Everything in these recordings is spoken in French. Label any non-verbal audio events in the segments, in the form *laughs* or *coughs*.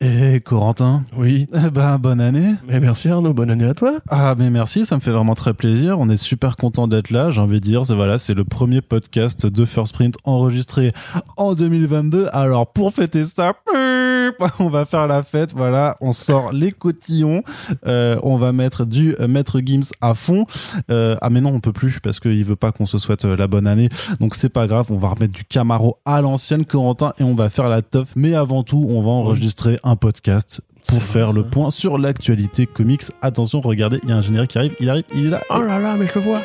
Et Corentin Oui. Eh ben, bonne année. Mais merci Arnaud, bonne année à toi. Ah, mais merci, ça me fait vraiment très plaisir. On est super content d'être là. J'ai envie de dire, c'est voilà, c'est le premier podcast de First Print enregistré en 2022. Alors, pour fêter ça, *laughs* on va faire la fête. Voilà, on sort les cotillons. Euh, on va mettre du Maître Gims à fond. Euh, ah, mais non, on peut plus parce qu'il veut pas qu'on se souhaite la bonne année. Donc, c'est pas grave. On va remettre du Camaro à l'ancienne Corentin et on va faire la teuf. Mais avant tout, on va enregistrer un podcast pour faire vrai, le point sur l'actualité comics. Attention, regardez, il y a un générique qui arrive, il arrive, il est là. Oh là là, mais je le vois.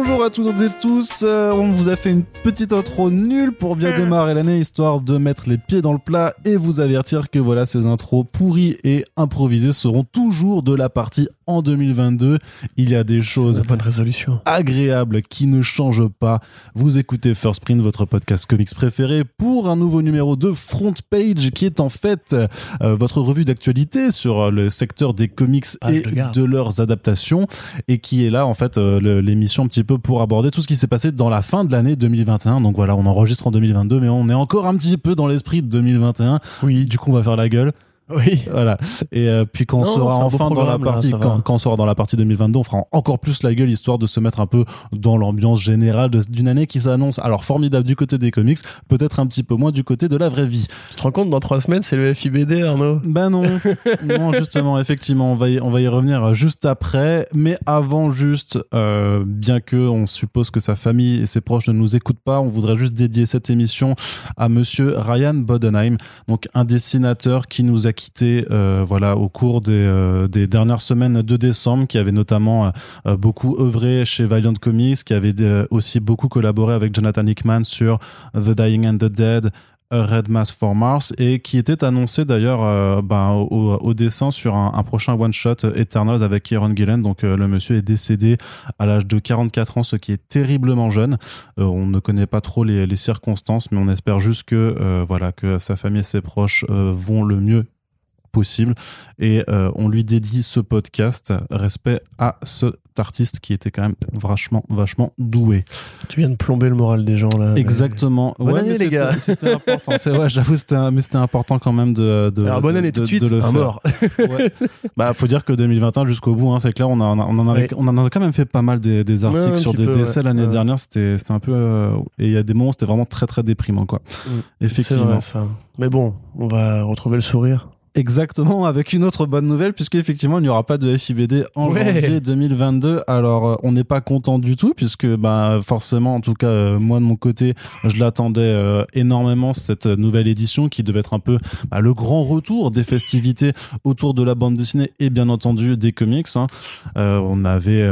Bonjour à toutes et tous, Euh, on vous a fait une petite intro nulle pour bien démarrer l'année, histoire de mettre les pieds dans le plat et vous avertir que voilà, ces intros pourries et improvisées seront toujours de la partie en 2022. Il y a des choses bonne résolution. agréable qui ne change pas. Vous écoutez First Print, votre podcast comics préféré, pour un nouveau numéro de Front Page qui est en fait euh, votre revue d'actualité sur euh, le secteur des comics Page et de leurs adaptations et qui est là en fait euh, l'émission un petit peu pour aborder tout ce qui s'est passé dans la fin de l'année 2021. Donc voilà, on enregistre en 2022 mais on est encore un petit peu dans l'esprit de 2021. Oui. Du coup, on va faire la gueule. *laughs* Oui. Voilà. Et euh, puis quand on Non, sera enfin dans la là, partie, quand, quand on sera dans la partie 2022, on fera encore plus la gueule histoire de se mettre un peu dans l'ambiance générale d'une année qui s'annonce. Alors formidable du côté des comics, peut-être un petit peu moins du côté de la vraie vie. Tu te rends compte, dans trois semaines, c'est le FIBD, Arnaud? Ben non, *laughs* non justement, effectivement, on va y, on va y revenir juste après. Mais avant, juste, euh, bien que on suppose que sa famille et ses proches ne nous écoutent pas, on voudrait juste dédier cette émission à Monsieur Ryan Bodenheim, donc un dessinateur qui nous a quittés, euh, voilà, au cours des, euh, des dernières semaines de décembre, qui avait notamment euh, beaucoup œuvré chez Valiant Comics, qui avait aussi beaucoup collaboré avec Jonathan Hickman sur The Dying and the Dead. Red Mass for Mars et qui était annoncé d'ailleurs ben, au, au dessin sur un, prochain one shot euh, Eternals avec Kieron Gillen donc le monsieur est décédé à l'âge de 44 ans ce qui est terriblement jeune on ne connaît pas trop les, les circonstances mais on espère juste que voilà que sa famille et ses proches vont le mieux possible et euh, on lui dédie ce podcast respect à cet artiste qui était quand même vachement vachement doué Tu viens de plomber le moral des gens, là. Exactement. Bonne année, les gars. C'était important. C'est ouais, j'avoue, c'était mais c'était important quand même de. de Alors, bonne année tout de suite, le un faire. mort. Ouais. *laughs* bah, faut dire que 2021 jusqu'au bout, hein, c'est clair, on, a, on, a- on en Ouais. on en a quand même fait pas mal des, des articles Ouais, sur des peu, décès l'année dernière. C'était, c'était un peu, euh, et il y a des moments, où c'était vraiment très très déprimant, quoi. Mm. Effectivement. vrai, ça. Mais bon, on va retrouver le sourire. Exactement, avec une autre bonne nouvelle, puisque effectivement il n'y aura pas de FIBD en Ouais. janvier 2022. Alors euh, on n'est pas content du tout, puisque bah forcément, en tout cas euh, moi de mon côté, je l'attendais euh, énormément cette nouvelle édition qui devait être un peu bah, le grand retour des festivités autour de la bande dessinée et bien entendu des comics. hein. Euh, on avait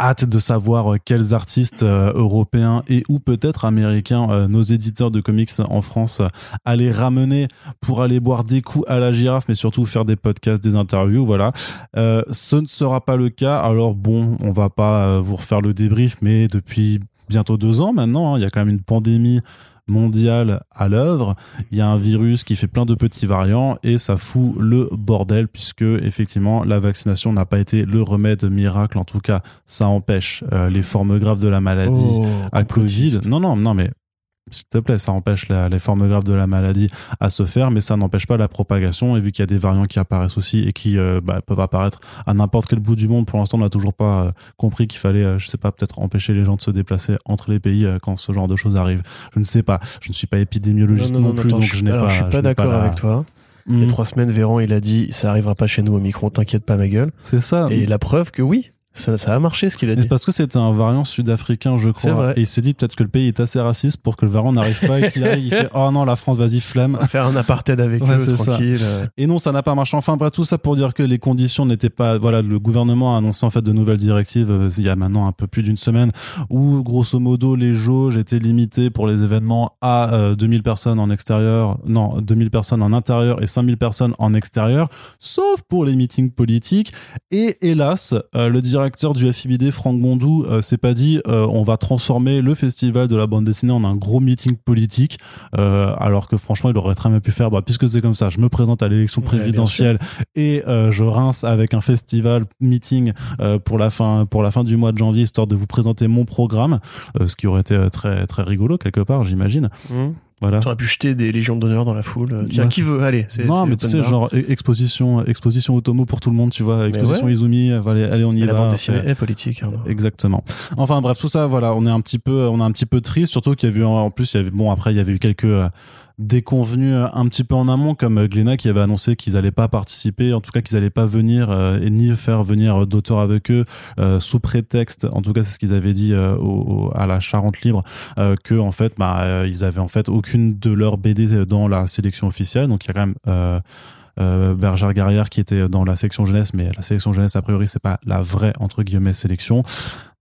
hâte de savoir euh, quels artistes euh, européens et ou peut-être américains euh, nos éditeurs de comics en France allaient ramener pour aller boire des coups à la girafe mais surtout faire des podcasts des interviews voilà. Euh, ce ne sera pas le cas. Alors bon on va pas vous refaire le débrief mais depuis bientôt deux ans maintenant hein, il y a quand même une pandémie mondiale à l'œuvre. Il y a un virus qui fait plein de petits variants et ça fout le bordel puisque effectivement la vaccination n'a pas été le remède miracle. En tout cas ça empêche euh, les formes graves de la maladie Oh, à Covid. Non, non, non, mais s'il te plaît, ça empêche la- les formes graves de la maladie à se faire, mais ça n'empêche pas la propagation. Et vu qu'il y a des variants qui apparaissent aussi et qui euh, bah, peuvent apparaître à n'importe quel bout du monde, pour l'instant, on n'a toujours pas euh, compris qu'il fallait, euh, je sais pas, peut-être empêcher les gens de se déplacer entre les pays euh, quand ce genre de choses arrive. Je ne sais pas. Je ne suis pas épidémiologiste non, plus, donc je, je n'ai pas. je suis pas d'accord la- avec toi. Il y a trois semaines, Véran, il a dit ça arrivera pas chez nous au micro, t'inquiète pas, ma gueule. C'est ça. Et la preuve que oui, ça, ça a marché ce qu'il a dit. parce que c'était un variant sud-africain, je crois. vrai. Et il s'est dit peut-être que le pays est assez raciste pour que le variant n'arrive pas et qu'il arrive, il fait Oh non, la France, vas-y, flemme. Faire un apartheid avec Ouais, eux, ça. tranquille. euh. Et non, ça n'a pas marché. Enfin, bref, tout ça pour dire que les conditions n'étaient pas. Voilà, le gouvernement a annoncé en fait de nouvelles directives euh, il y a maintenant un peu plus d'une semaine où, grosso modo, les jauges étaient limitées pour les événements à euh, 2000 personnes en extérieur, non, 2000 personnes en intérieur et 5000 personnes en extérieur, sauf pour les meetings politiques. Et hélas, euh, le directeur du FIBD, Franck Bondou, euh, s'est pas dit euh, on va transformer le festival de la bande dessinée en un gros meeting politique, euh, alors que franchement, il aurait très bien pu faire, bah, puisque c'est comme ça, je me présente à l'élection Ouais, présidentielle et euh, je rince avec un festival meeting euh, pour la fin pour la fin du mois de janvier, histoire de vous présenter mon programme, euh, ce qui aurait été très très rigolo quelque part, j'imagine. Hum. Voilà. Tu aurais pu jeter des légions d'honneur dans la foule. Euh, Tiens, Ouais. qui veut Allez, c'est Non, mais tu sais, genre e- exposition, exposition Otomo pour tout le monde, tu vois, exposition ouais. Izumi, allez, allez, on y la va. bande dessinée est politique. hein. Exactement. Enfin bref, tout ça, voilà, on est un petit peu, on est un petit peu triste, surtout qu'il y avait eu, en plus, il y avait, bon, après, il y avait eu quelques déconvenus euh, un petit peu en amont, comme euh, Glénat qui avait annoncé qu'ils allaient pas participer, en tout cas qu'ils allaient pas venir euh, et ni faire venir euh, d'auteurs avec eux euh, sous prétexte, en tout cas c'est ce qu'ils avaient dit euh, au, au- à la Charente Libre, que en fait, bah, ils avaient en fait aucune de leurs BD dans la sélection officielle, donc il y a quand même euh, Bergère Garrière qui était dans la section jeunesse, mais la sélection jeunesse a priori c'est pas la vraie entre guillemets sélection.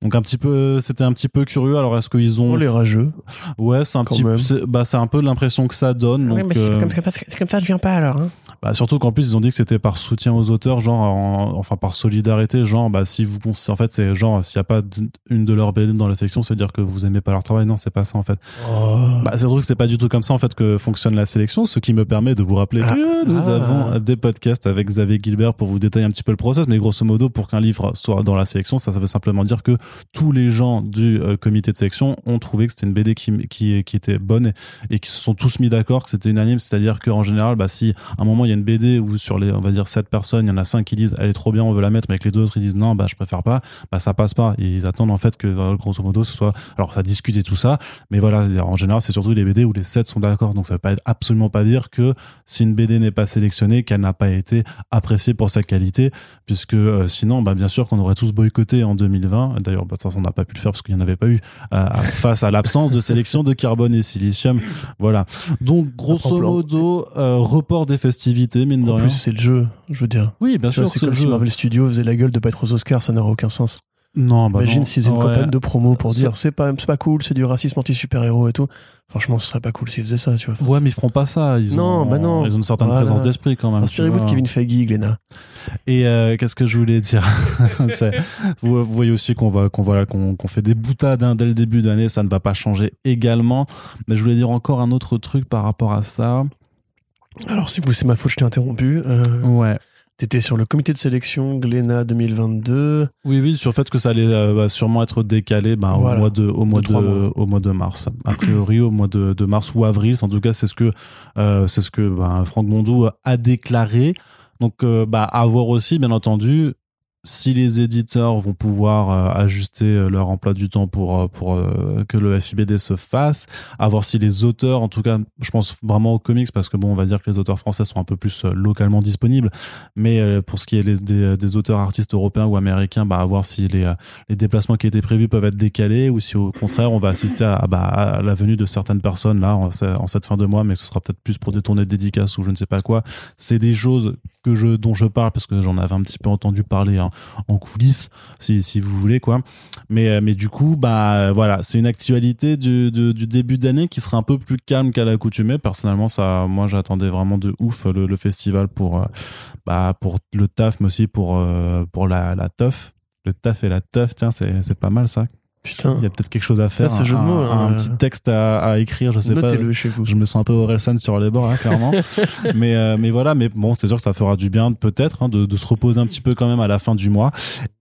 Donc un petit peu, c'était un petit peu curieux. Alors est-ce qu'ils ont, Oh, les rageux. ouais, c'est un quand petit, même. c'est- bah c'est un peu l'impression que ça donne. Oui, donc, mais c'est euh, comme, ça- c'est comme ça, je viens pas alors. hein. bah, surtout qu'en plus ils ont dit que c'était par soutien aux auteurs, genre en- enfin par solidarité, genre bah si vous, cons- en fait c'est genre s'il y a pas une de leurs BD dans la section, c'est dire que vous aimez pas leur travail. Non, c'est pas ça en fait. Oh. Bah, c'est vrai que c'est pas du tout comme ça en fait que fonctionne la sélection, ce qui me permet de vous rappeler Ah. que nous Ah. avons des podcasts avec Xavier Gilbert pour vous détailler un petit peu le process, mais grosso modo pour qu'un livre soit dans la sélection, ça, ça veut simplement dire que tous les gens du euh, comité de sélection ont trouvé que c'était une BD qui, qui, était bonne et, qui se sont tous mis d'accord que c'était unanime, c'est-à-dire qu'en général, bah, si à un moment il y a une BD où sur les, on va dire 7 personnes, il y en a 5 qui disent elle est trop bien, on veut la mettre, mais que les deux autres ils disent non, bah je préfère pas, bah ça passe pas. Ils attendent en fait que euh, grosso modo ce soit, alors ça discute et tout ça, mais voilà, en général, c'est surtout les BD où les 7 sont d'accord. Donc, ça veut pas absolument pas dire que si une BD n'est pas sélectionnée, qu'elle n'a pas été appréciée pour sa qualité, puisque euh, sinon, bah, bien sûr qu'on aurait tous boycotté en 2020. D'ailleurs, bah, de toute façon, on n'a pas pu le faire parce qu'il n'y en avait pas eu euh, *laughs* face à l'absence de sélection de carbone et silicium. Voilà. Donc, grosso modo, euh, report des festivités, mine de En rien. plus, c'est le jeu, je veux dire. oui, bien Tu sûr, c'est comme le si. Marvel Studios faisait la gueule de pas être aux Oscars, ça n'aurait aucun sens. Non, bah Imagine s'ils faisaient une Ouais. campagne de promo pour dire c'est pas, pas cool, c'est du racisme anti-super-héros et tout. Franchement, ce serait pas cool s'ils faisaient ça, tu vois. Ouais, mais ils feront pas ça. Ils Non, ont, bah non. Ils ont une certaine Voilà. présence d'esprit quand même. Inspirez-vous de. Kevin Feige, Glenna. Et euh, qu'est-ce que je voulais dire? *laughs* Vous, vous voyez aussi qu'on va qu'on voilà qu'on fait des boutades hein, dès le début d'année, ça ne va pas changer également. Mais je voulais dire encore un autre truc par rapport à ça. Alors, si vous, c'est ma faute, je t'ai interrompu. Euh, Ouais. T'étais sur le comité de sélection Glénat 2022. Oui, oui, sur le fait que ça allait euh, bah, sûrement être décalé bah, Voilà. au mois de au mois De au mois de mars. A priori au mois de, de mars ou avril. En tout cas, c'est ce que euh, c'est ce que bah, Franck Mondou a déclaré. Donc, euh, bah, à voir aussi, bien entendu, si les éditeurs vont pouvoir euh, ajuster euh, leur emploi du temps pour euh, pour que le FIBD se fasse, à voir si les auteurs, en tout cas, je pense vraiment aux comics parce que bon, on va dire que les auteurs français sont un peu plus localement disponibles, mais pour ce qui est des, auteurs artistes européens ou américains, bah, à voir si les, les déplacements qui étaient prévus peuvent être décalés ou si au contraire on va assister à, bah, à la venue de certaines personnes là en, en cette fin de mois, mais ce sera peut-être plus pour des tournées de dédicaces ou je ne sais pas quoi. C'est des choses que je, dont je parle parce que j'en avais un petit peu entendu parler hein, en coulisses, si, si vous voulez quoi. Mais, euh, mais du coup, bah voilà, c'est une actualité du, du, début d'année qui sera un peu plus calme qu'à l'accoutumée. Personnellement, ça, moi, j'attendais vraiment de ouf le, festival pour, euh, bah, pour le taf, mais aussi pour, euh, pour la, la teuf. Le taf et la teuf, tiens, c'est pas mal ça. Putain, Il y a peut-être quelque chose à faire. un, jeu de mots, un- hein. un petit texte à, à écrire, je sais pas. notez-le chez vous. Je me sens un peu Orelsan sur les bords, hein, clairement. *laughs* mais, euh, mais voilà, mais bon, c'est sûr que ça fera du bien, peut-être, hein, de, de se reposer un petit peu quand même à la fin du mois.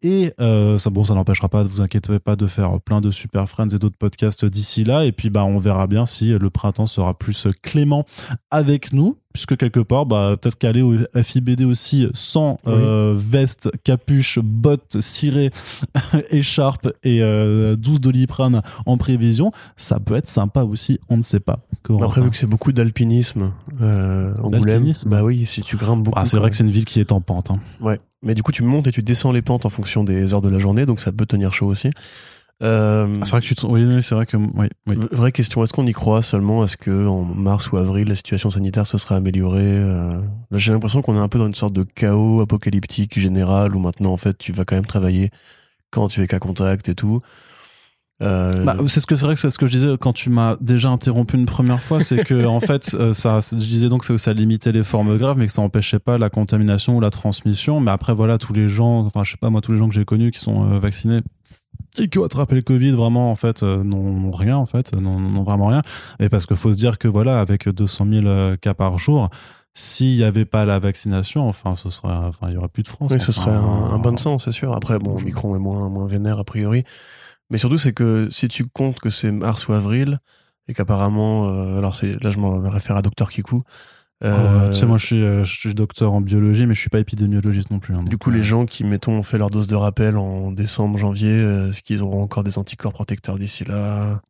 Et euh, ça, bon, ça n'empêchera pas, vous inquiétez pas, de faire plein de Super Friends et d'autres podcasts d'ici là. Et puis, bah, on verra bien si le printemps sera plus clément avec nous. Puisque quelque part, bah, peut-être qu'aller au FIBD aussi sans euh, veste, capuche, bottes, ciré, *laughs* écharpe et euh, 12 doliprane en prévision, ça peut être sympa aussi, on ne sait pas. Après, vu que c'est beaucoup d'alpinisme, euh, Angoulême, bah oui, si tu grimpes beaucoup. Ah, c'est vrai que c'est une ville qui est en pente. hein. Ouais. Mais du coup, tu montes et tu descends les pentes en fonction des heures de la journée, donc ça peut tenir chaud aussi. Euh, Ah, C'est vrai que tu te... oui, c'est vrai que oui, oui. v- Vraie question, est-ce qu'on y croit seulement? Est-ce que en mars ou avril, la situation sanitaire se sera améliorée euh, Là, j'ai l'impression qu'on est un peu dans une sorte de chaos apocalyptique général où maintenant, en fait, tu vas quand même travailler quand tu es qu'à contact et tout. Euh, Bah, c'est ce que c'est vrai que c'est ce que je disais quand tu m'as déjà interrompu une première fois, c'est que en *laughs* fait ça, je disais donc que ça limitait les formes graves, mais que ça empêchait pas la contamination ou la transmission. Mais après voilà tous les gens, enfin je sais pas moi tous les gens que j'ai connus qui sont vaccinés et qui ont attrapé le Covid vraiment en fait euh, n'ont rien en fait, n'ont vraiment rien. Et parce qu'il faut se dire que voilà avec 200 000 euh, cas par jour. S'il n'y avait pas la vaccination, enfin, ce serait, enfin, il y aurait plus de France. Oui, ce serait un, un bon sens, c'est sûr. Après, bon, Micron est moins, moins vénère a priori. Mais surtout, c'est que si tu comptes que c'est mars ou avril, et qu'apparemment, euh, alors c'est là je me réfère à Docteur Kikou. Oh, euh, tu sais, moi, je suis, euh, je suis docteur en biologie, mais je suis pas épidémiologiste non plus. hein, du coup, euh, les gens qui, mettons, ont fait leur dose de rappel en décembre, janvier, euh, est-ce qu'ils auront encore des anticorps protecteurs d'ici là?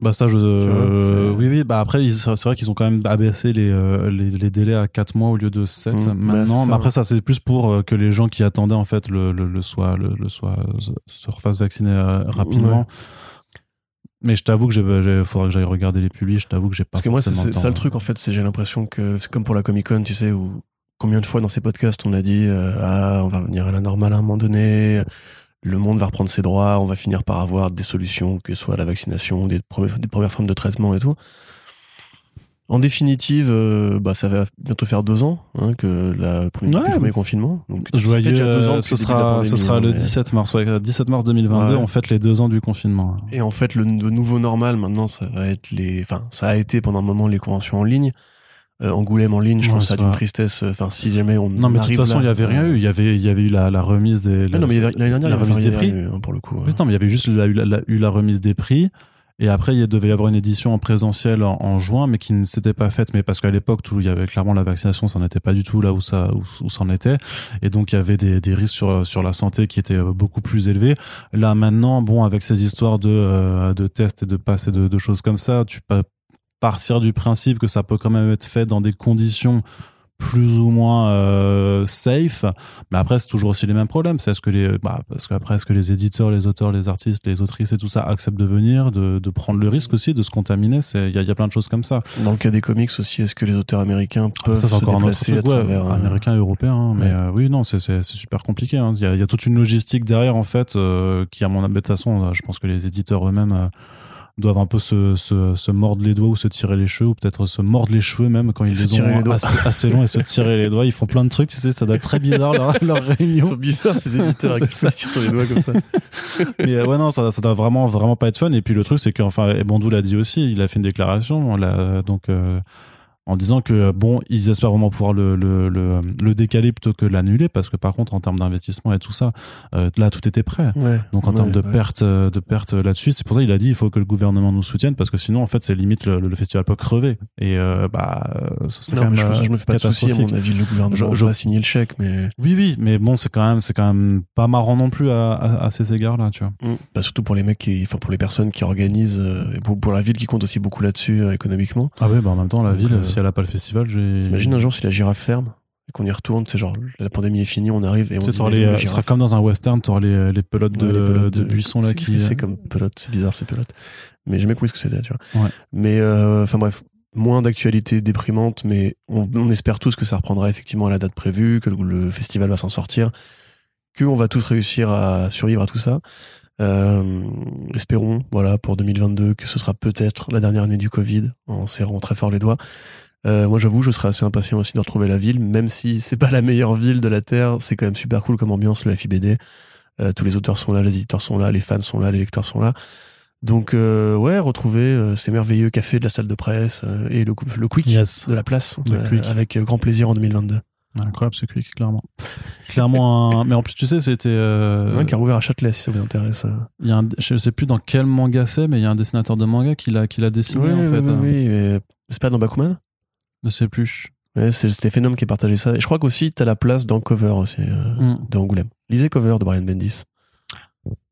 Bah ça, je, euh, oui, oui. Bah après, c'est vrai qu'ils ont quand même abaissé les, euh, les, les délais à 4 mois au lieu de 7 Mmh, bah, maintenant. ça. mais après, ça, c'est plus pour euh, que les gens qui attendaient en fait le, le, le soient, le, le soient, euh, se, se refassent vacciner euh, rapidement. Ouais. Mais je t'avoue que j'ai, j'ai- faudra que j'aille regarder les publics. Je t'avoue que j'ai pas. Parce que moi, c'est ça le hein. truc, en fait, c'est j'ai l'impression que c'est comme pour la Comic Con, tu sais, où combien de fois dans ces podcasts on a dit euh, ah on va revenir à la normale à un moment donné, le monde va reprendre ses droits, on va finir par avoir des solutions, que ce soit la vaccination, des, premières- des premières formes de traitement et tout. En définitive, euh, bah, ça va bientôt faire deux ans hein, que la, le premier, Ouais, confinement. Donc, ça fait Joyeux, déjà deux ans euh, ce sera, pandémie, ce sera hein, le mais- 17 mars, ouais, 17 mars 2022. Ouais. On fête les deux ans du confinement. Et en fait, le, le nouveau normal maintenant, ça va être les. Enfin, ça a été pendant un moment les conventions en ligne. Euh, Angoulême en ligne, je Ouais, trouve ça c'est d'une tristesse. Enfin, si jamais on. Non, mais de toute façon, il y avait euh, rien eu. Il y avait, il y avait eu la, la remise des. Ah non, mais l'année dernière, la remise des rien prix. eu, hein, pour le coup. Oui, non, mais il y avait juste la- eu la, eu la remise des prix. Et après, il devait y avoir une édition en présentiel en, juin, mais qui ne s'était pas faite. Mais parce qu'à l'époque, il y avait clairement la vaccination, ça n'était pas du tout là où ça, où, ça en était. Et donc, il y avait des, des risques sur, sur la santé qui étaient euh, beaucoup plus élevés. Là, maintenant, bon, avec ces histoires de, euh, de tests et de passes et de, de choses comme ça, tu peux partir du principe que ça peut quand même être fait dans des conditions plus ou moins euh, safe. Mais après c'est toujours aussi les mêmes problèmes. C'est est-ce que les bah, parce qu'après est-ce que les éditeurs les auteurs les artistes les autrices et tout ça acceptent de venir de, de prendre le risque aussi de se contaminer? C'est il y, a- y plein de choses comme ça. Dans le cas des comics aussi, est-ce que les auteurs américains peuvent ça se encore un autre déplacer truc. à ouais, travers. euh, américain et européen hein, mais euh, oui non c'est c'est c'est super compliqué hein. il y, a, il y a toute une logistique derrière en fait euh, qui à mon avis de toute façon euh, je pense que les éditeurs eux-mêmes euh, doivent un peu se, se, se mordre les doigts ou se tirer les cheveux ou peut-être se mordre les cheveux même quand ils les ont les doigts. assez, assez longs et se tirer les doigts ils font plein de trucs tu sais ça doit être très bizarre leur, *laughs* leur Ils réunion sont bizarres ces éditeurs *laughs* qui C'est se tirent sur les doigts comme ça. *laughs* mais euh, ouais non ça, ça doit vraiment vraiment pas être fun et puis le truc c'est que enfin et Bandou l'a dit aussi il a fait une déclaration là, donc euh, en disant que bon ils espèrent vraiment pouvoir le, le, le, le décaler plutôt que l'annuler parce que par contre en termes d'investissement et tout ça euh, là tout était prêt Ouais. donc en Ouais, termes de ouais. pertes euh, de pertes là-dessus c'est pour ça qu'il a dit il faut que le gouvernement nous soutienne parce que sinon en fait c'est limite le, festival peut crever et euh, je euh, ce serait Non, quand mais je, pense- euh, je me fais pas de soucis, à mon avis, le gouvernement Je- va signer le chèque, mais oui oui mais bon c'est quand même c'est quand même pas marrant non plus à, à, à ces égards là tu vois Mm. Bah, surtout pour les mecs qui, enfin pour les personnes qui organisent, euh, et pour, pour la ville qui compte aussi beaucoup là-dessus euh, économiquement. Ah ouais, bah en même temps, la Donc, ville, euh, si elle a pas le festival, j'ai. Imagine un jour si la girafe ferme et qu'on y retourne, c'est genre la pandémie est finie, on arrive et on Tu dit les, la euh, ce sera comme dans un western, t'auras les, les pelotes de, les pelotes de buissons là qui. c'est comme pelote, c'est bizarre ces pelotes. Mais j'ai jamais compris ce que c'était, tu vois. Ouais. Mais euh, enfin bref, moins d'actualité déprimante, mais on, on espère tous que ça reprendra effectivement à la date prévue, que le, le festival va s'en sortir, que on va tous réussir à survivre à tout ça. Euh, espérons, voilà, pour 2022, que ce sera peut-être la dernière année du Covid, en serrant très fort les doigts. Euh, moi, j'avoue, je serais assez impatient aussi de retrouver la ville, même si c'est pas la meilleure ville de la Terre. C'est quand même super cool comme ambiance, le FIBD. Euh, tous les auteurs sont là, les éditeurs sont là, les fans sont là, les lecteurs sont là. Donc, euh, ouais, retrouver ces merveilleux cafés de la salle de presse et le, le quick Yes. de la place, Le avec grand plaisir en 2022. Incroyable ce quick, clairement. clairement un... Mais en plus, tu sais, c'était. euh, qui a rouvert à Châtelet, si ça vous intéresse. il y a un... Je sais plus dans quel manga c'est, mais il y a un dessinateur de manga qui l'a qui l'a dessiné Oui, en oui, fait. oui, oui, mais c'est pas dans Bakuman? Je sais plus. Ouais, c'est c'était Phenom qui a partagé ça. Et je crois qu'aussi, t'as la place dans Cover aussi, euh, Mm. d'Angoulême. Lisez Cover de Brian Bendis.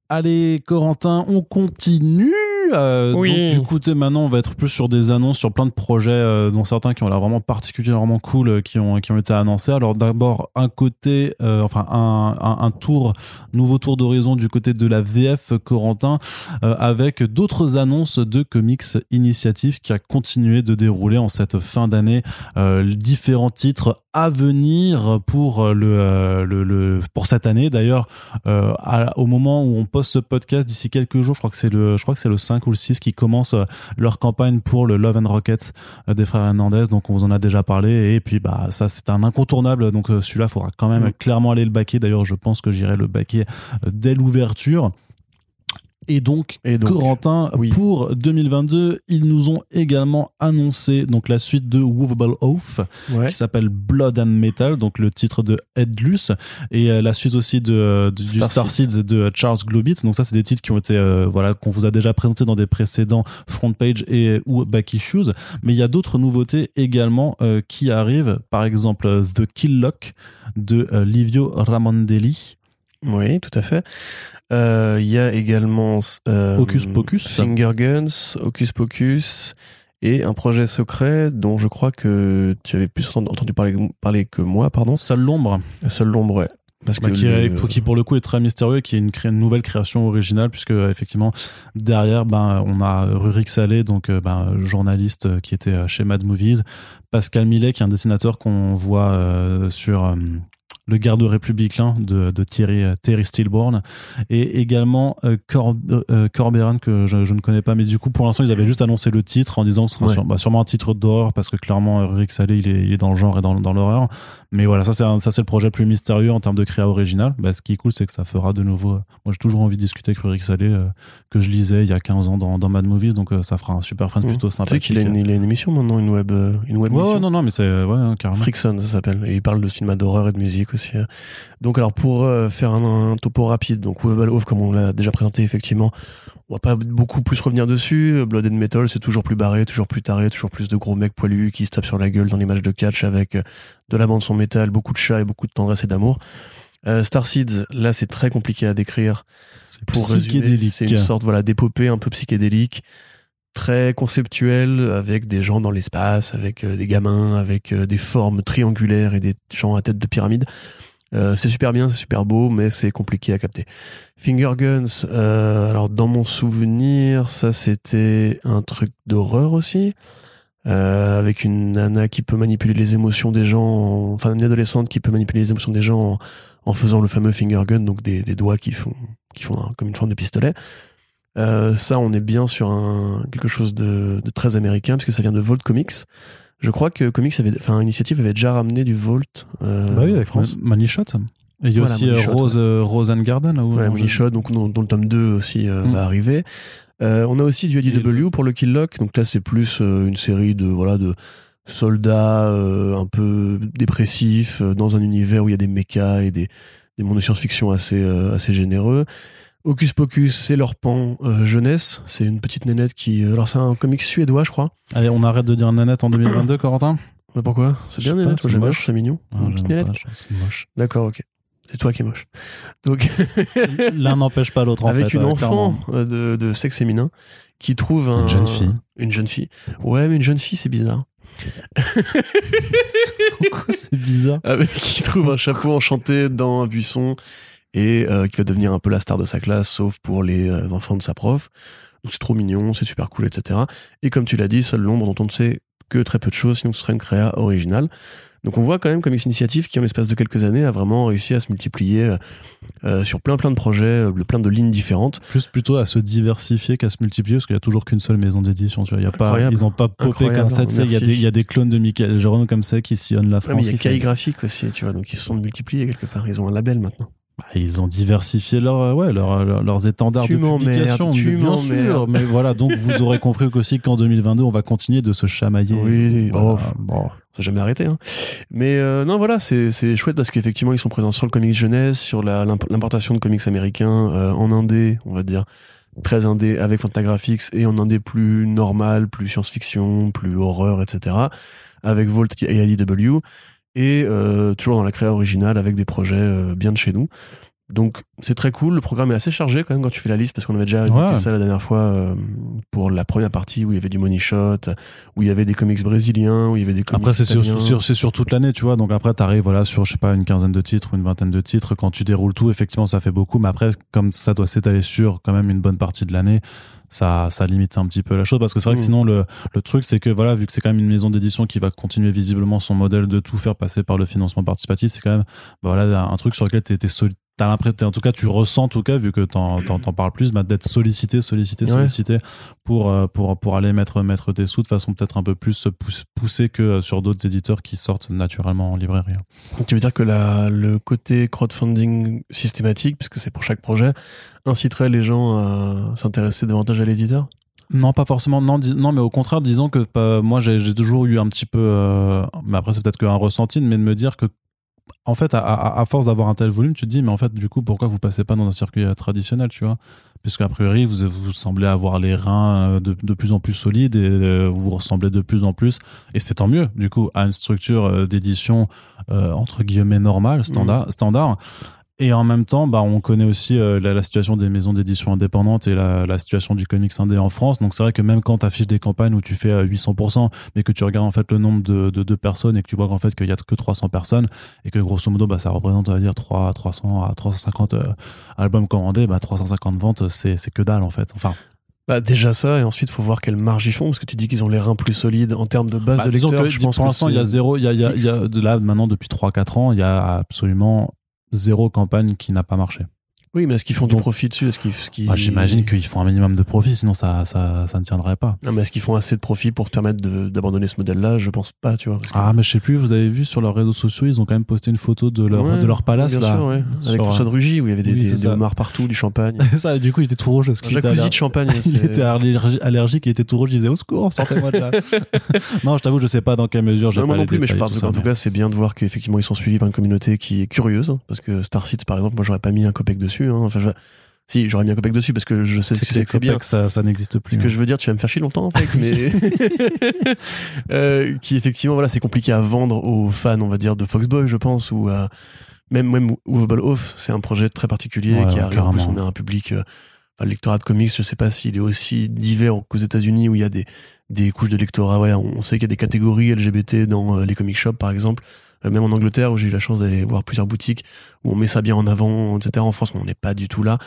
Allez, Corentin, on continue. Euh, Oui. donc, du coup, maintenant, on va être plus sur des annonces, sur plein de projets, euh, dont certains qui ont l'air vraiment particulièrement cool, euh, qui ont qui ont été annoncés. Alors, d'abord, un côté, euh, enfin, un, un, un tour, nouveau tour d'horizon du côté de la VF Corentin, euh, avec d'autres annonces de comics initiatives qui a continué de dérouler en cette fin d'année. Euh, différents titres à venir pour le, le, le pour cette année. D'ailleurs, euh, au moment où on poste ce podcast, d'ici quelques jours, je crois que c'est le, je crois que c'est le 5 ou le 6 qui commence leur campagne pour le Love and Rockets des frères Hernandez. Donc on vous en a déjà parlé et puis bah ça c'est un incontournable. Donc celui-là, faudra quand même mm. clairement aller le baquer. D'ailleurs, je pense que j'irai le baquer dès l'ouverture. Et donc, Corentin, pour 2022, ils nous ont également annoncé donc la suite de Movable Oath, qui s'appelle Blood and Metal, donc le titre de Headless, et euh, la suite aussi de, euh, du Star, Seeds de Charles Globitz. Donc ça, c'est des titres qui ont été, euh, voilà, qu'on vous a déjà présentés dans des précédents front page et ou back issues. Mais il y a d'autres nouveautés également qui arrivent. Par exemple, The Kill Lock de Livio Ramondelli. Oui, tout à fait. Euh, il y a également euh, Hocus Pocus, Finger Guns, Hocus Pocus et un projet secret dont je crois que tu avais plus entendu parler, parler que moi, pardon. Seul l'ombre. Seul l'ombre, ouais. Parce bah, que qui, pour le coup est très mystérieux et qui est une, une nouvelle création originale puisque effectivement derrière ben on a Rurik Salé donc euh, ben, journaliste euh, qui était chez Mad Movies Pascal Millet qui est un dessinateur qu'on voit euh, sur le garde républicain de, de Thierry, euh, Terry Stillborn, et également euh, euh, Corberan, que je, ne connais pas, mais du coup, pour l'instant, ils avaient juste annoncé le titre en disant que ce sera bah, sûrement un titre d'horreur, parce que clairement, Rick Salé, il est, il est, dans le genre et dans, dans l'horreur. Mais voilà, ça, c'est ça, c'est le projet plus mystérieux en termes de créa original. Bah, ce qui est cool, c'est que ça fera de nouveau. moi, j'ai toujours envie de discuter avec Rick Salé, que je lisais il y a 15 ans dans, dans Mad Movies, donc ça fera un super fan plutôt sympa. Tu sais qu'il a, une, il a une émission maintenant, une web, une web ouais, non, non, mais c'est, ouais, hein, carrément. Frickson, ça s'appelle. Et il parle de cinéma d'horreur et de musique aussi. Donc alors pour euh, faire un, topo rapide, donc Oath comme on l'a déjà présenté effectivement, on va pas beaucoup plus revenir dessus. Blood and Metal c'est toujours plus barré, toujours plus taré, toujours plus de gros mecs poilus qui se tapent sur la gueule dans les matchs de catch avec euh, de la bande son métal, beaucoup de chats et beaucoup de tendresse et d'amour. Euh, Star Seeds, là c'est très compliqué à décrire. Pour résumer, c'est une sorte voilà d'épopée un peu psychédélique très conceptuel avec des gens dans l'espace, avec des gamins, avec des formes triangulaires et des gens à tête de pyramide. Euh, c'est super bien, c'est super beau, mais c'est compliqué à capter. Finger Guns, euh, alors dans mon souvenir, ça c'était un truc d'horreur aussi, euh, avec une nana qui peut manipuler les émotions des gens, enfin une adolescente qui peut manipuler les émotions des gens en, faisant le fameux finger gun, donc des, doigts qui font, qui font comme une forme de pistolet. ça, on est bien sur un, quelque chose de, de très américain, puisque ça vient de Vault Comics. Je crois que Comics avait, enfin, Initiative avait déjà ramené du Volt. Euh, bah oui, avec France. Shot. Et il y a aussi euh, Rose, euh, Rose and Garden. Là, ouais, Money Shot, donc, dont, le tome 2 aussi euh, mm. va arriver. on a aussi du IDW pour le Kill Lock. Donc là, c'est plus une série de, voilà, de soldats un peu dépressifs dans un univers où il y a des mechas et des, des mondes de science-fiction assez, assez généreux. Hocus Pocus, c'est leur pan euh, jeunesse. C'est une petite nénette qui. Euh, alors, c'est un comic suédois, je crois. Allez, on arrête de dire nénette en 2022, *coughs* Corentin? Mais pourquoi? C'est bien nénette, c'est moche, c'est mignon. Ah, une petite nénette? C'est moche. D'accord, ok. C'est toi qui es moche. Donc *laughs* l'un n'empêche pas l'autre en Avec fait. une enfant de, de, sexe féminin qui trouve un, une jeune fille. Une jeune fille. Ouais, mais une jeune fille, c'est bizarre. *laughs* Pourquoi c'est bizarre? Avec qui trouve un chapeau enchanté dans un buisson et euh, qui va devenir un peu la star de sa classe, sauf pour les euh, enfants de sa prof. Donc c'est trop mignon, c'est super cool, etc. Et comme tu l'as dit, seul l'ombre dont on ne sait que très peu de choses, sinon ce serait une créa originale. Donc on voit quand même Comics Initiative qui en l'espace de quelques années a vraiment réussi à se multiplier euh, sur plein plein de projets, plein de lignes différentes. Plus plutôt à se diversifier qu'à se multiplier parce qu'il y a toujours qu'une seule maison d'édition. Tu vois, il y a pas, ils n'ont pas popé comme ça. Il y, a des, il y a des clones de Michael Jérôme comme ça qui sillonnent la France. mais il y a Cahier Graphique aussi, tu vois, donc ils se sont multipliés quelque part. Ils ont un label maintenant. Bah, ils ont diversifié leur, ouais, leur, leurs étendards de publication, bien sûr. Mais voilà, donc vous aurez compris aussi qu'en 2022, on va continuer de se chamailler. Oui, oh, bon, ça jamais arrêté. Hein. Mais euh, non, voilà, c'est chouette parce qu'effectivement, ils sont présents sur le comics jeunesse, sur l'importation de comics américains euh, en indé, on va dire très indé avec Fantagraphics et en indé plus normal, plus science-fiction, plus horreur, etc. Avec Volt et IDW et euh, toujours dans la créa originale avec des projets euh, bien de chez nous. Donc c'est très cool. Le programme est assez chargé quand même quand tu fais la liste parce qu'on avait déjà évoqué ça la dernière fois euh, pour la première partie où il y avait du money shot, où il y avait des comics brésiliens, où il y avait des comics Après c'est sur, toute l'année, tu vois. Donc après t'arrives voilà sur je sais pas une quinzaine de titres ou une vingtaine de titres. Quand tu déroules tout, effectivement ça fait beaucoup. Mais après comme ça doit s'étaler sur quand même une bonne partie de l'année, ça, ça limite un petit peu la chose parce que c'est vrai que Mm. sinon le, le truc c'est que voilà vu que c'est quand même une maison d'édition qui va continuer visiblement son modèle de tout faire passer par le financement participatif c'est quand même bah voilà un truc sur lequel t'es, t'es soli- T'as l'impression, en tout cas, tu ressens, en tout cas, vu que t'en, t'en, t'en parles plus, bah, d'être sollicité, sollicité, Ouais. sollicité pour, euh, pour, pour aller mettre, mettre tes sous de façon peut-être un peu plus pouss- poussée que euh, sur d'autres éditeurs qui sortent naturellement en librairie. Donc, tu veux dire que la, le côté crowdfunding systématique, puisque c'est pour chaque projet, inciterait les gens à s'intéresser davantage à l'éditeur? Non, pas forcément. Non, dis- non mais au contraire, disons que bah, moi, j'ai j'ai toujours eu un petit peu. euh, mais après, c'est peut-être qu'un ressenti, mais de me dire que, en fait, à, à- à force d'avoir un tel volume, tu te dis, mais en fait, du coup, pourquoi vous passez pas dans un circuit euh, traditionnel, tu vois? Puisque, a priori, vous, vous semblez avoir les reins euh, de, de plus en plus solides et euh, vous ressemblez de plus en plus. Et c'est tant mieux, du coup, à une structure d'édition, euh, entre guillemets, normale, standard. standard. Et en même temps, bah, on connaît aussi euh, la, la situation des maisons d'édition indépendantes et la, la situation du comics indé en France. Donc c'est vrai que même quand tu affiches des campagnes où tu fais euh, 800%, mais que tu regardes en fait le nombre de, de, de personnes et que tu vois qu'en fait qu'il y a que 300 personnes et que grosso modo bah, ça représente on va dire 3, 300 à 350 euh, albums commandés, bah, 350 ventes c'est c'est que dalle en fait. Enfin, Bah, déjà ça, et ensuite, faut voir quelle marge ils font, parce que tu dis qu'ils ont les reins plus solides en termes de base bah, de lecteurs. que je pense pour l'instant il y a zéro, il y a, il y a, il y a de là maintenant depuis 3-4 ans, il y a absolument zéro campagne qui n'a pas marché. Oui, mais est-ce qu'ils font du profit dessus? Est-ce qu'ils, Bah, J'imagine qu'ils font un minimum de profit, sinon ça, ça, ça ne tiendrait pas. Non, mais est-ce qu'ils font assez de profit pour se permettre de- d'abandonner ce modèle-là? Je pense pas, tu vois. parce que- Ah, mais je sais plus, vous avez vu sur leurs réseaux sociaux, ils ont quand même posté une photo de leur, Ouais, de leur palace bien là. sûr, ouais. Sur- Avec François de Rugy, où il y avait des, Oui, des, c'est des ça. homards partout, du champagne. *laughs* ça, du coup, il était tout rouge. Parce Un qu'il était jacuzzi aller- de champagne. *laughs* Il c'est- était allergi- allergique, il était tout rouge, il disait au secours, sortez-moi de là. *laughs* non, je t'avoue, je sais pas dans quelle mesure j'ai Non, pas moi non plus, mais je parle. En tout cas, c'est bien de voir qu'effectivement ils sont suivis par une communauté qui est curieuse, parce que Star Seeds, par exemple, moi j'aurais pas mis un copec dessus. Hein. Enfin, je- si j'aurais mis un copec dessus parce que je sais que c'est que c'est bien. que ça, ça n'existe plus. Ce que je veux dire, tu vas me faire chier longtemps, mec, mais *laughs* *laughs* euh, qui effectivement, voilà, c'est compliqué à vendre aux fans, on va dire, de Foxboy, je pense, ou à même même Movable Off, c'est un projet très particulier Ouais, qui arrive. En plus, on a un public, euh, enfin, le lectorat de comics, je sais pas s'il est aussi divers qu'aux États-Unis où il y a des des couches de lectorat. Voilà, on on sait qu'il y a des catégories LGBT dans euh, les comic shops, par exemple. Euh, même en Angleterre, où j'ai eu la chance d'aller voir plusieurs boutiques où on met ça bien en avant, etc. En France, on n'est pas du tout là.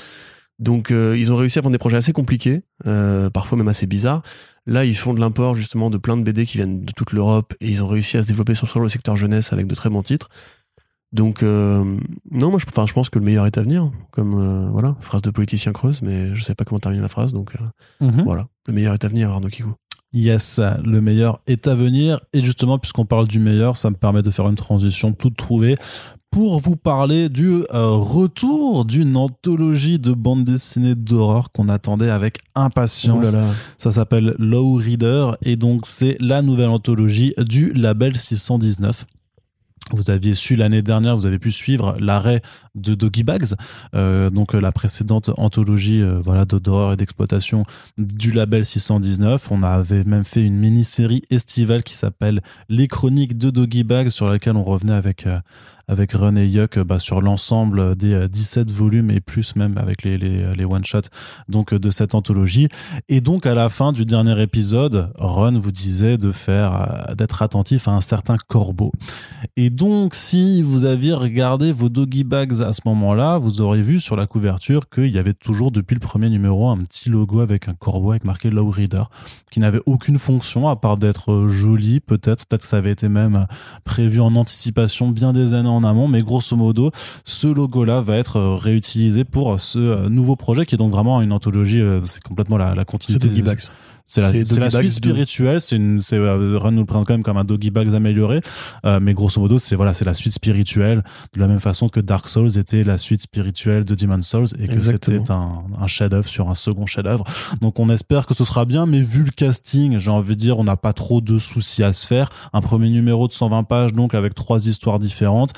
Donc, euh, ils ont réussi à vendre des projets assez compliqués, euh, parfois même assez bizarres. Là, ils font de l'import justement de plein de BD qui viennent de toute l'Europe et ils ont réussi à se développer sur, le secteur jeunesse avec de très bons titres. Donc, euh, non, moi, je, enfin, je pense que le meilleur est à venir. Comme, voilà, phrase de politicien creuse, mais je sais pas comment terminer la phrase. Donc, Mhm. voilà, le meilleur est à venir, Arnaud Kikou. Yes, le meilleur est à venir. Et justement, puisqu'on parle du meilleur, ça me permet de faire une transition toute trouvée pour vous parler du euh, retour d'une anthologie de bande dessinée d'horreur qu'on attendait avec impatience. Ouh là là. Ça s'appelle Low Reader et donc c'est la nouvelle anthologie du label 619. Vous aviez su l'année dernière, vous avez pu suivre l'arrêt de Doggy Bags, euh, donc euh, la précédente anthologie euh, voilà de- d'horreur et d'exploitation du label 619. On avait même fait une mini-série estivale qui s'appelle Les Chroniques de Doggy Bags, sur laquelle on revenait avec euh, avec Run et Yuck euh, bah, sur l'ensemble des euh, 17 volumes et plus même avec les les, les one shots donc euh, de cette anthologie. Et donc à la fin du dernier épisode, Ron vous disait de faire euh, d'être attentif à un certain corbeau. Et donc si vous aviez regardé vos doggy bags à ce moment-là, vous aurez vu sur la couverture qu'il y avait toujours depuis le premier numéro un petit logo avec un corbeau avec marqué Low Reader qui n'avait aucune fonction à part d'être euh, joli peut-être peut-être que ça avait été même euh, prévu en anticipation bien des années en amont mais grosso modo ce logo là va être euh, réutilisé pour ce euh, nouveau projet qui est donc vraiment une anthologie euh, c'est complètement la, la C'est continuité du- Bags. C'est la, suite 2. spirituelle. C'est une, c'est euh, Run nous le présente quand même comme un Doggy Bags amélioré, Euh, mais grosso modo, c'est voilà, c'est la suite spirituelle de la même façon que Dark Souls était la suite spirituelle de Demon Souls et que c'était un, un chef-d'œuvre sur un second chef-d'œuvre. Donc on espère que ce sera bien, mais vu le casting, j'ai envie de dire, on n'a pas trop de soucis à se faire. Un premier numéro de 120 pages, donc avec trois histoires différentes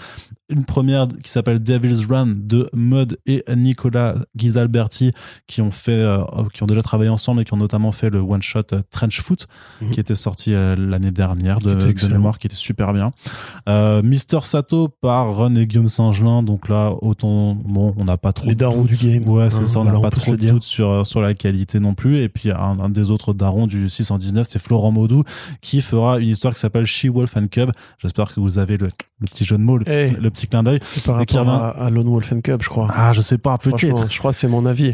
une première qui s'appelle Devil's Run de Mud et Nicolas Ghisalberti qui ont fait euh, qui ont déjà travaillé ensemble et qui ont notamment fait le one shot euh, Trench Foot Mhm. qui était sorti euh, l'année dernière de, de mémoire qui était super bien. Euh, Mister Sato par Ron et Guillaume Saint-Gelin. Donc là autant bon on n'a pas trop Les darons du game. ouais c'est Hein, ça on n'a pas trop de doutes sur sur la qualité non plus. Et puis un, un des autres darons du 619 c'est Florent Maudou qui fera une histoire qui s'appelle She Wolf and Cub. J'espère que vous avez le, le petit jeu de mots le petit, Hey. le petit clin d'œil C'est par rapport revient- à, à Lone Wolf and Cub, je crois. ah je sais pas peut-être je crois que c'est mon avis.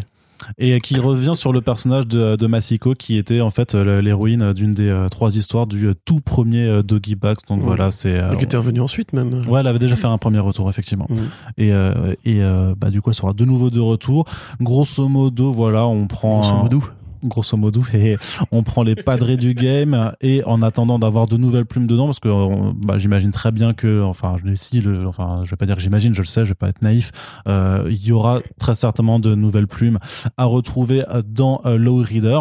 et qui revient sur le personnage de, de Masiko qui était en fait euh, l'héroïne d'une des euh, trois histoires du euh, tout premier euh, Doggy Bags donc Ouais. voilà c'est euh, Et qui était revenu ensuite, même. Ouais, elle avait déjà fait un premier retour, effectivement. Mhm. Et, euh, et euh, bah, du coup, elle sera de nouveau de retour. Grosso modo, voilà, on prend. Grosso un- modo. Grosso modo, *laughs* et on prend les padrés du game et en attendant d'avoir de nouvelles plumes dedans, parce que bah, j'imagine très bien que, enfin, si le, je vais pas dire que j'imagine, je le sais, je vais pas être naïf, euh, il y aura très certainement de nouvelles plumes à retrouver dans euh, Low Reader.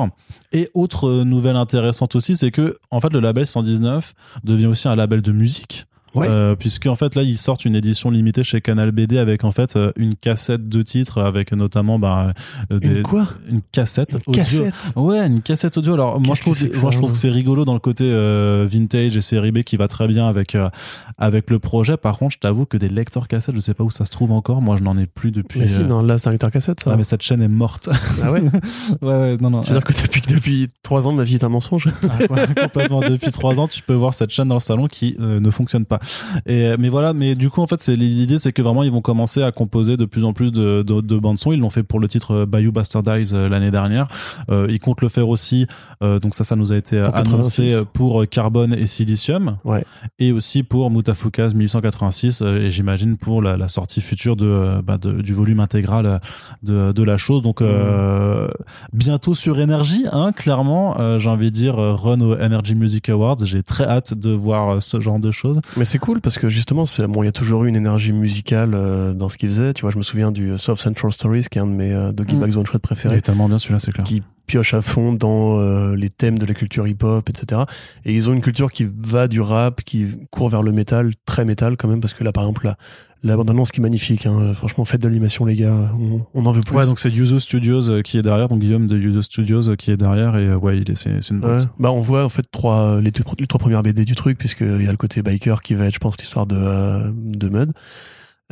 Et autre nouvelle intéressante aussi, c'est que en fait le label 119 devient aussi un label de musique. Ouais. Euh, puisque en fait là ils sortent une édition limitée chez Canal BD avec en fait euh, une cassette de titres avec notamment bah, euh, des, Une quoi? une cassette Une audio. cassette? Ouais, une cassette audio. Alors moi je que trouve, que moi je trouve que c'est rigolo dans le côté euh, vintage et série B qui va très bien avec euh, avec le projet. Par contre, je t'avoue que des lecteurs cassettes, je sais pas où ça se trouve encore. Moi, je n'en ai plus depuis. Mais si, non, là, c'est un lecteur cassette, ça. ouais, mais cette chaîne est morte. Ah ouais? *laughs* Ouais, ouais, non, non. Tu veux dire que depuis, depuis 3 ans, ma vie est un mensonge? Ah, ouais, complètement. Depuis trois ans, tu peux voir cette chaîne dans le salon qui ne fonctionne pas. Et euh, mais voilà, mais du coup en fait, c'est l'idée, c'est que vraiment ils vont commencer à composer de plus en plus de, de, de bandes son. Ils l'ont fait pour le titre euh, Bayou Bastardize euh, l'année dernière. Euh, ils comptent le faire aussi. euh, donc ça, ça nous a été Pour annoncé 86. pour Carbone et Silicium. Ouais. Et aussi pour Mutafukaz 1886. euh, et j'imagine pour la, la sortie future de, bah, de- du volume intégral de, de la chose. Donc euh, bientôt sur Énergie, hein, clairement. euh, J'ai envie de dire run au Energy Music Awards. J'ai très hâte de voir ce genre de choses. Mais c'est cool parce que justement, c'est bon, il y a toujours eu une énergie musicale euh, dans ce qu'il faisait. Tu vois, je me souviens du South Central Stories, qui est un de mes euh, Doggy Mm. Bags One Shot Il préférés, est tellement bien celui-là, c'est clair. qui pioche à fond dans euh, les thèmes de la culture hip-hop, etc. Et ils ont une culture qui va du rap, qui court vers le métal, très métal quand même, parce que là, par exemple, la, la bande-annonce qui est magnifique. Hein. Franchement, faites de l'animation, les gars. On, on en veut plus. Ouais, donc c'est Yuzo Studios euh, qui est derrière, donc Guillaume de Yuzo Studios euh, qui est derrière, et ouais, il est, c'est c'est une Ouais. bonne. Bah, on voit en fait trois, les, deux- les trois premières BD du truc, puisqu'il y a le côté biker qui va être, je pense, l'histoire de, de Mud.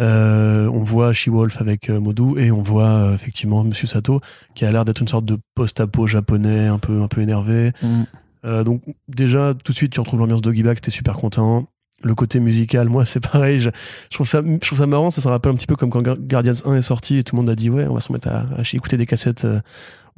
Euh, on voit She-Wolf avec euh, Modu et on voit euh, effectivement Monsieur Sato qui a l'air d'être une sorte de post-apo japonais un peu un peu énervé. Mm. Euh, donc déjà tout de suite tu retrouves l'ambiance Doggy Bag, t'es super content. Le côté musical, moi c'est pareil, je, je trouve ça je trouve ça marrant, ça se rappelle un petit peu comme quand Guardians 1 est sorti et tout le monde a dit ouais on va se remettre à, à écouter des cassettes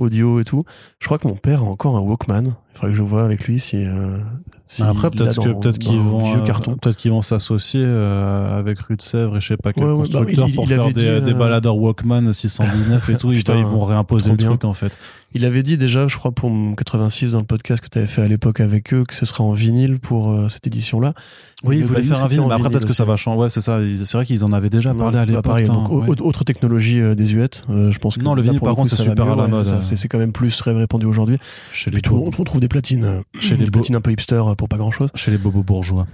audio et tout. Je crois que mon père a encore un Walkman. Il faudrait que je vois avec lui si. euh, si Après, l'a peut-être qu'ils vont euh, carton. peut-être qu'ils vont s'associer euh, avec Rue de Sèvres et je sais pas quel Ouais, ouais, bah, constructeur il- pour il faire avait des, dit, euh, des baladeurs Walkman 619 et tout. *laughs* ils, Putain, ils vont réimposer le bien. truc en fait. Il avait dit déjà, je crois, pour mon 86 dans le podcast que tu avais fait à l'époque avec eux, que ce sera en vinyle pour euh, cette édition-là. Oui, ils voulaient faire un vinyle, mais après peut-être que ça va changer. Ouais, c'est ça. C'est vrai qu'ils en avaient déjà parlé à bah, l'époque. hein, ouais. autre technologie euh, désuète. euh, je pense que Non, le vinyle, par contre, c'est super à la mode, euh. C'est quand même plus répandu aujourd'hui. Chez les, on trouve des platines, Chez des les platines un peu hipster pour pas grand chose. chez les bobos bourgeois.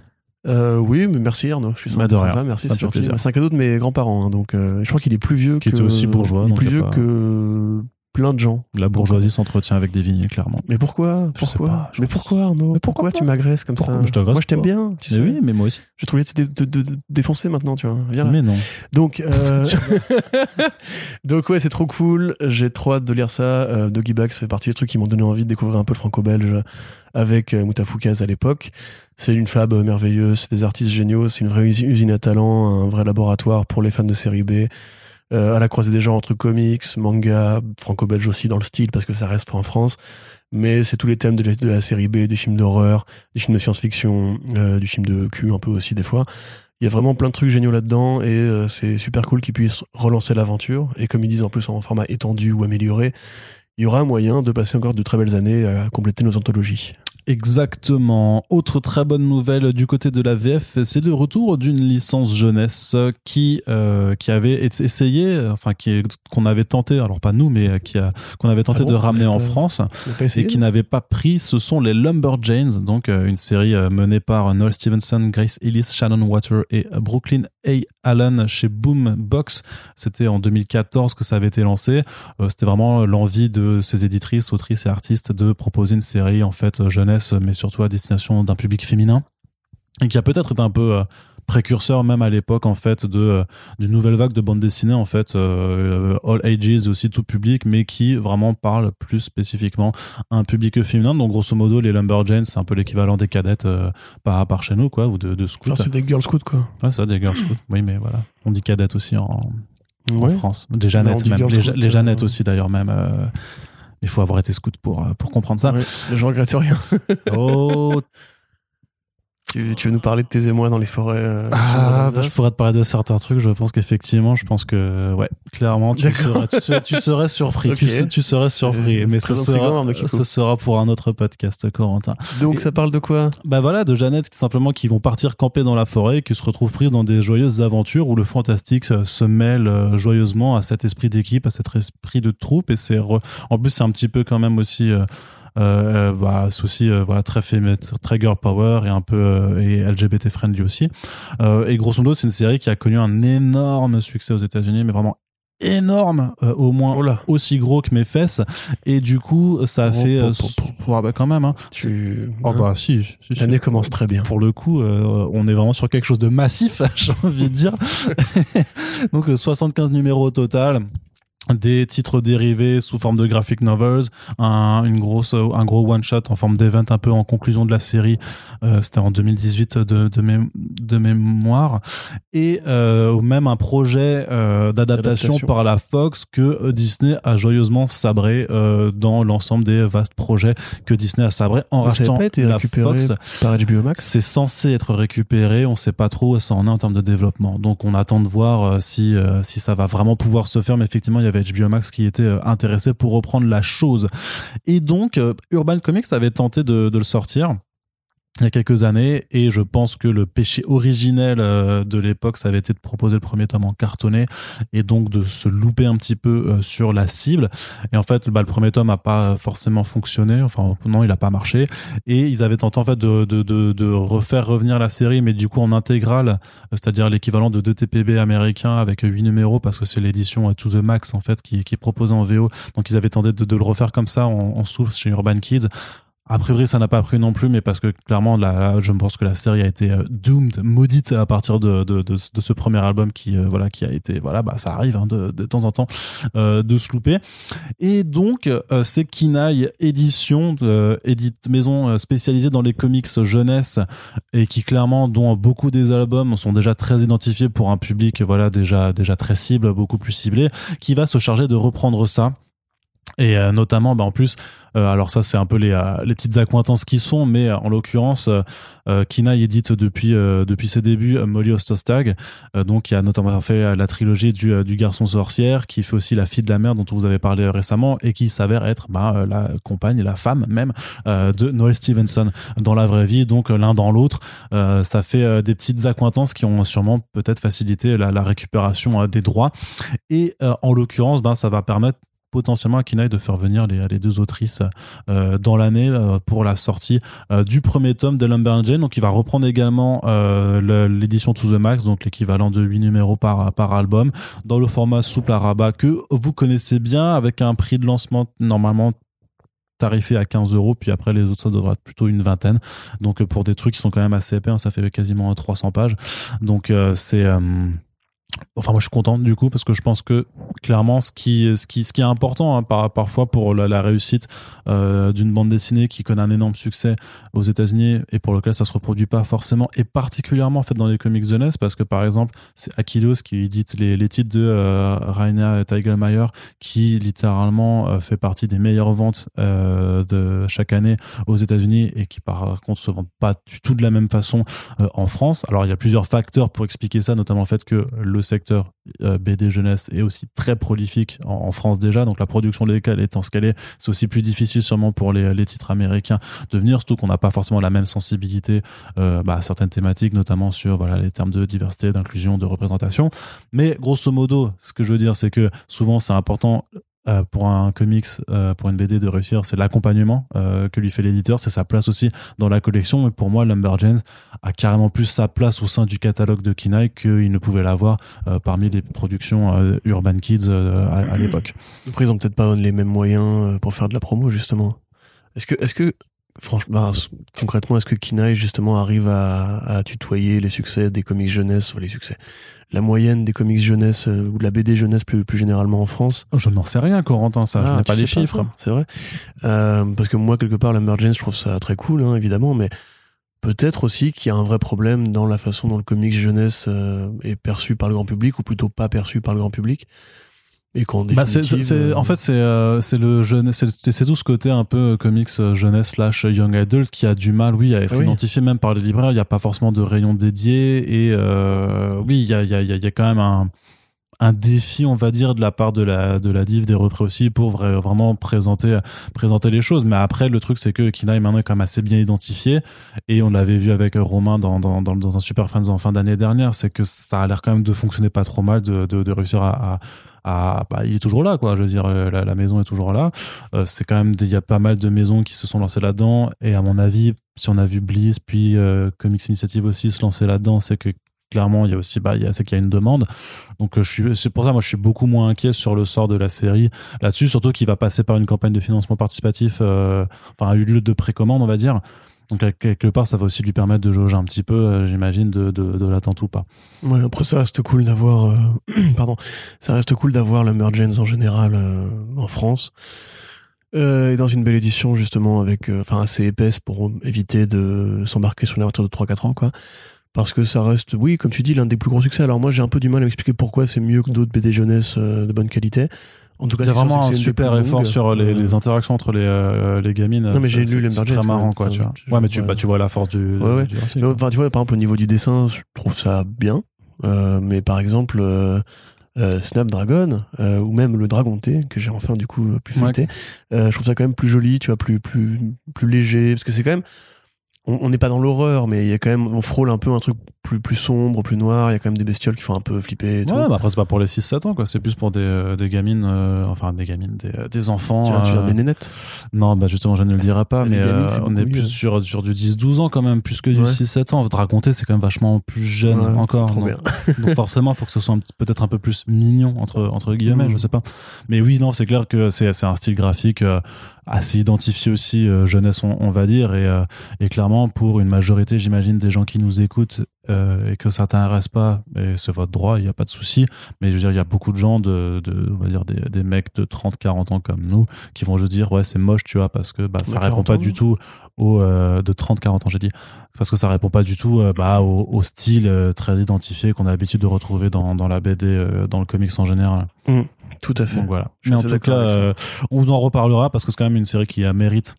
Euh, oui, mais merci Arnaud, je suis Bah, sympa, sympa, merci, c'est gentil. plaisir. C'est un cadeau de mes grands-parents, hein, donc euh, je crois qu'il est plus vieux Qui que. était aussi bourgeois, Il est plus vieux pas- que plein de gens. La bourgeoisie s'entretient avec des vinyles, clairement. Mais pourquoi Je sais Pourquoi pas, je Mais pourquoi Arnaud Mais pourquoi tu m'agresses comme Pourquoi ça Je Moi je t'aime bien, tu Mais sais. oui, mais moi aussi. J'ai trouvé de, de, de- de- défoncer maintenant, tu vois. Viens là. Mais non. Donc, euh, *laughs* *laughs* donc ouais, c'est trop cool. J'ai trop hâte de lire ça. Euh, Doggy Bags, c'est partie des trucs qui m'ont donné envie de découvrir un peu le franco-belge avec euh, Moutafoukaz à l'époque. C'est une fab euh, merveilleuse, c'est des artistes géniaux, c'est une vraie usi- usine à talent, un vrai laboratoire pour les fans de série B. Euh, à la croisée des genres entre comics, manga, franco-belge aussi dans le style parce que ça reste en France. Mais c'est tous les thèmes de la, série B, des films d'horreur, des films de science-fiction, euh, du film de cul un peu aussi des fois. Il y a vraiment plein de trucs géniaux là-dedans et euh, c'est super cool qu'ils puissent relancer l'aventure. Et comme ils disent en plus en format étendu ou amélioré, il y aura moyen de passer encore de très belles années à compléter nos anthologies. Exactement. Autre très bonne nouvelle du côté de la VF, c'est le retour d'une licence jeunesse qui euh, qui avait essayé, enfin qui qu'on avait tenté, alors pas nous, mais qui a qu'on avait tenté Ah bon de ramener en pas- France et qui n'avait pas pris. Ce sont les Lumberjanes, donc euh, une série euh, menée par Noel Stevenson, Grace Ellis, Shannon Water et euh, Brooklyn A. Allen chez Boombox. C'était en 2014 que ça avait été lancé. Euh, C'était vraiment l'envie de ces éditrices, autrices et artistes de proposer une série en fait jeunesse, mais surtout à destination d'un public féminin et qui a peut-être été un peu euh, précurseur même à l'époque en fait de euh, d'une nouvelle vague de bande dessinée en fait euh, all ages aussi tout public mais qui vraiment parle plus spécifiquement à un public féminin donc grosso modo les Lumberjanes c'est un peu l'équivalent des cadettes euh, par, par chez nous quoi ou de, de scouts c'est des Girl Scouts quoi. ouais, c'est ça des girl scouts oui mais voilà on dit cadettes aussi en. France. Des Jeannettes même. Les, Jeannettes euh, aussi d'ailleurs même. euh, il faut avoir été scout pour, pour comprendre ça. Ouais, je regrette rien. Oh, Tu, tu veux nous parler de tes émois dans les forêts euh, Ah, bah, je pourrais te parler de certains trucs. Je pense qu'effectivement, je pense que, ouais, clairement, tu serais, tu, serais- tu serais surpris. Ok. Tu, se- tu serais surpris. Mais ce intriguant, sera, ce pour un autre podcast, Corentin. Donc Et- ça parle de quoi? Bah voilà, de Jeannette simplement qui vont partir camper dans la forêt et qui se retrouvent pris dans des joyeuses aventures où le fantastique se mêle euh, joyeusement à cet esprit d'équipe, à cet esprit de troupe. Et c'est en plus c'est un petit peu quand même aussi. euh, euh, euh, bah, aussi euh, voilà très féminin, très girl power et un peu euh, et LGBT friendly aussi. Et grosso modo, c'est une série qui a connu un énorme succès aux États-Unis, mais vraiment énorme, euh, au moins Oh là. aussi gros que mes fesses. Et du coup, ça a Oh, fait euh, ouais, bah, quand même. Hein. Tu... Oh bah si, si, si. L'année commence très bien. Pour le coup, euh, on est vraiment sur quelque chose de massif, *laughs* j'ai envie de dire. *laughs* Donc euh, 75 numéros au total des titres dérivés sous forme de graphic novels, un, une grosse, un gros one shot en forme d'event un peu en conclusion de la série. Euh, C'était en 2018 de, de, mé- de mémoire et euh, même un projet euh, d'adaptation par la Fox que Disney a joyeusement sabré dans l'ensemble des vastes projets que Disney a sabré en Ça rachetant pas été la Fox. par HBO Max C'est censé être récupéré, on sait pas trop où ça en est en termes de développement. Donc on attend de voir si, si ça va vraiment pouvoir se faire, mais effectivement il y avait HBO Max qui était euh, intéressé pour reprendre la chose. Et donc euh, Urban Comics avait tenté de, de le sortir il y a quelques années et je pense que le péché originel euh, de l'époque ça avait été de proposer le premier tome en cartonné et donc de se louper un petit peu euh, sur la cible. Et en fait bah, le premier tome a pas forcément fonctionné enfin non il a pas marché. Et ils avaient tenté en fait de, de, de, de refaire revenir la série mais du coup en intégrale c'est-à-dire l'équivalent de 2 TPB américains avec 8 numéros parce que c'est l'édition euh, To The Max en fait qui, qui est proposée en VO donc ils avaient tenté de, le refaire comme ça en, en source chez Urban Kids a priori, ça n'a pas pris non plus, mais parce que clairement, là, je pense que la série a été euh, doomed, maudite à partir de, de, de, ce premier album qui, euh, voilà, qui a été, voilà, bah, ça arrive hein, de, temps en temps euh, de se louper. Et donc, euh, c'est Kinaï Édition, euh, édite, maison spécialisée dans les comics jeunesse et qui clairement, dont beaucoup des albums sont déjà très identifiés pour un public, voilà, déjà, déjà très cible, beaucoup plus ciblé, qui va se charger de reprendre ça. Et euh, notamment, bah, en plus, euh, alors ça c'est un peu les, euh, les petites accointances qui se font, mais en l'occurrence, euh, Kinaï édite depuis, depuis ses débuts Molly Ostostag, donc qui a notamment fait la trilogie du, du garçon sorcière, qui fait aussi La fille de la mer dont on vous avait parlé récemment, et qui s'avère être bah, la compagne, la femme même de Noel Stevenson dans la vraie vie, donc l'un dans l'autre. Ça fait des petites accointances qui ont sûrement peut-être facilité la, récupération des droits. Et en l'occurrence, ben, ça va permettre potentiellement à Kinaï de faire venir les, deux autrices euh, dans l'année euh, pour la sortie euh, du premier tome de Lumber Jane. Donc il va reprendre également le- l'édition To The Max, donc l'équivalent de 8 numéros par, album, dans le format souple à rabat que vous connaissez bien, avec un prix de lancement normalement tarifé à 15 euros, puis après les autres ça devrait être plutôt une vingtaine. Donc pour des trucs qui sont quand même assez épais, hein, ça fait quasiment 300 pages. Donc c'est... Enfin, moi, je suis content du coup parce que je pense que clairement, ce qui, est important hein, par, parfois pour la, réussite euh, d'une bande dessinée qui connaît un énorme succès aux États-Unis et pour lequel ça se reproduit pas forcément et particulièrement en fait dans les comics jeunesse parce que par exemple, c'est Aquilos qui édite les, titres de euh, Rainer Teigelmeier qui littéralement euh, fait partie des meilleures ventes euh, de chaque année aux États-Unis et qui par contre se vendent pas du tout de la même façon en France. Alors il y a plusieurs facteurs pour expliquer ça, notamment le fait que le secteur euh, BD jeunesse est aussi très prolifique en, France déjà, donc la production légale étant ce qu'elle est, c'est aussi plus difficile sûrement pour les, titres américains de venir, surtout qu'on n'a pas forcément la même sensibilité euh, bah, à certaines thématiques, notamment sur les termes de diversité, d'inclusion, de représentation. Mais grosso modo, ce que je veux dire, c'est que souvent c'est important euh, pour un comics, euh, pour une BD de réussir, c'est l'accompagnement euh, que lui fait l'éditeur, c'est sa place aussi dans la collection. Et pour moi, Lumberjanes a carrément plus sa place au sein du catalogue de Kinaï qu'il ne pouvait l'avoir parmi les productions Urban Kids à, à l'époque. Après, ils ont peut-être pas les mêmes moyens pour faire de la promo, justement. Est-ce que, est-ce que, franchement, bah, concrètement, est-ce que Kinaï, justement, arrive à, à tutoyer les succès des comics jeunesse, ou les succès, la moyenne des comics jeunesse, euh, ou de la BD jeunesse plus, plus généralement en France? Je n'en sais rien, Corentin, ça. je Ah, n'ai pas les sais chiffres. C'est vrai. Euh, parce que moi, quelque part, l'Emergence, je trouve ça très cool, hein, évidemment, mais peut-être aussi qu'il y a un vrai problème dans la façon dont le comics jeunesse euh, est perçu par le grand public, ou plutôt pas perçu par le grand public. Et qu'en Bah, définitive, c'est- euh, en fait, c'est euh, c'est le jeune, c'est tout ce côté un peu euh, comics jeunesse slash young adult qui a du mal, oui, à être oui. identifié même par les libraires. Il n'y a pas forcément de rayon dédié et euh, oui, il y a, il y, a, il y a- y a quand même un un défi, on va dire, de la part de la de la div des représ aussi pour vra- vraiment présenter présenter les choses. Mais après, le truc, c'est que maintenant est quand même assez bien identifié et on l'avait vu avec Romain dans dans, dans, dans un Super Friends en fin d'année dernière, c'est que ça a l'air quand même de fonctionner pas trop mal, de de, de réussir à, à bah, il est toujours là, quoi. Je veux dire, euh, la, maison est toujours là. Euh, c'est quand même, il y a pas mal de maisons qui se sont lancées là-dedans. Et à mon avis, si on a vu Bliss, puis euh, Comics Initiative aussi se lancer là-dedans, c'est que clairement, il y a aussi, bah, c'est qu'il y a une demande. Donc, je suis, c'est pour ça, moi, je suis beaucoup moins inquiet sur le sort de la série là-dessus, surtout qu'il va passer par une campagne de financement participatif, euh, enfin, eu lieu de précommande, on va dire. Donc, quelque part, ça va aussi lui permettre de jauger un petit peu, euh, j'imagine, de, de, de l'attente ou pas. Ouais, après ça reste cool d'avoir, euh, *clears throat* pardon, ça reste cool d'avoir l'Emergence en général euh, en France. Et dans une belle édition justement avec, enfin assez épaisse pour éviter de s'embarquer sur une aventure de 3-4 ans quoi. Parce que ça reste, oui, comme tu dis, l'un des plus gros succès. Alors moi j'ai un peu du mal à m'expliquer pourquoi c'est mieux que d'autres BD jeunesse de bonne qualité. En tout cas, Il y a vraiment un super plus effort longues. sur les, les interactions entre les, euh, les gamines. Non, mais j'ai lu c'est- très marrant, quoi, tu vois. Ouais, mais tu, ouais. bah, tu vois la force du, Ouais, ouais. du récit, Mais, quoi. Enfin, tu vois, par exemple, au niveau du dessin, je trouve ça bien. Euh, mais par exemple, euh, euh, Snapdragon, ou même le Dragon T, que j'ai enfin du coup feuilleter, euh, je trouve ça quand même plus joli, tu vois, plus, plus, plus léger. Parce que c'est quand même. On on n'est pas dans l'horreur, mais il y a quand même. On frôle un peu un truc plus, plus sombre, plus noir. Il y a quand même des bestioles qui font un peu flipper et tout. Ouais, bah après, c'est pas pour les 6-7 ans, quoi. C'est plus pour des, euh, des gamines, euh, enfin, des gamines, des, euh, des enfants. tu euh, des nénettes? Non, bah justement, je ne le dirai pas, mais gamines, euh, on est plus sur, sur du 10-12 ans quand même, plus que du Ouais. 6-7 ans. Dragonté, c'est quand même vachement plus jeune Ouais, encore. trop donc, bien. *laughs* donc forcément, il faut que ce soit peut-être un peu plus mignon, entre, entre guillemets, Mm. je sais pas. Mais oui, non, c'est clair que c'est c'est un style graphique euh, assez identifié aussi, euh, jeunesse, on, va dire. Euh, et clairement, pour une majorité, j'imagine, des gens qui nous écoutent euh, et que ça t'intéresse pas, et c'est votre droit, il n'y a pas de souci. Mais je veux dire, il y a beaucoup de gens, de, de, on va dire, des, des mecs de 30, 40 ans comme nous, qui vont juste dire, ouais, c'est moche, tu vois, parce que bah, ça répond 40 pas ans. du tout au, euh, de 30, 40 ans, j'ai dit. Parce que ça répond pas du tout euh, bah, au, au style euh, très identifié qu'on a l'habitude de retrouver dans, dans la BD, dans le comics en général. Tout à fait. Donc voilà. Je Mais en tout cas, on vous en reparlera parce que c'est quand même une série qui a mérite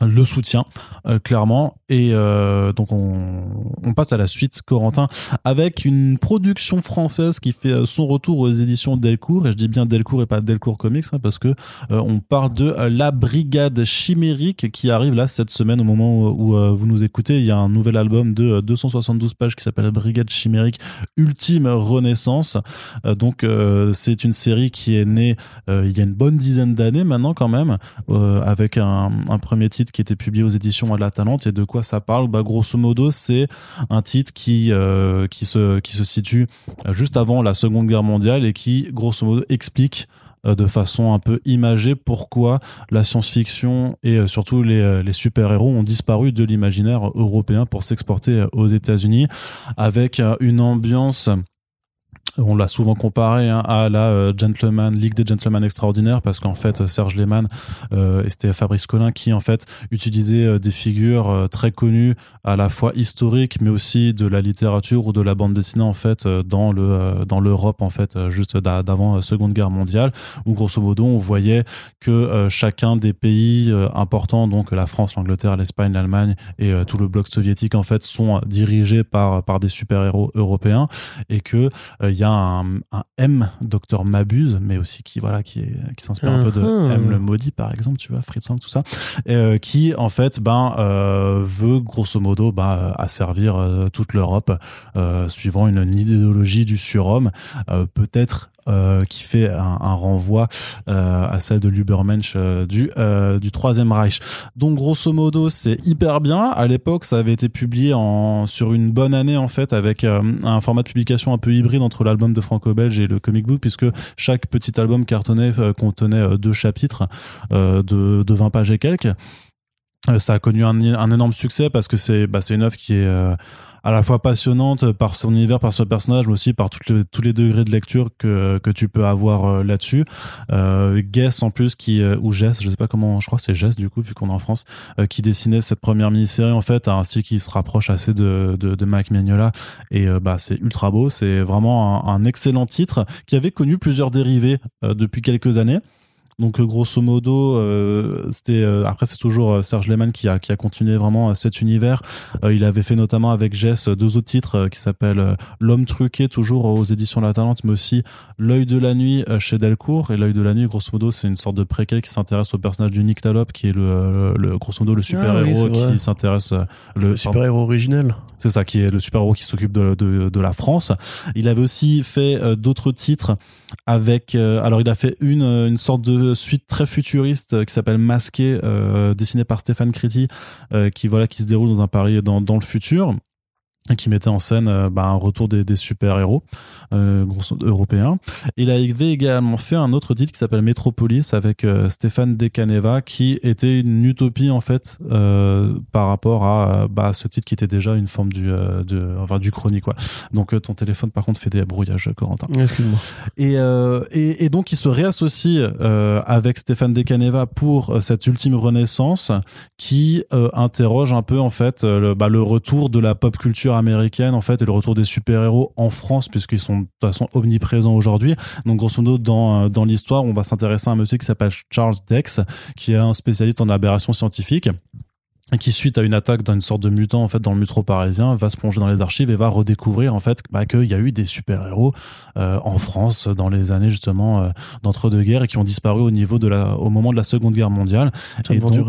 le soutien euh, clairement. Et euh, donc on, passe à la suite Corentin avec une production française qui fait euh, son retour aux éditions Delcourt. Et je dis bien Delcourt et pas Delcourt Comics hein, parce que on parle de la brigade chimérique qui arrive là cette semaine au moment où, vous nous écoutez. Il y a un nouvel album de euh, 272 pages qui s'appelle Brigade chimérique ultime renaissance. Donc c'est une série qui est née il y a une bonne dizaine d'années maintenant quand même avec un premier titre qui était publié aux éditions à la Talente. Et de quoi ça parle? Bah grosso modo c'est un titre qui euh, qui se qui se situe euh, juste avant la Seconde Guerre mondiale et qui grosso modo explique euh, de façon un peu imagée pourquoi la science-fiction et surtout les, les super-héros ont disparu de l'imaginaire européen pour s'exporter aux États-Unis avec une ambiance on l'a souvent comparé hein, à la euh, Gentleman Ligue des Gentlemen Extraordinaires parce qu'en fait euh, Serge Lehmann euh, et c'était Fabrice Collin qui en fait utilisaient euh, des figures très connues à la fois historiques mais aussi de la littérature ou de la bande dessinée en fait euh, dans le euh, dans l'Europe en fait euh, juste d'a- d'avant euh, Seconde Guerre mondiale où grosso modo on voyait que euh, chacun des pays euh, importants donc la France l'Angleterre l'Espagne l'Allemagne et euh, tout le bloc soviétique en fait sont dirigés par par des super-héros européens et que euh, il y a un, un M, Docteur Mabuse, mais aussi qui voilà qui, est, qui s'inspire un peu de Mhm. M le maudit par exemple, tu vois, Fritz Lang, tout ça, et, euh, qui en fait ben euh, veut grosso modo ben, asservir euh, toute l'Europe euh, suivant une, idéologie du surhomme, euh, peut-être euh, qui fait un, renvoi euh, à celle de l'Ubermensch euh, du euh, du troisième Reich. Donc grosso modo, c'est hyper bien. À l'époque, ça avait été publié sur une bonne année en fait, avec euh, un format de publication un peu hybride entre l'album de franco-belge et le comic book, puisque chaque petit album cartonné euh, contenait euh, deux chapitres euh, de, de 20 pages et quelques. Euh, ça a connu un, énorme succès parce que c'est bah, une œuvre qui est euh, à la fois passionnante par son univers, par son personnage, mais aussi par tous les degrés de lecture que, tu peux avoir euh, là-dessus. Euh, Guess en plus ou Jess, je sais pas comment, je crois c'est Jess du coup vu qu'on est en France, qui dessinait cette première mini-série en fait, un style qui se rapproche assez de Mike Mignola et bah c'est ultra beau, c'est vraiment un, excellent titre qui avait connu plusieurs dérivés depuis quelques années. Donc euh, grosso modo, euh, c'était euh, après c'est toujours Serge Lehmann qui a qui a continué vraiment cet univers. Euh, il avait fait notamment avec Jess deux autres titres qui s'appellent L'homme truqué toujours aux éditions La Talente, mais aussi L'œil de la nuit chez Delcourt. Et L'œil de la nuit, grosso modo, c'est une sorte de préquel qui s'intéresse au personnage du Nick Talop, qui est le, le, le- grosso modo le super oui, héros qui s'intéresse le Le super-héros originel. c'est ça, qui est le super-héros qui s'occupe de, de, de la France. Il avait aussi fait d'autres titres avec. alors, il a fait une, une sorte de suite très futuriste euh, qui s'appelle Masqué, euh, dessinée par Stéphane Critti, euh, qui voilà, qui se déroule dans un Paris dans, le futur et qui mettait en scène bah, un retour des, des super-héros euh, grosso- européens. Il avait également fait un autre titre qui s'appelle Metropolis avec euh, Stéphane Decaneva qui était une utopie en fait euh, par rapport à bah, ce titre qui était déjà une forme du, de, enfin, du chronique. Quoi. Donc ton téléphone par contre fait des brouillages, Corentin. Excuse-moi. Et, et, et donc, il se réassocie avec Stéphane Decaneva pour cette ultime renaissance qui interroge un peu, en fait, le, bah, le retour de la pop culture américaine, en fait, et le retour des super-héros en France, puisqu'ils sont de toute façon omniprésents aujourd'hui. Donc, grosso modo, dans, euh, dans l'histoire, on va s'intéresser à un monsieur qui s'appelle Charles Dex, qui est un spécialiste en aberrations scientifiques et qui suite à une attaque d'un sorte de mutant en fait dans le métro parisien va se plonger dans les archives et va redécouvrir en fait bah, qu'il y a eu des super héros euh, en France dans les années justement euh, d'entre-deux-guerres et qui ont disparu au niveau de la au moment de la Seconde Guerre mondiale Ça Et donc.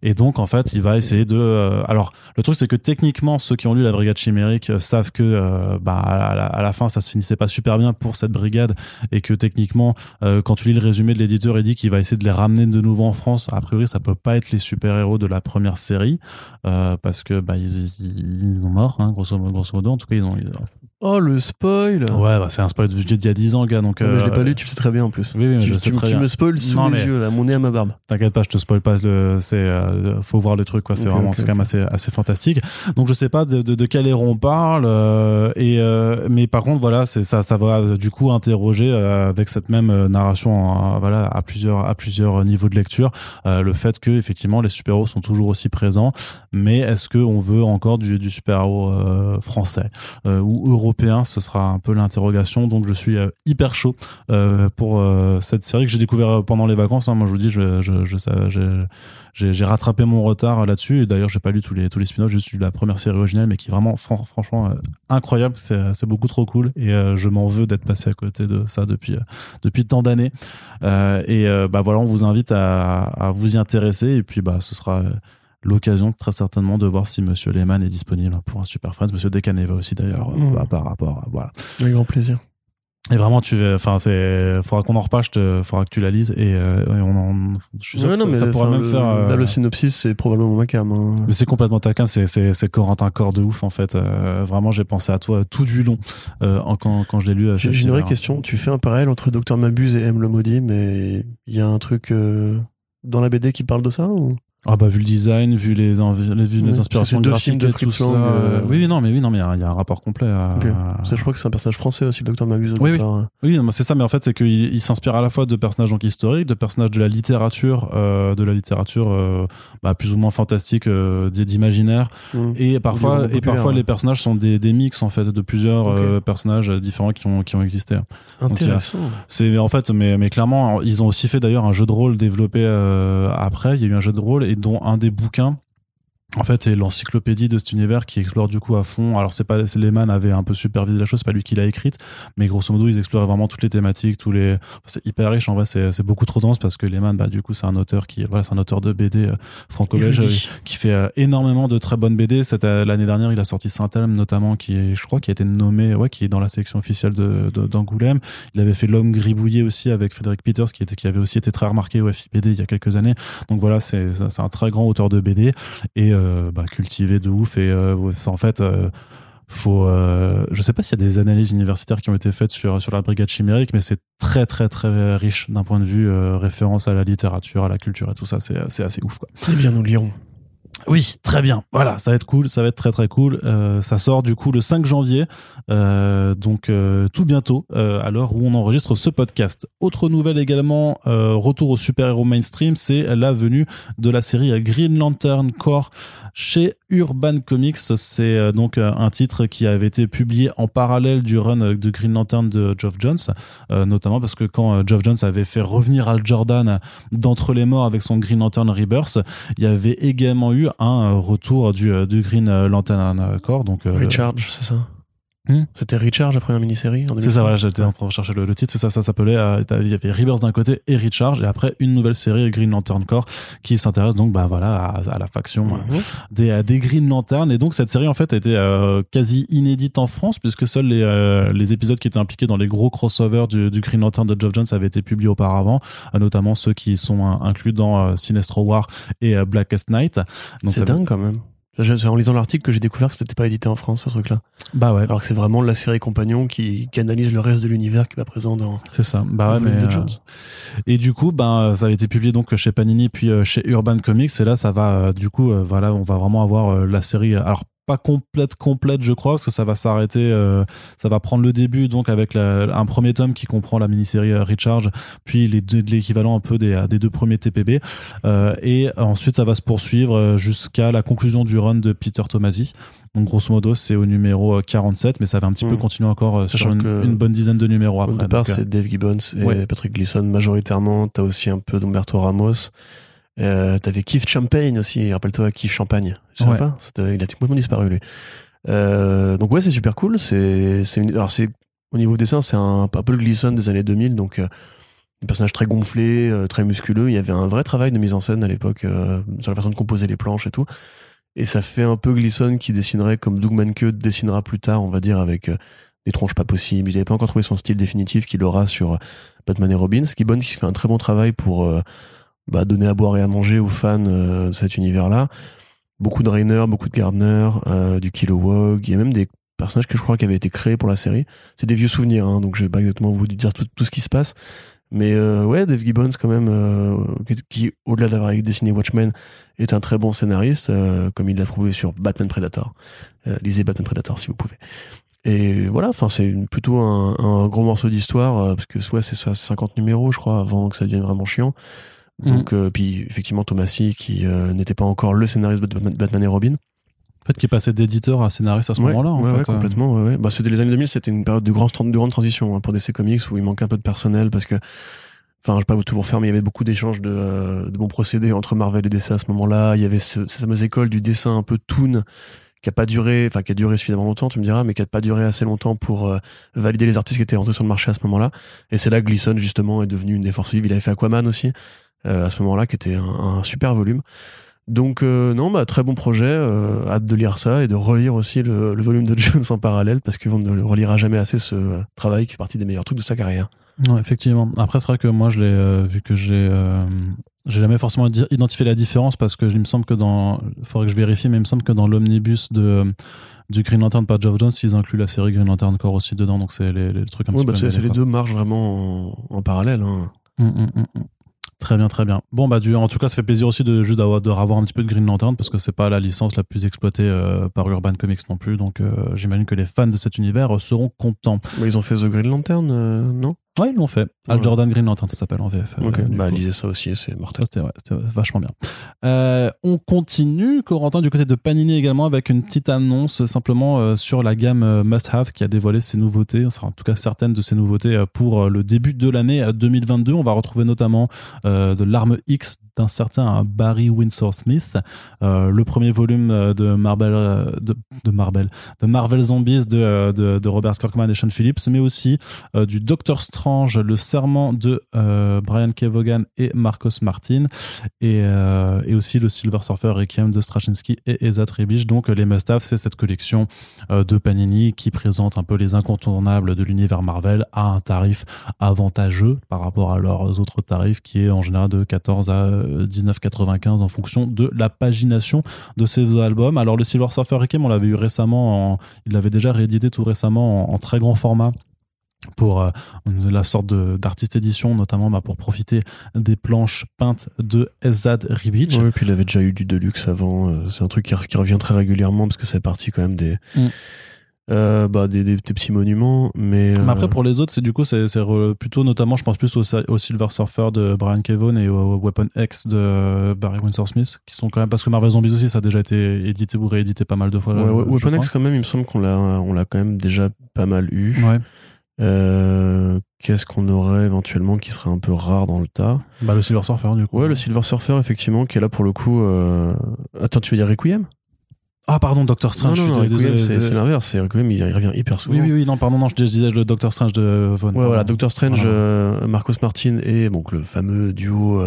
Et donc en fait il va essayer de euh, alors le truc c'est que techniquement ceux qui ont lu la brigade chimérique euh, savent que euh, bah à la, fin ça se finissait pas super bien pour cette brigade et que techniquement euh, quand tu lis le résumé de l'éditeur il dit qu'il va essayer de les ramener de nouveau en France. A priori ça peut pas être les super héros de la première série parce que bah ils, ils, ils ont mort hein, grosso, grosso modo. En tout cas ils ont ils- Oh, le spoil ouais bah, c'est un spoil d'il y a 10 ans gars donc mais Je l'ai euh, pas lu, tu le sais très bien en plus. oui, oui, mais tu je sais tu- très tu bien. me spoil sous Non, les mais- yeux, là, mon nez à ma barbe. T'inquiète pas, je te spoil pas. Le, c'est, euh, faut voir les trucs, quoi. C'est vraiment, c'est quand même assez, assez fantastique. Donc je sais pas de, de, de quel héros on parle, euh, et euh, mais par contre voilà, c'est ça, ça va euh, du coup interroger euh, avec cette même euh, narration, en- voilà, à plusieurs, à plusieurs niveaux de lecture, euh, le fait que effectivement les super héros sont toujours aussi présents, mais est-ce que on veut encore du, du super héros euh, français euh, ou européen Ce sera un peu l'interrogation. Donc je suis euh, hyper chaud euh, pour euh, cette série que j'ai découvert pendant les vacances. hein. Moi, je vous dis, j'ai- rattrapé mon retard là-dessus. Et d'ailleurs, j'ai pas lu tous les tous les spin-offs. J'ai lu la première série originale, mais qui est vraiment, fran- franchement, incroyable. C'est beaucoup trop cool. Et je m'en veux d'être passé à côté de ça depuis euh, depuis tant d'années. Et bah voilà, on vous invite à, à vous y intéresser. Et puis bah, ce sera l'occasion très certainement de voir si Monsieur Lehman est disponible pour un Super Friends. Monsieur Decaneva aussi d'ailleurs, euh, bah, par rapport à, voilà. Avec grand plaisir. Et vraiment, tu veux, enfin, c'est, faudra qu'on en te, faudra que tu la lises et, euh, et on en, je suis sûr Ouais, que non, ça, mais ça pourrait même le- faire. euh, Là, le synopsis, c'est probablement ma cam. hein. mais c'est complètement ta cam, c'est, c'est, c'est Corentin Corps de ouf en fait. Euh, vraiment, j'ai pensé à toi tout du long euh, quand, quand je l'ai lu. euh, J'ai une vraie question. Tu fais un parallèle entre Docteur Mabuse et M le Maudit, mais il y a un truc euh, dans la BD qui parle de ça ou? Ah bah vu le design, vu les, les, vu les inspirations deux graphiques films de et tout ça. Lang, euh, Oui, oui, non, mais oui, non, mais il y a- il y, a un rapport complet. à- je crois que c'est un personnage français aussi, le Docteur Mabuse Oui, oui. hein. Oui, c'est ça, mais en fait, c'est qu'il il s'inspire à la fois de personnages donc historiques, de personnages de la littérature, euh, de la littérature euh, bah, plus ou moins fantastique, euh, d'imaginaire, Mm. et parfois, et parfois ouais. les personnages sont des, des mix en fait de plusieurs euh, personnages différents qui ont qui ont existé. Intéressant. C'est en fait, mais mais clairement, ils ont aussi fait d'ailleurs un jeu de rôle développé euh, après. Il y a eu un jeu de rôle et dont un des bouquins. En fait, c'est l'encyclopédie de cet univers qui explore du coup à fond. Alors, c'est pas, c'est Lehman avait un peu supervisé la chose, c'est pas lui qui l'a écrite, mais grosso modo, ils exploraient vraiment toutes les thématiques, tous les. enfin, c'est hyper riche. En vrai, c'est, c'est beaucoup trop dense parce que Lehman, bah, du coup, c'est un auteur qui, voilà, c'est un auteur de BD euh, franco-belge euh, qui fait euh, énormément de très bonnes BD. C'était l'année dernière, il a sorti Saint-Elme notamment, qui est, je crois, qui a été nommé, ouais, qui est dans la sélection officielle de, d'Angoulême. Il avait fait L'homme gribouillé aussi avec Frédéric Peters, qui était, qui avait aussi été très remarqué au FIBD il y a quelques années. Donc voilà, c'est, c'est un très grand auteur de BD et bah, cultivé de ouf. Et euh, en fait. euh, faut euh, je sais pas s'il y a des analyses universitaires qui ont été faites sur sur la brigade chimérique mais c'est très très très riche d'un point de vue euh, référence à la littérature à la culture et tout ça c'est c'est assez ouf quoi Eh bien, nous lirons. Oui, très bien. Voilà, ça va être cool, ça va être très très cool. Euh, ça sort du coup le 5 janvier, euh, donc euh, tout bientôt, à l'heure où on enregistre ce podcast. Autre nouvelle également, retour au super-héros mainstream, c'est la venue de la série Green Lantern Corps chez Urban Comics. C'est donc un titre qui avait été publié en parallèle du run de Green Lantern de Geoff Jones, notamment parce que quand Geoff Jones avait fait revenir Al Jordan d'entre les morts avec son Green Lantern Rebirth, il y avait également eu un retour du, euh, Green Lantern Corps. Donc, euh, Recharge, c'est ça? Hmm. C'était Recharge, la première mini-série C'est ça, voilà, j'étais en train de rechercher le, titre, c'est ça, ça s'appelait, euh, il y avait Rebirth d'un côté et Recharge, et après une nouvelle série, Green Lantern Corps, qui s'intéresse donc, bah voilà, à, la faction euh, mhm. des, des Green Lantern, et donc cette série, en fait, a été euh, quasi inédite en France, puisque seuls les, les épisodes qui étaient impliqués dans les gros crossovers du, du Green Lantern de Geoff Jones avaient été publiés auparavant, notamment ceux qui sont inclus dans Sinestro War et Blackest Night. C'est dingue quand même. C'est en lisant l'article que j'ai découvert que c'était pas édité en France, ce truc-là. Bah ouais. Alors que c'est vraiment la série compagnon qui, qui analyse le reste de l'univers qui va présent dans. C'est ça. Bah ouais, mais, euh, Et du coup, ben, ça a été publié donc chez Panini puis euh, chez Urban Comics et là, ça va, euh, du coup, voilà, on va vraiment avoir la série. Alors pas complète complète je crois parce que ça va s'arrêter euh, ça va prendre le début donc avec un premier tome qui comprend la mini-série euh, Recharge puis les deux l'équivalent un peu des, des deux premiers TPB euh, et ensuite ça va se poursuivre jusqu'à la conclusion du run de Peter Tomasi. Donc grosso modo c'est au numéro 47 mais ça va un petit peu mmh. continuer encore sur une, bonne dizaine de numéros après au départ c'est Dave Gibbons et Patrick Gleason majoritairement. T'as aussi un peu d'Umberto Ramos euh, T'avais Keith Champagne aussi, rappelle-toi Keith Champagne. Tu sais pas Il a complètement disparu lui. Euh, donc ouais, c'est super cool. C'est, c'est alors c'est au niveau dessin, c'est un, un, peu le Gleason des années 2000, donc euh, un personnage très gonflé, euh, très musculeux. Il y avait un vrai travail de mise en scène à l'époque sur la façon de composer les planches et tout. Et ça fait un peu Gleason qui dessinerait comme Doug Manke dessinera plus tard, on va dire, avec des tronches pas possibles. Il n'avait pas encore trouvé son style définitif qu'il aura sur Batman et Robin. Gibbons qui fait un très bon travail pour bah, donner à boire et à manger aux fans euh, de cet univers-là. Beaucoup de Rainer, beaucoup de Gardner, euh, du Kilowog. Il y a même des personnages que je crois qui avaient été créés pour la série. C'est des vieux souvenirs, hein, donc je vais pas exactement vous dire tout, ce qui se passe. Mais euh, ouais, Dave Gibbons quand même, euh, qui au-delà d'avoir dessiné Watchmen, est un très bon scénariste, comme il l'a trouvé sur Batman Predator. lisez Batman Predator si vous pouvez. Et voilà, enfin c'est plutôt un, gros morceau d'histoire, parce que soit c'est 50 numéros, je crois, avant que ça devienne vraiment chiant. Donc, mm. euh, puis effectivement, Thomasy, qui euh, n'était pas encore le scénariste de Batman et Robin. En fait, qui est passé d'éditeur à scénariste à ce moment-là. En ouais, fait, complètement. Ouais, bah, c'était les années 2000, c'était une période de grande, de grande transition hein, pour DC Comics où il manquait un peu de personnel parce que, enfin, je vais pas tout vous refaire, mais il y avait beaucoup d'échanges de, euh, de bons procédés entre Marvel et DC à ce moment-là. Il y avait ce, cette fameuse école du dessin un peu toon qui a pas duré, enfin qui a duré suffisamment longtemps, tu me diras, mais qui a pas duré assez longtemps pour valider les artistes qui étaient rentrés sur le marché à ce moment-là. Et c'est là que Gleason justement est devenu une des forces vives. Il avait fait Aquaman aussi. Euh, à ce moment-là, qui était un, super volume. Donc euh, non, bah, très bon projet, euh, hâte de lire ça et de relire aussi le, volume de *laughs* Jones en parallèle parce qu'on ne le relira jamais assez ce travail qui fait partie des meilleurs trucs de sa carrière. Non, effectivement. Après, c'est vrai que moi, je l'ai vu que j'ai j'ai jamais forcément identifié la différence parce que il me semble que dans, faudrait que je vérifie, mais il me semble que dans l'omnibus de du Green Lantern pas Geoff Jones, ils incluent la série Green Lantern Corps aussi dedans, donc c'est les, trucs un petit bah, peu. C'est les deux marchent vraiment en, parallèle. Hein. Hum, hum, hum, Très bien, très bien. Bon, bah, du, en tout cas, ça fait plaisir aussi de juste d'avoir, de revoir un petit peu de Green Lantern parce que c'est pas la licence la plus exploitée euh, par Urban Comics non plus. Donc, euh, j'imagine que les fans de cet univers seront contents. ils ont fait The Green Lantern, euh, non? Ouais, ils l'ont fait. Al Jordan Green Lantern, ça s'appelle en VF. Ok, bah lisez ça aussi, c'est mortel. C'était ouais, vachement bien. Euh, on continue, Corentin, du côté de Panini également, avec une petite annonce simplement euh, sur la gamme euh, Must Have qui a dévoilé ses nouveautés, enfin, en tout cas certaines de ses nouveautés pour le début de l'année 2022. On va retrouver notamment de l'arme X d'un certain Barry Windsor Smith, le premier volume de Marvel, de, de Marvel, de Marvel Zombies de, de, de Robert Kirkman et Sean Phillips, mais aussi du Doctor Strange le de euh, Brian Kevogan et Marcos Martin, et, euh, et, aussi le Silver Surfer Requiem de Straczynski et Eza Tribich. Donc les must c'est cette collection euh, de Panini qui présente un peu les incontournables de l'univers Marvel à un tarif avantageux par rapport à leurs autres tarifs qui est en général de 14 à 19,95 en fonction de la pagination de ces albums. Alors le Silver Surfer Requiem, on l'avait eu récemment, il l'avait déjà réédité tout récemment en très grand format pour euh, la sorte d'artiste édition, notamment bah, pour profiter des planches peintes de Ezad Ribic. Ouais, puis il avait déjà eu du Deluxe avant. euh, C'est un truc qui, re- qui revient très régulièrement parce que c'est parti quand même des, Mm. euh, bah, des, des- des petits monuments. Mais, Mais euh, après, pour les autres, c'est du coup, c'est plutôt, notamment, je pense plus au, au Silver Surfer de Brian Kevon et au Weapon X de Barry Windsor Smith, qui sont quand même, parce que Marvel Zombies aussi, ça a déjà été édité ou réédité pas mal de fois. ouais, Weapon X, quand même, il me semble qu'on l'a, on l'a quand même déjà pas mal eu. Ouais. Euh, Qu'est-ce qu'on aurait éventuellement qui serait un peu rare dans le tas? Bah, le Silver Surfer, du coup. Ouais, le Silver Surfer, effectivement, qui est là pour le coup. euh, Attends, tu veux dire Requiem? Ah, pardon, Doctor Strange. Non, non, non, Requiem, c'est l'inverse. C'est Requiem, il il revient hyper souvent. Oui, oui, oui, non, pardon, non, je, disais le Doctor Strange de Von. Ouais, voilà, Doctor Strange, Voilà. euh, Marcos Martin et donc le fameux duo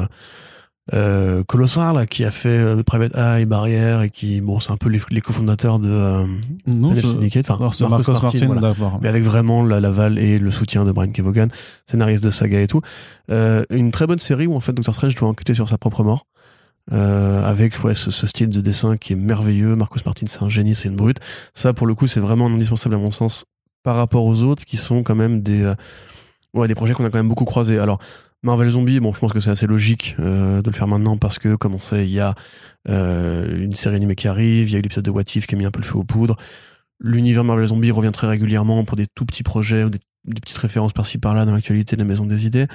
euh, colossal là, qui a fait euh, Private Eye, Barrière et qui, bon, c'est un peu les, les cofondateurs de euh, Non, Syndicate, enfin, c'est Marcos, Martin, voilà. d'accord. mais avec vraiment la- l'aval et le soutien de Brian Kevogan, scénariste de saga et tout. Euh, une très bonne série où en fait Doctor Strange doit enquêter sur sa propre mort. Euh, avec ouais, ce, ce style de dessin qui est merveilleux. Marcus Martin, c'est un génie, c'est une brute. Ça, pour le coup, c'est vraiment indispensable à mon sens par rapport aux autres qui sont quand même des, euh, ouais, des projets qu'on a quand même beaucoup croisés. Alors, Marvel Zombie, bon, je pense que c'est assez logique euh, de le faire maintenant parce que, comme on sait, il y a euh, une série animée qui arrive, il y a eu l'épisode de What If qui a mis un peu le feu aux poudres. L'univers Marvel Zombie revient très régulièrement pour des tout petits projets ou des, des petites références par-ci par-là dans l'actualité de la Maison des Idées.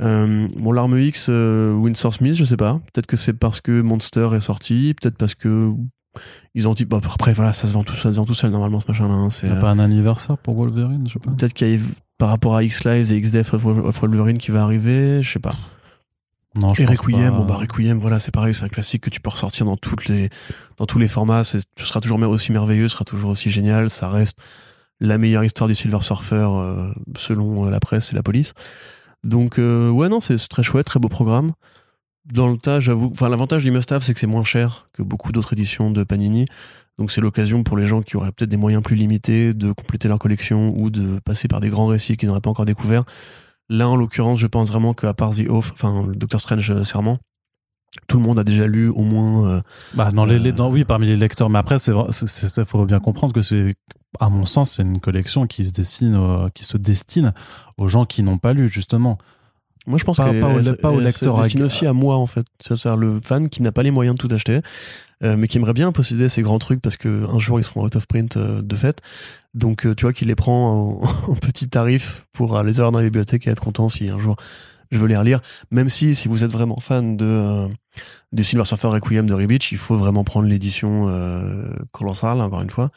Euh, bon, l'arme X, euh, Winsor Smith, je sais pas. Peut-être que c'est parce que Monster est sorti, peut-être parce que ils ont dit. Après, voilà, ça se vend tout, ça se vend tout seul normalement ce machin-là. hein, c'est, pas un anniversaire pour Wolverine, je sais pas. Peut-être qu'il y a par rapport à X-Lives et X-Death of Wolverine qui va arriver, je sais pas. Non, je Et pense Requiem, pas. bon bah Requiem, voilà, c'est pareil, c'est un classique que tu peux ressortir dans toutes les, dans tous les formats. Ce sera toujours aussi merveilleux, ce sera toujours aussi génial. Ça reste la meilleure histoire du Silver Surfer euh, selon euh, la presse et la police. Donc euh, ouais non, c'est c'est très chouette, très beau programme. Dans le tas, j'avoue, enfin l'avantage du Must Have, c'est que c'est moins cher que beaucoup d'autres éditions de Panini. Donc c'est l'occasion pour les gens qui auraient peut-être des moyens plus limités de compléter leur collection ou de passer par des grands récits qu'ils n'auraient pas encore découverts. Là, en l'occurrence, je pense vraiment qu'à part The Oath, enfin le Doctor Strange euh, Serment, tout le monde a déjà lu au moins. euh, Bah, dans les, Euh, dans- oui, parmi les lecteurs. Mais après, c'est, ça, faut bien comprendre que c'est, à mon sens, c'est une collection qui se destine, euh, qui se destine aux gens qui n'ont pas lu, justement. Moi, je pense Pas- qu'elle pas au- elle- pas au elle lecteur se destine ag- aussi à moi, en fait. C'est-à-dire le fan qui n'a pas les moyens de tout acheter, euh, mais qui aimerait bien posséder ces grands trucs parce que un jour ils seront out of print euh, de fait. Donc, euh, tu vois, qui les prend en, *laughs* en petit tarif pour euh, les avoir dans la bibliothèque et être content si un jour je veux les relire. Même si, si vous êtes vraiment fan de euh, du Silver Surfer Requiem de Ribic, il faut vraiment prendre l'édition euh, colossale, encore une fois.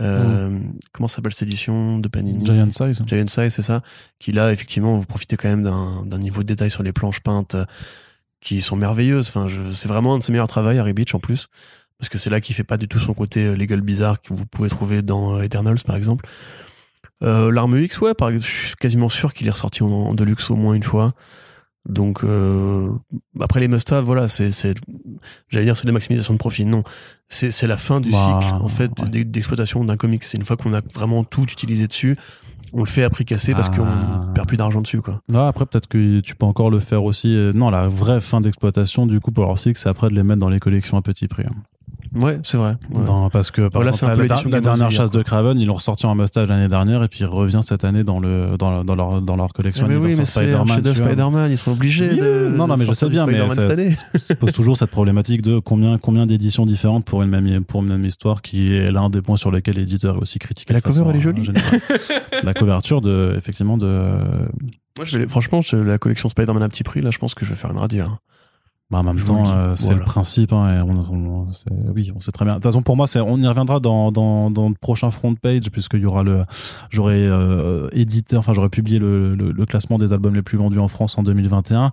Euh, Comment s'appelle cette édition de Panini? Giant Size. Giant Size, c'est ça. Qui là, effectivement, vous profitez quand même d'un niveau de détail sur les planches peintes euh, qui sont merveilleuses. Enfin, c'est vraiment un de ses meilleurs travaux, Harry Beach, en plus. Parce que c'est là qu'il fait pas du tout son côté euh, legal bizarre que vous pouvez trouver dans Eternals, par exemple. Euh, L'arme X, ouais, par, je suis quasiment sûr qu'il est ressorti en, en deluxe au moins une fois. Donc, euh, après les must-have, voilà, c'est, c'est, j'allais dire, c'est de la maximisation de profit. Non, c'est, c'est la fin du cycle, en fait, ouais. d'exploitation d'un comic. C'est une fois qu'on a vraiment tout utilisé dessus, on le fait à prix cassé parce Ah. qu'on perd plus d'argent dessus, quoi. Non, après, peut-être que tu peux encore le faire aussi. euh, Non, la vraie fin d'exploitation, du coup, pour leur cycle, c'est après de les mettre dans les collections à petit prix. hein. Ouais, c'est vrai. ouais. Dans- parce que, par Voilà, exemple, la, dernière chasse de Craven, ils l'ont ressorti en must-have l'année dernière et puis il revient cette année dans, le, dans, dans, leur, dans leur collection mais oui, mais Spider-Man. ils sont obligés de. non, non, mais je sais bien, mais ça- se pose toujours cette problématique de combien, combien d'éditions différentes pour une, même, pour une même histoire qui est l'un des points sur lesquels l'éditeur est aussi critique. La cover, elle est jolie. *laughs* la couverture, de, effectivement, de. Moi, je vais- franchement, la collection Spider-Man à petit prix, là, je pense que je vais faire une radie. Bah, en même Je temps, euh, c'est Voilà. le principe. Hein, et on, on- c'est- oui, on sait très bien. De toute façon, pour moi, on y reviendra dans, dans, dans le prochain front page, puisqu'il y aura le. J'aurais euh, édité, enfin, j'aurais publié le, le, le classement des albums les plus vendus en France en 2021.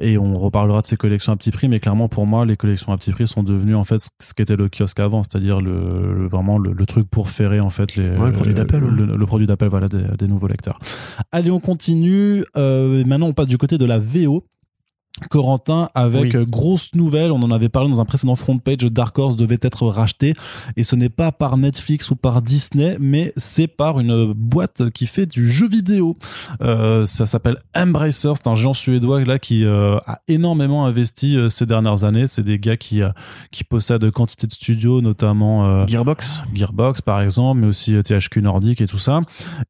Et on reparlera de ces collections à petit prix, mais clairement pour moi, les collections à petit prix sont devenues en fait ce qu'était le kiosque avant, c'est-à-dire le, le- vraiment le, le truc pour ferrer en fait les, Ouais, le produit d'appel, ouais. le, le produit d'appel voilà des, des nouveaux lecteurs. Allez, on continue. Euh, maintenant, on passe du côté de la VO Corentin avec Oui. euh, grosse nouvelle, on en avait parlé dans un précédent front page, Dark Horse devait être racheté et ce n'est pas par Netflix ou par Disney mais c'est par une boîte qui fait du jeu vidéo. Euh, ça s'appelle Embracer, c'est un géant suédois là qui euh, a énormément investi euh, ces dernières années, c'est des gars qui qui possèdent quantité de studios notamment Gearbox. Gearbox par exemple, mais aussi THQ Nordic et tout ça.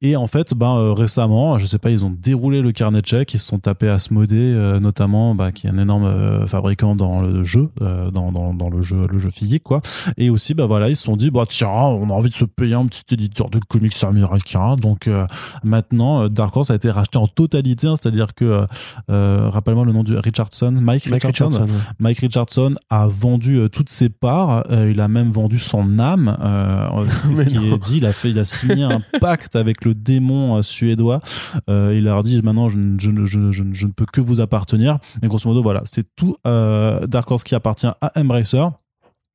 Et en fait, ben récemment, je sais pas, ils ont déroulé le carnet de chèques, ils se sont tapés à Asmodée euh, notamment, bah, qui est un énorme euh, fabricant dans le jeu, euh, dans, dans, dans le jeu, le jeu physique quoi. Et aussi, bah voilà, ils se sont dit, bah tiens, on a envie de se payer un petit éditeur de comics américain, donc euh, maintenant Dark Horse a été racheté en totalité, hein, c'est-à-dire que rappelle-moi le nom du Richardson, Mike, Mike Richardson. Mike Richardson a vendu toutes ses parts. il a même vendu son âme. C'est *laughs* ce qui est dit. Il a fait, il a signé un *laughs* pacte avec le démon suédois. Il leur dit maintenant, je ne peux que vous appartenir. Grosso modo, voilà, c'est tout euh, Dark Horse qui appartient à Embracer.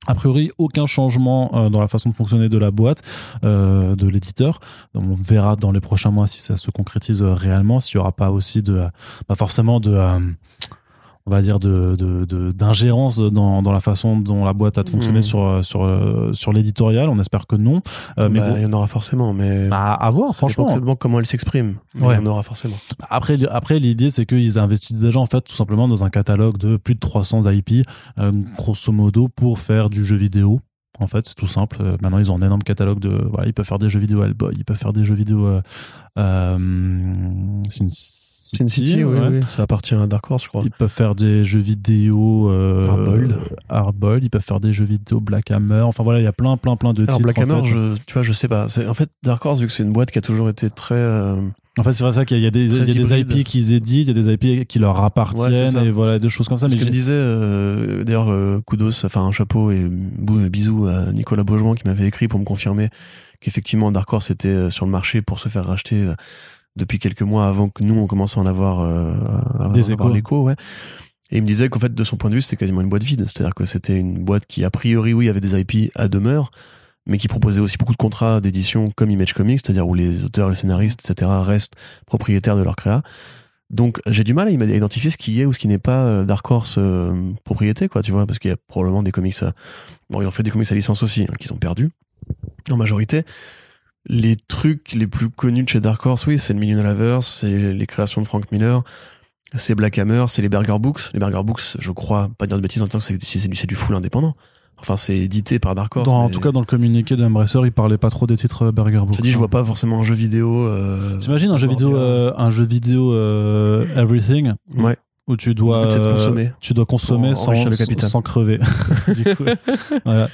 A priori, aucun changement euh, dans la façon de fonctionner de la boîte, euh, de l'éditeur. On verra dans les prochains mois si ça se concrétise réellement, s'il n'y aura pas aussi de, pas forcément de, on va dire de d'ingérence dans, dans la façon dont la boîte a de fonctionner Mhm. sur euh, sur euh, sur l'éditorial. On espère que non, Euh, mais Bah, gros- il y en aura forcément, mais. bah, à voir franchement. comment elle s'exprime. Mais Ouais. Il y en aura forcément. Après, après l'idée, c'est qu'ils investissent déjà en fait tout simplement dans un catalogue de plus de 300 IP, euh, grosso modo, pour faire du jeu vidéo. En fait, c'est tout simple. Maintenant, ils ont un énorme catalogue de. Voilà, ils peuvent faire des jeux vidéo Hellboy, ils peuvent faire des jeux vidéo. Euh, euh, Sin Sin City, oui, ouais. oui. Ça appartient à Dark Horse, je crois. Ils peuvent faire des jeux vidéo euh, Hardboiled. Hardboiled, ils peuvent faire des jeux vidéo Black Hammer. Enfin voilà, il y a plein, plein, plein de Alors titres. Black en Hammer, fait. je, tu vois, je sais pas. En fait, Dark Horse, vu que c'est une boîte qui a toujours été très. euh, En fait, c'est vrai ça qu'il y a, des, il y a des. IP qu'ils éditent, il y a des IP qui leur appartiennent Ouais, et voilà, des choses comme ça. Mais que me j'ai- disait euh, d'ailleurs euh, kudos, enfin un chapeau et bisous à Nicolas Beaujouan qui m'avait écrit pour me confirmer qu'effectivement Dark Horse était euh, sur le marché pour se faire racheter depuis quelques mois avant que nous on commence à en avoir, euh, à Des avoir échos. l'écho, ouais. Et il me disait qu'en fait de son point de vue c'était quasiment une boîte vide, c'est-à-dire que c'était une boîte qui a priori oui avait des IP à demeure, mais qui proposait aussi beaucoup de contrats d'édition comme Image Comics, c'est-à-dire où les auteurs, les scénaristes, etc. restent propriétaires de leur créa. Donc j'ai du mal à identifier ce qui est ou ce qui n'est pas euh, Dark Horse euh, propriété, quoi, tu vois, parce qu'il y a probablement des comics à... Bon, ils ont fait des comics à licence aussi, hein, qu'ils ont perdus, en majorité. Les trucs les plus connus de chez Dark Horse, oui, c'est le Million Lovers, c'est les créations de Frank Miller, c'est Black Hammer, c'est les Burger Books. Les Burger Books, je crois, pas dire de bêtises en disant que c'est du, du full indépendant. Enfin, c'est édité par Dark Horse. dans- en tout cas, dans le communiqué de Embracer, ils parlaient pas trop des titres Burger Books. je dis, je vois pas forcément un jeu vidéo. Euh, T'imagines un jeu vidéo, euh, un jeu vidéo euh, Everything? Ouais. Où tu dois, de euh, consommer. tu dois consommer sans, enrichir le capital. sans crever. *laughs* du coup, *laughs* voilà.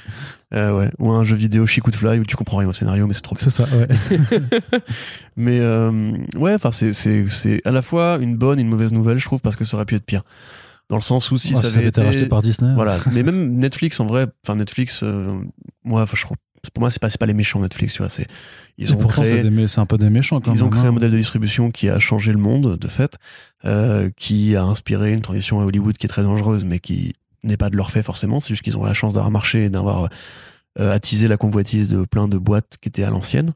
Euh, ouais. Ou un jeu vidéo Chic ou de Fly où tu comprends rien au scénario, mais c'est trop c'est ça. Ouais. *laughs* Mais euh, ouais, enfin c'est c'est c'est à la fois une bonne et une mauvaise nouvelle, je trouve, parce que ça aurait pu être pire. Dans le sens où si Oh, ça avait été été, racheté par Disney. voilà. Mais même Netflix, en vrai, enfin Netflix, moi, je crois, pour moi, c'est pas pas les méchants Netflix, tu vois. C'est ils ont créé, c'est un peu des méchants quand ils ont créé hein. un modèle de distribution qui a changé le monde, de fait, euh, qui a inspiré une transition à Hollywood qui est très dangereuse, mais qui n'est pas de leur fait forcément. C'est juste qu'ils ont la chance d'avoir marché et d'avoir euh, attisé la convoitise de plein de boîtes qui étaient à l'ancienne.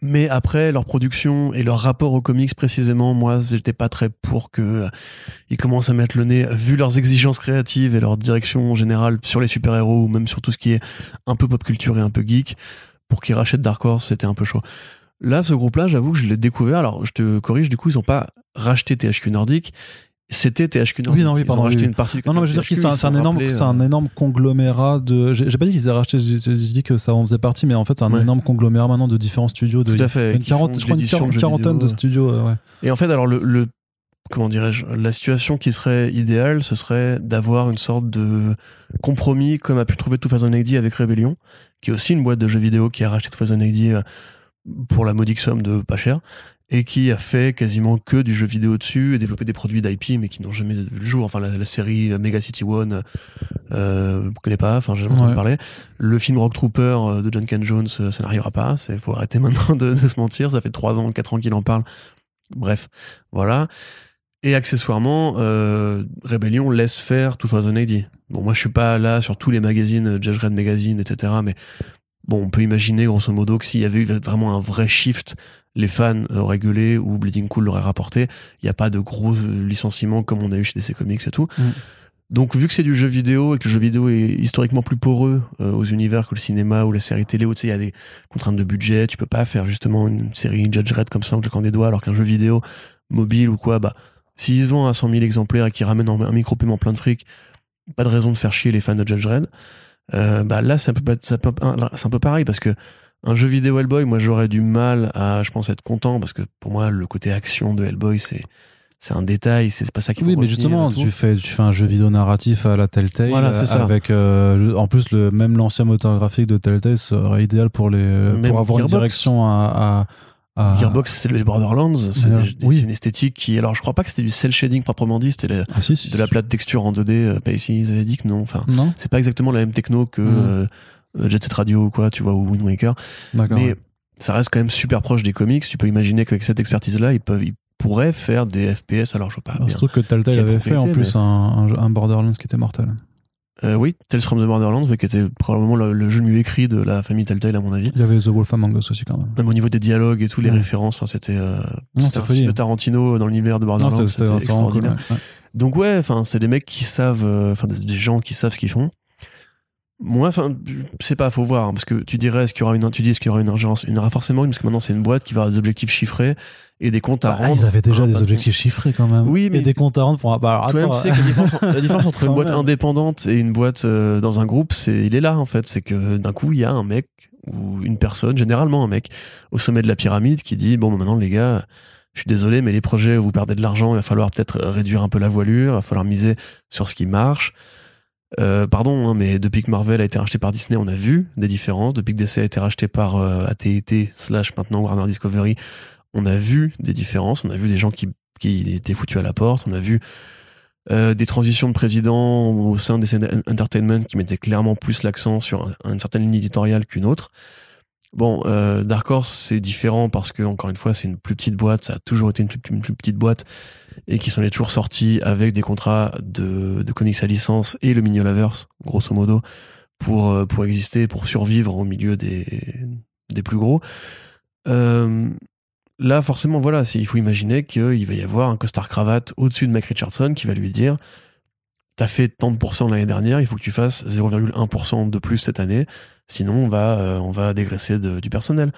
Mais après, leur production et leur rapport aux comics précisément, moi, j'étais pas très pour que euh, ils commencent à mettre le nez, vu leurs exigences créatives et leur direction générale sur les super-héros ou même sur tout ce qui est un peu pop culture et un peu geek, pour qu'ils rachètent Dark Horse, c'était un peu chaud. Là, ce groupe-là, j'avoue que je l'ai découvert. Alors, je te corrige, du coup, ils ont pas racheté THQ Nordic. C'était THQ Nordic. Oui, non, oui, Ils pardon, ont racheté oui. une partie du Non, non, mais je veux dire que c'est un, ils énorme, c'est un euh, énorme conglomérat de. J'ai pas dit qu'ils aient racheté, j'ai dit que ça en faisait partie, mais en fait, c'est un Ouais. énorme conglomérat maintenant de différents studios. De, Tout à fait, Une quarante, de je crois une, de quarantaine vidéo. de studios. euh, ouais. Et en fait, alors le, le comment dirais-je, la situation qui serait idéale, ce serait d'avoir une sorte de compromis comme a pu trouver 2080 avec Rebellion, qui est aussi une boîte de jeux vidéo qui a racheté 2080 euh, pour la modique somme de pas cher et qui a fait quasiment que du jeu vidéo dessus et développé des produits d'IP mais qui n'ont jamais vu le jour. Enfin, la, la série Mega City One, euh, je connais pas, enfin, j'ai jamais entendu Ouais. parler. Le film Rock Trooper euh, de Duncan Jones, euh, ça n'arrivera pas. Il faut arrêter *laughs* maintenant de, de se mentir. Ça fait 3 ans, 4 ans qu'il en parle. Bref, voilà. Et accessoirement, euh, Rebellion laisse faire 2080. Bon, moi, je suis pas là sur tous les magazines, Judge Red Magazine, etc. Mais bon, on peut imaginer grosso modo que s'il y avait eu vraiment un vrai shift, les fans auraient gueulé ou Bleeding Cool l'aurait rapporté. Il n'y a pas de gros euh, licenciements comme on a eu chez DC Comics et tout. Mm. Donc, vu que c'est du jeu vidéo et que le jeu vidéo est historiquement plus poreux euh, aux univers que le cinéma ou la série télé, où tu sais, il y a des contraintes de budget, tu peux pas faire justement une série Judge Red comme ça en claquant des doigts, alors qu'un jeu vidéo mobile ou quoi, bah, s'ils se vendent à 100 000 exemplaires et qu'ils ramènent un micro-paiement plein de fric, pas de raison de faire chier les fans de Judge Red. Euh, bah là, c'est un, peu, c'est un peu pareil parce que un jeu vidéo Hellboy, moi j'aurais du mal à, je pense, être content parce que pour moi, le côté action de Hellboy, c'est c'est un détail, c'est pas ça qu'il faut Oui, mais justement, tu fais, tu fais un jeu vidéo narratif à la Telltale. Voilà, c'est ça. Avec, euh, en plus, le, même l'ancien moteur graphique de Telltale serait idéal pour, les, Même pour avoir Gearbox. une direction à. Gearbox, c'est les Borderlands, c'est Ah. Oui. c'est une esthétique qui, alors je crois pas que c'était du cel shading proprement dit, c'était Ah, si, si. de la plate texture en 2D, euh, dit que non, enfin, c'est pas exactement la même techno que Mm. euh, euh, Jet Set Radio ou quoi, tu vois, ou Wind Waker, mais ouais. ça reste quand même super proche des comics, tu peux imaginer qu'avec cette expertise-là, ils peuvent, ils pourraient faire des FPS, alors je sais pas Alors, bien. Surtout que Telltale avait fait en plus un, un, un Borderlands qui était mortel. Euh, oui, Tales from the Borderlands, qui était probablement le, le jeu mieux écrit de la famille Telltale à mon avis. Il y avait The Wolf Among Us aussi quand même. Même au niveau des dialogues et tous les Ouais. références, enfin c'était euh, un folie. film de Tarantino dans l'univers de Borderlands, c'était cool, extraordinaire. ouais. Donc ouais, enfin c'est des mecs qui savent, euh, enfin des, des gens qui savent ce qu'ils font. Moi, enfin, c'est pas, faut voir, hein, parce que tu dirais, est-ce qu'il y aura une, tu dis, est-ce qu'il y aura une ingérence, il y en aura forcément une, parce que maintenant c'est une boîte qui va avoir des objectifs chiffrés et des comptes à Bah, rendre. ils avaient déjà des objectifs chiffrés quand même. Oui, mais- Et des comptes à rendre pour. Bah, alors, attends, tu sais que la différence, la différence entre *laughs* une boîte même. indépendante et une boîte euh, dans un groupe, c'est, il est là en fait. C'est que d'un coup, il y a un mec ou une personne, généralement un mec, au sommet de la pyramide qui dit bon, bah, maintenant les gars, je suis désolé, mais les projets où vous perdez de l'argent, il va falloir peut-être réduire un peu la voilure, il va falloir miser sur ce qui marche. Euh, pardon, hein, mais depuis que Marvel a été racheté par Disney, on a vu des différences. Depuis que DC a été racheté par euh, AT&T slash maintenant Warner Discovery, on a vu des différences. On a vu des gens qui, étaient foutus à la porte. On a vu euh, des transitions de président au sein des entertainment qui mettaient clairement plus l'accent sur un- une certaine ligne éditoriale qu'une autre. Bon, Dark Horse, c'est différent parce que, encore une fois, c'est une plus petite boîte, ça a toujours été une plus petite boîte et qui s'en est toujours sorti avec des contrats de, de comics à licence et le Mignolaverse, grosso modo, pour, euh, pour exister, pour survivre au milieu des, des plus gros. Euh, là, forcément, voilà, il faut imaginer qu'il va y avoir un costard-cravate au-dessus de Mike Richardson qui va lui dire T'as fait tant de pourcents l'année dernière, il faut que tu fasses 0,1% de plus cette année, sinon on va, euh, on va dégraisser du personnel.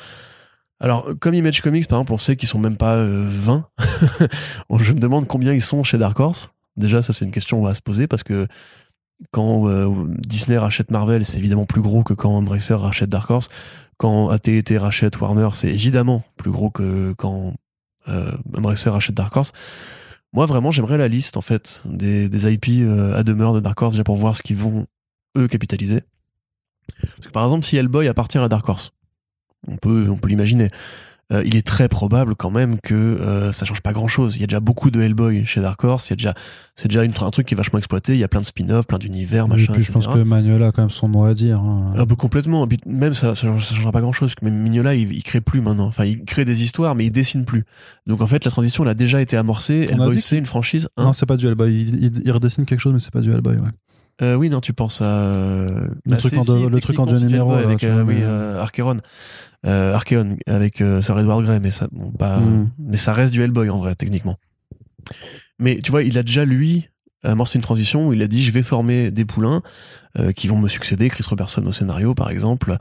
Alors, comme Image Comics, par exemple, on sait qu'ils sont même pas euh, 20. *laughs* Je me demande combien ils sont chez Dark Horse. Déjà, ça, c'est une question qu'on va se poser parce que quand euh, Disney rachète Marvel, c'est évidemment plus gros que quand Embracer rachète Dark Horse. Quand AT&T rachète Warner, c'est évidemment plus gros que quand euh, rachète Dark Horse. Moi, vraiment, j'aimerais la liste, en fait, des, des IP euh, à demeure de Dark Horse, déjà pour voir ce qu'ils vont, eux, capitaliser. Parce que, par exemple, si Hellboy appartient à Dark Horse, on peut, on peut l'imaginer. Euh, il est très probable quand même que euh, ça change pas grand chose. Il y a déjà beaucoup de Hellboy chez Dark Horse. Il y a déjà, c'est déjà une- un truc qui est vachement exploité. Il y a plein de spin-offs, plein d'univers, Et machin. je pense que Manuel a quand même son mot à dire. hein. Ah bah, complètement. Et puis, même ça, ça, ça changera pas grand chose. Même Mignola, il, il crée plus maintenant. Enfin, il crée des histoires, mais il dessine plus. Donc en fait, la transition, elle a déjà été amorcée. On Hellboy, c'est une franchise. hein. non, c'est pas du Hellboy. Il, il- il redessine quelque chose, mais c'est pas du Hellboy. Ouais. Euh, oui, non, tu penses à euh, Le truc en deux- le truc en deux numéros, avec euh, oui, euh, Archeon avec Sir Edward Grey, mais ça, bon, pas, Mm. mais ça reste du Hellboy en vrai, techniquement. Mais tu vois, il a déjà lui amorcé une transition où il a dit je vais former des poulains euh, qui vont me succéder, Chris Robertson au scénario par exemple,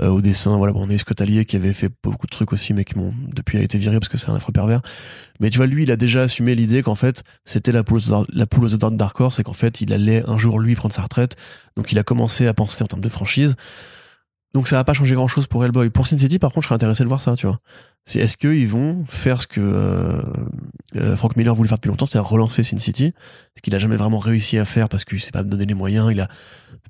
euh, au dessin. Voilà, bon, on a eu Scott Allier qui avait fait beaucoup de trucs aussi, mais qui m'ont depuis a été viré parce que c'est un affreux pervers. Mais tu vois, lui, il a déjà assumé l'idée qu'en fait, c'était la poule, la poule aux d'or de Dark Horse et qu'en fait, il allait un jour lui prendre sa retraite. Donc, il a commencé à penser en termes de franchise. Donc, ça va pas changer grand chose pour Hellboy. Pour Sin City, par contre, je serais intéressé de voir ça, tu vois. C'est est-ce qu'ils vont faire ce que euh, euh, Frank Miller voulait faire depuis longtemps, c'est-à-dire relancer Sin City, ce qu'il a jamais vraiment réussi à faire parce qu'il s'est pas donné les moyens. Il a,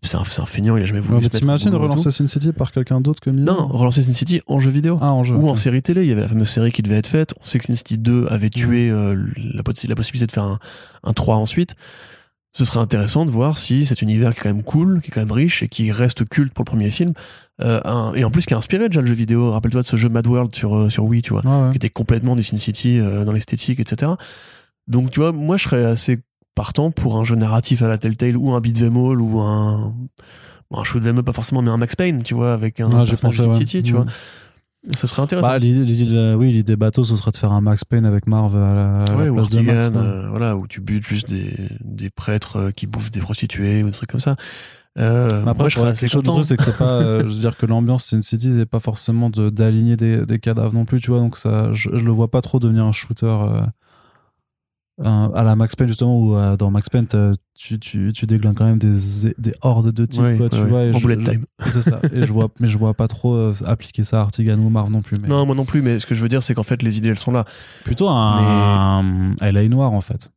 c'est un, un feignant, il a jamais voulu. Ouais, se t'imagines relancer Sin City par quelqu'un d'autre que Miller. Non, relancer Sin City en jeu vidéo. Ah, en jeu. Ou en série télé, il y avait la fameuse série qui devait être faite. On sait que Sin City 2 avait tué euh, la, la possibilité de faire un, un 3 ensuite. Ce serait intéressant de voir si cet univers qui est quand même cool, qui est quand même riche et qui reste culte pour le premier film, euh, un- et en plus qui a inspiré déjà le jeu vidéo. Rappelle-toi de ce jeu Mad World sur, euh, sur Wii, tu vois, Ouais, ouais. qui était complètement du Sin City euh, dans l'esthétique, etc. Donc tu vois, moi je serais assez partant pour un jeu narratif à la Telltale ou un beat'em all ou un bon, un shoot 'em up pas forcément, mais un Max Payne, tu vois, avec un personnage pensé, Sin ouais. City, tu Mm. vois. Ça serait intéressant. Bah, l'idée, oui, l'idée bateau, ce serait de faire un Max Payne avec Marv à la, à la ouais, ou place de Max. Ouais. euh, voilà, où tu butes juste des, des prêtres qui bouffent des prostituées ou des trucs comme ça. Euh, Mais Après, moi, je serais assez de content. c'est que c'est pas, euh, *laughs* je veux dire que l'ambiance Sin City n'est pas forcément de, d'aligner des, des cadavres non plus, tu vois, donc ça, je, je le vois pas trop devenir un shooter euh, un- à la Max Payne justement, où euh, dans Max Payne, tu, tu, tu déglingues quand même des, des hordes de types, Ouais, quoi, tu ouais, vois. et en je- bullet time. C'est ça. Et je vois, *laughs* mais je vois pas trop euh, appliquer ça à Artigan ou Marv non plus. Mais Non, moi non plus, mais ce que je veux dire, c'est qu'en fait, les idées, elles sont là. plutôt un, un LA noir en fait.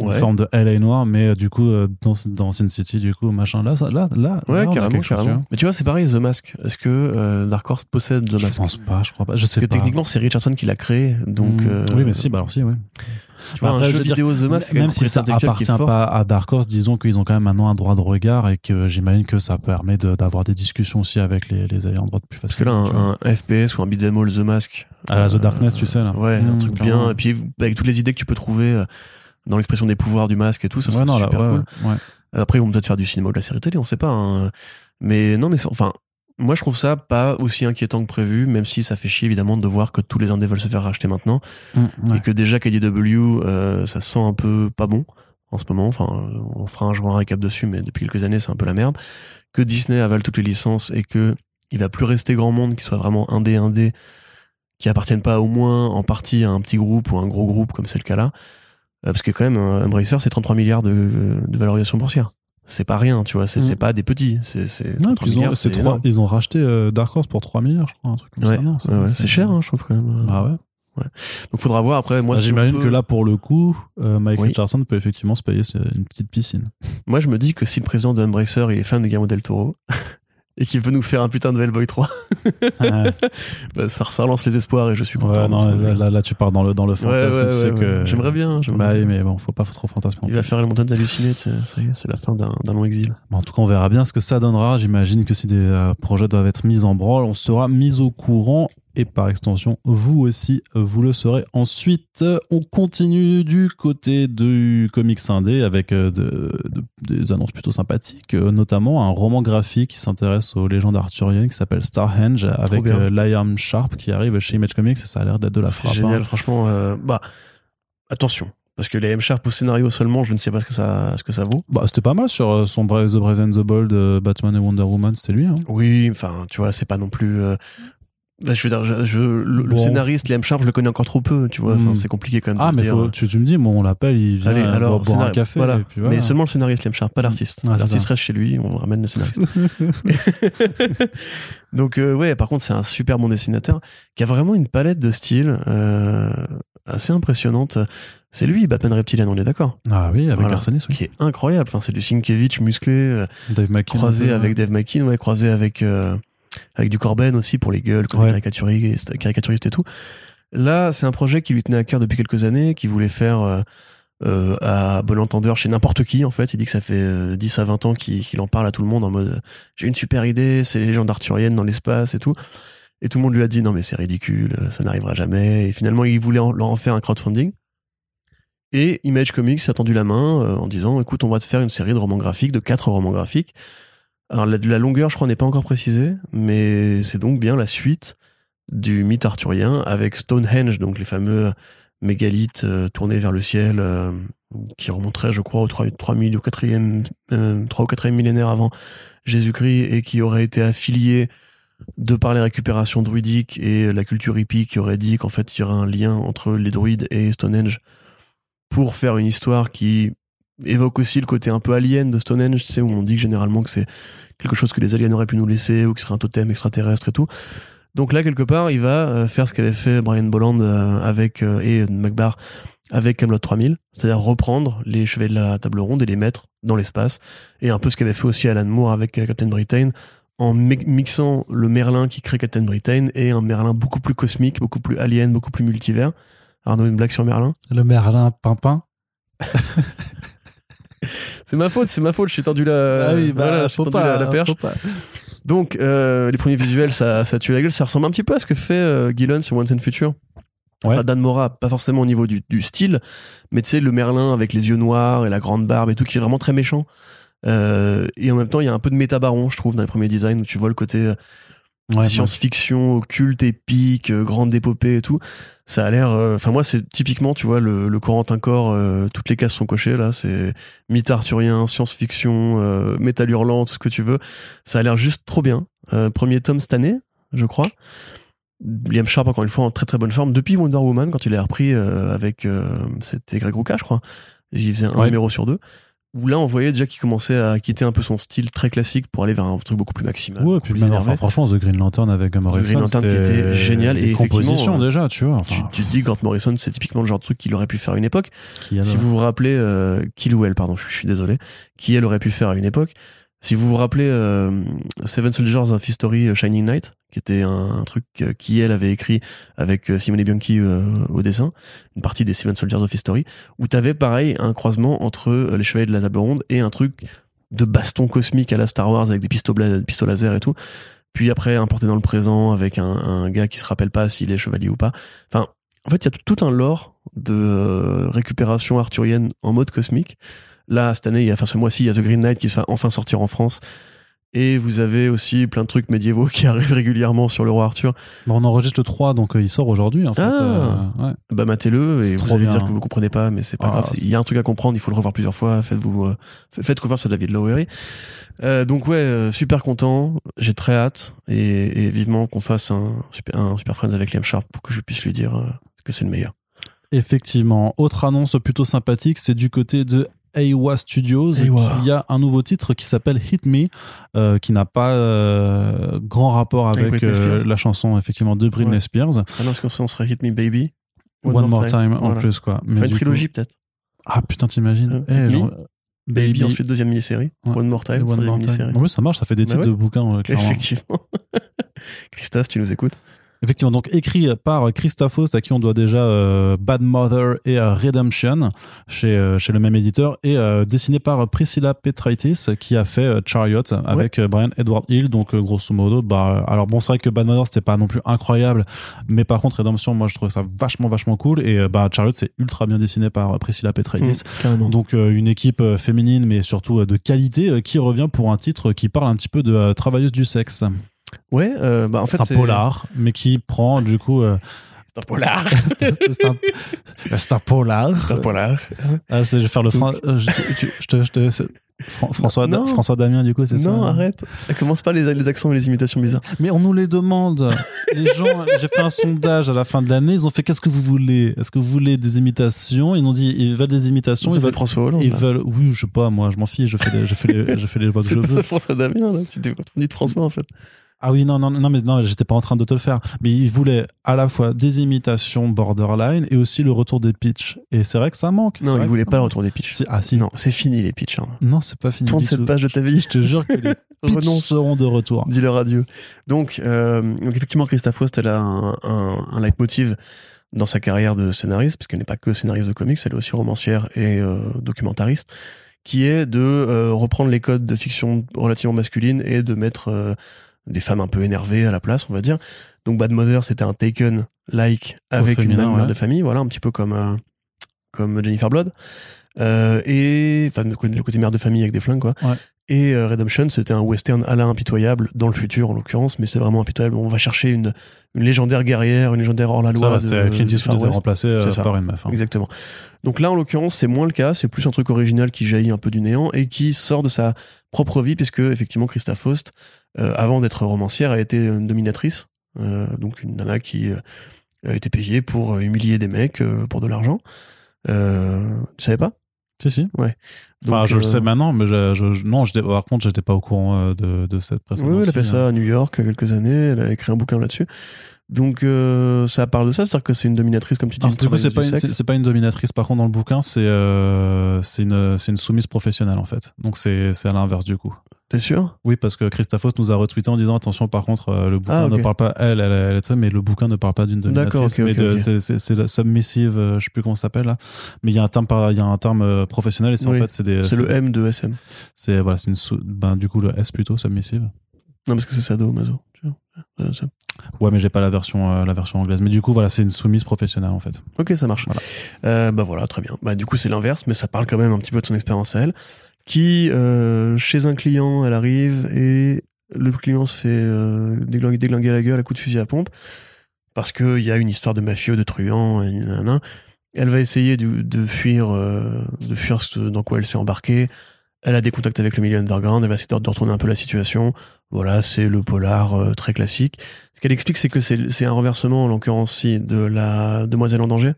Une Ouais. forme de LA noir, mais euh, du coup, euh, dans, dans Sin City, du coup, machin. Là, ça, là, là. Ouais, là, carrément, quelque chose, tu carrément. Mais tu vois, c'est pareil, The Mask. Est-ce que euh, Dark Horse possède The Je Mask? pense pas, je crois pas. Je sais Parce que pas. techniquement, c'est Richardson qui l'a créé, donc. Mm. euh, oui, mais si, bah alors si, oui. Tu vois, Après, un je jeu dire, vidéo The Mask, Même une si ça appartient pas à Dark Horse, disons qu'ils ont quand même maintenant un droit de regard et que j'imagine que ça permet de- d'avoir des discussions aussi avec les, les ayants droit plus Parce que là, facilement. un, un FPS ou un beat'em all The Mask. À la The euh, Darkness, tu sais, là. Ouais, un Mm, truc bien. Et puis, avec toutes les idées que tu peux trouver euh, dans l'expression des pouvoirs du masque et tout, ça serait Ouais, là, super ouais, cool. ouais, ouais. Après, ils vont peut-être faire du cinéma ou de la série télé, on sait pas. hein. Mais non, mais enfin, moi, je trouve ça pas aussi inquiétant que prévu, même si ça fait chier évidemment de voir que tous les indés veulent se faire racheter maintenant Mm, et que déjà KDW, euh, ça sent un peu pas bon en ce moment. Enfin, on fera un jour un récap dessus, mais depuis quelques années, c'est un peu la merde. Que Disney avale toutes les licences et que il va plus rester grand monde qui soit vraiment indé indé, qui appartiennent pas au moins en partie à un petit groupe ou un gros groupe comme c'est le cas là. Euh, parce que quand même, Embracer, c'est 33 milliards de, de valorisation boursière. C'est pas rien, tu vois. C'est Mm. pas des petits. C'est c'est Ouais, 33 puis ils, ils ont racheté euh, Dark Horse pour 3 milliards, je crois, un truc comme Ouais, ça. ouais, ouais. c'est cher, hein, je trouve quand même. Ah ouais. Donc faudra voir après. Moi, Bah, si J'imagine peut- que là, pour le coup, euh, Mike Oui. Richardson peut effectivement se payer une petite piscine. Moi, je me dis que si le président de Embracer, il est fan de Guillermo del Toro *laughs* et qu'il veut nous faire un putain de Hellboy 3, ouais, *laughs* bah, ça, ça relance les espoirs et je suis content. Ouais, non, là, là, là, tu pars dans le, dans le fantasme. ouais, tu sais ouais, que... ouais. J'aimerais bien. Bah oui, mais bon, faut pas trop fantasmer. Il va faire les montagnes hallucinées, c'est la fin d'un long exil. Bon, en tout cas, on verra bien ce que ça donnera. J'imagine que si des euh, projets doivent être mis en branle, on sera mis au courant. Et par extension, vous aussi, vous le serez. Ensuite, on continue du côté du comics indé avec euh, de- de- des annonces plutôt sympathiques, euh, notamment un roman graphique qui s'intéresse aux légendes arthuriennes qui s'appelle Starhenge avec euh, Liam Sharp qui arrive chez Image Comics et ça a l'air d'être de la C'est frappe. génial, hein. franchement. euh, bah, attention. Parce que les M-Sharp au scénario seulement, je ne sais pas ce que ça, ce que ça vaut. Bah, c'était pas mal sur son Brave, The Brave and the Bold, Batman et Wonder Woman, c'était lui. Hein. Oui, enfin, tu vois, c'est pas non plus. euh, bah, je veux dire, je, je- le, Bon. scénariste, les M-Sharp, je le connais encore trop peu, tu vois. Enfin, Hmm. c'est compliqué quand même. Ah, mais dire, faut- tu, tu me dis, bon, on l'appelle, il vient Allez, alors, boire un café. voilà. et puis voilà. Mais seulement le scénariste, les M-Sharp, pas l'artiste. Ouais, c'est l'artiste reste chez lui, on ramène le scénariste. *laughs* *laughs* Donc, euh, ouais, par contre, c'est un super bon dessinateur qui a vraiment une palette de styles euh, assez impressionnante. C'est lui, Batman Reptilian, on est d'accord? Ah oui, avec Voilà. Arsenis, oui. Qui est incroyable. Enfin, c'est du Sienkiewicz musclé, euh, Dave McKean. croisé avec Dave McKean, ouais, croisé avec, euh, avec du Corben aussi pour les gueules, côté Ouais. caricaturiste, caricaturiste et tout. Là, c'est un projet qui lui tenait à cœur depuis quelques années, qui voulait faire euh, euh, à bon entendeur chez n'importe qui, en fait. Il dit que ça fait euh, 10 à 20 ans qu'il en parle à tout le monde en mode euh, j'ai une super idée, c'est les légendes arthuriennes dans l'espace et tout. Et tout le monde lui a dit non, mais c'est ridicule, euh, ça n'arrivera jamais. Et finalement, il voulait en, leur en faire un crowdfunding. Et Image Comics a tendu la main euh, en disant écoute, on va te faire une série de romans graphiques, de quatre romans graphiques. Alors, la, longueur, je crois, n'est pas encore précisée, mais c'est donc bien la suite du mythe arthurien avec Stonehenge, donc les fameux mégalithes euh, tournés vers le ciel euh, qui remonteraient, je crois, au 3, 3000 au 4e, euh, 3 ou 4e millénaire avant Jésus-Christ et qui auraient été affiliés de par les récupérations druidiques et la culture hippie qui aurait dit qu'en fait il y aurait un lien entre les druides et Stonehenge pour faire une histoire qui évoque aussi le côté un peu alien de Stonehenge, tu sais, où on dit que généralement que c'est quelque chose que les aliens auraient pu nous laisser ou que ce serait un totem extraterrestre et tout. Donc là, quelque part, il va euh, faire ce qu'avait fait Brian Bolland euh, avec, euh, et McBar avec Camelot 3000, c'est-à-dire reprendre les chevets de la table ronde et les mettre dans l'espace, et un peu ce qu'avait fait aussi Alan Moore avec Captain Britain, en mi- mixant le Merlin qui crée Captain Britain et un Merlin beaucoup plus cosmique, beaucoup plus alien, beaucoup plus multivers. Arnaud, une blague sur Merlin? Le Merlin Pimpin. *laughs* *laughs* C'est ma faute, c'est ma faute, j'ai tendu la, ah oui, bah, voilà, j'ai faut, tendu pas, la, la perche. faut pas. Donc, euh, les premiers visuels, ça, ça tue la gueule. Ça ressemble un petit peu à ce que fait euh, Gillen sur Once and Future. Ouais. Enfin, Dan Mora, pas forcément au niveau du, du style, mais tu sais, le Merlin avec les yeux noirs et la grande barbe et tout, qui est vraiment très méchant. Euh, et en même temps, il y a un peu de métabaron, je trouve, dans les premiers designs, où tu vois le côté euh, Ouais, science-fiction, occulte, épique, euh, grande épopée et tout. Ça a l'air. euh, Enfin, moi, c'est typiquement, tu vois, le, le Corentin Corps, euh, toutes les cases sont cochées là. C'est mythe arthurien, science-fiction, euh, métal hurlant, tout ce que tu veux. Ça a l'air juste trop bien. Euh, premier tome cette année, je crois. Liam Sharp, encore une fois, en très très bonne forme. Depuis Wonder Woman, quand il est repris euh, avec. euh, C'était Greg Rucka, je crois. Il faisait un Ouais. numéro sur deux. Où là, on voyait déjà qu'il commençait à quitter un peu son style très classique pour aller vers un truc beaucoup plus maximal. Ouais, puis plus même, enfin, franchement, The Green Lantern avec Morrison, Green Lantern qui était génial, et compositions euh, déjà, tu vois. Tu, Enfin, tu te dis, Grant Morrison, c'est typiquement le genre de truc qu'il aurait pu faire à une époque. qui Si vous vous rappelez, euh, Kill ou Elle, pardon, je, je suis désolé, qui elle aurait pu faire à une époque. Si vous vous rappelez euh, Seven Soldiers of History euh, Shining Knight, qui était un, truc euh, qui elle avait écrit avec euh, Simone Bianchi au dessin, une partie des Seven Soldiers of History, où t'avais pareil un croisement entre les Chevaliers de la Table Ronde et un truc de baston cosmique à la Star Wars avec des pistolets, pistolets laser et tout. Puis après, importé dans le présent avec un, un gars qui se rappelle pas s'il est chevalier ou pas. Enfin, en fait, il y a tout, un lore de récupération arthurienne en mode cosmique. Là, cette année, il y a, enfin ce mois-ci, il y a The Green Knight qui va enfin sortir en France. Et vous avez aussi plein de trucs médiévaux *laughs* qui arrivent régulièrement sur le roi Arthur. On enregistre le 3, donc euh, il sort aujourd'hui, en fait. Ah. euh, ouais. Bah matez-le C'est et vous allez bien. dire que vous comprenez pas, mais c'est pas Ah, grave. Il y a un truc à comprendre, il faut le revoir plusieurs fois. Faites-vous, euh, faites confiance à David Lowery. Euh, donc ouais, super content. J'ai très hâte et, et vivement qu'on fasse un super, un super Friends avec Liam Sharp pour que je puisse lui dire que c'est le meilleur. Effectivement. Autre annonce plutôt sympathique, c'est du côté de Aiwa Studios. Il y a un nouveau titre qui s'appelle Hit Me, euh, qui n'a pas euh, grand rapport Avec euh, la chanson effectivement de Britney Ouais. Spears. Ah non, parce qu'on serait Hit Me Baby. One, More Time, en Voilà. plus, quoi. Une trilogie peut-être. Ah putain, t'imagines Euh, Eh, genre, Baby, ensuite deuxième mini-série. Ouais. One More Time, One More Time. mini-série. En plus, ça marche, ça fait des Bah titres ouais. de bouquins. *laughs* Effectivement. Christa, si tu nous écoutes. Effectivement, donc écrit par Christa Faust, à qui on doit déjà euh, Bad Mother et euh, Redemption chez, euh, chez le même éditeur, et euh, dessiné par Priscilla Petraitis, qui a fait Chariot avec Brian Edward Hill. Donc, grosso modo, bah, alors bon, c'est vrai que Bad Mother, c'était pas non plus incroyable, mais par contre, Redemption, moi, je trouve ça vachement, vachement cool. Et bah, Chariot, c'est ultra bien dessiné par Priscilla Petraitis. Mmh. Donc une équipe féminine mais surtout de qualité qui revient pour un titre qui parle un petit peu de travailleuse du sexe. Ouais, euh, bah en fait, c'est un polar mais qui prend du coup euh, C'est un polar. *laughs* c'est un, c'est un polar. C'est un polar. Ah, c'est- je vais faire le Fran- euh, je, tu- je te, je te- c'est- Fran- François Non. François Damien du coup c'est ça. Non, arrête. Commence pas les, les accents et les imitations bizarres. Mais on nous les demande. Les gens, j'ai fait un sondage à la fin de l'année, ils ont fait qu'est-ce que vous voulez? Est-ce que vous voulez des imitations? Ils nous dit ils veulent des imitations, ils c'est veulent François Hollande. ils veulent oui, je sais pas moi, je m'en fiche, je fais les, je fais les, je fais les *laughs* voix que C'est je veux. ça François Damien, là. Tu t'es confondu de François, en fait. Ah oui, non, non, non, mais non, j'étais pas en train de te le faire. Mais il voulait à la fois des imitations borderline et aussi le retour des pitchs. Et c'est vrai que ça manque. Non, il voulait pas le retour des pitchs. Ah si. Non, Non, c'est fini les pitchs. Hein. c'est pas fini. Tourne cette page de ta vie. Je te jure que les *laughs* pitchs seront de retour. Dis-leur adieu. Donc, euh, donc effectivement, Christa Faust, elle a un, un, un leitmotiv dans sa carrière de scénariste, parce qu'elle n'est pas que scénariste de comics, elle est aussi romancière et euh, documentariste, qui est de euh, reprendre les codes de fiction relativement masculine et de mettre euh, des femmes un peu énervées à la place, on va dire. Donc Bad Mother, c'était un Taken-like avec une même mère ouais. de famille, voilà, un petit peu comme, euh, comme Jennifer Blood. Euh, et enfin le côté mère de famille avec des flingues quoi Ouais. et euh, Redemption c'était un western à la impitoyable dans le futur en l'occurrence mais c'est vraiment impitoyable on va chercher une, une légendaire guerrière une légendaire hors la Ça loi va, de- Clint Eastwood était remplacé ça. par une meuf. hein. Exactement. Donc là, en l'occurrence, c'est moins le cas. C'est plus un truc original qui jaillit un peu du néant et qui sort de sa propre vie, puisque effectivement, Christa Faust, avant d'être romancière, a été une dominatrice. Euh, donc une nana qui euh, a été payée pour euh, humilier des mecs euh, pour de l'argent. Euh, tu savais pas? Si, si. Ouais. Enfin, je le euh, sais maintenant, mais je, je- je- non, par contre, j'étais pas au courant euh, de, de cette précédente. oui, elle a fait ça à New York il y a quelques années. Elle a écrit un bouquin là-dessus. Donc euh, ça parle de ça, c'est-à-dire que c'est une dominatrice comme tu dis. Coup, c'est pas, une, pas une dominatrice. Par contre, dans le bouquin, c'est euh, c'est une, c'est une soumise professionnelle, en fait. Donc, c'est c'est à l'inverse, du coup. T'es sûr? Oui, parce que Christophe nous a retweeté en disant attention, par contre, euh, le bouquin Ah, ne parle pas, elle, elle, elle, elle, mais le bouquin ne parle pas d'une dominatrice. ok, mais ok, de- ok. c'est- la submissive, je sais plus comment ça s'appelle là. Mais il y a un terme, par- il y a un terme professionnel et c'est Oui, en fait, c'est des. C'est le M de SM. C'est voilà, c'est une sou- ben, du coup le S plutôt submissive. Non, parce que c'est Sado, Mazo. Ouais, mais j'ai pas la version euh, la version anglaise. Mais du coup, voilà, c'est une soumise professionnelle en fait. Ok, ça marche. Voilà. Euh, bah voilà, très bien. Bah du coup, c'est l'inverse, mais ça parle quand même un petit peu de son expérience à elle. qui, euh, chez un client, elle arrive et le client se fait déglinguer, déglinguer la gueule à coups de fusil à pompe parce qu'il y a une histoire de mafieux, de truands, et nanana. Elle va essayer de, de fuir, de fuir ce dans quoi elle s'est embarquée. Elle a des contacts avec le milieu underground, elle va essayer de retourner un peu la situation. Voilà, c'est le polar euh, très classique. Ce qu'elle explique, c'est que c'est un renversement, en l'occurrence-ci, de la demoiselle en danger.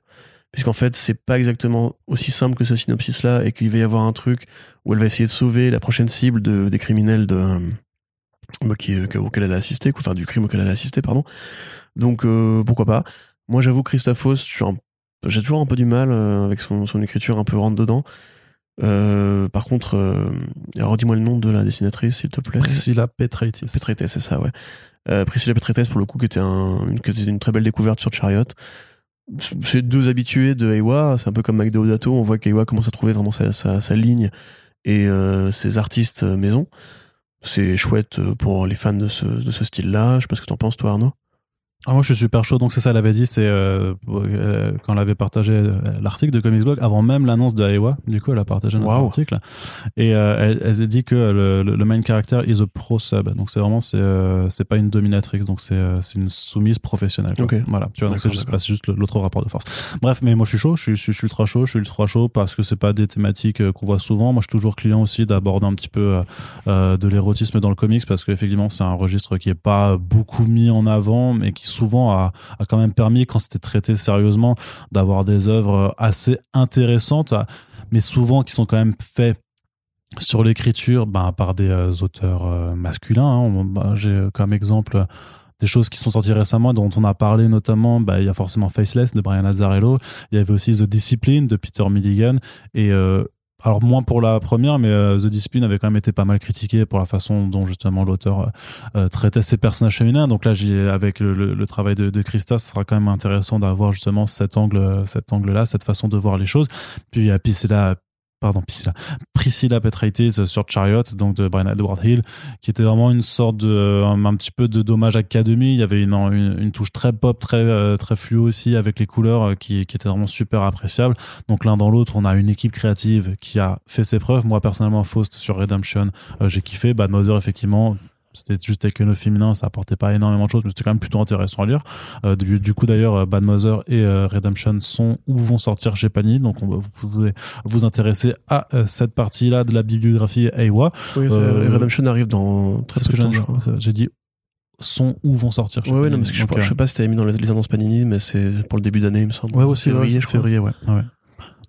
Puisqu'en fait, c'est pas exactement aussi simple que ce synopsis-là, et qu'il va y avoir un truc où elle va essayer de sauver la prochaine cible de, des criminels de, bah, qui, euh, auquel elle a assisté, enfin du crime auquel elle a assisté, pardon. Donc euh, pourquoi pas. Moi, j'avoue, Christophos, j'ai toujours un peu du mal euh, avec son, son écriture un peu rentre dedans. Euh, par contre, euh, alors redis-moi le nom de la dessinatrice, s'il te plaît. Priscilla Petraitis. Petraites, c'est ça, ouais. Euh, Priscilla Petraites, pour le coup, qui était, un, une, qui était une très belle découverte sur Chariot. C'est deux habitués de Eiwa, c'est un peu comme Mac Deodato, on voit qu'Eiwa commence à trouver vraiment sa, sa, sa ligne et euh, ses artistes maison. C'est chouette pour les fans de ce, de ce style-là. Je sais pas ce que t'en penses, toi, Arnaud. Ah, moi, je suis super chaud. Donc, c'est ça, elle avait dit, c'est euh, euh, quand elle avait partagé euh, l'article de Comics Blog, avant même l'annonce de Aiwa, du coup, elle a partagé notre article. Et elle, elle dit que le, main character is a pro sub. Donc, c'est vraiment, c'est pas une dominatrix, donc c'est une soumise professionnelle. quoi. Ok. Voilà, tu vois, donc D'accord, c'est juste, d'accord. bah, c'est juste l'autre rapport de force. Bref, mais moi, je suis chaud, je suis, je suis, je suis ultra chaud, je suis ultra chaud parce que c'est pas des thématiques qu'on voit souvent. Moi, je suis toujours client aussi d'aborder un petit peu de l'érotisme dans le comics parce qu'effectivement, c'est un registre qui est pas beaucoup mis en avant, mais qui souvent a quand même permis, quand c'était traité sérieusement, d'avoir des œuvres assez intéressantes, mais souvent qui sont quand même faits sur l'écriture ben, par des euh, auteurs euh, masculins. hein. Ben, J'ai comme exemple des choses qui sont sorties récemment, dont on a parlé notamment, bah, il y a forcément Faceless de Brian Azzarello, il y avait aussi The Discipline de Peter Milligan, et euh, alors moins pour la première, mais euh, The Discipline avait quand même été pas mal critiqué pour la façon dont justement l'auteur euh, euh, traitait ses personnages féminins. Donc là, avec le, le- travail de, de Christa, ce sera quand même intéressant d'avoir justement cet angle, cet angle-là, cette façon de voir les choses. Puis il y a Priscilla, pardon, Priscilla, Priscilla Petraitis sur Chariot, donc de Brian Edward Hill, qui était vraiment une sorte de, euh, un, petit peu de dommage académie. Il y avait une, touche très pop, très, euh, très fluo aussi avec les couleurs euh, qui, était vraiment super appréciable. Donc l'un dans l'autre, on a une équipe créative qui a fait ses preuves. Moi personnellement, Faust sur Redemption, j'ai kiffé. Bad Mother, effectivement, c'était juste avec le féminin, ça apportait pas énormément de choses, mais c'était quand même plutôt intéressant à lire. Euh, du, du coup, d'ailleurs, euh, Bad Mother et euh, Redemption sont ou vont sortir chez Panini, donc on vous pouvez vous intéresser à cette partie-là de la bibliographie Aiwa. Oui, Redemption arrive dans très peu de temps. J'ai dit sont ou vont sortir chez Ouais, non, parce que je, Donc, je sais pas si t'avais mis dans les, les annonces Panini, mais c'est pour le début d'année, il me semble. Ouais, aussi, février, ouais, je février, ouais. ouais.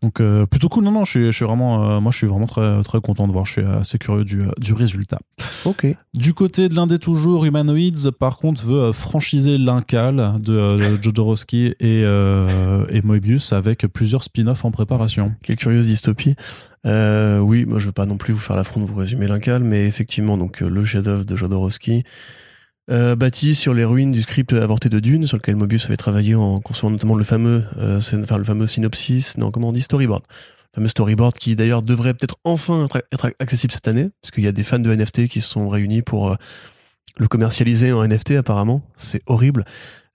Donc euh, plutôt cool. Non, non, je suis, je suis vraiment, euh, moi, je suis vraiment très, très content de voir. Je suis assez curieux du, euh, du résultat. Ok. Du côté de l'un des toujours Humanoids, par contre, veut euh, franchiser l'Incal de euh, Jodorowsky et, euh, et Moebius avec plusieurs spin-offs en préparation. Quelle curieuse dystopie. Euh, oui, moi je veux pas non plus vous faire l'affront de vous résumer l'incal, mais effectivement, donc euh, le chef-d'œuvre de Jodorowsky, euh, bâti sur les ruines du script avorté de Dune, sur lequel Mobius avait travaillé en concevant notamment le fameux, euh, enfin le fameux synopsis, non comment on dit storyboard, le fameux storyboard qui d'ailleurs devrait peut-être enfin être, accessible cette année, parce qu'il y a des fans de NFT qui se sont réunis pour euh, le commercialiser en NFT apparemment, c'est horrible.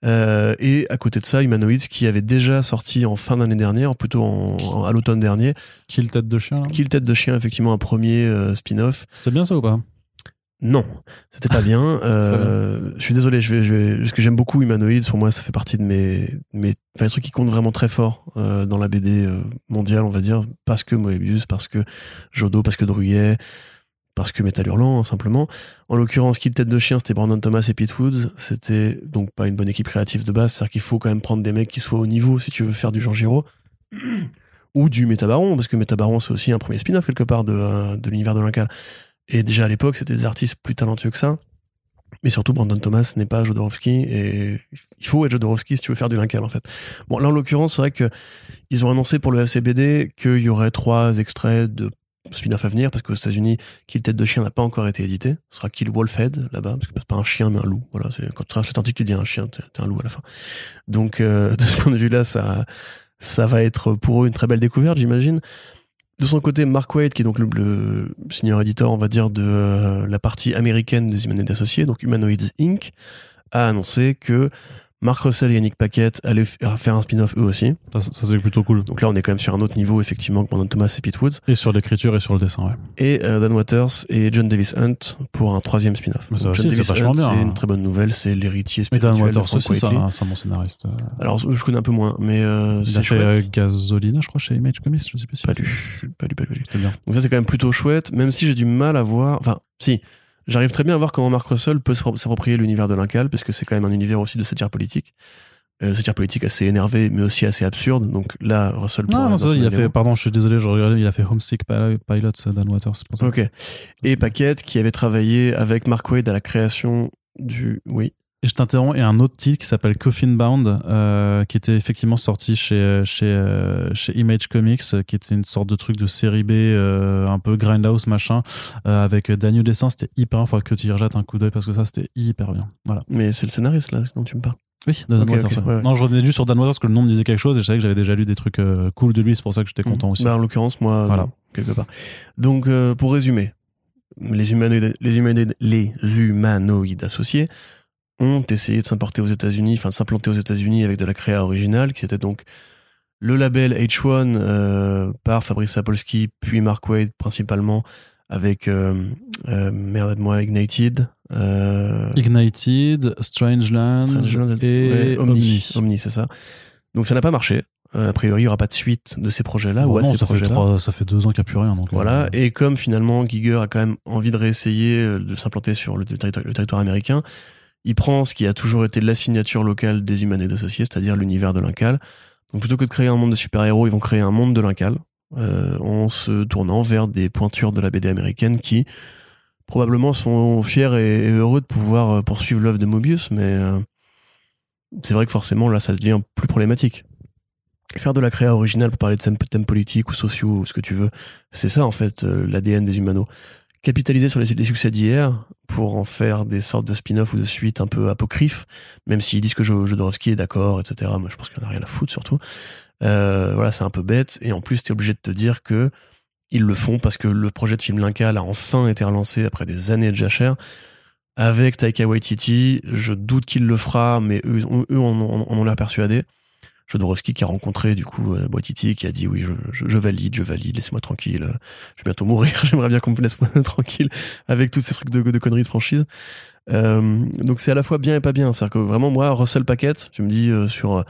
Et à côté de ça, Humanoids qui avait déjà sorti en fin d'année dernière, plutôt en, en- à l'automne dernier, Kill tête de chien. Kill Tête de Chien, effectivement un premier spin-off. C'était bien ça ou pas? Non, *laughs* c'était pas bien. Euh, je suis désolé, je vais, je vais- parce que j'aime beaucoup Humanoids. Pour moi, ça fait partie de mes, mes, enfin, les trucs qui comptent vraiment très fort euh, dans la BD euh, mondiale, on va dire, parce que Moebius, parce que Jodo, parce que Druyet, parce que Metal Hurlant, hein, simplement. En l'occurrence, Kill Tête de Chien, c'était Brandon Thomas et Pete Woods. C'était donc pas une bonne équipe créative de base. C'est-à-dire qu'il faut quand même prendre des mecs qui soient au niveau si tu veux faire du Jean Giraud. *clears throat* Ou du Métabaron, parce que Métabaron, c'est aussi un premier spin-off quelque part de, de l'univers de l'Incal. Et déjà à l'époque, c'était des artistes plus talentueux que ça. Mais surtout, Brandon Thomas n'est pas Jodorowsky et il faut être Jodorowsky si tu veux faire du Lincal en fait. Bon, là en l'occurrence, c'est vrai que ils ont annoncé pour le FCBD qu'il y aurait trois extraits de spin-off à venir parce qu'aux États-Unis, Kill Tête de Chien n'a pas encore été édité. Ce sera Kill Wolfhead là-bas parce que c'est pas un chien mais un loup. Voilà, quand tu traverses l'Atlantique, tu dis un chien, t'es un loup à la fin. Donc euh, *laughs* de ce point de vue-là, ça, ça va être pour eux une très belle découverte, j'imagine. De son côté, Mark Waid, qui est donc le, senior éditeur, on va dire, de euh, la partie américaine des Humanoids Associés, donc Humanoids Inc., a annoncé que Mark Russell et Yannick Paquette allaient f- faire un spin-off eux aussi. Ça, ça, c'est plutôt cool. Donc là, on est quand même sur un autre niveau, effectivement, que Brandon Thomas et Pete Woods. Et sur l'écriture et sur le dessin, ouais. Et euh, Dan Waters et John Davis Hunt pour un troisième spin-off. Aussi, John Davis Hunt, bien, C'est hein. une très bonne nouvelle, c'est l'héritier Mais Dan spirituel Waters aussi, c'est un, bon scénariste. euh. Alors, je connais un peu moins, mais euh, Il c'est euh, chouette. Gasolina, je crois, chez Image Comics, je sais plus si Pas c'est- lu. Pas lu, pas lu, pas lu. Donc ça, c'est quand même plutôt chouette, même si j'ai du mal à voir... Enfin, si, j'arrive très bien à voir comment Mark Russell peut s'appro- s'approprier l'univers de l'Incal, parce que c'est quand même un univers aussi de satire politique. Euh, satire politique assez énervé, mais aussi assez absurde. Donc là, Russell... Non, non, ça, il a fait, pardon, je suis désolé, je regardais, il a fait Homesick Pi- Pilot, Dan Waters, c'est pour ça. Ok. Et Paquette, qui avait travaillé avec Mark Wade à la création du... Oui. Et je t'interromps, et un autre titre qui s'appelle Coffin Bound, euh, qui était effectivement sorti chez, chez, euh, chez Image Comics, euh, qui était une sorte de truc de série B, euh, un peu grindhouse machin, euh, avec Daniel Dessin, c'était hyper, faut que tu y rejettes un coup d'œil parce que ça c'était hyper bien. Voilà. Mais c'est le scénariste, là, dont tu me parles. Oui, Dan Ok, Waters. ok, ouais. ouais. Non, je revenais juste sur Dan Waters parce que le nom me disait quelque chose et je savais que j'avais déjà lu des trucs cool de lui, c'est pour ça que j'étais content aussi. Bah, en l'occurrence, moi, Voilà. non, quelque part. Donc, pour résumer, les humanoïdes, les humanoïdes, les humanoïdes associés ont essayé de s'importer aux États-Unis, enfin de s'implanter aux États-Unis avec de la créa originale, qui était donc le label H1 euh, par Fabrice Sapolsky, puis Mark Wade principalement, avec euh, euh, merde moi Ignited, euh, Ignited, Strangeland, Strangeland et ouais, Omni. Omni, c'est ça. Donc ça n'a pas marché. A priori, il n'y aura pas de suite de ces projets-là ou Bon, à non, ces ça, fait projets-là. trois- ça fait deux ans qu'il n'y a plus rien. Donc, Voilà, et comme finalement Giger a quand même envie de réessayer de s'implanter sur le, territoire- le territoire américain, il prend ce qui a toujours été la signature locale des humanoïdes associés, c'est-à-dire l'univers de l'Incal. Donc plutôt que de créer un monde de super-héros, ils vont créer un monde de l'Incal, euh, en se tournant vers des pointures de la BD américaine qui probablement sont fiers et, et heureux de pouvoir euh, poursuivre l'œuvre de Mobius, mais euh, c'est vrai que forcément là ça devient plus problématique. Faire de la créa originale pour parler de thèmes politiques ou sociaux ou ce que tu veux, c'est ça en fait l'ADN des humanos. Capitaliser sur les, succès d'hier pour en faire des sortes de spin-off ou de suites un peu apocryphes, même s'ils disent que Jo- Jodorowsky est d'accord, etc. Moi je pense qu'il en a rien à foutre surtout. Euh, voilà, c'est un peu bête. Et en plus, t'es obligé de te dire que ils le font parce que le projet de film Lincal a enfin été relancé après des années de jachère. Avec Taika Waititi, je doute qu'il le fera, mais eux, on- eux en, ont- en ont l'air persuadés. Jodorowsky qui a rencontré du coup euh, Waititi, qui a dit oui, je, je- valide, je valide, laissez-moi tranquille, euh, je vais bientôt mourir, *laughs* j'aimerais bien qu'on me laisse *laughs* tranquille avec tous ces trucs de, conneries de franchise. Euh, donc c'est à la fois bien et pas bien. C'est-à-dire que vraiment, moi, Russell Paquette, tu me dis euh, sur euh,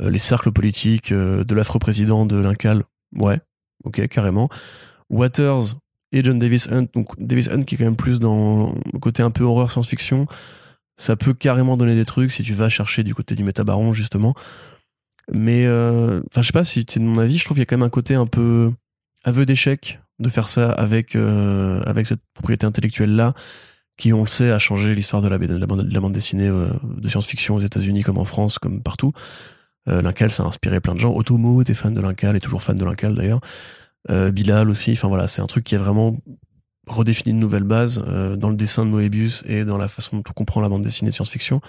les cercles politiques euh, de l'affreux président de l'Incal, ouais, ok, carrément. Waters et John Davis Hunt, donc Davis Hunt qui est quand même plus dans le côté un peu horreur science-fiction, ça peut carrément donner des trucs si tu vas chercher du côté du métabaron, justement. Mais, euh, enfin, je sais pas si c'est de mon avis, je trouve qu'il y a quand même un côté un peu aveu d'échec de faire ça avec, euh, avec cette propriété intellectuelle-là, qui, on le sait, a changé l'histoire de la, de bande, de dessinée euh, de science-fiction aux États-Unis comme en France, comme partout. L'Incal, ça a inspiré plein de gens. Otomo était fan de l'Incal, est toujours fan de l'Incal d'ailleurs. Euh, Bilal aussi. Enfin voilà, c'est un truc qui a vraiment redéfini une nouvelle base euh, dans le dessin de Moebius et dans la façon dont on comprend la bande dessinée de science-fiction.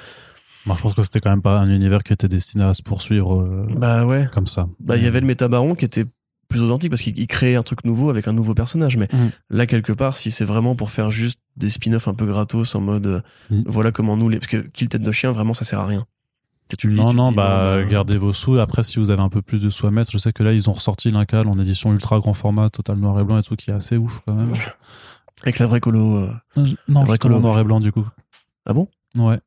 Moi, je pense que c'était quand même pas un univers qui était destiné à se poursuivre euh, Bah ouais. comme ça. Bah il y avait le métabaron qui était plus authentique parce qu'il il créait un truc nouveau avec un nouveau personnage. Mais Mhm. là, quelque part, si c'est vraiment pour faire juste des spin-offs un peu gratos en mode euh, Mhm. voilà comment nous les. Parce que Kill Tête de Chien, vraiment, ça sert à rien. Tu le lis, non, tu te non, dis, bah, bah, gardez vos sous. Après, si vous avez un peu plus de sous à mettre, je sais que là, ils ont ressorti l'Incal en édition ultra grand format, total noir et blanc et tout, qui est assez ouf quand même. Avec la vraie colo. euh. Non, vrai justement colo. noir et blanc du coup. Ah bon? Ouais.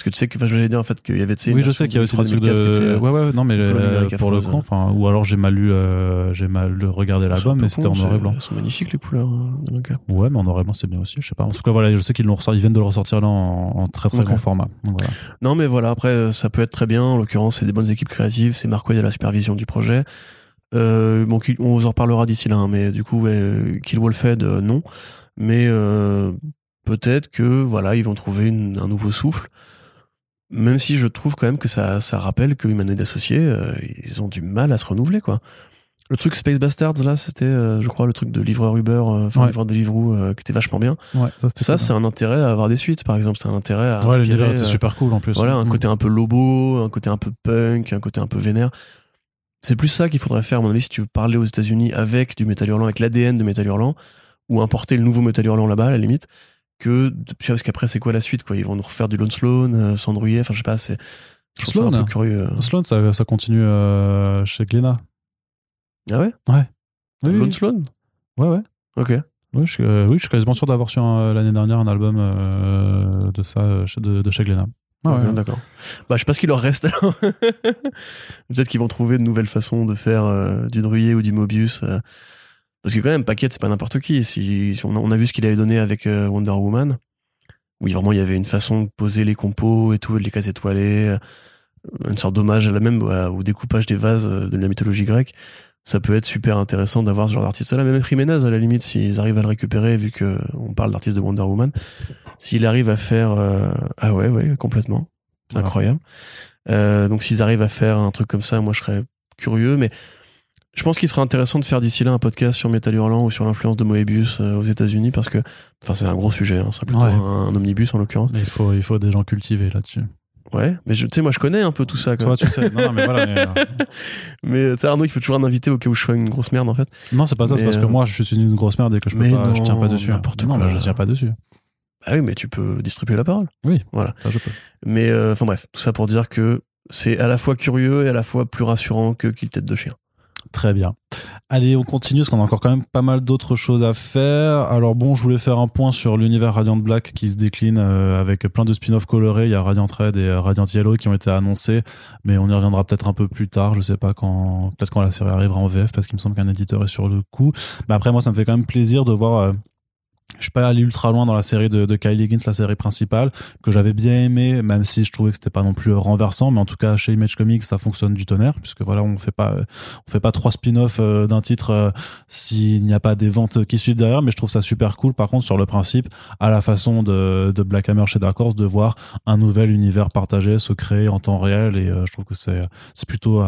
Parce que tu sais que enfin, je voulais dire en fait qu'il y avait. tu Oui, je sais qu'il y a aussi des trucs 2004 qui de. euh, Ouais, ouais, non, mais euh, pour le coup, enfin, ou alors j'ai mal lu, euh, j'ai mal regardé l'album, mais c'était en noir et blanc. Elles sont magnifiques les couleurs de l'Inca. Ouais, mais en noir et blanc, c'est bien aussi, je sais pas. En tout cas, voilà, je sais qu'ils l'ont ils viennent de le ressortir là en, en très très grand format. Donc voilà. Non, mais voilà, après, ça peut être très bien. En l'occurrence, c'est des bonnes équipes créatives. C'est Mark Wade à la supervision du projet. Euh, bon, on vous en reparlera d'ici là, hein, mais du coup, ouais, Kill Wolfhead, non. Mais peut-être que, voilà, ils vont trouver une- un nouveau souffle. Même si je trouve quand même que ça, ça rappelle que Humanoid Associés, euh, ils ont du mal à se renouveler, quoi. Le truc Space Bastards, là, c'était, euh, je crois, le truc de livreur Uber, euh, enfin, Ouais. livreur Deliveroo, euh, qui était vachement bien. Ouais, ça, cool. c'est un intérêt à avoir des suites, par exemple. C'est un intérêt à Ouais, inspirer, euh, super cool en plus. voilà, un Mm. côté un peu lobo, un côté un peu punk, un côté un peu vénère. C'est plus ça qu'il faudrait faire, à mon avis, si tu veux parler aux États-Unis avec du métal hurlant, avec l'ADN de métal hurlant, ou importer le nouveau métal hurlant là-bas, à la limite, que parce qu'après c'est quoi la suite quoi? Ils vont nous refaire du Lone Sloan, euh, Sandrouillet, enfin je sais pas, c'est Sloan, un peu curieux. Sloan, ça, ça continue euh, chez Glénat. Ah ouais? Oui, Lone oui. Sloan Ouais, ouais. Ok. Oui, je, suis- euh, oui, je suis quasiment sûr d'avoir su l'année dernière un album euh, de ça euh, de, de chez Glénat. Ah ouais. D'accord. Bah, je sais pas ce qu'il leur reste alors. *laughs* Peut-être qu'ils vont trouver de nouvelles façons de faire euh, du Druyer ou du Mobius. euh. Parce que quand même, Paquette, c'est pas n'importe qui. Si, si on, a, on a vu ce qu'il avait donné avec euh, Wonder Woman, où vraiment il y avait une façon de poser les compos et tout, les cases étoilées, euh, une sorte d'hommage à la même, voilà, au découpage des vases euh, de la mythologie grecque. Ça peut être super intéressant d'avoir ce genre d'artiste là. Même Jiménez, à la limite, s'ils arrivent à le récupérer, vu que on parle d'artiste de Wonder Woman, s'il arrive à faire, euh, ah ouais, ouais, complètement. C'est Voilà. incroyable. Euh, donc s'ils arrivent à faire un truc comme ça, moi je serais curieux, mais je pense qu'il serait intéressant de faire d'ici là un podcast sur Metal Hurlant ou sur l'influence de Moebius euh, aux États-Unis parce que, enfin, c'est un gros sujet. Hein, c'est plutôt Ouais. un, un omnibus en l'occurrence. Il faut, il faut des gens cultivés là-dessus. Ouais, mais tu sais, moi je connais un peu tout ça. Quoi. Toi, tu sais. Non, non, mais voilà. mais, euh, *laughs* Mais tu sais, Arnaud, il faut toujours un invité au cas où je sois une grosse merde en fait. non, c'est pas ça. C'est parce que euh, moi, je suis une grosse merde et que je peux mais pas. je tiens pas non, dessus. n'importe non, quoi. je tiens pas dessus. Ah oui, mais tu peux distribuer la parole. Ça, je peux. Mais euh, enfin bref, tout ça pour dire que c'est à la fois curieux et à la fois plus rassurant que Kill Tête de Chien. Très bien. Allez, on continue parce qu'on a encore quand même pas mal d'autres choses à faire. Alors bon, je voulais faire un point sur l'univers Radiant Black qui se décline euh, avec plein de spin-offs colorés. Il y a Radiant Red et euh, Radiant Yellow qui ont été annoncés, mais on y reviendra peut-être un peu plus tard. Je sais pas quand, peut-être quand la série arrivera en VF parce qu'il me semble qu'un éditeur est sur le coup. Mais après, moi, ça me fait quand même plaisir de voir. Je suis pas allé ultra loin dans la série de, de Kyle Higgins, la série principale, que j'avais bien aimé, même si je trouvais que c'était pas non plus renversant, mais en tout cas chez Image Comics ça fonctionne du tonnerre, puisque voilà on fait pas, on fait pas trois spin-offs euh, d'un titre euh, s'il n'y a pas des ventes qui suivent derrière, mais je trouve ça super cool. Par contre sur le principe, à la façon de, de Black Hammer chez Dark Horse, de voir un nouvel univers partagé se créer en temps réel, et euh, je trouve que c'est c'est plutôt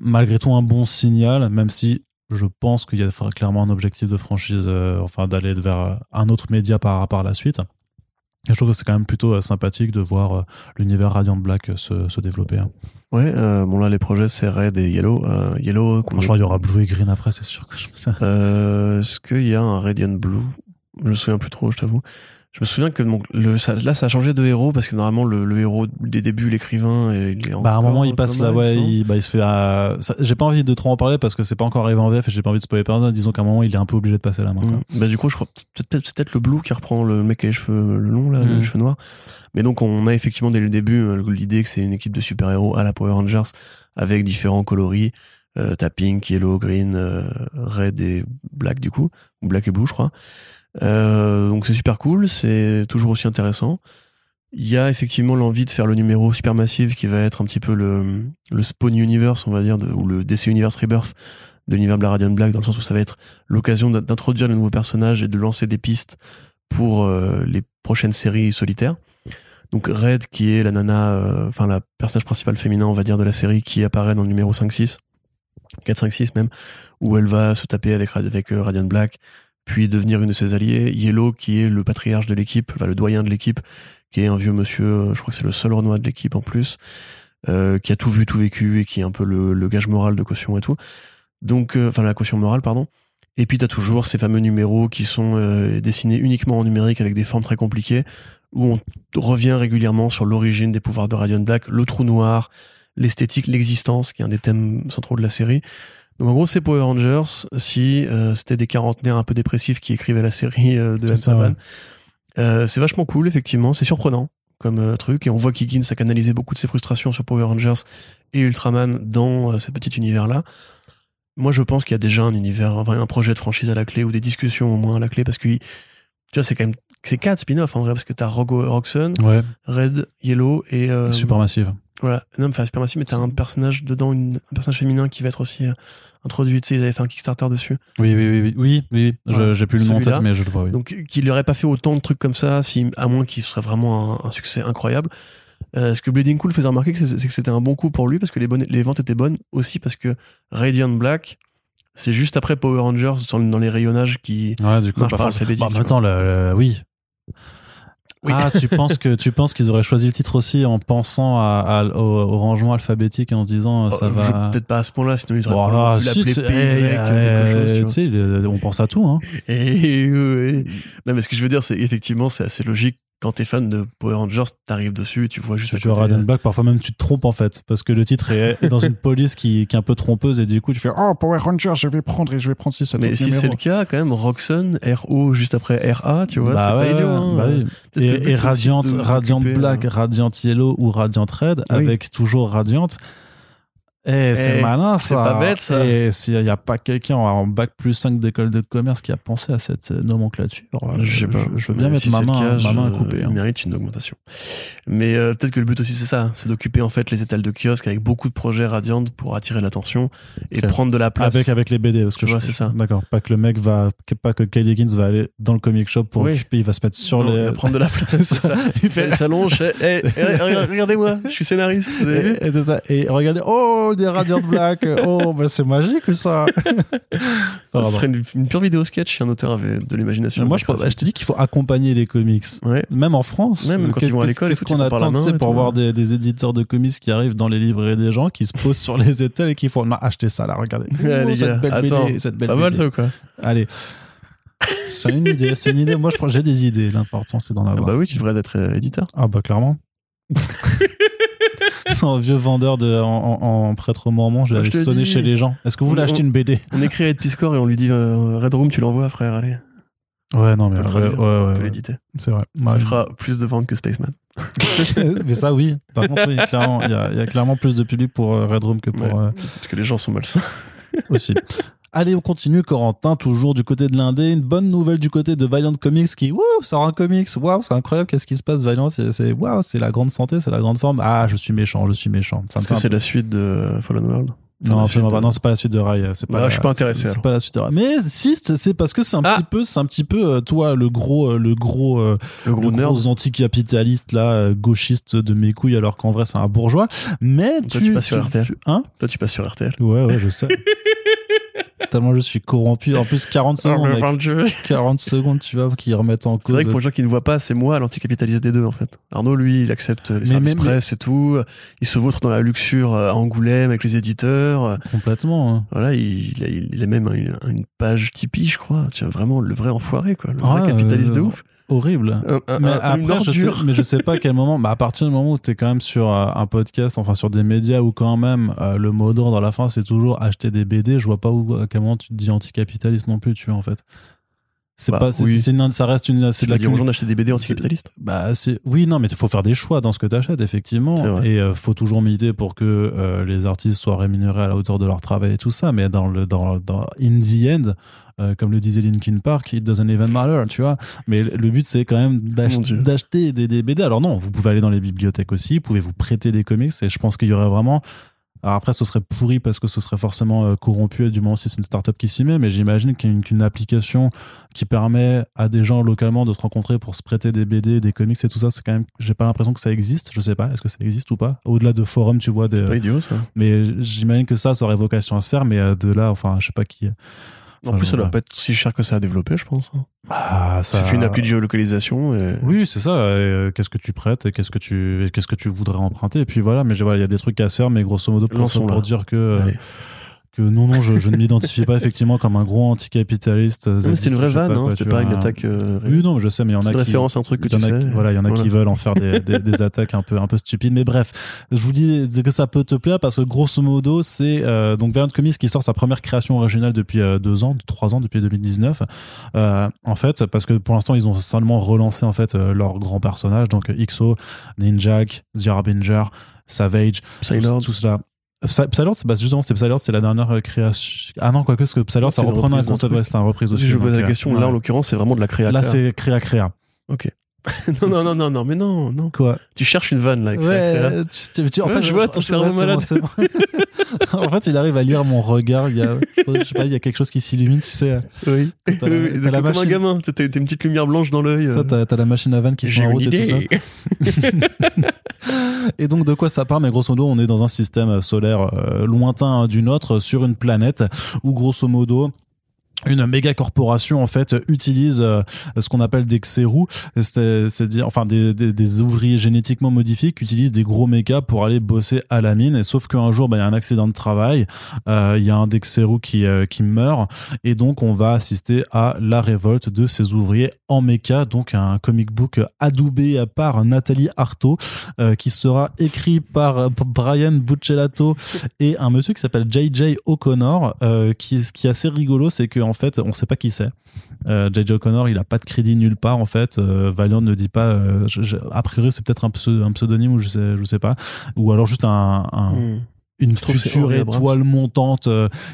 malgré tout un bon signal, même si je pense qu'il y a clairement un objectif de franchise, euh, enfin d'aller vers euh, un autre média par, par la suite. Et je trouve que c'est quand même plutôt euh, sympathique de voir euh, l'univers Radiant Black se, se développer. hein. Ouais, bon là les projets c'est Red et Yellow. Yellow, Franchement, il y aura Blue et Green après, c'est sûr que je ça. Est-ce qu'il y a un Radiant Blue? Je me souviens plus trop, je t'avoue. Je me souviens que donc, le, ça- là, ça a changé de héros parce que normalement, le, le héros des débuts, l'écrivain, il est Bah, à un moment, il passe là, ouais, il bah, il se fait. euh, ça- j'ai pas envie de trop en parler parce que c'est pas encore arrivé en VF et j'ai pas envie de spoiler personne. Disons qu'à un moment, il est un peu obligé de passer la main. quoi. Mm. Bah, du coup, je crois peut-être c'est peut-être le Blue qui reprend le mec qui a les cheveux le long, là, Mm. les cheveux noirs. Mais donc, on a effectivement dès le début euh, l'idée que c'est une équipe de super-héros à la Power Rangers avec différents coloris. Euh, t'as Pink, Yellow, Green, euh, Red et Black, du coup. Ou Black et Blue, je crois. Euh, donc, c'est super cool. C'est toujours aussi intéressant. Il y a effectivement l'envie de faire le numéro Supermassive qui va être un petit peu le, le Spawn Universe, on va dire, ou le DC Universe Rebirth de l'univers de la Radiant Black, dans le sens où ça va être l'occasion d'in- d'introduire de nouveaux personnages et de lancer des pistes pour euh, les prochaines séries solitaires. Donc Red, qui est la nana, euh, enfin la personnage principal féminin, on va dire, de la série, qui apparaît dans le numéro 5-6, 4-5-6 même, où elle va se taper avec, avec euh, Black, puis devenir une de ses alliées. Yellow, qui est le patriarche de l'équipe, enfin le doyen de l'équipe, qui est un vieux monsieur, euh, je crois que c'est le seul Renoir de l'équipe en plus, euh, qui a tout vu, tout vécu, et qui est un peu le, gage moral de caution et tout. Donc, euh, enfin la caution morale, pardon. Et puis t'as toujours ces fameux numéros qui sont dessinés uniquement en numérique avec des formes très compliquées, où on revient régulièrement sur l'origine des pouvoirs de Radiant Black, le trou noir, l'esthétique, l'existence, qui est un des thèmes centraux de la série. Donc en gros, c'est Power Rangers si euh, c'était des quarantenaires un peu dépressifs qui écrivaient la série euh, de Saban. ouais. Euh, c'est vachement cool, effectivement, c'est surprenant comme truc, et on voit qu'Higgins a canalisé beaucoup de ses frustrations sur Power Rangers et Ultraman dans ce petit univers-là. Moi, je pense qu'il y a déjà un univers, enfin, un projet de franchise à la clé, ou des discussions au moins à la clé, parce que tu vois, c'est quand même c'est quatre spin-offs en vrai, parce que t'as Rogue Roxxon, Ouais, Red, Yellow et euh, Supermassive. Voilà. Non, mais enfin, Supermassive, mais t'as un personnage dedans, une- un personnage féminin qui va être aussi euh, introduit. Tu sais, ils avaient fait un Kickstarter dessus. Oui, oui, oui, oui, oui, oui. Je- Voilà. J'ai plus le nom en tête, mais je le vois. Oui. Donc, qu'il n'aurait pas fait autant de trucs comme ça, si, à moins qu'il serait vraiment un, un succès incroyable. Euh, ce que Bleeding Cool faisait remarquer, c'est que c'était un bon coup pour lui parce que les, bonnes, les ventes étaient bonnes aussi parce que Radiant Black, c'est juste après Power Rangers dans, les rayonnages qui. ouais, du coup, pas par forcément- Bah, oui. Oui. Ah, tu penses que tu penses qu'ils auraient choisi le titre aussi en pensant à, à- au, au rangement alphabétique et en se disant euh, ça Euh, va. Peut-être pas à ce point-là, sinon ils Oh, auraient ah, pu si, l'appeler tu sais, chose, tu vois. on pense à tout. Hein. Et, ouais. Non, mais ce que je veux dire, c'est effectivement, c'est assez logique. Quand t'es fan de Power Rangers, t'arrives dessus et tu vois juste Tu à joues à côté, Rad and Black, parfois même tu te trompes en fait, parce que le titre est, dans une police qui, qui est un peu trompeuse et du coup tu fais Oh, Power Rangers, je vais prendre et je vais prendre si ça Mais si c'est le cas, quand même, Roxanne, RO juste après RA, tu vois, Bah c'est ouais, pas idiot. Hein. bah oui. Et, et Radiant, Radiant Black, euh, Radiant Yellow ou Radiant Red, Oui. avec toujours Radiant. Eh, c'est Eh, malin c'est ça. pas bête, ça. Et s'il n'y a pas quelqu'un en bac plus 5 d'école de commerce qui a pensé à cette euh, nomenclature, euh, Je sais pas. Je, veux bien Mais mettre si ma c'est main, cas, ma main je- coupée. Il hein. mérite une augmentation. Mais euh, peut-être que le but aussi c'est ça, c'est d'occuper en fait les étals de kiosque avec beaucoup de projets Radiant pour attirer l'attention et prendre de la place. Avec, avec les BD, parce Tu que vois, je- c'est ça. D'accord. Pas que le mec va, pas que Kylie Higgins va aller dans le comic shop pour Oui. occuper, il va se mettre sur Non, il les. va prendre de la *laughs* place. c'est ça. Il fait- s'allonge. eh, eh, eh, Regardez-moi, je suis scénariste. Vous avez vu Et, et c'est ça. Et regardez, oh, des Radiant Black, *laughs* oh, bah c'est magique ça. *laughs* Ce serait une, une pure vidéo sketch si un auteur avait de l'imagination. Moi, je, pense- je te dis qu'il faut accompagner les comics. Ouais. Même en France. Ouais, même quand ils vont à l'école, Qu'est-ce qu'on attend et pour voir des, des éditeurs de comics qui arrivent dans les librairies des gens, qui se posent sur les étals et qui font non, achetez ça là, regardez. Ouais, Oh, les cette belle attends, BD, cette belle Pas mal ça ou quoi Allez. C'est une idée, c'est une idée. Moi, je j'ai des idées. L'important, c'est d'en ah avoir. Bah oui, tu devrais être euh, éditeur. Ah bah clairement. *laughs* *laughs* c'est un vieux vendeur de, en, en- en prêtre mormon. Je vais Ah, aller te sonner dis. chez les gens. Est-ce que vous voulez acheter une BD On écrit à Ed Piscor et on lui dit euh, Red Room, tu l'envoies, frère, allez, Ouais, non, mais On peut ouais, ouais, peut l'éditer. c'est vrai. Ça fera plus de ventes que Spaceman. *laughs* mais ça, oui. Par contre, oui, il y, a- il y a clairement plus de public pour euh, Red Room que pour euh, Parce que les gens sont malsains. aussi. *laughs* Allez, on continue, Corentin, toujours du côté de l'Indé. Une bonne nouvelle du côté de Valiant Comics qui, wouh, sort un comics. Waouh, c'est incroyable. Qu'est-ce qui se passe, Valiant? C'est, waouh, c'est la grande santé, c'est la grande forme. Ah, je suis méchant, je suis méchant. Fait que c'est la suite de Fallen World? Non, absolument pas. de- Non, c'est pas la suite de Rai. C'est pas la- je suis pas intéressé, C'est pas la suite de Rai. Mais si, c'est parce que c'est un Ah. petit peu, c'est un petit peu, euh, toi, le gros, euh, le gros, euh, Le le gros nerd. gros anticapitaliste là, euh, gauchiste de mes couilles, alors qu'en vrai c'est un bourgeois. Mais Toi, tu, tu passes sur RTL. tu- hein? Toi, tu passes sur RTL. Ouais, ouais, je sais. *laughs* Tellement je suis corrompu. En plus, 40 secondes, mec. 40 secondes, tu vois, qui remettent en C'est cause. vrai que pour les gens qui ne voient pas, c'est moi l'anticapitaliste des deux en fait. Arnaud, lui, il accepte les Mais services même- presse et tout. Il se vautre dans la luxure euh, à Angoulême avec les éditeurs. Complètement. hein. Voilà, il, il a, il a même une, une page Tipeee, je crois. Tiens, vraiment le vrai enfoiré, quoi. Le Ah, vrai capitaliste de euh, ouf. Horrible. Un, un- Mais une après, je sais, ordure. mais je sais pas à quel moment. Bah, à partir du moment où t'es quand même sur euh, un podcast, enfin sur des médias où quand même euh, le mot d'ordre à la fin c'est toujours acheter des BD. Je vois pas où à quel moment tu te dis anticapitaliste non plus, tu vois en fait. C'est Bah, pas, c'est, oui. c'est ça reste une, c'est Tu de la dire aux gens d'acheter des BD anticapitalistes. Bah, c'est oui, non, mais il faut faire des choix dans ce que tu achètes, effectivement. Et euh, faut toujours militer pour que euh, les artistes soient rémunérés à la hauteur de leur travail et tout ça. Mais dans le dans, dans in the end, euh, comme le disait Linkin Park, it doesn't even matter, tu vois. Mais le but c'est quand même d'acheter des, des BD. Alors non, vous pouvez aller dans les bibliothèques aussi, vous pouvez vous prêter des comics. Et je pense qu'il y aurait vraiment alors après, ce serait pourri parce que ce serait forcément euh, corrompu du moment si c'est une startup qui s'y met, mais j'imagine qu'une application qui permet à des gens localement de se rencontrer pour se prêter des BD, des comics et tout ça, c'est quand même, j'ai pas l'impression que ça existe. Je sais pas, est-ce que ça existe ou pas? Au-delà de forums, tu vois, des, C'est pas idiot, ça. mais j'imagine que ça, ça aurait vocation à se faire, mais euh, de là, enfin, je sais pas qui. En plus, ça doit pas être si cher que ça à développer, je pense. Ah, Ça fait une appli de géolocalisation et. Oui, c'est ça. euh, qu'est-ce que tu prêtes et qu'est-ce que tu, et qu'est-ce que tu voudrais emprunter Et puis voilà, mais voilà, il y a des trucs à se faire, mais grosso modo, pour, dire que, euh, Allez. Que non, non, je, je ne m'identifie pas effectivement comme un gros anticapitaliste. C'était une vraie vanne, hein, c'était pas une un- attaque. euh, Oui, non, mais je sais, mais il y en C'est a qui. référence à un truc que il y tu en a sais. qui- voilà, il y en a Voilà. qui veulent en faire des, des, des attaques un peu, un peu stupides. Mais bref, je vous dis que ça peut te plaire parce que grosso modo, c'est euh, donc Variant Comics qui sort sa première création originale depuis euh, deux ans, trois ans, depuis 2019. Euh, en fait, parce que pour l'instant, ils ont seulement relancé en fait euh, leurs grands personnages, donc XO, Ninjak, The Harbinger, Savage, tout, tout cela. Psy- Psylord, c'est bah, justement, c'est Psylord, c'est la dernière euh, création. Ah non, quoique, parce que Psylord, ça C'est reprenait un concept, ouais, c'était un reprise aussi. Si je donc, pose la euh, question, ouais. là en l'occurrence, c'est vraiment de la créa. Là, c'est créa créa. Ok. *laughs* non, non, non, non, non, mais non, non. Quoi Tu cherches une vanne là. Ouais, tu, tu- tu- en Ouais, fait, je vois ton cerveau malade. bon, c'est bon. en fait, il arrive à lire mon regard. Il y a, je sais pas, il y a quelque chose qui s'illumine, tu sais. Oui. T'as la- Oui, la comme un gamin. T'as une petite lumière blanche dans l'œil. Ça, euh. t'as, la machine à vanne qui se met en route et tout ça. *laughs* Et donc, de quoi ça parle Mais grosso modo, on est dans un système solaire euh, lointain du nôtre, sur une planète où, grosso modo, une méga corporation en fait utilise euh, ce qu'on appelle des xérous, c'est-à-dire enfin des, des, ouvriers génétiquement modifiés qui utilisent des gros mécas pour aller bosser à la mine. Sauf qu'un jour, bah, il y a un accident de travail, euh, il y a un des xérous qui euh, qui meurt, et donc on va assister à la révolte de ces ouvriers en méca. Donc un comic book adoubé par Nathalie Artaud, qui sera écrit par Brian Buccellato et un monsieur qui s'appelle JJ O'Connor. qui, ce qui est assez rigolo, c'est que en fait, on sait pas qui c'est. Euh, J.J. O'Connor, il a pas de crédit nulle part en fait. Euh, Valiant ne dit pas. Euh, a priori, c'est peut-être un, pseudonyme ou je sais, je sais pas. Ou alors juste un, hmm. une future étoile montante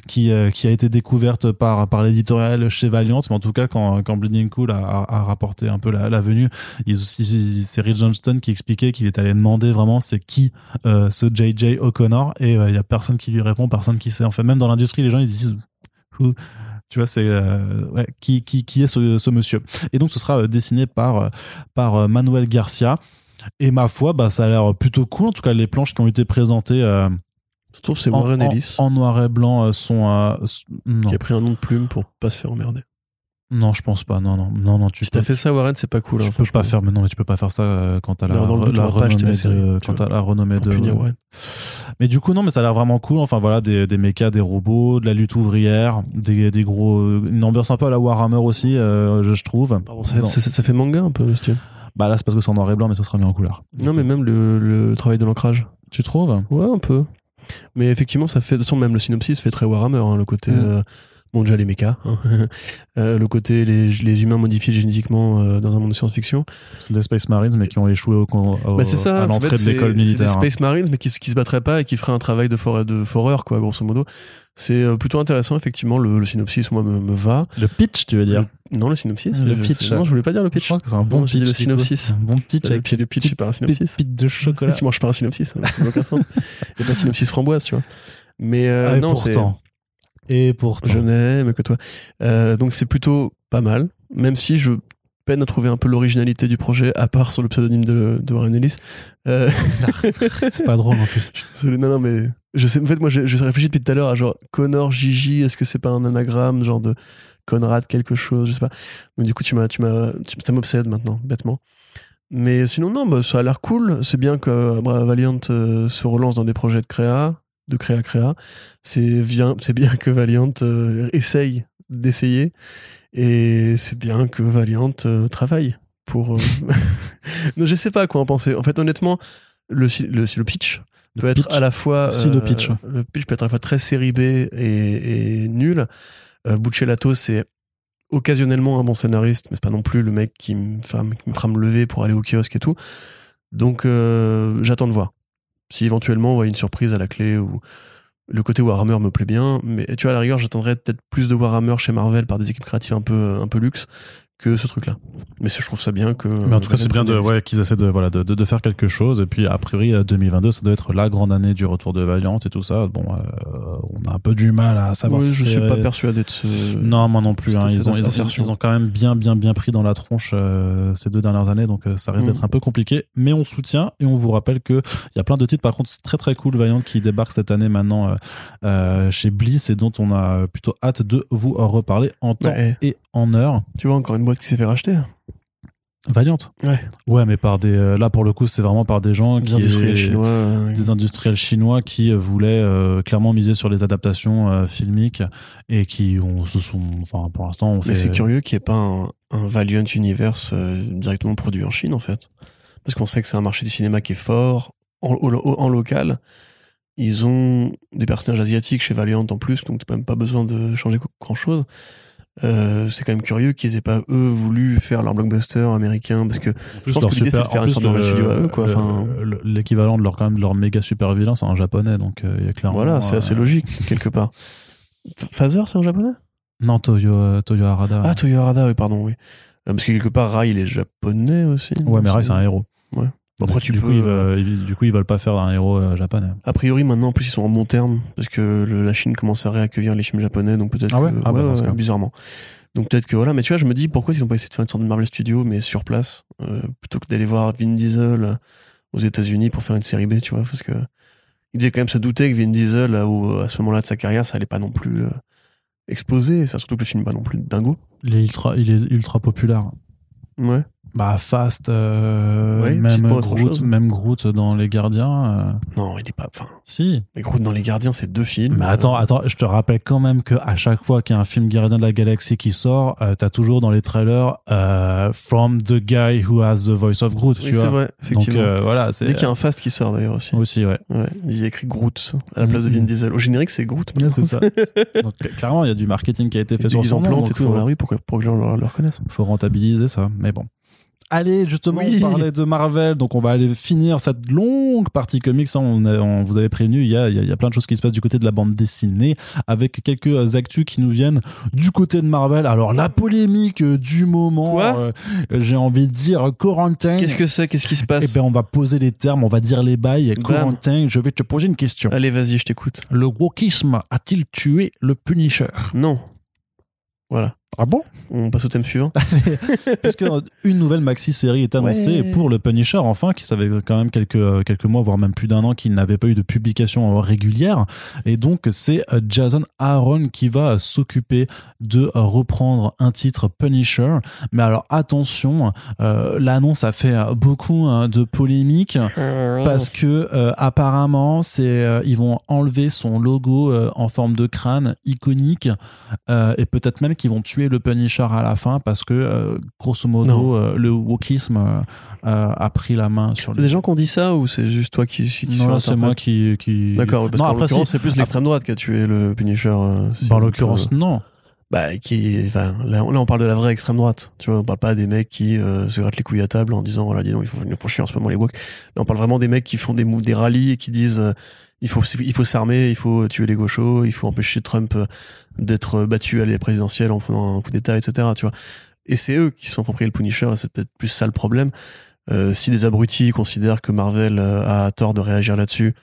qui, qui a été découverte par, par l'éditorial chez Valiant. Mais en tout cas, quand, quand Bleeding Cool a, a, rapporté un peu la, la venue, c'est Rich Johnston qui expliquait qu'il est allé demander vraiment c'est qui ce J.J. O'Connor et il y a personne qui lui répond, personne qui sait. En fait, même dans l'industrie, les gens ils disent tu vois, c'est euh, ouais, qui, qui, qui, est ce, ce, monsieur. Et donc, ce sera euh, dessiné par, euh, par Manuel Garcia. Et ma foi, bah, ça a l'air plutôt cool. En tout cas, les planches qui ont été présentées. Je trouve c'est Warren Ellis. En, noir et blanc sont. Qui a pris un nom de plume pour pas se faire emmerder. Non, je pense pas. Non, non, non, non. Tu si t'as fait ça, Warren, c'est pas cool. Tu hein, peux pas faire, mais non, mais tu peux pas faire ça euh, quand t'as la, la, renommée de, quand la renommée de. Mais du coup, non, mais ça a l'air vraiment cool. Enfin, voilà, des, des des robots, de la lutte ouvrière, des, des gros, une ambiance un peu à la Warhammer aussi, euh, je, trouve. ça, ça, fait manga un peu, le style. Bah là, c'est parce que c'est en noir et blanc, mais ça sera mis en couleur. Non, mais même le, le travail de l'ancrage. Tu trouves? Ouais, un peu. Mais effectivement, ça fait, de toute façon, même le synopsis fait très Warhammer, hein, le côté. Mm. Euh, bon déjà les mechas, hein. *laughs* euh, le côté les, les, humains modifiés génétiquement euh, dans un monde de science-fiction. C'est des Space Marines mais qui ont échoué au, au bah ça, à l'entrée de l'école militaire. C'est des Space Marines mais qui, qui se battraient pas et qui feraient un travail de de foreur quoi grosso modo. C'est euh, plutôt intéressant effectivement le, le synopsis moi me, me, va. Le pitch tu veux dire? Non le synopsis. Le pitch. Non je voulais pas dire le pitch. Je crois que c'est un bon pitch. Le synopsis. Un bon pitch avec le pitch c'est pas un synopsis. Pite de chocolat. *laughs* Tu manges pas un synopsis. Hein, ça n'a aucun sens. Il y a pas de synopsis framboise tu vois. Mais euh, ah, non pourtant. Et pourtant. Je n'aime que toi. Euh, donc c'est plutôt pas mal, même si je peine à trouver un peu l'originalité du projet, à part sur le pseudonyme de, de Warren Ellis. Euh... *laughs* c'est pas drôle en plus. *laughs* Non, non, mais je sais, en fait, moi, je, je réfléchis depuis tout à l'heure à genre Connor Gigi, est-ce que c'est pas un anagramme, genre de Conrad quelque chose, je sais pas. Donc du coup, tu m'as, tu m'as, ça m'obsède maintenant, bêtement. Mais sinon, non, bah, ça a l'air cool. C'est bien que Valiant euh, se relance dans des projets de créa de créa créa. C'est bien, c'est bien que Valiant euh, essaye d'essayer et c'est bien que Valiant euh, travaille pour. Euh, *laughs* non, je sais pas quoi en penser. En fait, honnêtement, le, le, le pitch peut être à la fois. Si le pitch. Le pitch peut être à la fois très série B et, et nul. Buccellato, c'est occasionnellement un bon scénariste, mais c'est pas non plus le mec qui me, qui me fera me lever pour aller au kiosque et tout. Donc, j'attends de voir. Si éventuellement on voit une surprise à la clé ou le côté Warhammer me plaît bien, mais tu vois, à la rigueur, j'attendrais peut-être plus de Warhammer chez Marvel par des équipes créatives un peu, un peu luxe que ce truc-là. Mais je trouve ça bien que. Mais en tout cas, c'est bien de, ouais, qu'ils essaient de, voilà, de, de, faire quelque chose. Et puis, a priori, 2022, ça doit être la grande année du retour de Valiant et tout ça. Bon, euh, on a un peu du mal à savoir. Oui, je suis pas persuadé de ce. Non, moi non plus. Hein. Ils, ont, ils, ont, quand même bien, bien, bien pris dans la tronche euh, ces deux dernières années. Donc, euh, ça risque mm. d'être un peu compliqué. Mais on soutient et on vous rappelle qu'il y a plein de titres, par contre, très, très cool, Valiant, qui débarquent cette année maintenant chez Bliss et dont on a plutôt hâte de vous reparler en temps et en heure. Tu vois, encore une boîte qui s'est fait racheter. Valiant. Ouais. Ouais, mais par des. Euh, là, pour le coup, c'est vraiment par des gens des qui. Industriels chinois, des industriels chinois qui euh, voulaient euh, clairement miser sur les adaptations filmiques et qui ont, se sont. Enfin, pour l'instant, on fait. Mais c'est curieux qu'il n'y ait pas un, Valiant Universe directement produit en Chine, en fait. Parce qu'on sait que c'est un marché du cinéma qui est fort, en, en local. Ils ont des personnages asiatiques chez Valiant en plus, donc tu n'as même pas besoin de changer grand chose. Euh, c'est quand même curieux qu'ils aient pas eux voulu faire leur blockbuster américain parce que je pense que l'idée c'est de faire une sorte de studio à eux quoi. Enfin, l'équivalent de leur quand même de leur méga super vilain c'est en japonais donc euh, il y a clairement. Voilà, c'est assez euh, logique quelque part. *laughs* Phaser c'est en japonais? Non, Toyo Toyo Harada. Ah Toyo Harada oui pardon oui. Parce que quelque part Rai il est japonais aussi. Ouais mais Rai c'est un héros. Ouais après, tu du, peux, coup, ils du coup, ils veulent pas faire un héros euh, japonais. A priori, maintenant, en plus, ils sont en bon terme parce que la Chine commence à réaccueillir les films japonais, donc peut-être ah ouais? que, ah bah, bizarrement. Donc peut-être que voilà, mais tu vois, je me dis pourquoi ils ont pas essayé de faire une sorte de Marvel Studio, mais sur place, euh, plutôt que d'aller voir Vin Diesel euh, aux États-Unis pour faire une série B, tu vois, parce que il devait quand même se douter que Vin Diesel, à ce moment-là de sa carrière, ça allait pas non plus explosé. Enfin, surtout que le film n'est pas non plus dingo. Il est ultra, il est ultra populaire. Ouais. Bah, Fast, euh, Ouais, même, Groot, même Groot dans Les Gardiens. euh, Non, il est pas. Enfin, si. les Groot dans Les Gardiens, c'est deux films. Mais attends, attends, je te rappelle quand même que à chaque fois qu'il y a un film Gardien de la Galaxie qui sort, euh, t'as toujours dans les trailers euh, From the guy who has the voice of Groot, Oui, c'est vrai, Donc effectivement. euh, voilà, c'est Dès qu'il y a un Fast qui sort d'ailleurs aussi. aussi ouais. Ouais, il y a écrit Groot à la place de Mhm. Vin Diesel. Au générique, c'est Groot. Ouais, c'est ça. Donc clairement, il y a du marketing qui a été *laughs* fait Ils, sur ils son en nom, plantent donc et tout faut- dans la rue pour que, pour que les gens le, le reconnaissent. faut rentabiliser ça, mais bon. Allez, justement, Oui. on parlait de Marvel, donc on va aller finir cette longue partie comics. hein. On, a- on vous avait prévenu, il y a, il y a- plein de choses qui se passent du côté de la bande dessinée, avec quelques actus qui nous viennent du côté de Marvel. Alors, la polémique euh, du moment, euh, j'ai envie de dire, Quarantine. Qu'est-ce que c'est? Qu'est-ce qui se Eh passe ben, on va poser les termes, on va dire les bails. Quarantine, je vais te poser une question. Allez, vas-y, je t'écoute. Le wokisme a-t-il tué le Punisher? Non. Voilà. Ah bon? On passe au thème suivant. *laughs* Puisque une nouvelle maxi-série est annoncée Ouais. pour le Punisher, enfin, qui savait quand même quelques, euh, quelques mois, voire même plus d'un an, qu'il n'avait pas eu de publication euh, régulière. Et donc, c'est euh, Jason Aaron qui va s'occuper de reprendre un titre Punisher. Mais alors, attention, euh, l'annonce a fait beaucoup hein, de polémiques *laughs* parce que euh, apparemment c'est euh, ils vont enlever son logo euh, en forme de crâne iconique euh, et peut-être même qu'ils vont tuer le Punisher à la fin parce que euh, grosso modo euh, le wokisme euh, a pris la main sur C'est des gens qui ont dit ça ou c'est juste toi qui, qui non c'est moi qui, qui... D'accord, parce Non, qu'en après, l'occurrence, c'est plus l'extrême droite qui a tué le Punisher. si Bah, en l'occurrence non Bah, qui, enfin, là, on- parle de la vraie extrême droite. Tu vois, on parle pas des mecs qui euh, se grattent les couilles à table en disant, voilà, dis donc, il faut, il faut chier en ce moment les woke. Là, on parle vraiment des mecs qui font des, des rallyes et qui disent, euh, il faut, il faut s'armer, il faut tuer les gauchos, il faut empêcher Trump euh, d'être battu à la présidentielle en faisant un coup d'État, etc. Tu vois. Et c'est eux qui sont appropriés le Punisher, et c'est peut-être plus ça le problème. Euh, si des abrutis considèrent que Marvel euh, a tort de réagir là-dessus,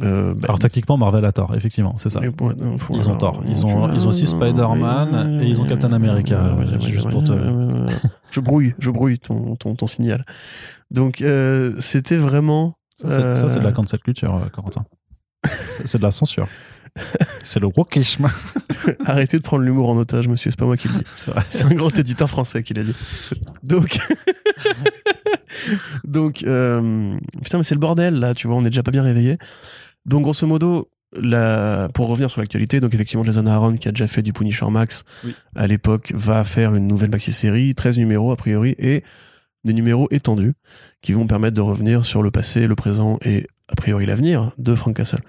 euh, bah, alors tactiquement Marvel a tort effectivement c'est ça bon, Ils ont tort. Ils ont- ils ont aussi Spider-Man et ils ont Captain America, euh, juste pour te- Je brouille, je brouille ton, ton, ton signal. Donc, euh, c'était vraiment. Ça, c'est- c'est de la euh, cancel culture euh, Corentin C'est- de la censure c'est le wokisme *laughs* Arrêtez de prendre l'humour en otage, monsieur, c'est pas moi qui le dis. c'est un grand éditeur français qui l'a dit. Donc. *laughs* Donc, euh, putain, mais c'est le bordel là, tu vois, on est déjà pas bien réveillé. Donc, grosso modo, la, pour revenir sur l'actualité, donc effectivement, Jason Aaron, qui a déjà fait du Punisher Max Oui. à l'époque, va faire une nouvelle maxi-série, 13 numéros a priori, et des numéros étendus qui vont permettre de revenir sur le passé, le présent et a priori l'avenir de Frank Castle.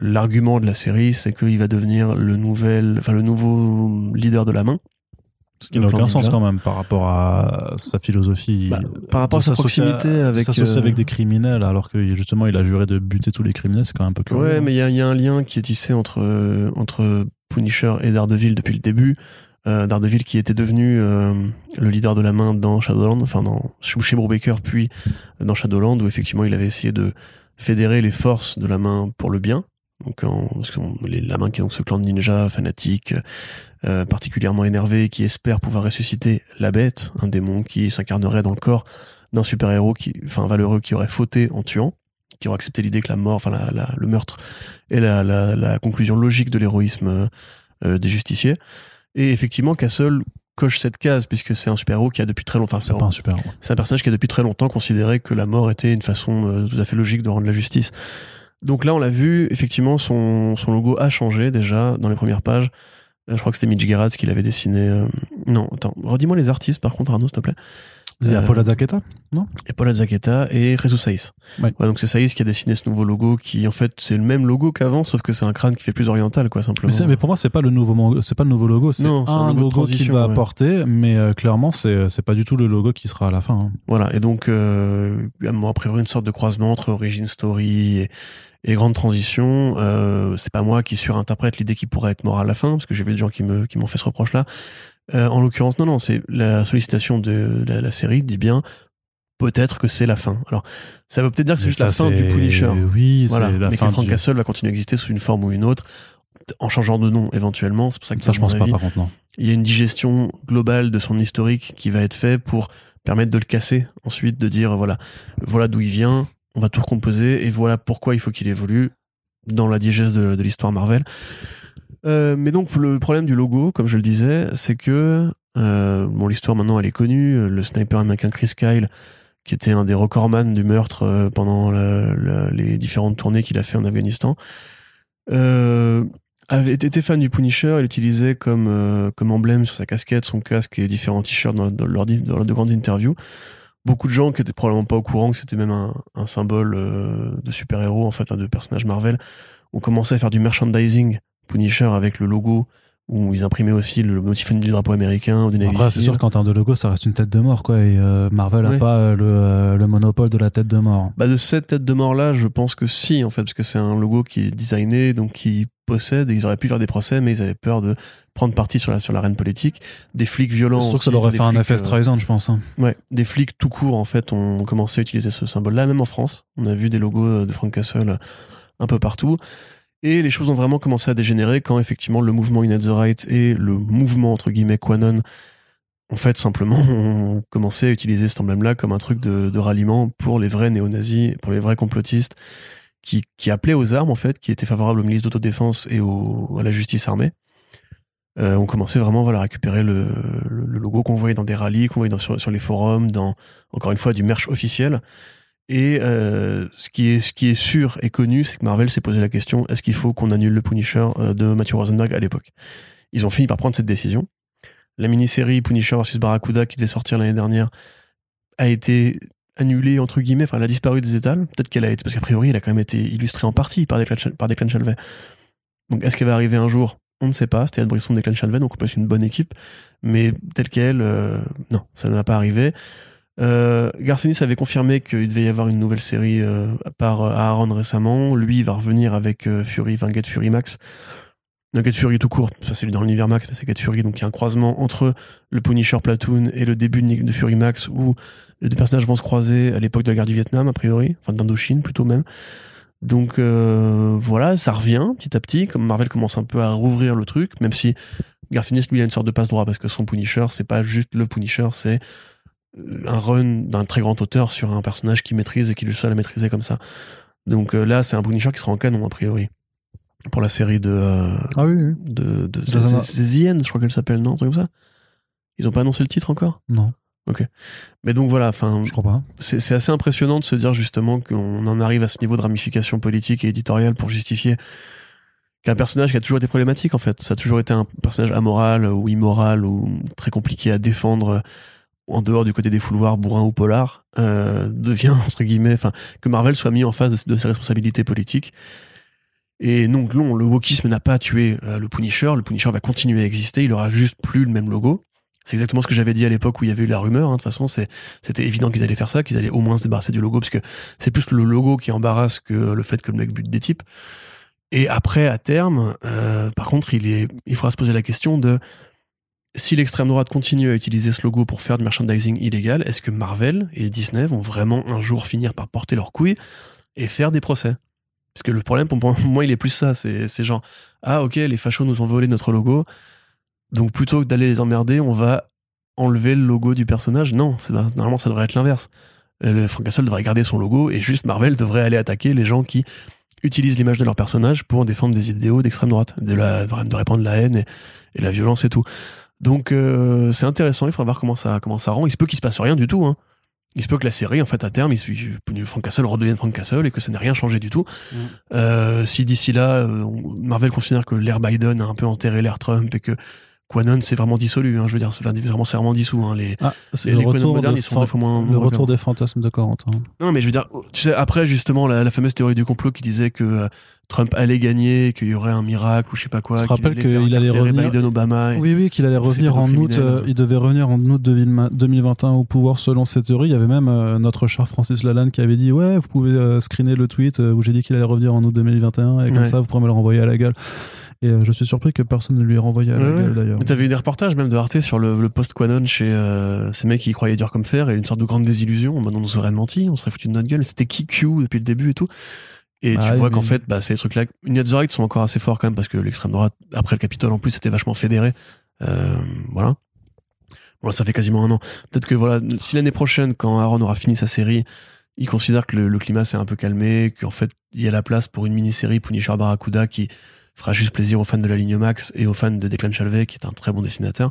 L'argument de la série, c'est qu'il va devenir le nouvel, enfin le nouveau leader de la main. Ce qui n'a aucun sens quand même par rapport à sa philosophie. Bah, par rapport à sa proximité avec, S'associer euh, avec des criminels alors que justement il a juré de buter tous les criminels, c'est quand même un peu curieux. Ouais, hein. mais il y, a- il y a un lien qui est tissé entre, euh, entre Punisher et Daredevil depuis le début. Euh, qui était devenu euh, le leader de la main dans Shadowland, enfin dans, chez Brubaker, puis dans Shadowland, où effectivement il avait essayé de fédérer les forces de la main pour le bien. Donc, les- la main qui est donc ce clan de ninjas fanatiques, euh, particulièrement énervé, qui espère pouvoir ressusciter la bête, un démon qui s'incarnerait dans le corps d'un super-héros qui, enfin, valeureux qui aurait fauté en tuant, qui aurait accepté l'idée que la mort, enfin, le meurtre est la, conclusion logique de l'héroïsme euh, des justiciers. Et effectivement, Castle coche cette case puisque c'est un super-héros qui a depuis très longtemps, enfin, c'est pas un super. c'est un personnage qui a depuis très longtemps considéré que la mort était une façon euh, tout à fait logique de rendre la justice. Donc là, on l'a vu, effectivement, son, son logo a changé déjà dans les premières pages. Euh, Je crois que c'était Mitch Gerrard qui l'avait dessiné. euh, Non, attends, redis-moi les artistes par contre, Arnaud, s'il te plaît. Il y a Euh, Paula Zaqueta Et Paul Zaqueta et Jesus Saïs. Ouais. donc c'est Saïs qui a dessiné ce nouveau logo qui, en fait, c'est le même logo qu'avant, sauf que c'est un crâne qui fait plus oriental, quoi, simplement. mais, pour moi, c'est pas le nouveau man- c'est pas le nouveau logo, c'est Non, un un logo logo qu'il va ouais. apporter, mais euh, clairement, c'est pas du tout le logo qui sera à la fin. hein. Voilà, et donc, euh, a priori, une sorte de croisement entre Origin Story et, et Grande Transition. Euh, c'est pas moi qui surinterprète l'idée qu'il pourrait être mort à la fin, parce que j'ai vu des gens qui me qui m'ont fait ce reproche-là. Euh, en l'occurrence, non, non, c'est la sollicitation de la, la série dit bien peut-être que c'est la fin. Alors, ça veut peut-être dire que c'est juste la fin du Punisher. Oui, Voilà, la mais fin que Frank du... Castle va continuer à exister sous une forme ou une autre, en changeant de nom éventuellement. C'est pour ça que Ça, je pense pas, avis, par contre, non. il y a une digestion globale de son historique qui va être fait pour permettre de le casser ensuite, de dire voilà, voilà d'où il vient, on va tout recomposer et voilà pourquoi il faut qu'il évolue dans la diégèse de, de l'histoire Marvel. Euh, mais donc le problème du logo, comme je le disais, c'est que euh, bon l'histoire maintenant elle est connue. Le sniper américain Chris Kyle, qui était un des recordman du meurtre euh, pendant les différentes tournées qu'il a fait en Afghanistan, euh, avait été fan du Punisher. Il utilisait comme comme emblème sur sa casquette, son casque et différents t-shirts dans, de grandes interviews. Beaucoup de gens qui étaient probablement pas au courant que c'était même un, symbole de super-héros, en fait, de personnage Marvel, ont commencé à faire du merchandising Punisher avec le logo où ils imprimaient aussi le motif du drapeau américain ou du Navy Après, c'est sûr qu'en termes de logo, ça reste une tête de mort, quoi. Et euh, Marvel n'a Ouais. pas euh, le, euh, le monopole de la tête de mort. Bah de cette tête de mort là, je pense que si en fait parce que c'est un logo qui est designé donc qui possède et ils auraient pu faire des procès mais ils avaient peur de prendre parti sur la sur l'arène politique, des flics violents. Que ça aurait des fait un effet Streisand, je pense. hein. Ouais, des flics tout court en fait ont commencé à utiliser ce symbole-là, même en France. On a vu des logos de Frank Castle un peu partout. Et les choses ont vraiment commencé à dégénérer quand effectivement le mouvement Unite the Right et le mouvement entre guillemets Quanon en fait simplement *laughs* ont commencé à utiliser cet emblème-là comme un truc de, ralliement pour les vrais néo-nazis, pour les vrais complotistes qui, qui appelaient aux armes en fait, qui étaient favorables aux milices d'autodéfense et à la justice armée. Euh, on commençait vraiment voilà, à récupérer le, logo qu'on voyait dans des rallyes, qu'on voyait sur, sur les forums, dans encore une fois du merch officiel. Et euh, ce, qui est, ce qui est sûr et connu, c'est que Marvel s'est posé la question est-ce qu'il faut qu'on annule le Punisher euh, de Matthew Rosenberg à l'époque? Ils ont fini par prendre cette décision. La mini-série Punisher vs Barracuda qui devait sortir l'année dernière a été annulée entre guillemets, enfin elle a disparu des étals. Peut-être qu'elle a été parce qu'a priori elle a quand même été illustrée en partie par Declan, Chalvet. Donc est-ce qu'elle va arriver un jour? On ne sait pas. C'était Ed Brisson, Declan Chalvet, donc on être une bonne équipe, mais telle qu'elle, euh, non, ça ne va pas arriver. Euh, Garcenis avait confirmé qu'il devait y avoir une nouvelle série euh, par euh, Aaron récemment. Lui, va revenir avec euh, Fury, enfin Get Fury Max. Non, Get Fury tout court, ça c'est dans l'univers Max, mais c'est Get Fury, donc il y a un croisement entre le Punisher Platoon et le début de, Fury Max où les deux personnages vont se croiser à l'époque de la guerre du Vietnam, a priori, enfin d'Indochine plutôt même. Donc euh, voilà, ça revient petit à petit, comme Marvel commence un peu à rouvrir le truc, même si Garfinis lui a une sorte de passe droit parce que son Punisher, c'est pas juste le Punisher, c'est un run d'un très grand auteur sur un personnage qui maîtrise et qui est le seul à maîtriser comme ça. Donc euh, là, c'est un Punisher qui sera en canon a priori pour la série de euh, Ah oui, oui. de, de Ça, ça va. c'est The End, je crois qu'elle s'appelle, non, un truc comme ça. Ils ont pas annoncé le titre encore? Non, Mais donc voilà, enfin, je crois pas. c'est c'est assez impressionnant de se dire justement qu'on en arrive à ce niveau de ramification politique et éditoriale pour justifier qu'un personnage qui a toujours été problématique en fait, ça a toujours été un personnage amoral ou immoral ou très compliqué à défendre en dehors du côté des fouloirs bourrin ou polar, euh, devient *laughs* entre guillemets, enfin que Marvel soit mis en face de, ses responsabilités politiques. Et donc non, le wokisme n'a pas tué euh, le Punisher, le Punisher va continuer à exister, il aura juste plus le même logo. C'est exactement ce que j'avais dit à l'époque où il y avait eu la rumeur. hein. De toute façon, c'était évident qu'ils allaient faire ça, qu'ils allaient au moins se débarrasser du logo, parce que c'est plus le logo qui embarrasse que le fait que le mec bute des types. Et après, à terme, euh, par contre, il, est, il faudra se poser la question de si l'extrême droite continue à utiliser ce logo pour faire du merchandising illégal, est-ce que Marvel et Disney vont vraiment un jour finir par porter leurs couilles et faire des procès? Parce que le problème, *laughs* pour moi, il est plus ça. C'est genre, ah ok, les fachos nous ont volé notre logo, donc plutôt que d'aller les emmerder, on va enlever le logo du personnage. Non, normalement, ça devrait être l'inverse. Euh, Frank Castle devrait garder son logo et juste Marvel devrait aller attaquer les gens qui utilisent l'image de leur personnage pour défendre des idéaux d'extrême droite, de, la, de répandre la haine et la violence et tout. Donc euh, c'est intéressant, il faudra voir comment ça, comment ça rend. Il se peut qu'il se passe rien du tout. Hein. Il se peut que la série, en fait, à terme, il se- Frank Castle redevienne Frank Castle et que ça n'ait rien changé du tout. Euh, si d'ici là, euh, Marvel considère que l'ère Biden a un peu enterré l'ère Trump et que Quanon s'est vraiment dissolu, hein, je veux dire, c'est vraiment, c'est vraiment dissous. Hein, les, Ah, c'est les- le les retour, modernes, de ils sont moins- le moins retour des fantasmes de Corentin. Non, mais je veux dire, tu sais, après, justement, la, la fameuse théorie du complot qui disait que euh, Trump allait gagner, qu'il y aurait un miracle ou je sais pas quoi. Je qu'il rappelle allait qu'il allait revenir- Biden, Obama. et- Oui, oui, qu'il allait revenir en août. euh, il devait revenir en août 2020 2021 au pouvoir selon cette théorie. Il y avait même euh, notre cher Francis Lalanne qui avait dit Ouais, vous pouvez screener le tweet où j'ai dit qu'il allait revenir en août 2021 et comme Ouais. ça vous pourrez me le renvoyer à la gueule. Et euh, je suis surpris que personne ne lui ait renvoyé à la Ouais, gueule d'ailleurs. Mais t'avais eu des reportages même de Arte sur le, le post-Quanon chez euh, ces mecs qui y croyaient dur comme fer et une sorte de grande désillusion. En mode, on nous aurait menti, on serait foutu de notre gueule. C'était qui Q depuis le début et tout. Et Ah tu oui, vois qu'en oui. fait, bah, ces trucs-là, Union the Right sont encore assez forts quand même parce que l'extrême droite, après le Capitole en plus, c'était vachement fédéré. Euh, voilà. Bon, ça fait quasiment un an. Peut-être que voilà, si l'année prochaine, quand Aaron aura fini sa série, il considère que le, le climat s'est un peu calmé, qu'en fait, il y a la place pour une mini-série Punisher Barracuda qui fera juste plaisir aux fans de la ligne Max et aux fans de Declan Chalvet, qui est un très bon dessinateur.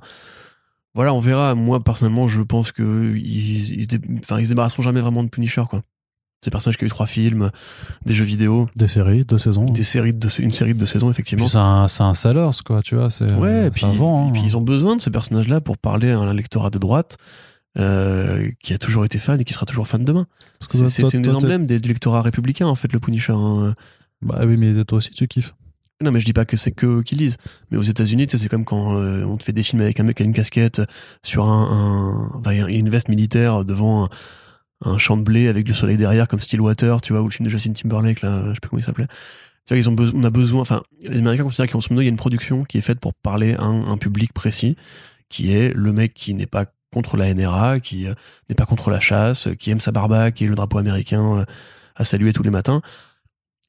Voilà, on verra. Moi, personnellement, je pense que ils, enfin, ils se débarrasseront jamais vraiment de Punisher, quoi. C'est un personnage qui a eu trois films, des jeux vidéo, Des séries, deux saisons. des séries de, une série de deux saisons, effectivement. C'est un, un sellers, quoi, tu vois. C'est, Ouais, ça puis, et hein. puis ils ont besoin de ces personnages-là pour parler à un lectorat de droite euh, qui a toujours été fan et qui sera toujours fan demain. C'est une des emblèmes des, du lectorat républicain, en fait, le Punisher. hein. Bah oui, mais toi aussi, tu kiffes. Non, mais je dis pas que c'est que eux qui lisent. Mais aux États-Unis, c'est comme quand euh, on te fait des films avec un mec qui a une casquette sur un, un- enfin, une veste militaire devant un, champ de blé avec du soleil derrière, comme Stillwater, tu vois, ou le film de Justin Timberlake, là, je sais plus comment il s'appelait. Tu vois, ils ont on a besoin, enfin, les Américains considèrent qu'en ce moment, il y a une production qui est faite pour parler à un, public précis, qui est le mec qui n'est pas contre la NRA, qui euh, n'est pas contre la chasse, qui aime sa barbaque et le drapeau américain euh, à saluer tous les matins.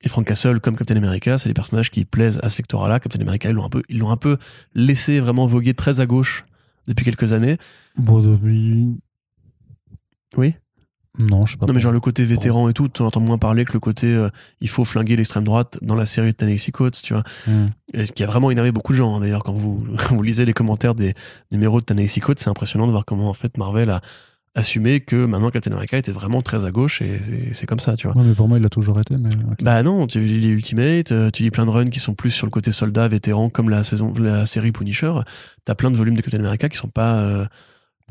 Et Frank Castle, comme Captain America, c'est des personnages qui plaisent à ce lectorat-là. Captain America, ils l'ont un peu, ils l'ont un peu laissé vraiment voguer très à gauche depuis quelques années. Bon, depuis. Oui. Non, je sais pas. Non, mais genre le côté vétéran et tout, tu en entends moins parler que le côté euh, il faut flinguer l'extrême droite dans la série de Tennessee Coates, tu vois. Hmm. Ce qui a vraiment énervé beaucoup de gens, hein, d'ailleurs, quand vous, *laughs* vous lisez les commentaires des numéros de Tennessee Coates, c'est impressionnant de voir comment en fait Marvel a assumé que maintenant Captain America était vraiment très à gauche et c'est- comme ça, tu vois. Ouais, mais pour moi, il a toujours été. Mais... Bah non, tu lis Ultimate, euh, tu lis plein de runs qui sont plus sur le côté soldat, vétéran, comme la saison, la série Punisher. T'as plein de volumes de Captain America qui sont pas. euh,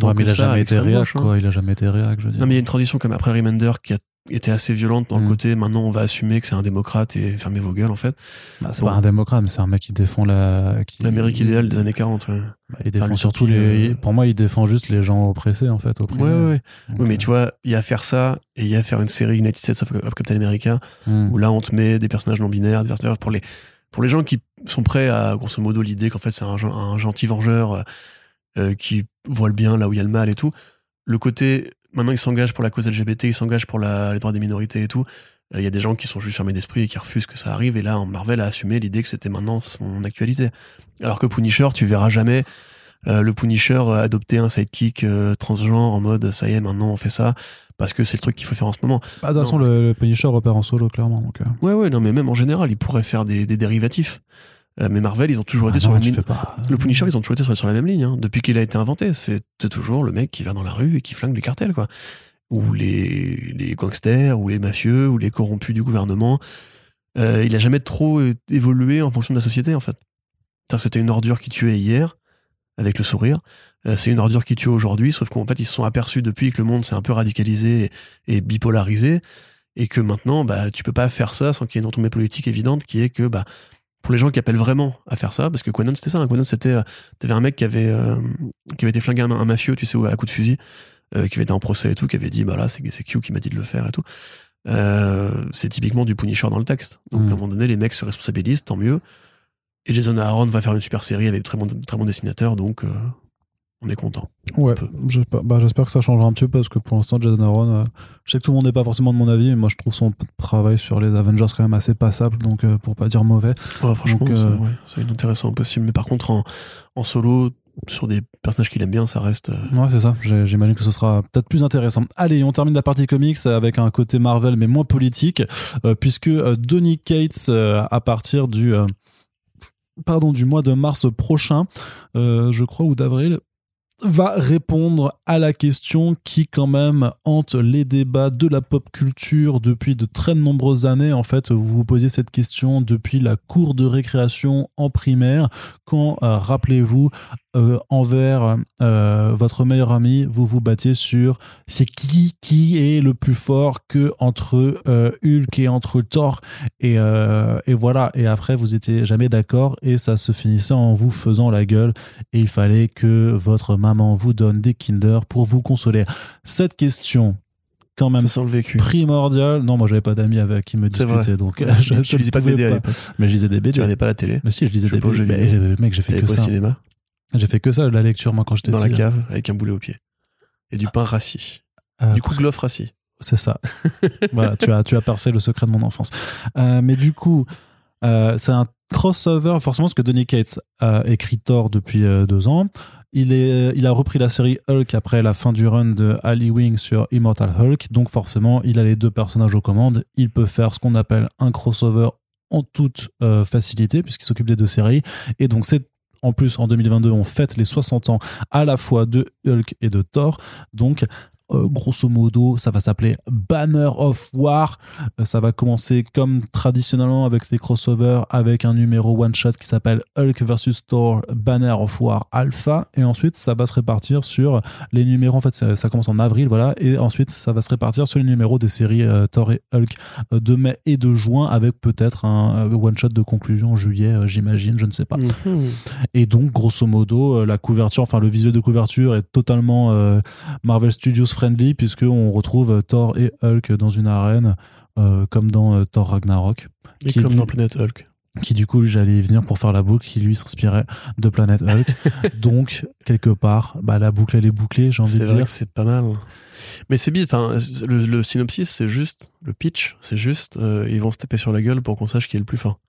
Ouais, mais il a ça jamais été réac, hein. quoi. Il a jamais été réac, je veux dire. Non, mais il y a une transition comme après Remender qui a été assez violente dans le Mm. côté maintenant on va assumer que c'est un démocrate et fermer vos gueules en fait. Bah, c'est Bon. pas un démocrate, mais c'est un mec qui défend la. qui- L'Amérique idéale des années 40. Ouais, Bah, il défend Enfin, surtout les. euh, Pour moi, il défend juste les gens oppressés, en fait. ouais, opprimés. ouais. ouais. Donc, Oui, mais euh, tu vois, il y a à faire ça et il y a à faire une série United States of, Captain America hmm. où là on te met des personnages non binaires, des personnages pour les pour les gens qui sont prêts à grosso modo l'idée qu'en fait c'est un, un gentil vengeur euh, qui voit le bien là où il y a le mal et tout. Le côté maintenant il s'engage pour la cause LGBT, il s'engage pour la, les droits des minorités et tout. Euh, Il y a des gens qui sont juste fermés d'esprit et qui refusent que ça arrive. Et là, Marvel a assumé l'idée que c'était maintenant son actualité. Alors que Punisher, tu verras jamais euh, le Punisher euh, adopter un sidekick euh, transgenre en mode ça y est, maintenant on fait ça parce que c'est le truc qu'il faut faire en ce moment. Bah, de toute façon, le, le Punisher opère en solo, clairement. Donc. Ouais, ouais, non, mais même en général, ils pourraient faire des, des dérivatifs. Euh, mais Marvel, ils ont toujours été Ah sur non, une tu ligne. Le Punisher, ils ont toujours été sur, sur la même ligne. hein. Depuis qu'il a été inventé, c'est toujours le mec qui va dans la rue et qui flingue les cartels, quoi. Ou les, les gangsters, ou les mafieux, ou les corrompus du gouvernement. Euh, il a jamais trop é- évolué en fonction de la société, en fait. C'était une ordure qui tuait hier, avec le sourire. Euh, c'est une ordure qui tue aujourd'hui, sauf qu'en fait, ils se sont aperçus depuis que le monde s'est un peu radicalisé et, et bipolarisé, et que maintenant, bah, tu peux pas faire ça sans qu'il y ait une retombée politique évidente, qui est que, bah, pour les gens qui appellent vraiment à faire ça, parce que Quanon c'était ça, hein, Quanon c'était, euh, t'avais un mec qui avait, euh, qui avait été flingué un, un mafieux, tu sais, à coup de fusil, euh, qui avait été en procès et tout, qui avait dit, bah là, c'est c'est Q qui m'a dit de le faire et tout. C'est typiquement du Punisher dans le texte. Donc Mm. à un moment donné, les mecs se responsabilisent, tant mieux. Et Jason Aaron va faire une super série avec de très bons, de très bons dessinateurs, donc on est content. Ouais, j'espère bah, j'espère que ça changera un petit peu parce que pour l'instant, Jason Aaron, euh, je sais que tout le monde n'est pas forcément de mon avis, mais moi je trouve son travail sur les Avengers quand même assez passable, donc euh, pour pas dire mauvais. Ouais, franchement, Donc, ça, euh, ouais, c'est intéressant possible. Mais par contre, en, en solo, sur des personnages qu'il aime bien, ça reste. euh, Ouais, c'est ça. J'imagine que ce sera peut-être plus intéressant. Allez, on termine la partie comics avec un côté Marvel, mais moins politique, euh, puisque euh, Donny Cates, euh, à partir du, euh, pardon, du mois de mars prochain, euh, je crois, ou d'avril, va répondre à la question qui quand même hante les débats de la pop culture depuis de très nombreuses années. En fait, vous vous posiez cette question depuis la cour de récréation en primaire, quand, euh, rappelez-vous, euh, envers euh, votre meilleur ami, vous vous battiez sur c'est qui qui est le plus fort que entre euh, Hulk et entre Thor et, et voilà et après vous étiez jamais d'accord et ça se finissait en vous faisant la gueule et il fallait que votre maman vous donne des Kinder pour vous consoler. Cette question quand même ça sent le vécu. primordiale. Non, moi j'avais pas d'amis avec qui me discutaient donc *laughs* je, tu je lisais pas de BD à pas. l'époque. Mais je lisais des Tu BD. regardais pas la télé. Mais si, je lisais Je des pas BD. Mais, mec, j'ai fait que pas ça. cinéma, J'ai fait que ça, la lecture, moi, quand j'étais dans la cave, avec un boulet au pied. Et du pain rassis. Euh, Du coup, Gloff rassis. C'est ça. *laughs* voilà, tu as, tu as percé le secret de mon enfance. Euh, mais du coup, euh, c'est un crossover, forcément, parce que Donny Cates a écrit Thor depuis deux ans. Il, est, il a repris la série Hulk après la fin du run de Ali Wing sur Immortal Hulk. Donc, forcément, il a les deux personnages aux commandes. Il peut faire ce qu'on appelle un crossover en toute euh, facilité puisqu'il s'occupe des deux séries. Et donc c'est en plus, en 2022, on fête les 60 ans à la fois de Hulk et de Thor. Donc, euh, grosso modo, ça va s'appeler Banner of War. Euh, ça va commencer comme traditionnellement avec les crossovers, avec un numéro one shot qui s'appelle Hulk vs Thor Banner of War Alpha. Et ensuite, ça va se répartir sur les numéros. En fait, ça, ça commence en avril, voilà. Et ensuite, ça va se répartir sur les numéros des séries euh, Thor et Hulk de mai et de juin, avec peut-être un euh, one shot de conclusion en juillet, j'imagine, je ne sais pas. Mhm. Et donc, grosso modo, la couverture, enfin le visuel de couverture est totalement Marvel Studios friendly puisqu'on retrouve euh, Thor et Hulk dans une arène euh, comme dans euh, Thor Ragnarok. Et Qui- comme dans Planet Hulk. Qui du coup, j'allais y venir pour faire la boucle, qui lui s'inspirait de Planet Hulk. *laughs* donc, quelque part, bah, la boucle elle est bouclée, j'ai envie de dire. que c'est pas mal. Mais c'est bien. Enfin, le, le synopsis, c'est juste le pitch. C'est juste, euh, ils vont se taper sur la gueule pour qu'on sache qui est le plus fort.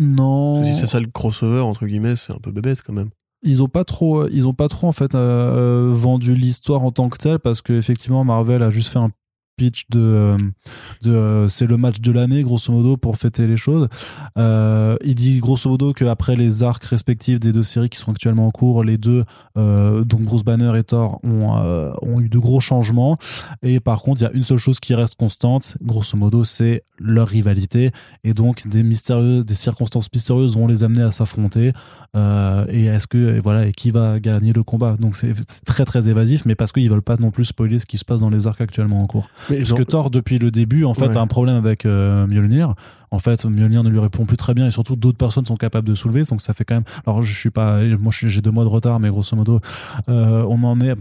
Non, Si c'est ça le crossover entre guillemets, c'est un peu bébête quand même. Ils ont pas trop, ils ont pas trop en fait euh, vendu l'histoire en tant que telle parce que effectivement Marvel a juste fait un pitch de, euh, de euh, c'est le match de l'année grosso modo pour fêter les choses. Euh, il dit grosso modo qu'après les arcs respectifs des deux séries qui sont actuellement en cours, les deux euh, donc Bruce Banner et Thor ont, euh, ont eu de gros changements. Et par contre il y a une seule chose qui reste constante. Grosso modo c'est leur rivalité. Et donc des mystérieux des circonstances mystérieuses vont les amener à s'affronter euh, et est-ce que voilà et qui va gagner le combat. Donc c'est très très évasif mais parce qu'ils veulent pas non plus spoiler ce qui se passe dans les arcs actuellement en cours. Mais parce que Thor depuis le début en fait Ouais. a un problème avec euh, Mjolnir. En fait Mjolnir ne lui répond plus très bien et surtout d'autres personnes sont capables de soulever. Donc ça fait quand même alors je suis pas moi j'ai deux mois de retard mais grosso modo euh, on en est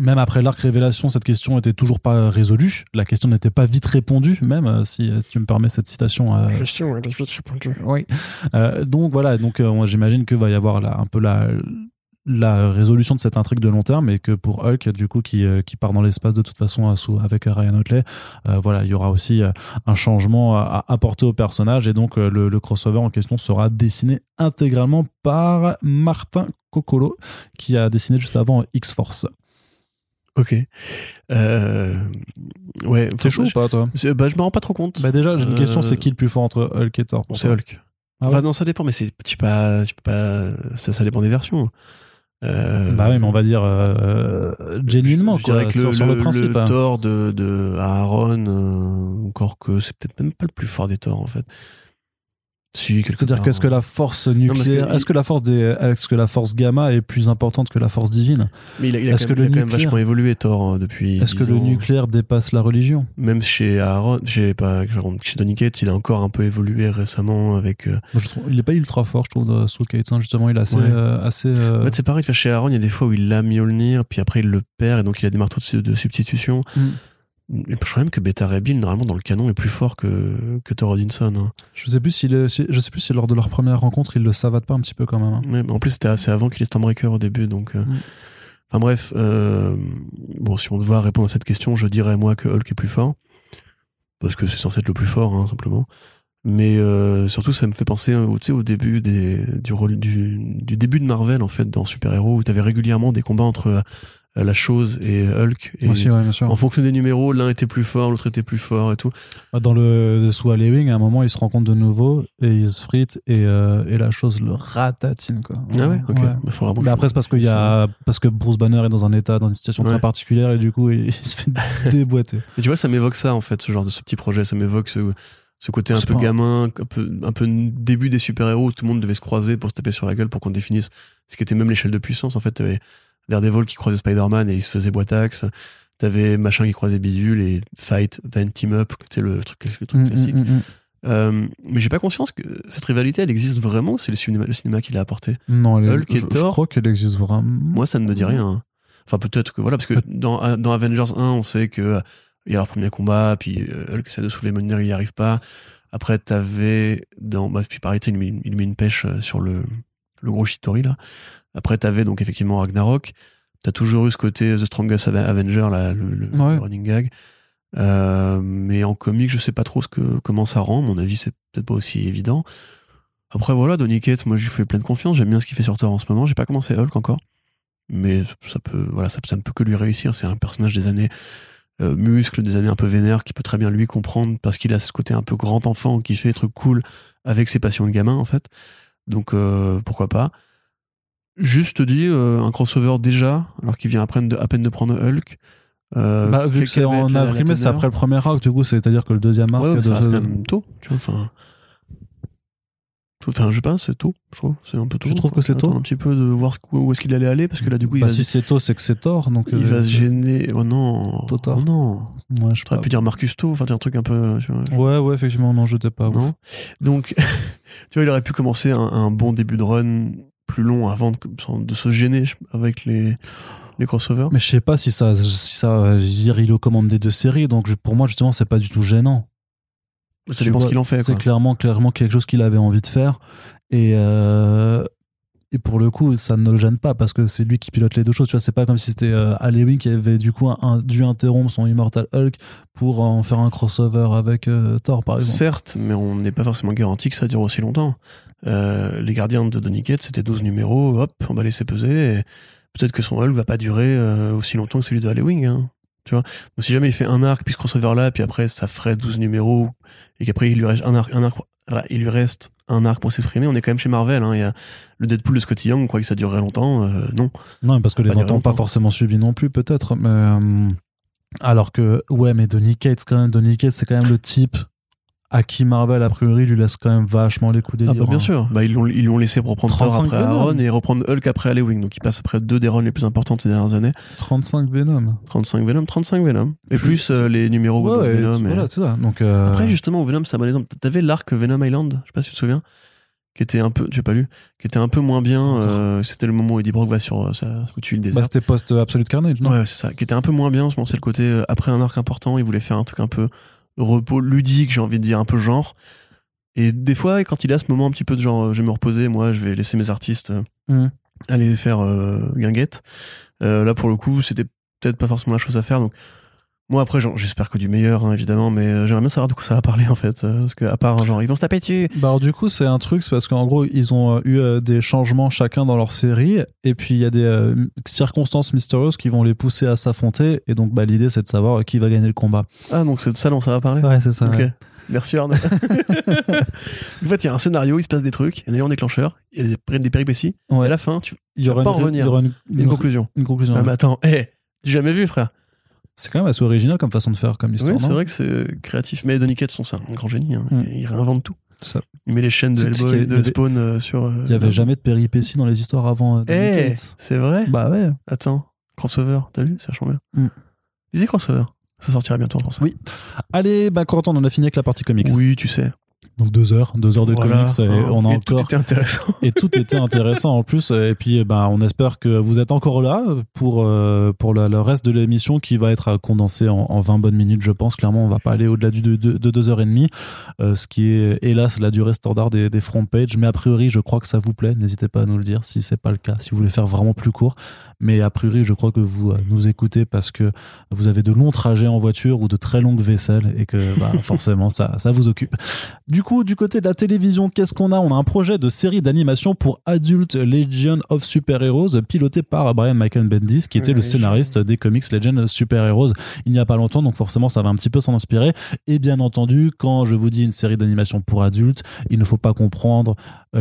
même après l'arc révélation, cette question était toujours pas résolue. La question n'était pas vite répondue, même euh, si euh, tu me permets cette citation. euh, question, elle est vite répondue. oui. Euh, donc voilà, donc euh, j'imagine que va y avoir là, un peu la, la résolution de cette intrigue de long terme et que pour Hulk, du coup, qui, qui part dans l'espace de toute façon avec Ryan Otley, euh, voilà, il y aura aussi un changement à, apporter au personnage et donc le, le crossover en question sera dessiné intégralement par Martin Coccolo qui a dessiné juste avant X-Force. Ok. Euh, ouais. T'es chaud ou pas toi Bah, je me rends pas trop compte. Bah déjà, j'ai une Euh, question, c'est qui le plus fort entre Hulk et Thor c'est Hulk. Ah enfin, ouais non, ça dépend, mais c'est, tu peux pas, tu peux pas, ça, ça dépend des versions. Euh, Bah oui, mais on va dire euh, genuinement, je quoi, dirais que sur, le, sur le le- principe. le hein. Thor de, de Aaron, euh, encore que c'est peut-être même pas le plus fort des Thors en fait. Si, C'est-à-dire qu'est-ce que la force nucléaire, est-ce que la force des, est-ce que la force gamma est plus importante que la force divine Mais il a, il a quand, que même, le il a quand même nucléaire- vachement évolué Thor hein, depuis. Est-ce que 10 le nucléaire dépasse la religion Même chez Aaron, chez, pas, chez Donny Cates, il a encore un peu évolué récemment avec. euh, je trouve, Il est pas ultra fort, je trouve, de Soul Calibur, justement, il est assez, Ouais. euh, assez. euh, En fait, c'est pareil, chez Aaron, il y a des fois où il l'a Mjolnir, puis après il le perd, et donc il a des marteaux de, de substitution. Mm. Crois même que Beta Bill, normalement, dans le canon, est plus fort que, que Thor Odinson. hein. Je sais plus est- si- je sais plus si lors de leur première rencontre, ils le savatent pas un petit peu quand même. hein. Ouais, mais en plus, c'était assez avant qu'il ait Stormbreaker au début, donc. euh, Mm. Enfin bref, euh, bon, si on devait répondre à cette question, je dirais moi que Hulk est plus fort. Parce que c'est censé être le plus fort, hein, simplement. Mais euh, surtout, ça me fait penser au, au début des, du, du, du début de Marvel, en fait, dans Super Héros, où tu avais régulièrement des combats entre la chose et Hulk. Et Aussi, ouais, bien sûr. en fonction des numéros, l'un était plus fort, l'autre était plus fort et tout. Dans le sous Wing, à un moment, ils se rencontrent de nouveau et ils se fritent et, euh, et la chose le ratatine, quoi. Ah ouais, ok. Faut que Mais après, c'est parce, qu'il y a, parce que Bruce Banner est dans un état, dans une situation Ouais. très particulière et du coup, il, il se fait *laughs* déboîter. Et tu vois, ça m'évoque ça, en fait, ce genre de ce petit projet. Ça m'évoque ce, ce côté un peu gamin, un peu, un peu début des super-héros où tout le monde devait se croiser pour se taper sur la gueule pour qu'on définisse ce qui était même l'échelle de puissance. En fait, Daredevil qui croisait Spider-Man et il se faisait boitax. T'avais machin qui croisait Bidule et Fight, then Team Up, c'était le truc, le truc Mm, classique. mm, mm, mm. Euh, mais j'ai pas conscience que cette rivalité, elle existe vraiment ou c'est le cinéma, le cinéma qui l'a apporté? Non, elle est- Hulk et je, je Thor? crois qu'elle existe vraiment. Moi, ça ne me dit rien. hein. Enfin, peut-être que voilà, parce que dans, dans Avengers 1, on sait que euh, il y a leur premier combat, puis euh, Hulk essaie de soulever Mjolnir, il n'y arrive pas. Après, t'avais dans, bah, puis pareil, il, met, il met une pêche euh, sur le, le gros Shitori là. Après, t'avais donc effectivement Ragnarok. T'as toujours eu ce côté The Strongest Ave- Avenger, là, le, le Ouais. running gag. Euh, mais en comique, je sais pas trop ce que, comment ça rend. Mon avis, c'est peut-être pas aussi évident. Après, voilà, Donny Cates, moi, je lui fais pleine confiance. J'aime bien ce qu'il fait sur Thor en ce moment. J'ai pas commencé Hulk encore. Mais ça peut, voilà, ça, ça ne peut que lui réussir. C'est un personnage des années euh, muscles, des années un peu vénères, qui peut très bien lui comprendre parce qu'il a ce côté un peu grand enfant qui fait des trucs cool avec ses passions de gamin en fait. Donc euh, pourquoi pas. Juste dit euh, un crossover déjà, alors qu'il vient à peine de, à peine de prendre Hulk. Euh, Bah, vu que c'est en avril, mais c'est après le premier arc, du coup, c'est-à-dire que le deuxième arc. Ouais, ouais, de- ça reste quand même tôt, tu vois. Enfin, je sais pas, c'est tôt, je trouve. C'est un peu tôt. Tu trouves que c'est tôt Un petit peu de voir où est-ce qu'il allait aller, parce que là, du coup, il Bah, va, si c'est tôt, c'est que c'est tort. Donc, il euh, va se gêner. Oh non. Totor. Oh non. Ouais, je pas. pu dire Marcus Tôt, enfin, un truc un peu. tu vois. Ouais, ouais, effectivement, non, j'étais pas. ouf. Non. Donc, *laughs* tu vois, il aurait pu commencer un, un bon début de run plus long avant de, se gêner avec les, les crossovers. Mais je sais pas si ça, si ça, euh, je il aux commandes des deux séries, donc je- pour moi, justement, c'est pas du tout gênant. Ça Tu dépend ce vois, qu'il en fait. C'est clairement, clairement quelque chose qu'il avait envie de faire. Et, euh, et pour le coup, ça ne le gêne pas parce que c'est lui qui pilote les deux choses. Tu vois, c'est pas comme si c'était euh, Halloween qui avait du coup un- dû interrompre son Immortal Hulk pour en faire un crossover avec euh, Thor, par exemple. Certes, mais on n'est pas forcément garanti que ça dure aussi longtemps. Euh, les gardiens de Donny Cates, c'était 12 numéros, hop, on va laisser peser. Peut-être que son Hulk va pas durer aussi longtemps que celui de Halloween. Hein, tu vois Donc si jamais il fait un arc, puis ce crossover là, puis après ça ferait 12 numéros, et qu'après il lui reste un arc, un arc, il lui reste un arc pour s'exprimer, on est quand même chez Marvel. Hein, il y a le Deadpool de Scotty Young, on croit que ça durerait longtemps. euh, non. Non, parce que les ventes n'ont pas forcément suivi non plus, peut-être. Mais euh, alors que, ouais, mais Donny Cates, quand même, Donny Cates, c'est quand même le type à qui Marvel, a priori, lui laisse quand même vachement les coups des Ah bah bien hein. sûr, bah, ils l'ont ils l'ont laissé pour reprendre Thor 35 après Venom. Aaron et reprendre Hulk après Halloween. Donc il passe après deux des runs les plus importantes ces dernières années. 35 Venom. 35 Venom, 35 Venom. Et Plus- plus euh, les numéros Ouais, Web of ouais, Venom. et- voilà, c'est ça. Donc, euh, Après, justement, Venom, c'est un bon exemple. T'avais l'arc Venom Island, je sais pas si tu te souviens, qui était un peu, j'ai pas lu, qui était un peu moins bien. euh, C'était le moment où Eddie Brock va sur euh, sa foutue île bah, c'était post Absolute Carnage, non? Ouais, c'est ça. Qui était un peu moins bien. Bon, c'est le côté, euh, après un arc important, il voulait faire un truc un peu repos ludique, j'ai envie de dire, un peu genre. Et des fois, quand il a ce moment un petit peu de genre, euh, je vais me reposer, moi, je vais laisser mes artistes euh, Mhm. aller faire euh, guinguette. Euh, là, pour le coup, c'était peut-être pas forcément la chose à faire. Donc, moi, après, j'espère que du meilleur, hein, évidemment, mais euh, j'aimerais bien savoir de quoi ça va parler, en fait. euh, parce que, à part, genre, ils vont se taper dessus. Bah alors du coup c'est un truc c'est parce qu'en gros ils ont euh, eu euh, des changements chacun dans leur série et puis il y a des euh, circonstances mystérieuses qui vont les pousser à s'affronter et donc bah l'idée c'est de savoir qui va gagner le combat. Ah, donc c'est de ça dont ça va parler? Ouais c'est ça. Ok. ouais. Merci Arnaud. *laughs* *laughs* en fait, il y a un scénario, il se passe des trucs, il y a un élément déclencheur, il y a des, péripéties. Ouais. Et à la fin, tu Il y aura pas une, en revenir. il y aura une, une, une- conclusion. une conclusion. Ah, mais attends, hé, j'ai jamais vu, frère. C'est quand même assez original comme façon de faire comme histoire. Oui, c'est vrai que c'est créatif. Mais Donny Cates, son- c'est un grand génie. hein. Mm. Il réinvente tout. Ça. Il met les chaînes de Hellboy, avait- de avait- Spawn euh, sur. euh, Il y avait jamais de péripéties dans les histoires avant euh, Donny Eh, Cates. c'est vrai Bah ouais. Attends, crossover, t'as vu? Ça change bien. Mm. Disais crossover. Ça sortira bientôt pour ça. Oui. Allez, bah Corentin, on en a fini avec la partie comics. Oui, tu sais. Donc deux heures, deux heures de Voilà. comics et Hein. on a Et encore Tout était intéressant. *laughs* et tout était intéressant en plus et puis eh ben on espère que vous êtes encore là pour euh, pour le, le reste de l'émission qui va être condensé en, en 20 bonnes minutes je pense clairement on va pas aller au-delà du de, de, de deux heures et demie euh, ce qui est hélas la durée standard des, des front pages mais a priori je crois que ça vous plaît n'hésitez pas à nous le dire si c'est pas le cas si vous voulez faire vraiment plus court mais a priori je crois que vous euh, nous écoutez parce que vous avez de longs trajets en voiture ou de très longues vaisselles et que bah, *laughs* forcément ça ça vous occupe. Du coup, du côté de la télévision, qu'est-ce qu'on a? On a un projet de série d'animation pour Adult Legion of Super Heroes, piloté par Brian Michael Bendis, qui était le scénariste des comics Legend Super Heroes il n'y a pas longtemps, donc forcément ça va un petit peu s'en inspirer. Et bien entendu, quand je vous dis une série d'animation pour adultes, il ne faut pas comprendre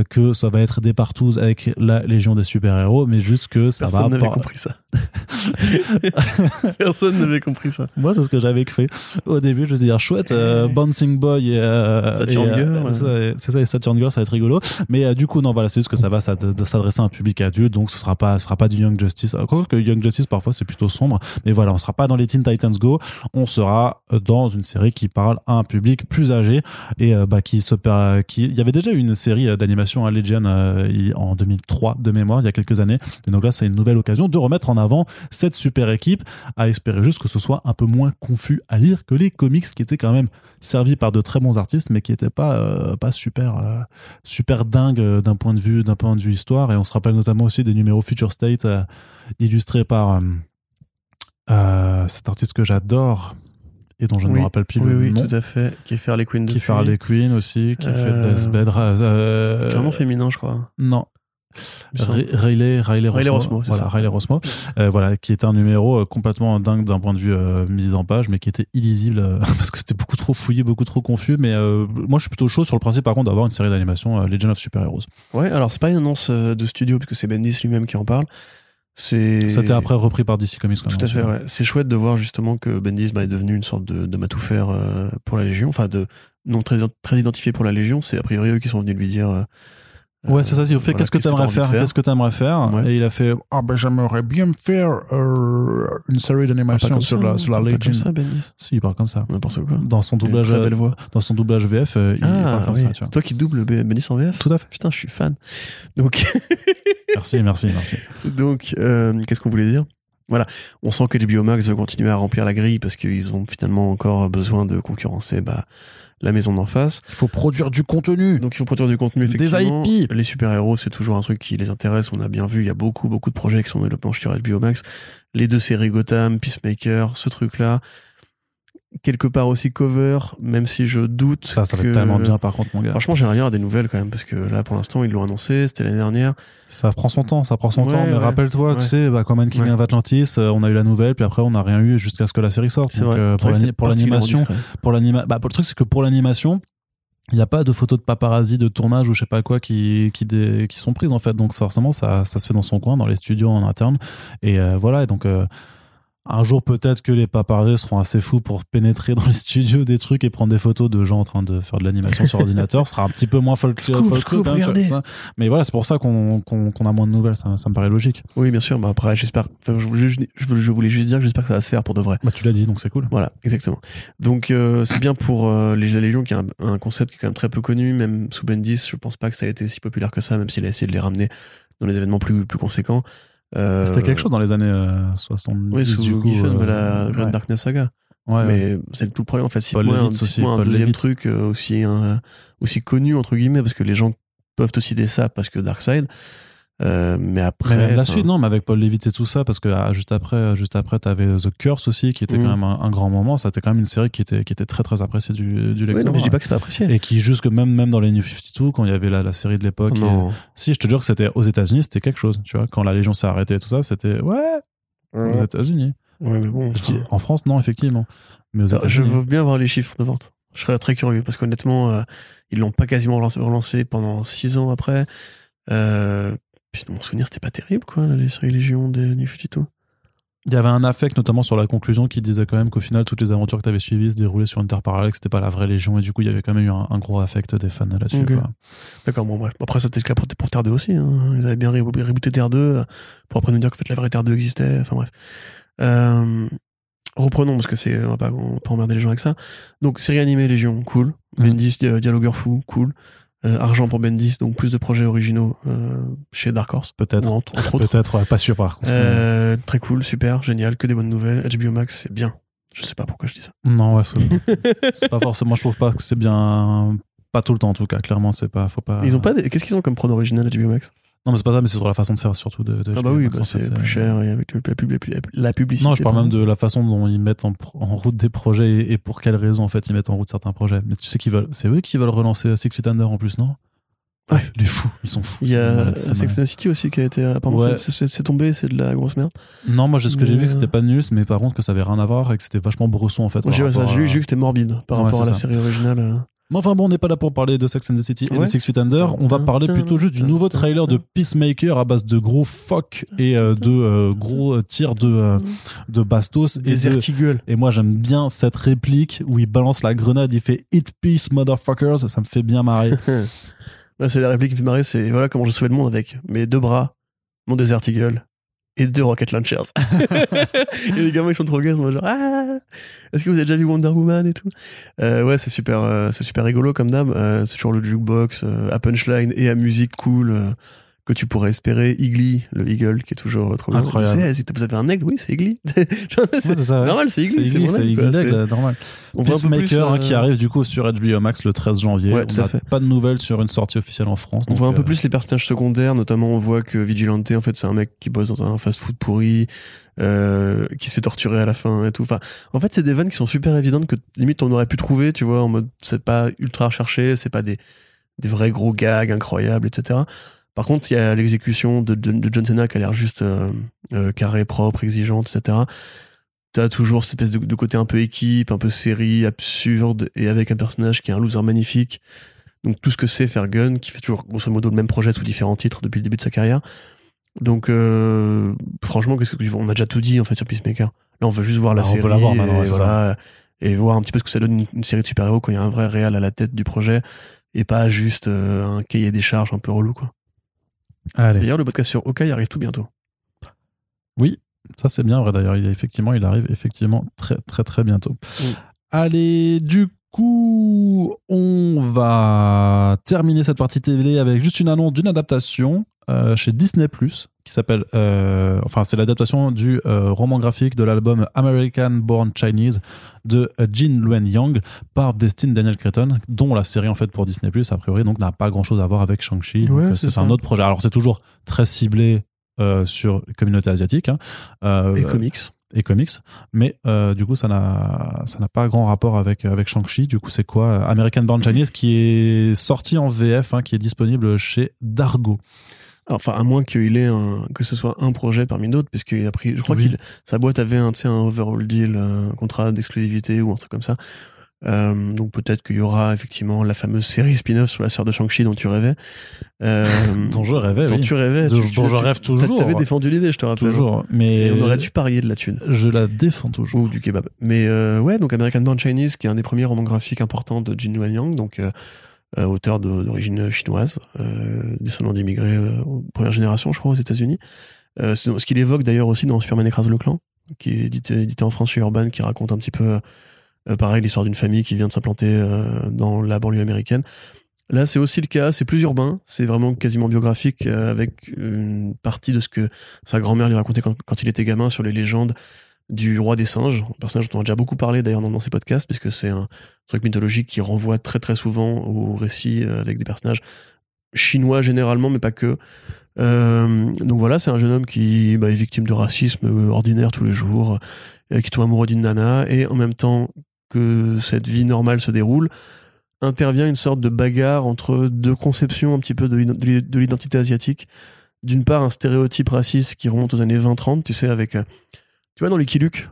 que ça va être des partous avec la Légion des super-héros, mais juste que ça Personne va n'avait par- compris ça. *laughs* Personne n'avait compris ça. Moi, c'est ce que j'avais cru. Au début, je me suis dit, chouette, euh, Bouncing Boy et. euh, Saturn et, euh, Girl, C'est ça, et Saturn Girl, ça va être rigolo. Mais euh, du coup, non, voilà, c'est juste que ça va s'ad- s'adresser à un public adulte, donc ce sera pas, ce sera pas du Young Justice. Encore que Young Justice, parfois, c'est plutôt sombre. Mais voilà, on sera pas dans les Teen Titans Go. On sera euh, dans une série qui parle à un public plus âgé et euh, bah, qui se qui, il y avait déjà eu une série euh, à Legion euh, en 2003 de mémoire, il y a quelques années. Et donc là, c'est une nouvelle occasion de remettre en avant cette super équipe à espérer juste que ce soit un peu moins confus à lire que les comics qui étaient quand même servis par de très bons artistes mais qui n'étaient pas euh, pas super euh, super dingues d'un point de vue d'un point de vue histoire et on se rappelle notamment aussi des numéros Future State illustrés par cet artiste que j'adore et dont je ne Oui, me rappelle plus Oui, le oui, nom tout à fait. Qui fait Harley Quinn qui fait Harley Quinn aussi qui fait Euh, Deathbed euh, Carrément féminin, je crois. non Riley, Riley, Riley Rosmo, Rosmo, voilà, ça. Riley Rosmo, euh, voilà, qui était un numéro euh, complètement dingue d'un point de vue euh, mise en page, mais qui était illisible euh, *laughs* parce que c'était beaucoup trop fouillé, beaucoup trop confus. Mais moi, je suis plutôt chaud sur le principe, par contre, d'avoir une série d'animation Legend of Super Heroes. Ouais, alors c'est pas une annonce de studio, puisque c'est Bendis lui-même qui en parle. C'est. C'était après repris par DC Comics. quand Tout même, à fait, aussi. ouais. C'est chouette de voir justement que Bendis bah, est devenu une sorte de, de matou-faire euh, pour la Légion, enfin de non très, très identifié pour la Légion. C'est a priori eux qui sont venus lui dire. Ouais, c'est ça. Il euh, fait voilà, qu'est-ce que envie de faire, Qu'est-ce que t'aimerais faire Ouais. Et il a fait Ah ben j'aimerais bien faire euh, une série Ah, d'animation comme sur ça, la sur la comme. Si, il parle comme ça. N'importe quoi. Dans son a doublage, très euh, belle voix. dans son doublage VF, euh, il parle Ah, comme oui. ça. Tu. C'est toi qui double B- Bendis en VF Tout à fait. Putain, je suis fan. Donc, *laughs* Merci, merci, merci. donc qu'est-ce qu'on voulait dire? Voilà, on sent que HBO Max veut continuer à remplir la grille parce qu'ils ont finalement encore besoin de concurrencer bah, la maison d'en face. Il faut produire du contenu. Donc il faut produire du contenu, Des effectivement. IP. Les super-héros, c'est toujours un truc qui les intéresse. On a bien vu, il y a beaucoup, beaucoup de projets qui sont en développement sur HBO Max. Les deux séries Gotham, Peacemaker, ce truc-là. Quelque part aussi Cover, même si je doute. Ça, ça va que- être tellement bien par contre, mon gars. Franchement, j'aimerais bien avoir des nouvelles quand même, parce que là, pour l'instant, ils l'ont annoncé, c'était l'année dernière. Ça prend son temps, ça prend son Ouais, temps. Mais ouais. rappelle-toi, Ouais. tu sais, bah, Command King of Atlantis, euh, on a eu la nouvelle, puis après on n'a rien eu jusqu'à ce que la série sorte. C'est Donc, vrai. euh, pour l'animation, pour l'anima, bah, pour le truc c'est que pour l'animation, il n'y a pas de photos de paparazzi de tournage ou je sais pas quoi qui qui, dé- qui sont prises en fait. Donc forcément ça ça se fait dans son coin, dans les studios en interne. Et euh, voilà. Et donc euh, un jour peut-être que les paparazzi seront assez fous pour pénétrer dans les studios des trucs et prendre des photos de gens en train de faire de l'animation sur ordinateur. Ce sera un petit peu moins folk, Scoop, folk- scoop, hein. Mais voilà, c'est pour ça qu'on a moins de nouvelles. Ça, ça me paraît logique. Oui, bien sûr. Bah après, j'espère. enfin, je, voulais juste- je voulais- je voulais juste dire que j'espère que ça va se faire pour de vrai. Bah tu l'as dit, donc c'est cool. Voilà, exactement. Donc euh, c'est bien pour euh, les la Légion qui est un, un concept qui est quand même très peu connu, même sous Bendis, je pense pas que ça a été si populaire que ça, même s'il a essayé de les ramener dans les événements plus, plus conséquents. Euh, C'était quelque chose dans les années euh, 70. Oui, sous du coup, Giffen, euh, de la Great ouais. Darkness Saga. Ouais, ouais. Mais c'est tout le problème en fait. Cite-moi un, aussi, un deuxième Levitz. truc euh, aussi, un- aussi connu, entre guillemets, parce que les gens peuvent te citer ça parce que Darkseid. Euh, mais après. Mais la suite, non, mais avec Paul Levitt et tout ça, parce que ah, juste après, juste après, t'avais The Curse aussi, qui était Mhm. quand même un, un grand moment. Ça, c'était quand même une série qui était, qui était très très appréciée du, du ouais, lecteur. non, mais je dis pas que c'est pas apprécié. Et qui, jusque même, même dans les New 52, quand il y avait la, la série de l'époque. et- Si, je te jure que c'était aux États-Unis, c'était quelque chose. Tu vois, quand la Légion s'est arrêtée et tout ça, c'était ouais, aux Ouais, États-unis. mais bon. Enfin, En France, non, effectivement. Mais aux je veux bien voir les chiffres de vente. Je serais très curieux parce qu'honnêtement, euh, ils l'ont pas quasiment relancé, relancé pendant six ans après. Euh, puis dans mon souvenir, c'était pas terrible, quoi, les séries Légion des New 52. Il y avait un affect, notamment sur la conclusion, qui disait quand même qu'au final, toutes les aventures que tu avais suivies se déroulaient sur une terre parallèle, que c'était pas la vraie Légion, et du coup, il y avait quand même eu un, un gros affect des fans là-dessus. D'accord, bon, bref. Après, c'était le cas pour, pour Terre 2 aussi. Hein. Ils avaient bien re- rebooté Terre 2 euh, pour après nous dire qu'en fait la vraie Terre 2 existait. Enfin, bref. Euh, reprenons, parce que c'est, on va pas, on va pas emmerder les gens avec ça. Donc, série animée Légion, cool. Mhm. Bendis, dia- dialogueur fou, cool. Euh, argent pour Bendis, donc plus de projets originaux euh, chez Dark Horse. Peut-être. Entre. Peut-être, ouais, pas sûr par contre. Euh, très cool, super, génial, que des bonnes nouvelles. HBO Max, c'est bien. Je sais pas pourquoi je dis ça. Non, ouais, c'est *laughs* c'est pas forcément, je trouve pas que c'est bien. Pas tout le temps en tout cas, clairement, c'est pas. Faut pas... Ils ont pas des- Qu'est-ce qu'ils ont comme prod original HBO Max? Non, mais c'est pas ça, mais c'est sur la façon de faire surtout de. de Ah bah oui, bah c'est plus cher et avec la, pub- la pub- la publicité. Non, je parle même de la façon dont ils mettent en, route des projets et, et pour quelles raisons en fait ils mettent en route certains projets. Mais tu sais qu'ils veulent, c'est eux qui veulent relancer Six Feet Under en plus, non? Ouais. Les fous, ils sont fous. Il y a Sex and City aussi qui a été. Apparemment, Ouais. c'est- tombé, c'est de la grosse merde. Non, moi, ce que j'ai vu, c'était euh, pas nul, mais par contre que ça avait rien à voir et que c'était vachement bresson en fait. J'ai vu à- vu que c'était morbide par Ouais, rapport à la série originale. Mais enfin bon, on n'est pas là pour parler de Sex and the City et de. Six Feet Under. On va parler plutôt juste du nouveau trailer de Peacemaker à base de gros fuck et euh, de euh, gros euh, tirs de, euh, de bastos. Et, Des de- Ertigueul. et moi, j'aime bien cette réplique où il balance la grenade, il fait Hit Peace, motherfuckers. Ça me fait bien marrer. *laughs* C'est la réplique qui me fait marrer, c'est voilà comment je sauvais le monde avec mes deux bras, mon Desert Eagle et deux Rocket Launchers. *laughs* *laughs* et les gamins ils sont trop gays, ils sont genre ah Est-ce que vous avez déjà vu Wonder Woman et tout? Euh, Ouais, c'est super, euh, c'est super rigolo comme dame. Euh, c'est toujours le jukebox à punchline et à musique cool. Euh, que tu pourrais espérer, Igly, le Eagle, qui est toujours euh, trop bien. Incroyable. Tu sais, vous avez un aigle, oui, c'est. *laughs* Genre, c'est Ouais, normal, c'est mon c'est. Leg, C'est- normal. On voit un peu plus, Peacemaker hein, euh, qui arrive du coup sur HBO Max le 13 janvier. Ouais, on tout à n'a fait. pas de nouvelles sur une sortie officielle en France. On voit un peu euh, plus les personnages secondaires, notamment on voit que Vigilante, en fait, c'est un mec qui bosse dans un fast-food pourri, euh, qui se fait torturer à la fin et tout. Enfin, en fait, c'est des vannes qui sont super évidentes que limite on aurait pu trouver, tu vois, en mode c'est pas ultra recherché, c'est pas des, des vrais gros gags incroyables, etc. Par contre, il y a l'exécution de, de, de John Cena qui a l'air juste euh, euh, carré, propre, exigeante, etc. T'as toujours cette espèce de, de côté un peu équipe, un peu série, absurde, et avec un personnage qui est un loser magnifique. Donc tout ce que c'est faire Gun, qui fait toujours grosso modo le même projet sous différents titres depuis le début de sa carrière. Donc euh, franchement, qu'est-ce que tu veux? On a déjà tout dit en fait sur Peacemaker. Là, on veut juste voir la Ah, on veut série la voir maintenant, et, voilà, voir un petit peu ce que ça donne une, une série de super-héros quand il y a un vrai réal à la tête du projet et pas juste euh, un cahier des charges un peu relou quoi. D'ailleurs, le podcast sur Hawkeye arrive tout bientôt. Ça c'est bien vrai d'ailleurs. Il effectivement, il arrive effectivement très très très bientôt. Allez, du coup, on va terminer cette partie télé avec juste une annonce d'une adaptation euh, chez Disney qui s'appelle, euh, enfin c'est l'adaptation du euh, roman graphique de l'album American Born Chinese de Jin Luen Yang par Destin Daniel Cretton, dont la série en fait pour Disney a priori donc n'a pas grand chose à voir avec Shang-Chi. Ouais, c'est un autre projet. Alors c'est toujours très ciblé sur communauté asiatique. hein. Et comics. et comics, mais euh, du coup ça n'a ça n'a pas grand rapport avec avec Shang-Chi. Du coup c'est quoi American Born Chinese qui est sorti en VF, hein, qui est disponible chez Dargo. Alors, Enfin, à moins qu'il ait un, que ce soit un projet parmi d'autres, parce qu'il a pris, je crois Oui. qu'il, sa boîte avait un, un overall deal, euh, un contrat d'exclusivité ou un truc comme ça. Euh, donc peut-être qu'il y aura effectivement la fameuse série spin-off sur la sœur de Shang-Chi dont tu rêvais. Euh, *laughs* Dont je rêvais, dont oui. tu rêvais. Dont- je tu- rêve toujours. T'avais défendu l'idée, je te rappelle. toujours, mais Et on aurait dû parier de la thune. je la défends toujours. Ou du kebab. Mais euh, ouais, donc American Born Chinese, qui est un des premiers romans graphiques importants de Jin Wen Yang, donc euh, euh, auteur de- d'origine chinoise, euh, descendant d'immigrés euh, première génération, je crois, aux États-Unis. Euh, ce qu'il évoque d'ailleurs aussi dans Superman écrase le clan, qui est édité, en France chez Urban, qui raconte un petit peu, euh, pareil, l'histoire d'une famille qui vient de s'implanter euh, dans la banlieue américaine. Là, c'est aussi le cas, c'est plus urbain, c'est vraiment quasiment biographique, euh, avec une partie de ce que sa grand-mère lui racontait quand il était gamin sur les légendes du roi des singes, un personnage dont on a déjà beaucoup parlé d'ailleurs dans, dans ces podcasts, puisque c'est un truc mythologique qui renvoie très très souvent au récit euh, avec des personnages chinois généralement, mais pas que. Euh, donc voilà, c'est un jeune homme qui bah, est victime de racisme euh, ordinaire tous les jours, qui tombe amoureux d'une nana, et en même temps que cette vie normale se déroule, intervient une sorte de bagarre entre deux conceptions un petit peu de l'identité asiatique. D'une part, un stéréotype raciste qui remonte aux années 20-30, tu sais, avec... tu vois, dans Lucky Luke,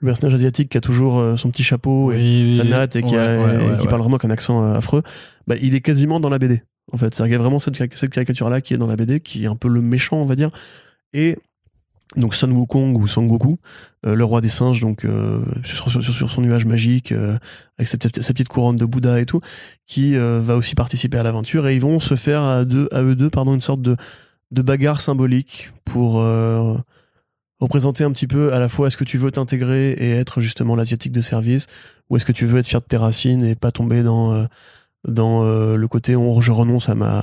le personnage asiatique qui a toujours euh, son petit chapeau et sa natte et qui, Ouais, a- ouais, et ouais, qui ouais. parle vraiment avec un accent euh, affreux, bah, il est quasiment dans la BD. En fait, a vraiment cette, cette caricature-là qui est dans la BD, qui est un peu le méchant, on va dire. Et donc Sun Wukong ou Son Goku, euh, le roi des singes, donc euh, sur, sur- sur son nuage magique, euh, avec sa, petite- sa petite couronne de Bouddha et tout, qui va aussi participer à l'aventure et ils vont se faire à, deux, à eux deux pardon, une sorte de, de bagarre symbolique pour représenter un petit peu à la fois est-ce que tu veux t'intégrer et être justement l'asiatique de service ou est-ce que tu veux être fier de tes racines et pas tomber dans euh, dans euh, le côté on, je renonce à ma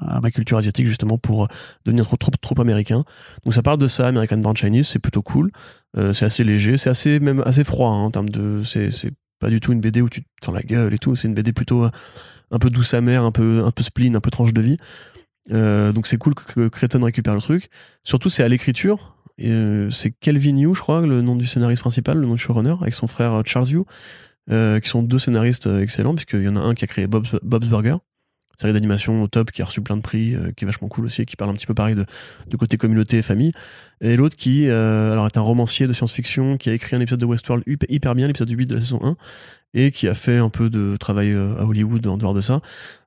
à ma culture asiatique justement pour devenir trop trop, trop américain. Donc ça parle de ça American Born Chinese c'est plutôt cool. Euh, c'est assez léger c'est assez même assez froid hein, en termes de c'est c'est pas du tout une BD où tu te la gueule et tout c'est une BD plutôt euh, un peu douce amère un peu un peu spleen un peu tranche de vie. Euh, donc c'est cool que, Creighton récupère le truc. Surtout c'est à l'écriture euh, c'est Kelvin Yu, je crois, le nom du scénariste principal, le nom du showrunner, avec son frère euh, Charles Yu, euh, qui sont deux scénaristes euh, excellents, puisqu'il y en a un qui a créé Bob's, Bob's Burger, série d'animation au top, qui a reçu plein de prix, euh, qui est vachement cool aussi, qui parle un petit peu pareil de, côté communauté et famille. Et l'autre qui euh, alors est un romancier de science-fiction, qui a écrit un épisode de Westworld hyper, bien, l'épisode 8 de la saison 1, et qui a fait un peu de travail euh, à Hollywood en dehors de ça.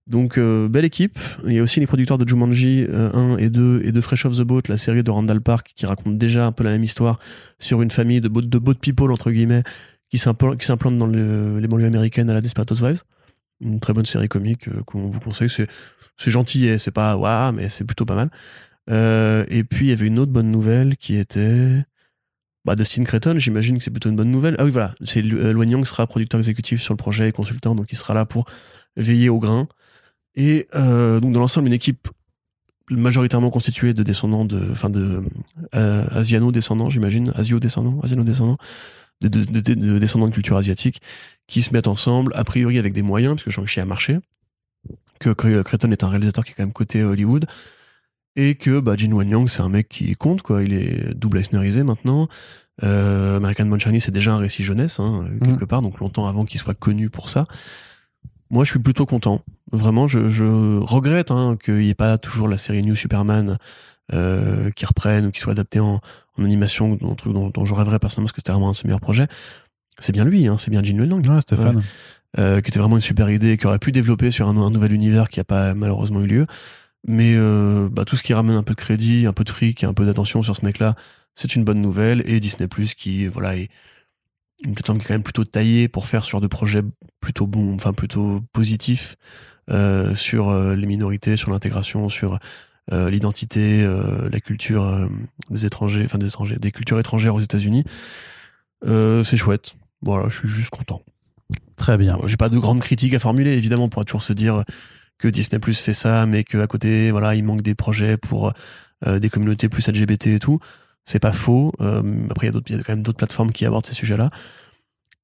Donc, belle équipe. Il y a aussi les producteurs de Jumanji euh, 1 et 2 et de Fresh Off the Boat, la série de Randall Park, qui raconte déjà un peu la même histoire sur une famille de boat, de boat people, entre guillemets, qui s'impl- qui s'implante dans le- les banlieues américaines à la Desperate Housewives. Une très bonne série comique euh, qu'on vous conseille. C'est, gentil et c'est pas waouh, mais c'est plutôt pas mal. Euh, et puis, il y avait une autre bonne nouvelle qui était. Bah, Dustin Creighton, j'imagine que c'est plutôt une bonne nouvelle. Ah oui, voilà. C'est euh, Luan Yang sera producteur exécutif sur le projet et consultant, donc il sera là pour veiller au grain. Et donc, dans l'ensemble, une équipe majoritairement constituée de descendants de. Enfin, de. Euh, asiano-descendants, j'imagine. Asio-descendants, asiano-descendants. De, de- de- de descendants de culture asiatique qui se mettent ensemble, a priori avec des moyens, parce que Shang-Chi a marché. Que Cre- Creighton est un réalisateur qui est quand même côté Hollywood. Et que bah, Jin Wen Yang, c'est un mec qui compte, quoi. Il est double Eisnerisé maintenant. Euh, American Chinese, c'est déjà un récit jeunesse, hein, quelque part, donc longtemps avant qu'il soit connu pour ça. Moi, je suis plutôt content. Vraiment, je, je regrette hein, qu'il n'y ait pas toujours la série New Superman euh, qui reprenne ou qui soit adaptée en, en animation, un truc dont, dont je rêverais personnellement parce que c'était vraiment un de ses meilleurs projets. C'est bien lui, hein, c'est bien Gene Lang. Ouais, Stéphane. Euh, qui était vraiment une super idée, qui aurait pu développer sur un, un nouvel univers qui n'a pas malheureusement eu lieu. Mais euh, bah, tout ce qui ramène un peu de crédit, un peu de fric et un peu d'attention sur ce mec-là, c'est une bonne nouvelle. Et Disney Plus qui voilà est une plateforme qui est quand même plutôt taillée pour faire sur de projets plutôt bons, enfin plutôt positifs euh, sur les minorités, sur l'intégration, sur l'identité, euh, la culture euh, des étrangers, enfin des étrangers, des cultures étrangères aux États-Unis. Euh, c'est chouette. Voilà, je suis juste content. Très bien. J'ai pas de grandes critiques à formuler, évidemment, on pourra toujours se dire que Disney Plus fait ça, mais qu'à côté, voilà, il manque des projets pour euh, des communautés plus LGBT et tout. C'est pas faux. Euh, après, il y a d'autres- il y a quand même d'autres plateformes qui abordent ces sujets-là.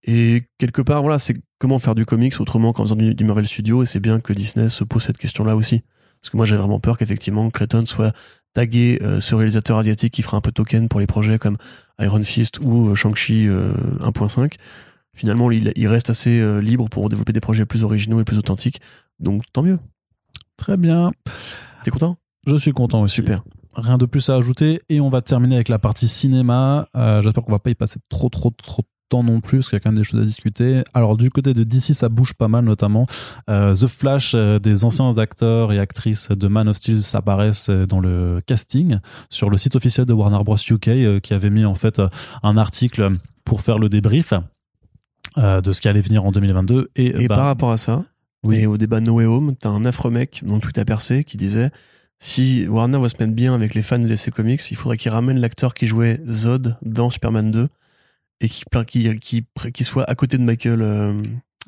Et quelque part, voilà, c'est comment faire du comics autrement qu'en faisant du, du Marvel Studio. Et c'est bien que Disney se pose cette question-là aussi. Parce que moi, j'ai vraiment peur qu'effectivement, Creighton soit tagué euh, ce réalisateur asiatique qui fera un peu token pour les projets comme Iron Fist ou euh, Shang-Chi euh, 1.5. Finalement, il, il reste assez euh, libre pour développer des projets plus originaux et plus authentiques. Donc, tant mieux. Très bien. T'es content? Je suis content aussi. Super. Rien de plus à ajouter. Et on va terminer avec la partie cinéma. Euh, J'espère qu'on va pas y passer trop, trop, trop temps non plus, parce qu'il y a quand même des choses à discuter. Alors, du côté de DC, ça bouge pas mal, notamment. Euh, The Flash, euh, des anciens acteurs et actrices de Man of Steel s'apparaissent euh, dans le casting sur le site officiel de Warner Bros. UK, euh, qui avait mis en fait un article pour faire le débrief de ce qui allait venir en 2022. Et, Et bah, par rapport à ça, oui. et au débat No Way Home, t'as un affreux mec dont tout a percé qui disait si Warner veut se mettre bien avec les fans de DC Comics, il faudrait qu'il ramène l'acteur qui jouait Zod dans Superman 2 et qui, qui, qui, qui soit à côté de Michael euh,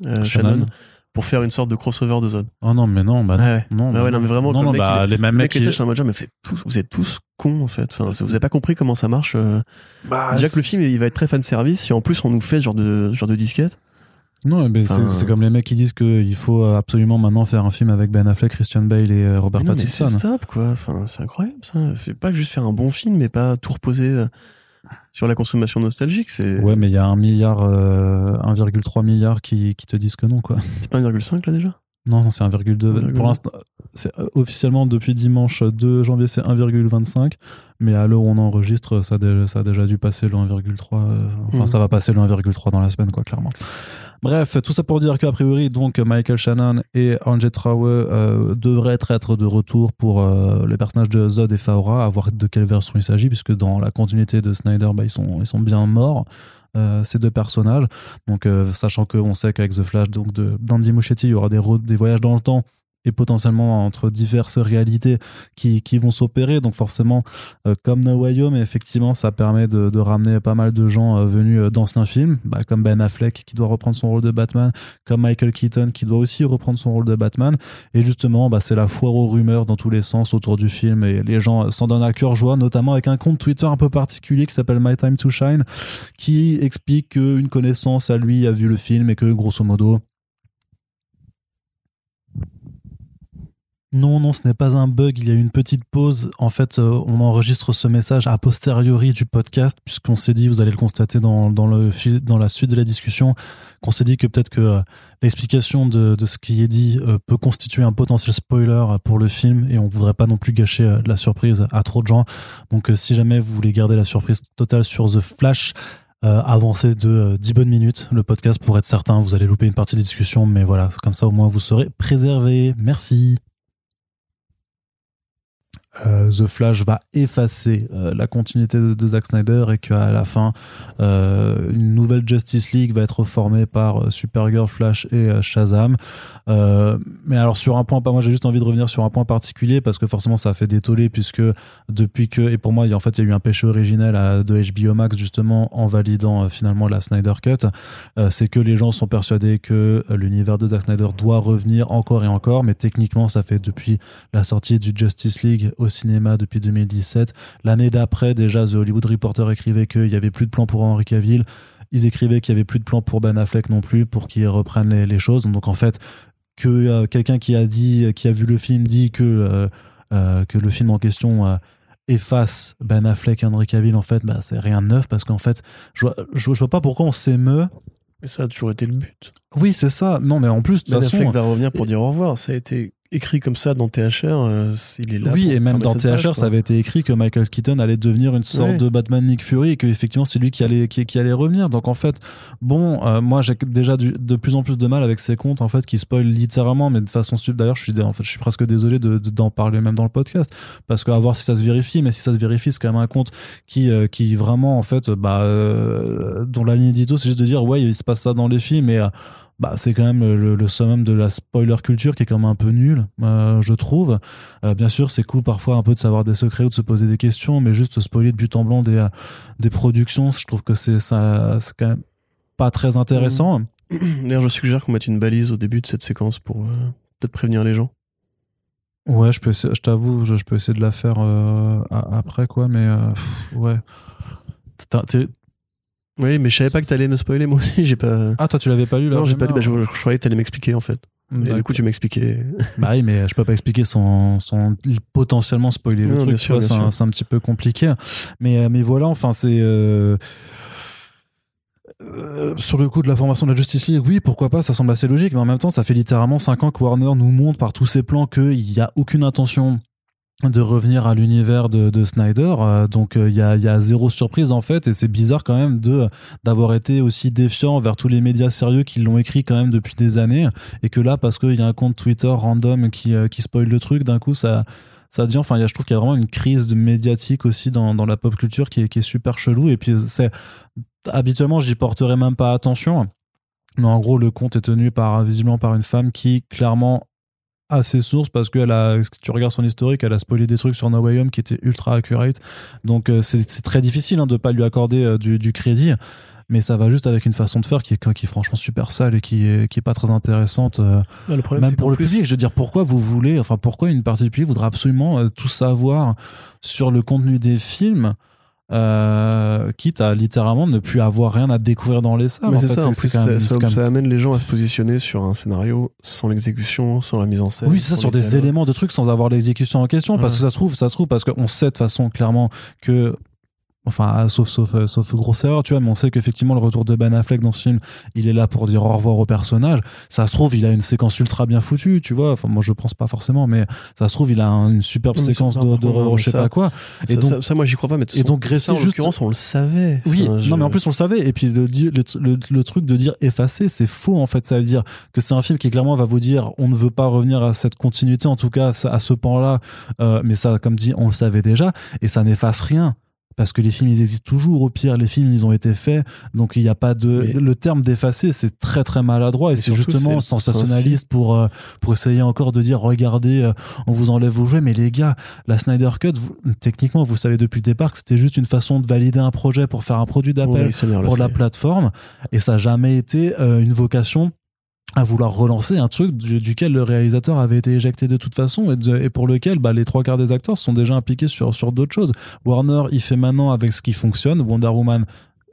euh, Shannon. Shannon pour faire une sorte de crossover de Zod. Oh non, mais non, bah non. Ouais. Non, Ah ouais, non, mais vraiment, non, non, mec, bah, les mêmes mecs. mec qui- je mode mais tous, vous êtes tous cons en fait. Enfin, vous avez pas compris comment ça marche. euh. Bah, Déjà que le film il va être très fan service, si en plus on nous fait ce genre de ce genre de disquette. Non, mais c'est- Enfin, c'est comme les mecs qui disent qu'il faut absolument maintenant faire un film avec Ben Affleck, Christian Bale et Robert Mais non, mais c'est Pattinson. stop quoi. Enfin, c'est incroyable ça. Fait pas juste faire un bon film, mais pas tout reposer euh, sur la consommation nostalgique. C'est Ouais, mais il y a un milliard, euh, 1,3 milliard qui, qui te disent que non, quoi. c'est pas 1,5 là déjà? Non, non, c'est 1,2. 1,2. Pour l'instant, c'est euh, officiellement depuis dimanche 2 janvier, c'est 1,25. Mais à l'heure où on enregistre, ça a, déjà, ça a déjà dû passer le 1,3. euh, enfin, Mhm. ça va passer le 1,3 dans la semaine, quoi, clairement. Bref, tout ça pour dire qu'a priori, donc Michael Shannon et Anjet Traue euh, devraient être, de retour pour euh, les personnages de Zod et Faora, à voir de quelle version il s'agit, puisque dans la continuité de Snyder, bah, ils, sont, bien morts. euh, ces deux personnages, donc sachant qu'on sait qu'avec The Flash, donc d'Andy Muschietti, il y aura des, des voyages dans le temps et potentiellement entre diverses réalités qui, qui vont s'opérer. Donc forcément, euh, comme No Way Home, effectivement, ça permet de, ramener pas mal de gens euh, venus euh, d'anciens films, bah, comme Ben Affleck qui doit reprendre son rôle de Batman, comme Michael Keaton qui doit aussi reprendre son rôle de Batman. Et justement, bah, c'est la foire aux rumeurs dans tous les sens autour du film et les gens s'en donnent à cœur joie, notamment avec un compte Twitter un peu particulier qui s'appelle My Time to Shine, qui explique qu'une connaissance à lui a vu le film et que grosso modo, Non, non, ce n'est pas un bug. Il y a eu une petite pause. En fait, euh, on enregistre ce message a posteriori du podcast, puisqu'on s'est dit, vous allez le constater dans, dans, le, dans la suite de la discussion, qu'on s'est dit que peut-être que euh, l'explication de, de ce qui est dit euh, peut constituer un potentiel spoiler pour le film, et on voudrait pas non plus gâcher la surprise à trop de gens. Donc, si jamais vous voulez garder la surprise totale sur The Flash, avancez de euh, 10 bonnes minutes le podcast pour être certain. Vous allez louper une partie des discussions, mais voilà, comme ça au moins vous serez préservé. Merci. Euh, The Flash va effacer euh, la continuité de, de Zack Snyder et qu'à la fin, euh, une nouvelle Justice League va être formée par Supergirl, Flash et Shazam. Mais alors sur un point, moi j'ai juste envie de revenir sur un point particulier parce que forcément ça a fait détoller puisque depuis que et pour moi en fait il y a eu un péché originel à, de HBO Max justement en validant finalement la Snyder Cut, c'est que les gens sont persuadés que l'univers de Zack Snyder doit revenir encore et encore, mais techniquement ça fait depuis la sortie du Justice League au cinéma depuis 2017. L'année d'après, déjà, The Hollywood Reporter écrivait qu'il n'y avait plus de plan pour Henry Cavill. Ils écrivaient qu'il n'y avait plus de plan pour Ben Affleck non plus, pour qu'ils reprennent les, les choses. Donc en fait, que euh, quelqu'un qui a dit, qui a vu le film dit que, euh, euh, que le film en question efface Ben Affleck et Henry Cavill, en fait, bah, c'est rien de neuf parce qu'en fait, je vois, je, vois- je vois pas pourquoi on s'émeut Mais ça a toujours été le but. Oui, c'est ça. Non, mais en plus, de Ben façon. Affleck va revenir pour dire au revoir. Ça a été écrit comme ça dans THR. euh, il est là. Oui, pour et même dans THR, page, ça avait été écrit que Michael Keaton allait devenir une sorte Ouais. de Batman Nick Fury et que effectivement c'est lui qui allait qui, qui allait revenir. Donc en fait, bon, euh, moi j'ai déjà du- de plus en plus de mal avec ces comptes en fait qui spoilent littéralement, mais de façon sub. D'ailleurs, je suis en fait, je suis presque désolé de- de- d'en parler même dans le podcast parce qu'à voir si ça se vérifie, mais si ça se vérifie, c'est quand même un compte qui euh, qui vraiment en fait, bah, euh, dont la ligne édito c'est juste de dire ouais il se passe ça dans les films et euh, bah, c'est quand même le, le summum de la spoiler culture qui est quand même un peu nul, euh, je trouve. Euh, bien sûr, c'est cool parfois un peu de savoir des secrets ou de se poser des questions, mais juste spoiler de but en blanc des, euh, des productions, je trouve que c'est ça, c'est quand même pas très intéressant. *clears throat* D'ailleurs, je suggère qu'on mette une balise au début de cette séquence pour euh, peut-être prévenir les gens. Ouais, je peux, essayer- je t'avoue, je, je peux essayer de la faire après quoi, mais pff, ouais. T'es- Oui, mais je savais pas que t'allais me spoiler. Moi aussi, j'ai pas. Ah, toi, tu l'avais pas lu là non, j'ai pas lu. Bah, je, je croyais que t'allais m'expliquer en fait. Et du coup, tu m'expliquais. Bah oui, mais je peux pas expliquer sans, sans potentiellement spoiler le Non, truc. c'est un, sûr. c'est un petit peu compliqué. Mais, euh, mais voilà, enfin, c'est. euh, euh, sur le coup de la formation de la Justice League, oui, pourquoi pas, ça semble assez logique, mais en même temps, ça fait littéralement 5 ans que Warner nous montre par tous ses plans qu'il n'y a aucune intention de revenir à l'univers de, de Snyder. Euh, donc il y, a, y a zéro surprise en fait, et c'est bizarre quand même de d'avoir été aussi défiant envers tous les médias sérieux qui l'ont écrit quand même depuis des années, et que là, parce qu'il y a un compte Twitter random qui, euh, qui spoil le truc, d'un coup, ça ça enfin, y a- je trouve qu'il y a vraiment une crise médiatique aussi dans, dans la pop culture qui est, qui est super chelou. Et puis, c'est habituellement, j'y porterai même pas attention. Mais en gros, le compte est tenu par, visiblement par une femme qui, clairement, a ses sources parce que elle a, si tu regardes son historique, elle a spoilé des trucs sur No Way Home qui étaient ultra accurate. Donc, euh, c'est très difficile hein, de pas lui accorder euh, du, du crédit. Mais ça va juste avec une façon de faire qui est, qui est franchement super sale et qui est, qui est pas très intéressante. euh, le problème, même pour le plus- public, je veux dire, pourquoi vous voulez, enfin, pourquoi une partie du public voudra absolument tout savoir sur le contenu des films, euh, quitte à littéralement ne plus avoir rien à découvrir dans les salles. C'est ça, en plus, ça, même- ça- même- amène les gens à se positionner sur un scénario sans l'exécution, sans la mise en scène. Oui, c'est ça, sur des éléments de trucs sans avoir l'exécution en question, parce que ça se trouve, ça se trouve, parce qu'on sait de façon clairement que. Enfin, ah, sauf, sauf, euh, sauf grosse erreur, tu vois, mais on sait qu'effectivement, le retour de Ben Affleck dans ce film, il est là pour dire au revoir au personnage. Ça se trouve, il a une séquence ultra bien foutue, tu vois. Enfin, moi, je pense pas forcément, mais ça se trouve, il a un- une superbe Non, séquence de, je sais ça- pas quoi. Et Ça, donc- ça- ça, moi, j'y crois pas. Mais et donc, ça, en juste- l'occurrence, on le savait. Oui, Enfin, je- non, mais en plus on le savait. Et puis le, le, le- le truc de dire effacer, c'est faux en fait. Ça veut dire que c'est un film qui clairement va vous dire on ne veut pas revenir à cette continuité, en tout cas à ce pan-là. Euh, mais ça, comme dit, on le savait déjà. Et ça n'efface rien. Parce que les films, ils existent toujours. Au pire, les films, ils ont été faits. Donc, il n'y a pas de. Mais- Le terme d'effacer, c'est très, très maladroit. Et, c'est justement sensationnaliste pour, euh, pour essayer encore de dire regardez, euh, on vous enlève vos jouets. Mais les gars, la Snyder Cut, vous- techniquement, vous savez depuis le départ que c'était juste une façon de valider un projet pour faire un produit d'appel Oui, pour la plateforme et ça n'a jamais été euh, une vocation à vouloir relancer un truc du- duquel le réalisateur avait été éjecté de toute façon et pour lequel bah, les trois quarts des acteurs sont déjà impliqués sur, sur d'autres choses. Warner, il fait maintenant avec ce qui fonctionne. Wonder Woman,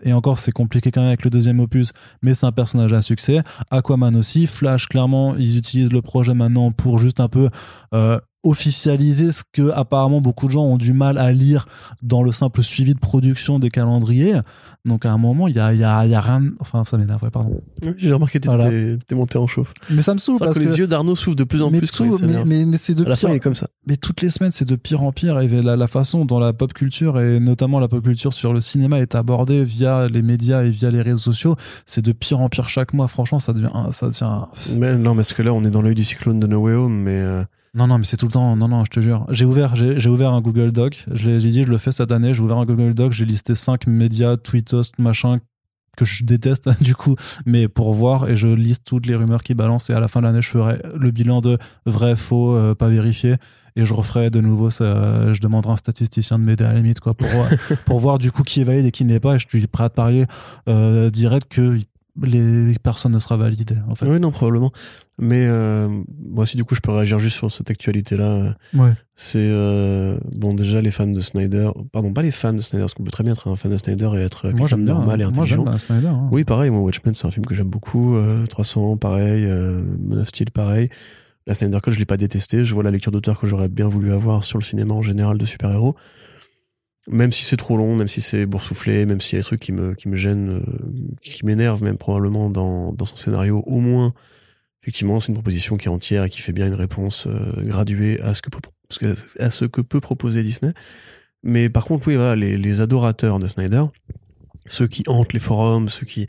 et encore, c'est compliqué quand même avec le deuxième opus, mais c'est un personnage à succès. Aquaman aussi. Flash, clairement, ils utilisent le projet maintenant pour juste un peu euh, officialiser ce que apparemment beaucoup de gens ont du mal à lire dans le simple suivi de production des calendriers. Donc à un moment, il y a, il y, a, il y a rien. Enfin, ça m'énerve, ouais, pardon. Oui, J'ai remarqué que t'es Voilà. t'es monté en chauffe. Mais ça me saoule parce que que. les yeux d'Arnaud s'ouvrent de plus en mais, plus tout- mais, mais, mais c'est de À la fin, pire il est comme ça. mais toutes les semaines, c'est de pire en pire. Et la, la façon dont la pop culture, et notamment la pop culture sur le cinéma, est abordée via les médias et via les réseaux sociaux, c'est de pire en pire chaque mois. Franchement, ça devient. Ça devient Mais non, parce que là, on est dans l'œil du cyclone de No Way Home, mais euh, non, non, mais c'est tout le temps. Non, non, je te jure. J'ai ouvert, j'ai ouvert un Google Doc. J'ai dit, je le fais cette année. J'ai ouvert un Google Doc. J'ai listé 5 médias, tweetos, machin que je déteste *laughs* du coup mais pour voir et je liste toutes les rumeurs qui balancent et à la fin de l'année je ferai le bilan de vrai faux euh, pas vérifié et je referai de nouveau ça, je demanderai à un statisticien de m'aider à la limite quoi pour voir, *laughs* pour voir du coup qui est valide et qui ne l'est pas et je suis prêt à te parler euh, direct que les personnes ne sera validé en fait oui, non, probablement. Mais euh, moi aussi, du coup, je peux réagir juste sur cette actualité-là. ouais C'est euh, bon, déjà les fans de Snyder, pardon, pas les fans de Snyder, parce qu'on peut très bien être un fan de Snyder et être moi quelqu'un j'aime bien normal et moi intelligent. j'aime Snyder hein. Oui, pareil, moi, Watchmen, c'est un film que j'aime beaucoup. euh, 300, pareil. Euh, Man of Steel, pareil. La Snyder Cut, je l'ai pas détesté. Je vois la lecture d'auteur que j'aurais bien voulu avoir sur le cinéma en général de super-héros. Même si c'est trop long, même si c'est boursouflé, même s'il y a des trucs qui me, qui me gênent, euh, qui m'énervent même probablement dans, dans son scénario, au moins, effectivement, c'est une proposition qui est entière et qui fait bien une réponse euh, graduée à ce, que, à ce que peut proposer Disney. Mais par contre, oui, voilà, les, les adorateurs de Snyder, ceux qui hantent les forums, ceux qui,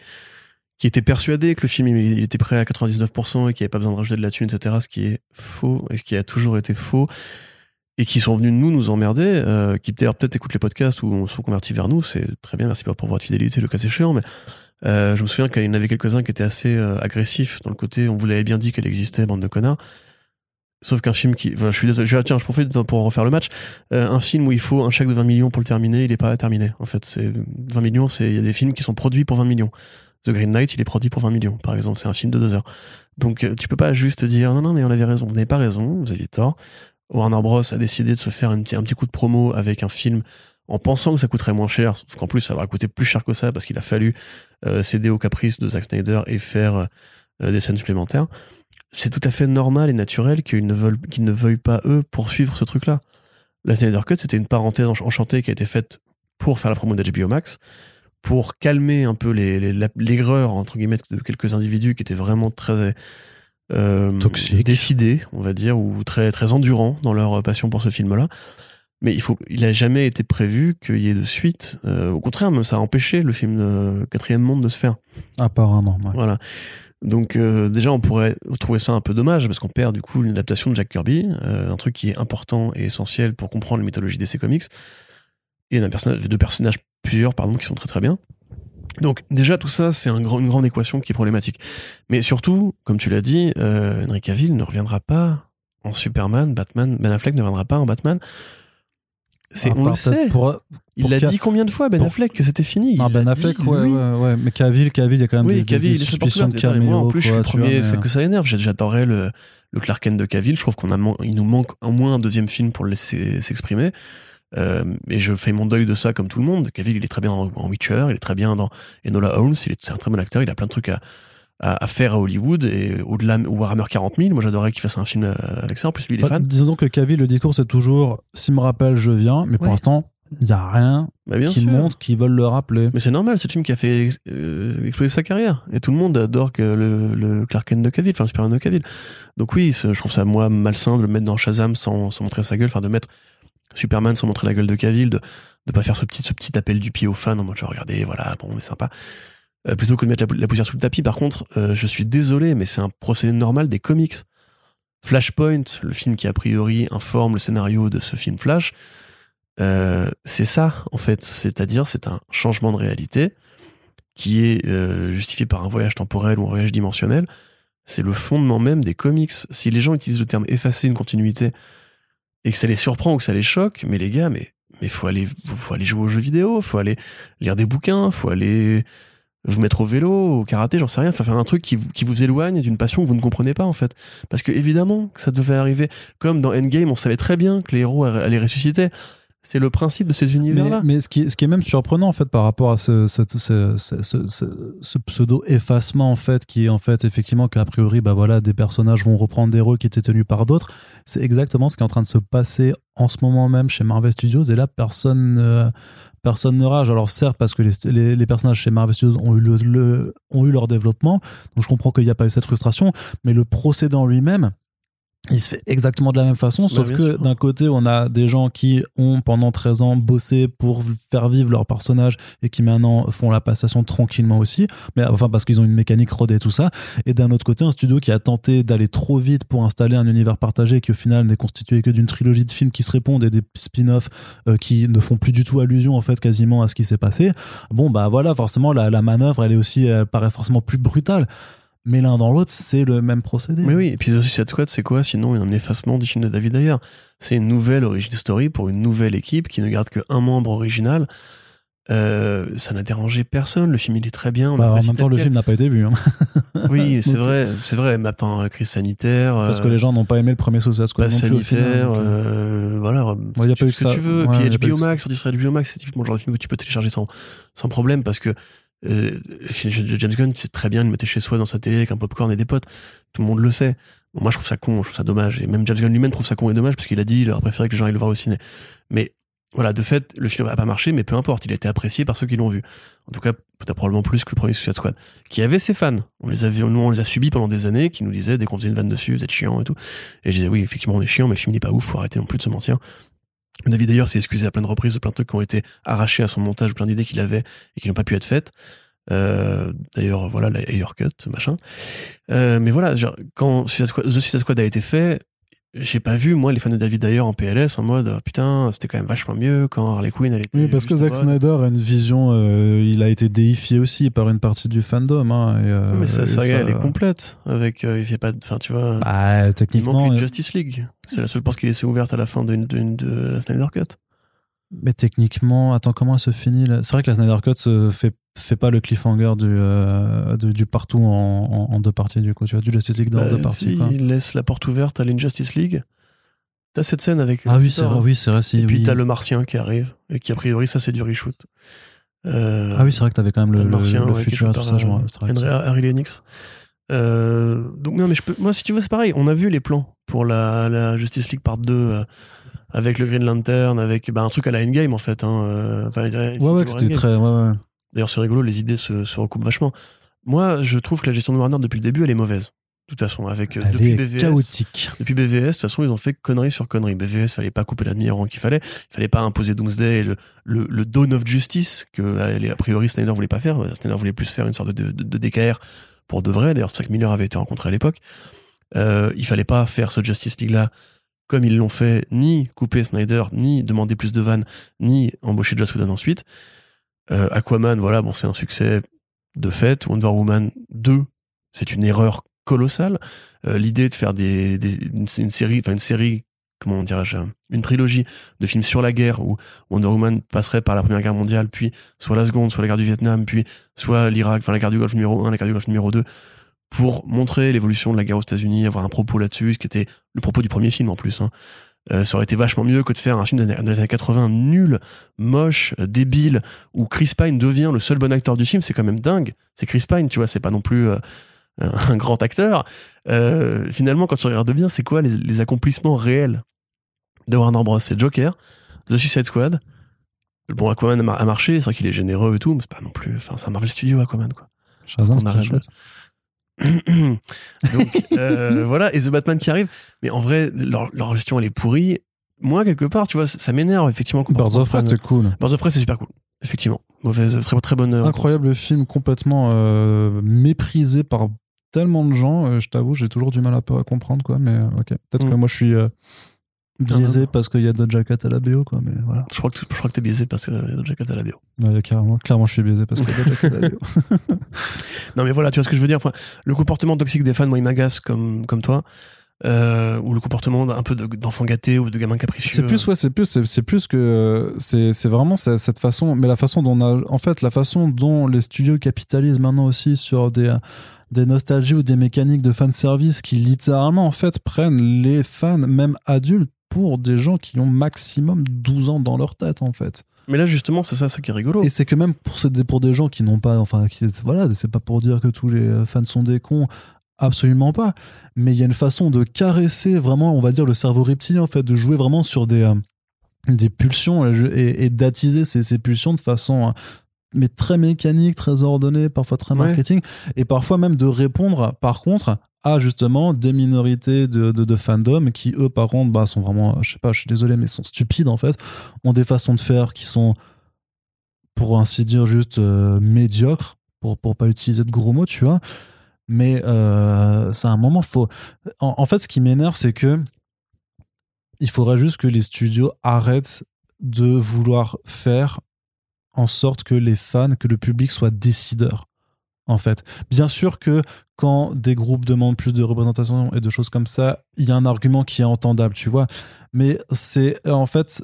qui étaient persuadés que le film il il était prêt à 99% et qu'il n'y avait pas besoin de rajouter de la thune, etc., ce qui est faux et ce qui a toujours été faux, et qui sont venus nous nous emmerder, euh, qui d'ailleurs peut-être écoutent les podcasts ou sont convertis vers nous, c'est très bien, merci pour votre fidélité, le cas échéant, mais euh, je me souviens qu'il y en avait quelques-uns qui étaient assez euh, agressifs dans le côté, on vous l'avait bien dit qu'elle existait, bande de connards. Sauf qu'un film qui, voilà, je suis désolé, tiens, je profite pour refaire le match. Euh, un film où il faut un chèque de 20 millions pour le terminer, il est pas terminé. En fait, c'est 20 millions, c'est il y a des films qui sont produits pour 20 millions. The Green Knight, il est produit pour 20 millions, par exemple. C'est un film de deux heures. Donc, euh, tu peux pas juste dire non, non, mais on avait raison. Vous n'avez pas raison, vous aviez tort. Warner Bros a décidé de se faire un petit, un petit coup de promo avec un film en pensant que ça coûterait moins cher, sauf qu'en plus ça leur a coûté plus cher que ça parce qu'il a fallu euh, céder aux caprices de Zack Snyder et faire euh, des scènes supplémentaires. C'est tout à fait normal et naturel qu'ils ne veulent qu'ils ne veuillent pas eux poursuivre ce truc-là. La Snyder Cut, c'était une parenthèse ench- enchantée qui a été faite pour faire la promo d'HBO Max, pour calmer un peu les, les- la- l'aigreur entre guillemets de quelques individus qui étaient vraiment très euh. Décidés, on va dire, ou très très endurants dans leur passion pour ce film-là. Mais il faut, il a jamais été prévu qu'il y ait de suite. Euh, au contraire, même ça a empêché le film de Quatrième Monde de se faire. Apparemment. ouais. Voilà. Donc euh, déjà, on pourrait trouver ça un peu dommage parce qu'on perd du coup une adaptation de Jack Kirby, euh, un truc qui est important et essentiel pour comprendre la mythologie DC Comics. Et un personnage, deux personnages, plusieurs pardon, qui sont très très bien. Donc déjà tout ça, c'est un grand- une grande équation qui est problématique. Mais surtout, comme tu l'as dit, euh, Henry Cavill ne reviendra pas en Superman, Batman, Ben Affleck ne reviendra pas en Batman. C'est, À on part le sait. Pour... Il l'a dit combien de fois Ben pour- Affleck que c'était fini? Il Ben Affleck, dit, ouais, lui. ouais, ouais. Mais Cavill, Cavill, il y a quand même Oui, des, des- Cavill, des est suspicions de et moi, en plus, je suis le tu vois, premier, mais, c'est que ça énerve. J'adorais le, le Clark Kent de Cavill. Je trouve qu'on a, il nous manque au moins un deuxième film pour le laisser s'exprimer. Euh, et je fais mon deuil de ça comme tout le monde. Cavill, il est très bien en, en Witcher, il est très bien dans Enola Holmes, il est, c'est un très bon acteur, il a plein de trucs à, à, à faire à Hollywood et au-delà, ou Warhammer 40 000. Moi, j'adorerais qu'il fasse un film euh, avec ça. En plus, lui, il est Enfin, fan. disons donc que Cavill, le discours, c'est toujours s'il me rappelle, je viens. Mais pour l'instant, il n'y a rien Bah, bien qui sûr. montre qu'ils veulent le rappeler. Mais c'est normal, c'est le film qui a fait euh, exploser sa carrière. Et tout le monde adore que le, le Clark Kent de Cavill, enfin le Superman de Cavill. Donc oui, je trouve ça, moi, malsain de le mettre dans Shazam sans, sans montrer sa gueule, enfin de mettre Superman sans montrer la gueule de Cavill, de ne pas faire ce petit, appel du pied aux fans en mode regardez, voilà, bon, on est sympa. Euh, plutôt que de mettre la, poussière sous le tapis. Par contre, euh, je suis désolé, mais c'est un procédé normal des comics. Flashpoint, le film qui a priori informe le scénario de ce film Flash, euh, c'est ça en fait. C'est-à-dire, c'est un changement de réalité qui est justifié par un voyage temporel ou un voyage dimensionnel. C'est le fondement même des comics. Si les gens utilisent le terme effacer une continuité et que ça les surprend ou que ça les choque, mais les gars, mais faut aller faut aller jouer aux jeux vidéo, faut aller lire des bouquins, faut aller vous mettre au vélo, au karaté, j'en sais rien, faut faire un truc qui vous, qui vous éloigne d'une passion que vous ne comprenez pas en fait. Parce que évidemment ça devait arriver. Comme dans Endgame, on savait très bien que les héros allaient ressusciter. C'est le principe de ces univers-là. mais ce, qui, ce qui est même surprenant en fait par rapport à ce, pseudo effacement en fait qui est en fait effectivement qu'a priori bah voilà des personnages vont reprendre des rôles qui étaient tenus par d'autres c'est exactement ce qui est en train de se passer en ce moment même chez Marvel Studios et là personne ne- personne ne rage alors certes parce que les, les, les personnages chez Marvel Studios ont eu le, le- ont eu leur développement donc je comprends qu'il n'y a pas eu cette frustration mais le procédé en lui-même il se fait exactement de la même façon, sauf bien que d'un côté, on a des gens qui ont pendant 13 ans bossé pour faire vivre leur personnage et qui maintenant font la passation tranquillement aussi, mais enfin parce qu'ils ont une mécanique rodée et tout ça. Et d'un autre côté, un studio qui a tenté d'aller trop vite pour installer un univers partagé qui au final n'est constitué que d'une trilogie de films qui se répondent et des spin-offs euh, qui ne font plus du tout allusion en fait quasiment à ce qui s'est passé. Bon bah voilà, forcément la, la manœuvre, elle est aussi, elle paraît forcément plus brutale. Mais l'un dans l'autre, c'est le même procédé. Mais oui, et puis The Suicide Squad, c'est quoi sinon un effacement du film de David Ayer? C'est une nouvelle origin story pour une nouvelle équipe qui ne garde qu'un membre original. Euh, ça n'a dérangé personne. Le film, il est très bien. On Bah, en même temps, le film n'a pas été vu. hein. *laughs* Oui, c'est vrai, c'est vrai. Enfin, crise sanitaire. Parce euh, que les gens n'ont pas aimé le premier Suicide Squad. passe sanitaire, euh, euh, voilà. y a tu pas eu que ça. tu veux. Ouais, a puis HBO. Max, sur Max, c'est typiquement le genre de film que tu peux télécharger sans, sans problème parce que euh, le film de James Gunn, c'est très bien de le mettre chez soi dans sa télé avec un popcorn et des potes. Tout le monde le sait. Bon, moi, je trouve ça con, je trouve ça dommage. Et même James Gunn lui-même trouve ça con et dommage parce qu'il a dit il aurait préféré que les gens aillent le voir au ciné. Mais voilà, de fait, le film n'a pas marché, mais peu importe, il a été apprécié par ceux qui l'ont vu. En tout cas, peut-être probablement plus que le premier Suicide Squad, qui avait ses fans. On les avait, nous, on les a subis pendant des années, qui nous disaient, dès qu'on faisait une vanne dessus, vous êtes chiant et tout. Et je disais, oui, effectivement, on est chiant, mais le film n'est pas ouf, faut arrêter non plus de se mentir. David d'ailleurs s'est excusé à plein de reprises de plein de trucs qui ont été arrachés à son montage, plein d'idées qu'il avait et qui n'ont pas pu être faites. Euh, d'ailleurs, voilà, la Air Cut, machin. Euh, mais voilà, genre, quand The Suicide Squad a été fait, j'ai pas vu, moi, les fans de David d'ailleurs en PLS en mode oh, putain, c'était quand même vachement mieux quand Harley Quinn elle était. Oui, parce que Zack. Snyder a une vision, euh, il a été déifié aussi par une partie du fandom. Hein, et, euh, Mais sa ça- elle est complète. Avec, euh, il fait pas de. Enfin, tu vois. Bah, il manque une euh, Justice League. C'est la seule porte qui laissait ouverte à la fin d'une- de, la Snyder Cut. mais techniquement, attends, comment elle se finit là? C'est vrai que la Snyder Cut se fait, fait pas le cliffhanger du, euh, du, du partout en, en- en deux parties, du coup. Tu vois, du Justice League dans Bah, deux parties. si, quoi. il laisse la porte ouverte à l'Injustice League. T'as cette scène avec. Ah oui, c'est vrai, hein. oui, c'est vrai. si, Et puis oui. t'as le Martien qui arrive. Et qui, a priori, ça, c'est du reshoot. Euh, Ah oui, c'est vrai que t'avais quand même le, le martien, le ouais, futur et tout ça. je euh, vrai Harry Lennox. Euh, donc non mais je peux moi si tu veux c'est pareil on a vu les plans pour la, la Justice League Part 2 euh, avec le Green Lantern avec bah, un truc à la Endgame en fait hein, euh, Ouais, ouais, c'était très. Ouais, ouais. D'ailleurs c'est rigolo les idées se, se recoupent vachement moi je trouve que la gestion de Warner depuis le début elle est mauvaise de toute façon avec euh, Elle depuis est BVS chaotique. depuis BVS, de toute façon, ils ont fait connerie sur connerie. BVS, fallait pas couper la demi-heure qu'il fallait. Il fallait pas imposer Doomsday et le, le, le Dawn of Justice, que, euh, a priori, Snyder voulait pas faire. Snyder voulait plus faire une sorte de, de, de DKR pour de vrai. D'ailleurs, c'est pour ça que Miller avait été rencontré à l'époque. Euh, il fallait pas faire ce Justice League-là comme ils l'ont fait, ni couper Snyder, ni demander plus de vannes, ni embaucher Joss Whedon ensuite. Euh, Aquaman, voilà, bon, c'est un succès de fait. Wonder Woman 2, c'est une erreur colossale. Euh, L'idée de faire des, des- une, série, enfin une série, comment dirais-je, une trilogie de films sur la guerre où Wonder Woman passerait par la Première Guerre mondiale, puis soit la Seconde, soit la guerre du Vietnam, puis soit l'Irak, enfin la guerre du Golfe numéro 1, la guerre du Golfe numéro 2, pour montrer l'évolution de la guerre aux États-Unis, avoir un propos là-dessus, ce qui était le propos du premier film en plus. Hein. Euh, ça aurait été vachement mieux que de faire un film des années des années 80 nul, moche, débile, où Chris Pine devient le seul bon acteur du film. C'est quand même dingue. C'est Chris Pine, tu vois, c'est pas non plus euh, *laughs* un grand acteur. Euh, finalement, quand tu regardes bien, c'est quoi les, les accomplissements réels de Warner Bros? C'est Joker, The Suicide Squad. Bon, Aquaman a marché, c'est vrai qu'il est généreux et tout, mais c'est pas non plus. Enfin, c'est un Marvel Studio, Aquaman, quoi. Shazam, *coughs* Donc euh, voilà, et The Batman qui arrive. Mais en vrai, leur, leur gestion elle est pourrie. Moi, quelque part, tu vois, ça ça m'énerve effectivement. Birds of Prey, c'était cool. Birds of Prey, c'est super cool. Effectivement, mauvaise, très très bonne. euh, Incroyable film, complètement euh, méprisé par tellement de gens. euh, je t'avoue, j'ai toujours du mal à comprendre, quoi. Mais ok, peut-être Mm. que moi je suis biaisé parce qu'il y a Doja Cat à la BO, quoi. Mais voilà, Je crois que je crois que t'es biaisé parce que euh, Doja Cat à la BO. Ouais, carrément, clairement, je suis biaisé parce que Doja Cat à la BO. *laughs* *laughs* Non mais voilà, tu vois ce que je veux dire. Enfin, le comportement toxique des fans, moi, il m'agace comme comme toi. Euh, ou le comportement d'un peu de- d'enfant gâté ou de gamin capricieux. C'est plus, ouais, c'est plus, c'est plus que c'est vraiment ce- cette façon, mais la façon dont on a, en fait, la façon dont les studios capitalisent maintenant aussi sur des des nostalgies ou des mécaniques de fan service qui littéralement en fait prennent les fans même adultes pour des gens qui ont maximum 12 ans dans leur tête en fait. Mais là justement, c'est ça, ça qui est rigolo. Et c'est que même pour, ces- pour des gens qui n'ont pas, enfin, qui, voilà, c'est pas pour dire que tous les euh, fans sont des cons, absolument pas. Mais il y a une façon de caresser vraiment, on va dire, le cerveau reptilien, en fait, de jouer vraiment sur des, euh, des pulsions et, d'attiser ces, ces pulsions de façon, euh, mais très mécanique, très ordonnée, parfois très Ouais. marketing, et parfois même de répondre, par contre, justement des minorités de, de, de qui, eux, par contre, bah, sont vraiment, je sais pas, je suis désolé, mais sont stupides, en fait, ont des façons de faire qui sont pour ainsi dire juste euh, médiocre pour pour pas utiliser de gros mots tu vois. Mais euh, c'est un moment faut en, en fait ce qui m'énerve c'est que il faudrait juste que les studios arrêtent de vouloir faire en sorte que les fans que le public soit décideur en fait bien sûr que quand des groupes demandent plus de représentation et de choses comme ça il y a un argument qui est entendable tu vois mais c'est en fait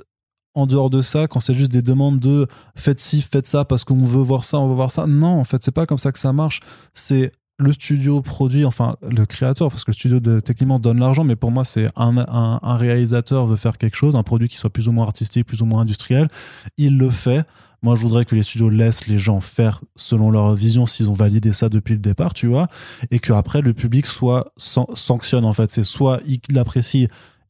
en dehors de ça, quand c'est juste des demandes de faites ci, faites ça parce qu'on veut voir ça, on veut voir ça. Non, en fait, c'est pas comme ça que ça marche. C'est le studio produit, enfin le créateur, parce que le studio techniquement donne l'argent, mais pour moi, c'est un, un réalisateur veut faire quelque chose, un produit qui soit plus ou moins artistique, plus ou moins industriel. Il le fait. Moi, je voudrais que les studios laissent les gens faire selon leur vision s'ils ont validé ça depuis le départ, tu vois, et que après le public soit san- sanctionne en fait. C'est soit il l'apprécie,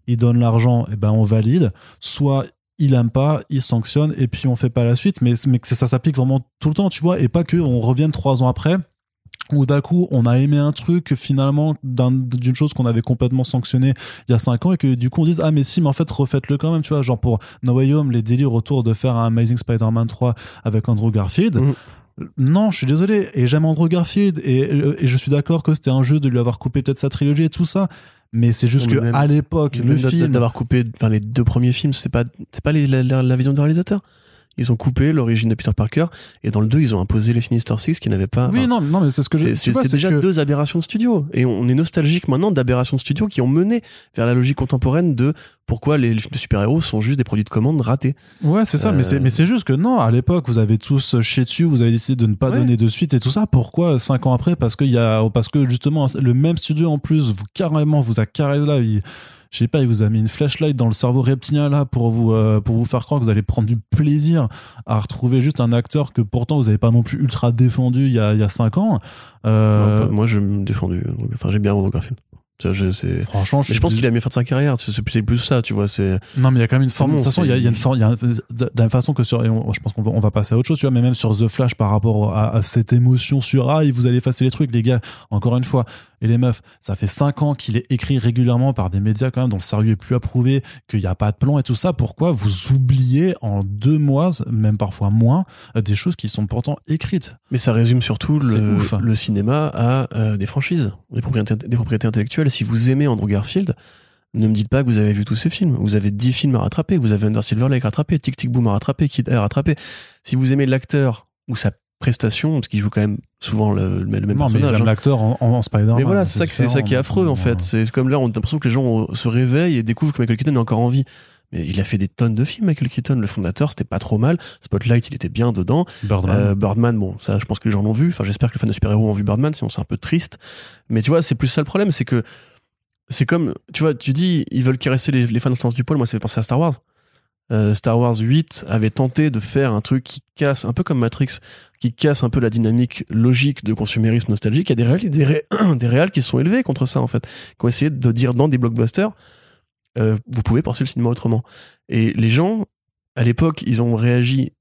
il donne l'argent, et ben on valide, soit il aime pas, il sanctionne et puis on fait pas la suite. Mais, mais que ça s'applique vraiment tout le temps, tu vois, et pas que on revienne trois ans après où d'un coup on a aimé un truc finalement d'une chose qu'on avait complètement sanctionné il y a cinq ans et que du coup on dise ah mais si mais en fait refaites-le quand même tu vois. Genre pour No Way Home les délires autour de faire un Amazing Spider-Man 3 avec Andrew Garfield. Mhm. non je suis désolé et j'aime Andrew Garfield et, et je suis d'accord que c'était injuste de lui avoir coupé peut-être sa trilogie et tout ça mais c'est juste Mais que même- à l'époque le film d'avoir coupé enfin les deux premiers films c'est pas c'est pas les- la, la- la vision du réalisateur ils ont coupé l'origine de Peter Parker et dans le 2 ils ont imposé les Sinister Six qui n'avaient pas oui non non mais c'est ce que je c'est déjà que- deux aberrations de studio et on est nostalgique maintenant d'aberrations de studio qui ont mené vers la logique contemporaine de pourquoi les films de super-héros sont juste des produits de commande ratés Ouais, c'est ça, mais Euh, c'est mais c'est juste que non, à l'époque, vous avez tous chié dessus, vous avez décidé de ne pas Ouais. donner de suite et tout ça. Pourquoi cinq ans après? Parce qu'il y a parce que justement le même studio en plus vous carrément vous a carré là. Il, je sais pas, il vous a mis une flashlight dans le cerveau reptilien là pour vous euh, pour vous faire croire que vous allez prendre du plaisir à retrouver juste un acteur que pourtant vous avez pas non plus ultra défendu il y a il y a cinq ans. Euh, Non, pas- moi je me défendu donc, enfin j'ai bien Andrew Garfield je, franchement, mais je pense qu'il a mieux faire de sa carrière c'est plus, ça tu vois c'est Non, mais il y a quand même une forme. bon, de toute façon, il y a, il y a une forme. de la façon que sur. et on- je pense qu'on va, on va passer à autre chose, tu vois, mais même sur The Flash par rapport à, à cette émotion sur Ah, vous allez effacer les trucs, les gars. Encore une fois, et les meufs, ça fait 5 ans qu'il est écrit régulièrement par des médias quand même dont le sérieux est plus approuvé, qu'il n'y a pas de plan et tout ça. Pourquoi vous oubliez en deux mois, même parfois moins, des choses qui sont pourtant écrites? Mais ça résume surtout le, cinéma à euh, des franchises, des propriétés, des propriétés intellectuelles. Si vous aimez Andrew Garfield, ne me dites pas que vous avez vu tous ces films. Vous avez 10 films à rattraper. Vous avez Under Silver Lake à rattraper, Tic Tic Boom à rattraper, Kid Air à rattraper. Si vous aimez l'acteur ou sa prestation, parce qu'il joue quand même souvent le, le même Non, mais personnage. hein. l'acteur en, en, Spider-Man. Mais voilà, c'est ça, que- c'est ça qui est affreux en fait. C'est comme là, on a l'impression que les gens euh, se réveillent et découvrent que Michael Keaton est encore en vie. Mais il a fait des tonnes de films, Michael Keaton, le fondateur, c'était pas trop mal. Spotlight, il était bien dedans. Birdman. Euh, Birdman, bon, ça, je pense que les gens l'ont vu. Enfin, j'espère que les fans de super-héros ont vu Birdman, sinon c'est un peu triste. Mais tu vois, c'est plus ça le problème, c'est que c'est comme, tu vois, tu dis, ils veulent caresser les, les fans au sens du poil. Moi, ça fait penser à Star Wars. Euh, Star Wars 8 avait tenté de faire un truc qui casse, un peu comme Matrix, qui casse un peu la dynamique logique de consumérisme nostalgique. Il y a des réals, des, ré- *clears throat* des réals qui se sont élevés contre ça, en fait, qui ont essayé de dire dans des blockbusters, euh, vous pouvez penser le cinéma autrement. Et les gens, à l'époque, ils ont réagi.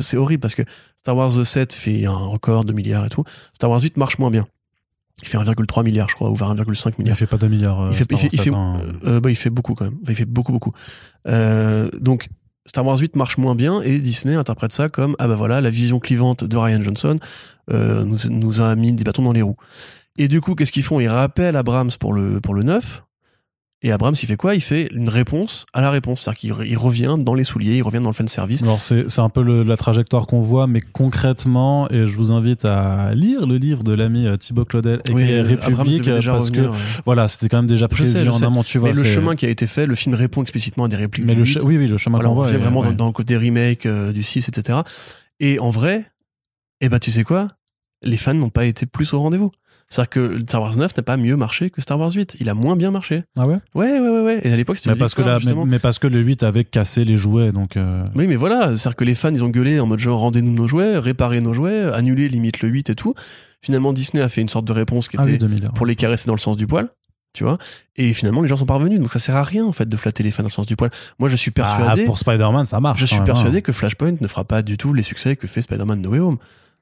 c'est horrible parce que Star Wars 7 fait un record de milliards et tout. Star Wars 8 marche moins bien. Il fait 1,3 milliard, je crois, ou vers 1,5 il milliard. fait pas 2 milliards. Il fait, il Star fait, il fait- 7, hein. euh, bah, il fait beaucoup quand même. Il fait beaucoup, beaucoup. Euh, donc, Star Wars 8 marche moins bien et Disney interprète ça comme ah bah voilà, la vision clivante de Ryan Johnson euh, nous, nous a mis des bâtons dans les roues. Et du coup, qu'est-ce qu'ils font? Ils rappellent Abrams pour le, pour le 9. Et Abrams, il fait quoi? Il fait une réponse à la réponse. C'est-à-dire qu'il re- il revient dans les souliers, il revient dans le fan service. Alors c'est un peu le- la trajectoire qu'on voit, mais concrètement, et je vous invite à lire le livre de l'ami euh, Thibaut Claudel, écrit Oui, Abrams République, déjà parce que euh. voilà, c'était quand même déjà Je prévu sais, je en sais. amont, tu vois. Mais le chemin qui a été fait, le film répond explicitement à des répliques mais le 8. che- oui, oui, le chemin Voilà, on voit. est- vraiment ouais. dans, dans le côté remake euh, du 6, etc. Et en vrai, eh ben, tu sais quoi? Les fans n'ont pas été plus au rendez-vous. C'est-à-dire que Star Wars 9 n'a pas mieux marché que Star Wars 8. Il a moins bien marché. Ah ouais? Ouais, ouais, ouais, ouais. Et à l'époque, c'était mais une parce, que là, mais, parce que le 8 avait cassé les jouets, donc. euh, Oui, mais voilà. C'est-à-dire que les fans, ils ont gueulé en mode genre, rendez-nous nos jouets, réparez nos jouets, annulez limite le 8 et tout. Finalement, Disney a fait une sorte de réponse qui Ah était oui, 2000. pour les caresser dans le sens du poil. Tu vois Et finalement, les gens sont parvenus. Donc ça sert à rien, en fait, de flatter les fans dans le sens du poil. Moi, je suis persuadé. Ah, pour Spider-Man, ça marche. Je suis persuadé hein. que Flashpoint ne fera pas du tout les succès que fait Spider-Man No Way Home.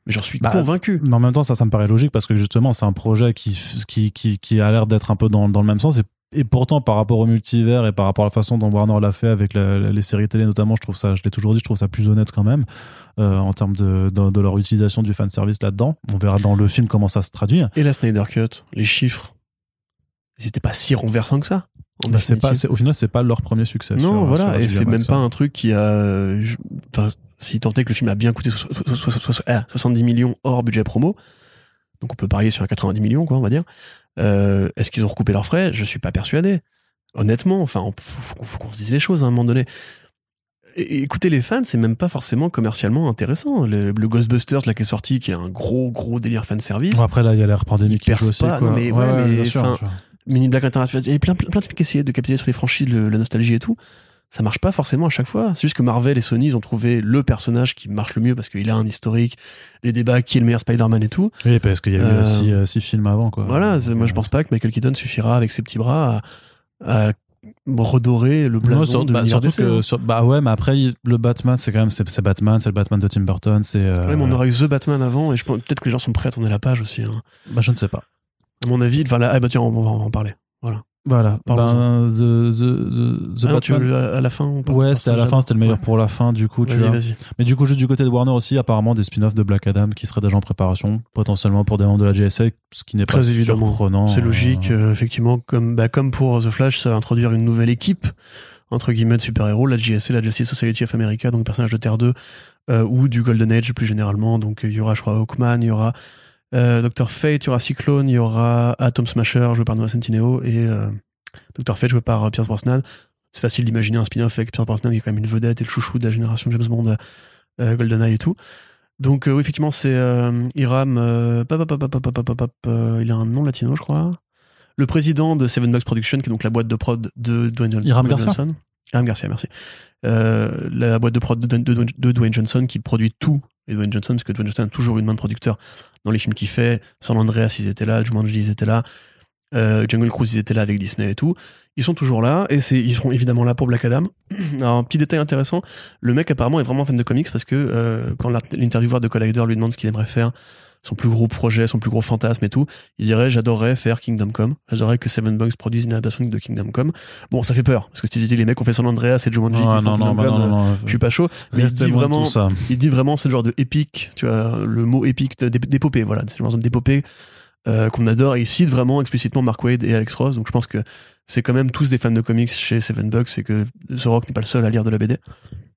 Mais j'en suis Bah, convaincu. Mais en même temps, ça, ça me paraît logique parce que justement, c'est un projet qui, qui, qui, qui a l'air d'être un peu dans, dans le même sens. Et, et pourtant, par rapport au multivers et par rapport à la façon dont Warner l'a fait avec la- les séries télé notamment, je trouve ça, je l'ai toujours dit, je trouve ça plus honnête quand même euh, en termes de, de, de leur utilisation du fan service là-dedans. On verra dans le film comment ça se traduit. Et la Snyder Cut, les chiffres, ils étaient pas si renversants que ça. Bah, pas, au final, c'est pas leur premier succès. non, sur- voilà. sur et c'est même pas hein. un truc qui a. je- Enfin, si tant est que le film a bien coûté so- so- so- so- so- ah, 70 millions hors budget promo, donc on peut parier sur un 90 millions, quoi, on va dire. Euh, Est-ce qu'ils ont recoupé leurs frais? Je suis pas persuadé. Honnêtement, enfin, on- faut, faut- faut qu'on se dise les choses à un moment donné. Et- écoutez, les fans, c'est même pas forcément commercialement intéressant. Le, le Ghostbusters, là, qui est sorti, qui est un gros, gros délire fan service. Bon, après, là, il y a l'air pandémique qui joue aussi. pas. quoi. Non, mais ouais, mais sûr. Mini Black International, il y avait plein, plein, plein de films qui essayaient de capitaliser sur les franchises, le- la nostalgie et tout. Ça marche pas forcément à chaque fois. C'est juste que Marvel et Sony, ils ont trouvé le personnage qui marche le mieux parce qu'il a un historique, les débats, qui est le meilleur Spider-Man et tout. Oui, parce qu'il y a eu Euh, aussi euh, six films avant. Quoi. Voilà, c'est- moi je Euh, pense pas que Michael Keaton suffira avec ses petits bras à, à redorer le blason Non, sur- de bah, surtout DC, que hein. sur- bah ouais mais après le Batman c'est quand même c'est Batman c'est le Batman de Tim Burton c'est euh, Ouais, mais on aurait eu The Batman avant, et je pense peut-être que les gens sont prêts à tourner la page aussi. hein. bah, je ne sais pas À mon avis, enfin là, ah bah tiens, on va en parler. voilà Parlons-en. ben, the, the, the, the Ah tu veux à, la fin on parle ouais c'était à la fin c'était le meilleur Ouais. pour la fin du coup tu Vas-y, vois vas-y. mais du coup juste du côté de Warner aussi apparemment des spin-offs de Black Adam qui seraient déjà en préparation potentiellement pour des membres de la GSA ce qui n'est pas Très évidemment. surprenant C'est logique, euh, euh, effectivement, comme, bah, comme pour The Flash, ça va introduire une nouvelle équipe, entre guillemets, de super-héros, la JSA, la Justice Society of America, donc personnage de Terre 2, euh, ou du Golden Age plus généralement. Donc euh, il y aura, je crois, Hawkman, il y aura Dr. Fate, il y aura Cyclone, il y aura Atom Smasher, joué par Noah Centineo, et euh, Dr. Fate, joué par euh, Pierce Brosnan. C'est facile d'imaginer un spin-off avec Pierce Brosnan, qui est quand même une vedette et le chouchou de la génération James Bond, euh, GoldenEye et tout. Donc euh, oui, effectivement, c'est euh, Iram. euh, euh, il a un nom latino, je crois. Le président de Seven Bucks Production, qui est donc la boîte de prod de Dwayne Johnson. Dwayne Garcia Johnson. Hiram Garcia, merci. Euh, la boîte de prod de, Dwayne Johnson qui produit tout les Dwayne Johnson, parce que Dwayne Johnson a toujours une main de producteur dans les films qu'il fait. San Andreas, ils étaient là. Jumanji, ils étaient là. Euh, Jungle Cruise, ils étaient là avec Disney et tout. Ils sont toujours là et ils seront évidemment là pour Black Adam. *clears throat* Alors, petit détail intéressant, le mec apparemment est vraiment fan de comics parce que euh, quand l'intervieweur de Collider lui demande ce qu'il aimerait faire, son plus gros projet, son plus gros fantasme et tout, il dirait j'adorerais faire Kingdom Come, j'adorerais que Seven Bucks produise une adaptation de Kingdom Come. Bon, ça fait peur parce que si tu dis les mecs ont fait San Andreas et Jumanji non, font non, non, bah euh, non, je suis pas chaud, mais il dit vraiment il dit vraiment c'est le genre de épique, tu vois, le mot épique d'épopée, voilà, c'est le genre d'épopée euh, qu'on adore et il cite vraiment explicitement Mark Wade et Alex Ross, donc je pense que c'est quand même tous des fans de comics chez Seven Bucks et que The Rock n'est pas le seul à lire de la BD.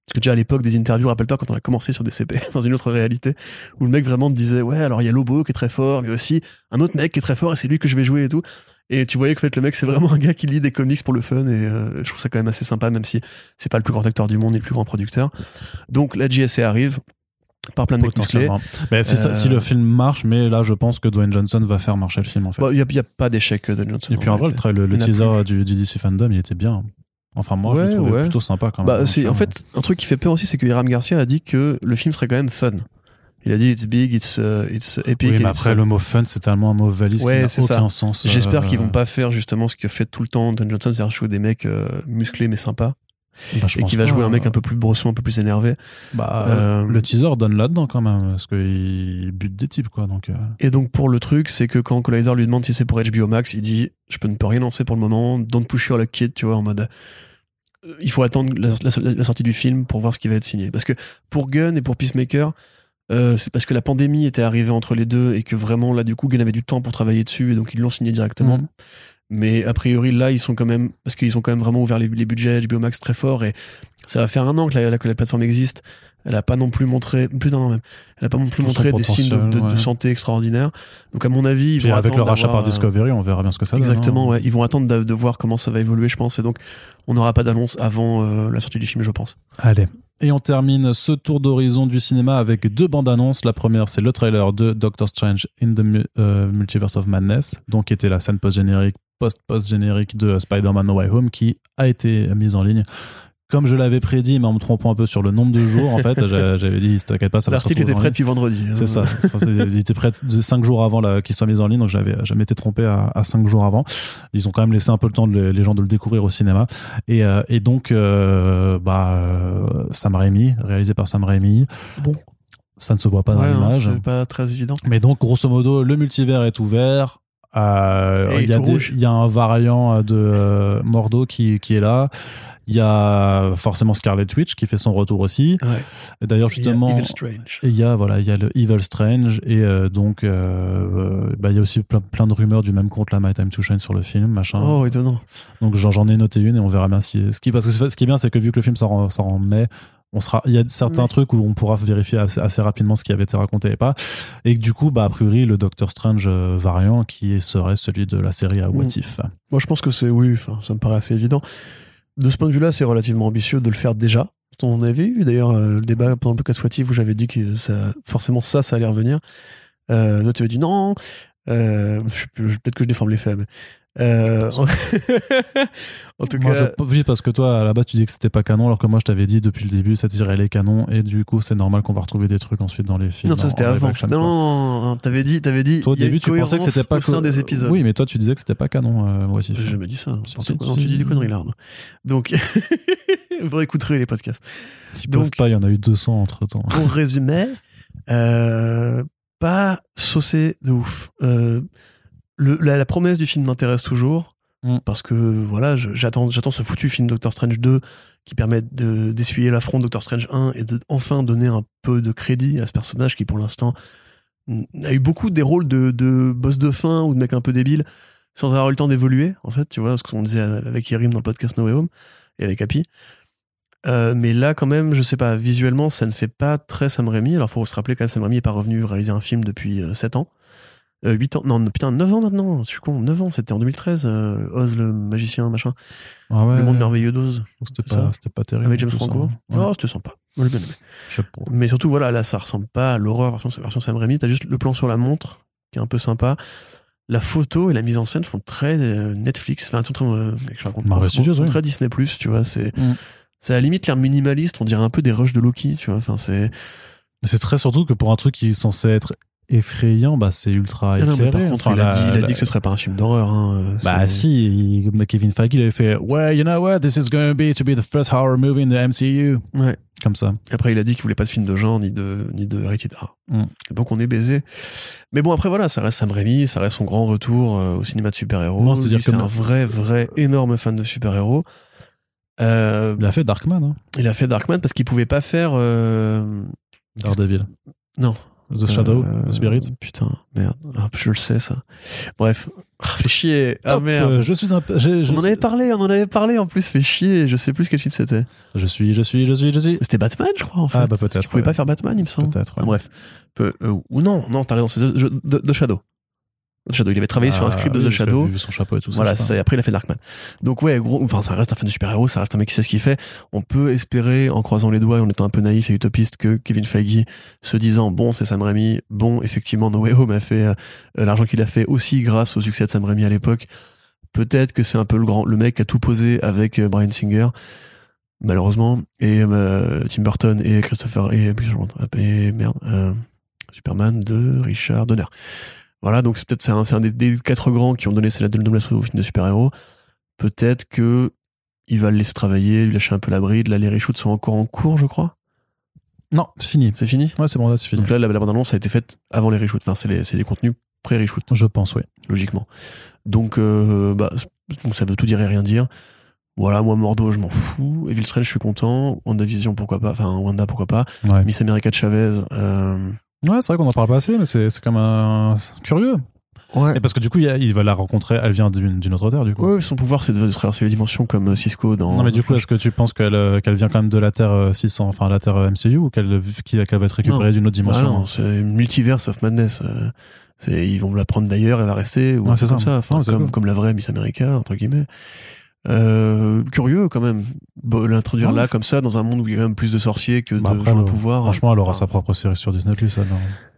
Parce que déjà à l'époque des interviews, rappelle-toi quand on a commencé sur DCP *laughs* dans une autre réalité, où le mec vraiment te disait ouais alors il y a Lobo qui est très fort, mais aussi un autre mec qui est très fort et c'est lui que je vais jouer et tout. Et tu voyais que en fait, le mec c'est vraiment un gars qui lit des comics pour le fun et euh, je trouve ça quand même assez sympa même si c'est pas le plus grand acteur du monde ni le plus grand producteur. Donc la JSA arrive par plein de potentiellement ça, Euh, si le film marche mais là je pense que Dwayne Johnson va faire marcher le film en fait Bon, Il n'y a, il y a pas d'échec de Johnson. et puis en vrai le, teaser du, du DC Fandom il était bien enfin moi je Ouais, le trouvais ouais. plutôt sympa quand même Bah, c'est, euh, en fait, un truc qui fait peur aussi, c'est que Hiram Garcia a dit que le film serait quand même fun. Il a dit it's big, it's, uh, it's epic. oui, mais it's après le mot fun c'est tellement un mot valise Ouais, qui n'a aucun ça. sens J'espère euh, qu'ils vont pas faire justement ce que fait tout le temps Don Johnson, c'est-à-dire jouer des mecs euh, musclés mais sympas, bah, je et qui va jouer un mec euh, un peu plus brosson, un peu plus énervé. bah, Euh, le teaser donne là-dedans quand même parce qu'il bute des types quoi donc euh, Et donc pour le truc, c'est que quand Collider lui demande si c'est pour HBO Max, il dit je peux ne peux rien lancer pour le moment, don't push your luck kid, tu vois, en mode euh, il faut attendre la, la- la sortie du film pour voir ce qui va être signé. Parce que pour Gunn et pour Peacemaker, euh, c'est parce que la pandémie était arrivée entre les deux et que vraiment là du coup Gunn avait du temps pour travailler dessus et donc ils l'ont signé directement. Mhm. Mais a priori là ils sont quand même parce qu'ils ont quand même vraiment ouvert les, les budgets HBO Max très fort et ça va faire un an que la, la- que la plateforme existe. Elle a pas non plus montré plus d'un an même. Elle a pas non plus Tout montré des signes de, santé extraordinaires. Donc à mon avis ils puis vont avec le rachat par Discovery on verra bien ce que ça donne Exactement, hein. ouais. Ils vont attendre de, de voir comment ça va évoluer, je pense. Et donc, on n'aura pas d'annonce avant euh, la sortie du film, je pense. Allez. Et on termine ce tour d'horizon du cinéma avec deux bandes annonces. La première, c'est le trailer de Doctor Strange in the euh, Multiverse of Madness, donc qui était la scène post-générique, post-post-générique de Spider-Man No Way Home, qui a été mise en ligne. Comme je l'avais prédit, mais en me trompant un peu sur le nombre de jours, en fait, *laughs* j'a- j'avais dit, t'inquiète pas, ça va L'article était prêt depuis vendredi. hein. C'est ça. Il était prêt de 5 jours avant qu'il soit mis en ligne, donc j'avais jamais été trompé à, à 5 jours avant. Ils ont quand même laissé un peu le temps de le- les gens de le découvrir au cinéma. Et, euh, et donc, euh, bah, euh, Sam Raimi, réalisé par Sam Raimi. Bon. Ça ne se voit pas dans Ouais, hein, l'image. c'est pas très évident. Mais donc, grosso modo, le multivers est ouvert. Euh, il, y a des- il y a un variant de euh, Mordo qui, qui est là. Il y a forcément Scarlet Witch qui fait son retour aussi. Ouais. Et D'ailleurs, Il y a justement, Evil Strange. et il y a voilà, il y a le Evil Strange et euh, donc euh, euh, bah, il y a aussi plein, plein de rumeurs du même compte là, My Time to Shine sur le film, machin. Oh, étonnant. Donc j'en ai noté une et on verra bien si ce qui parce que ce qui est bien c'est que vu que le film sort en, sort en mai, on sera il y a certains trucs où on pourra vérifier assez, assez rapidement ce qui avait été raconté et pas et que du coup bah a priori le Doctor Strange variant qui serait celui de la série à What Mm. If. Moi, je pense que c'est, oui, ça me paraît assez évident. De ce point de vue-là, c'est relativement ambitieux de le faire déjà. On avait eu d'ailleurs euh, le débat pendant le podcast où j'avais dit que forcément ça, ça allait revenir. Euh, là, tu avais dit non. Euh, peut-être que je déforme les faits. mais, Euh, *laughs* en tout Moi, cas, je- oui, parce que toi, à la base, tu dis que c'était pas canon, alors que moi, je t'avais dit depuis le début, cette série, elle est canon, et du coup, c'est normal qu'on va retrouver des trucs ensuite dans les films. non, ça c'était avant. action, Non, quoi. non, non, t'avais dit, t'avais dit. Toi, au début, tu pensais que c'était pas au sein des épisodes. Oui, mais toi, tu disais que c'était pas canon, euh, What If. J'ai jamais dit ça. Non, tu dis des conneries là. Donc, *laughs* vous réécouterez les podcasts. Ils donc- pas, il y en a eu 200 entre temps. Pour résumer, euh, pas saucé de ouf. Euh, le- la, la promesse du film m'intéresse toujours. Mm. Parce que voilà, j'attends, j'attends ce foutu film Doctor Strange 2 qui permet de, d'essuyer l'affront Doctor Strange 1 et de enfin donner un peu de crédit à ce personnage qui pour l'instant a eu beaucoup des rôles de, de boss de fin ou de mec un peu débile sans avoir eu le temps d'évoluer en fait tu vois ce qu'on disait avec Yerim dans le podcast No Way Home et avec Happy Euh, mais là quand même je sais pas visuellement ça ne fait pas très Sam Raimi alors faut se rappeler quand même Sam Raimi est pas revenu réaliser un film depuis 7 ans euh, 8 ans non putain 9 ans maintenant je suis con 9 ans c'était en 2013 euh, Oz le magicien machin Ah ouais. le monde merveilleux d'Oz C'était pas, c'était pas terrible. avec James. Franco Ouais. oh c'était sympa j'ai bien pas. mais surtout, voilà, là, ça ressemble pas à l'horreur version, version Sam Raimi. T'as juste le plan sur la montre, qui est un peu sympa. La photo et la mise en scène font très euh, Netflix. Enfin, tout, très, euh, je raconte, font- font oui. très Disney+, tu vois. C'est, Mm. c'est à la limite l'air minimaliste. On dirait un peu des rushs de Loki, tu vois. Enfin, c'est, Mais C'est très surtout que pour un truc qui est censé être effrayant, bah c'est ultra Ah non, éclairé. par contre, Enfin, il, a la- dit, il a dit que ce serait pas un film d'horreur. Hein. Bah C'est- si, il- Kevin Feige il avait fait Ouais, you know what, this is going to be to be the first horror movie in the MCU. Ouais. Comme ça. Après, il a dit qu'il voulait pas de film de genre ni de ni de rated R. Mm. Donc on est baisé. Mais bon, après voilà, ça reste Sam Raimi, ça reste son grand retour euh, au cinéma de super-héros. C'est un vrai, vrai énorme fan de super-héros. Euh, Il a fait Darkman, hein, il a fait Darkman parce qu'il pouvait pas faire. euh, Daredevil. Non. The Shadow, Euh, The Spirit. Putain, merde. Ah, je le sais ça. Bref, Ah, fait chier. Ah Hop, merde. euh, je suis un j'ai- je on en suis- avait parlé, on en avait parlé en plus, fait chier. Je sais plus quel film c'était. Je suis, je suis, je suis, je suis. C'était Batman, je crois en fait. Ah, bah peut-être. Il pouvait ouais. pas faire Batman, il me semble. Peut-être. ouais. Ah, Bref. Peu- euh, ou non, non, t'as raison, c'est The- The Shadow. Shadow, il avait travaillé sur un Ah, script de The Shadow. Vu son chapeau et tout ça. Voilà, ça, et après il a fait Darkman. Donc ouais, gros, enfin ça reste un fan de super-héros, ça reste un mec qui sait ce qu'il fait. On peut espérer, en croisant les doigts, et en étant un peu naïf et utopiste, que Kevin Feige, se disant bon c'est Sam Raimi, bon effectivement No Way Home a fait euh, l'argent qu'il a fait aussi grâce au succès de Sam Raimi à l'époque. Peut-être que c'est un peu le grand, le mec qui a tout posé avec euh, Brian Singer, malheureusement, et euh, Tim Burton et Christopher et, et merde, euh, Superman de Richard Donner. Voilà, donc c'est peut-être c'est un, des, des quatre grands qui ont donné lettre de noblesse au film de super-héros. Peut-être que il va le laisser travailler, lui lâcher un peu la bride. Là, les reshoots sont encore en cours, je crois. Non, c'est fini. C'est fini? Ouais, c'est bon, là, c'est fini. Donc là, la, la bande-annonce a été faite avant les reshoots. Enfin, c'est des contenus pré-reshoot, Je pense, oui. logiquement. Donc, euh, bah, donc ça veut tout dire et rien dire. Voilà, moi, Mordo, je m'en fous. Evil Strange, je suis content. WandaVision, pourquoi pas. Enfin, Wanda, pourquoi pas. Ouais, Miss America de Chavez. Euh... ouais c'est vrai qu'on en parle pas assez, mais c'est même un... curieux. Ouais. Et parce que du coup, il, y a- il va la rencontrer, elle vient d'une autre terre, du coup. Ouais, son pouvoir, c'est de, de traverser les dimensions comme euh, Cisco dans. Non, mais du coup, est-ce que tu penses qu'elle euh, qu'elle vient quand même de la Terre euh, 600, enfin la Terre euh, MCU, ou qu'elle va être récupérée d'une autre Ah dimension non, c'est Multiverse of Madness. euh, c'est, ils vont la prendre d'ailleurs, elle va rester, ou Ouais, c'est comme ça. Enfin, comme, comme la vraie Miss America, entre guillemets. Euh, curieux quand même, l'introduire Ouais. là, comme ça, dans un monde où il y a quand même plus de sorciers que Bah, de après, gens de le- pouvoir. Franchement, elle aura Enfin, sa propre série sur Disney Plus.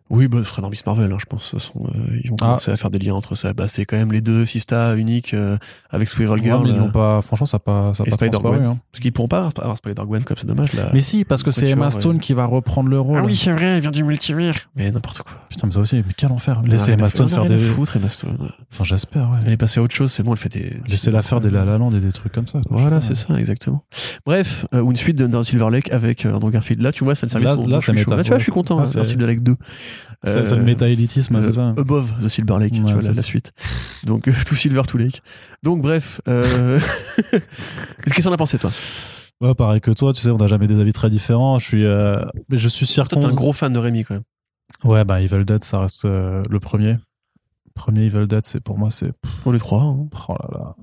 Oui, bah, ce serait dans Miss Marvel, hein, je pense. De toute façon, euh, ils vont Ah. commencer à faire des liens entre ça. Bah, c'est quand même les deux Sista uniques euh, avec Squirrel Ouais, Girl. mais ils euh, l'ont pas. Franchement, ça pas. Ça pas Spider-Gwen. transparu, hein. Parce qu'ils pourront pas avoir Spider-Gwen comme c'est dommage là. Mais si, parce que c'est Emma Stone ouais. qui va reprendre le rôle. c'est vrai, elle vient du multivers. Mais n'importe quoi. Putain, mais ça aussi, mais quel enfer. Laissez Emma Stone faire des. foutre, Emma Stone. Enfin, j'espère, ouais. Elle est passée à autre chose, c'est bon, elle fait des. Laissez-la faire des La La Land et des trucs comme ça. quoi. Voilà, c'est ça, exactement. Bref, euh, une suite de Under Silver Lake avec euh, Andrew Garfield. Là, tu vois, fan service. Là- ça tu vois, je suis content. Ah, hein, Silver Lake 2. C'est c'est le Euh, métaélitisme, euh, c'est ça Above the Silver Lake, tu vois, la, la ça. suite. Donc, euh, *laughs* tout Silver, tout Lake. Donc, bref. *laughs* Qu'est-ce que t'en as pensé, toi? Ouais, pareil que toi, tu sais, on n'a jamais des avis très différents. Je suis, euh, je suis circon. t'es un gros fan de Rémi, quand même. Ouais, bah Evil Dead, ça reste euh, le premier. Premier Evil Dead, c'est pour moi, c'est. On les trois. hein. Oh là là.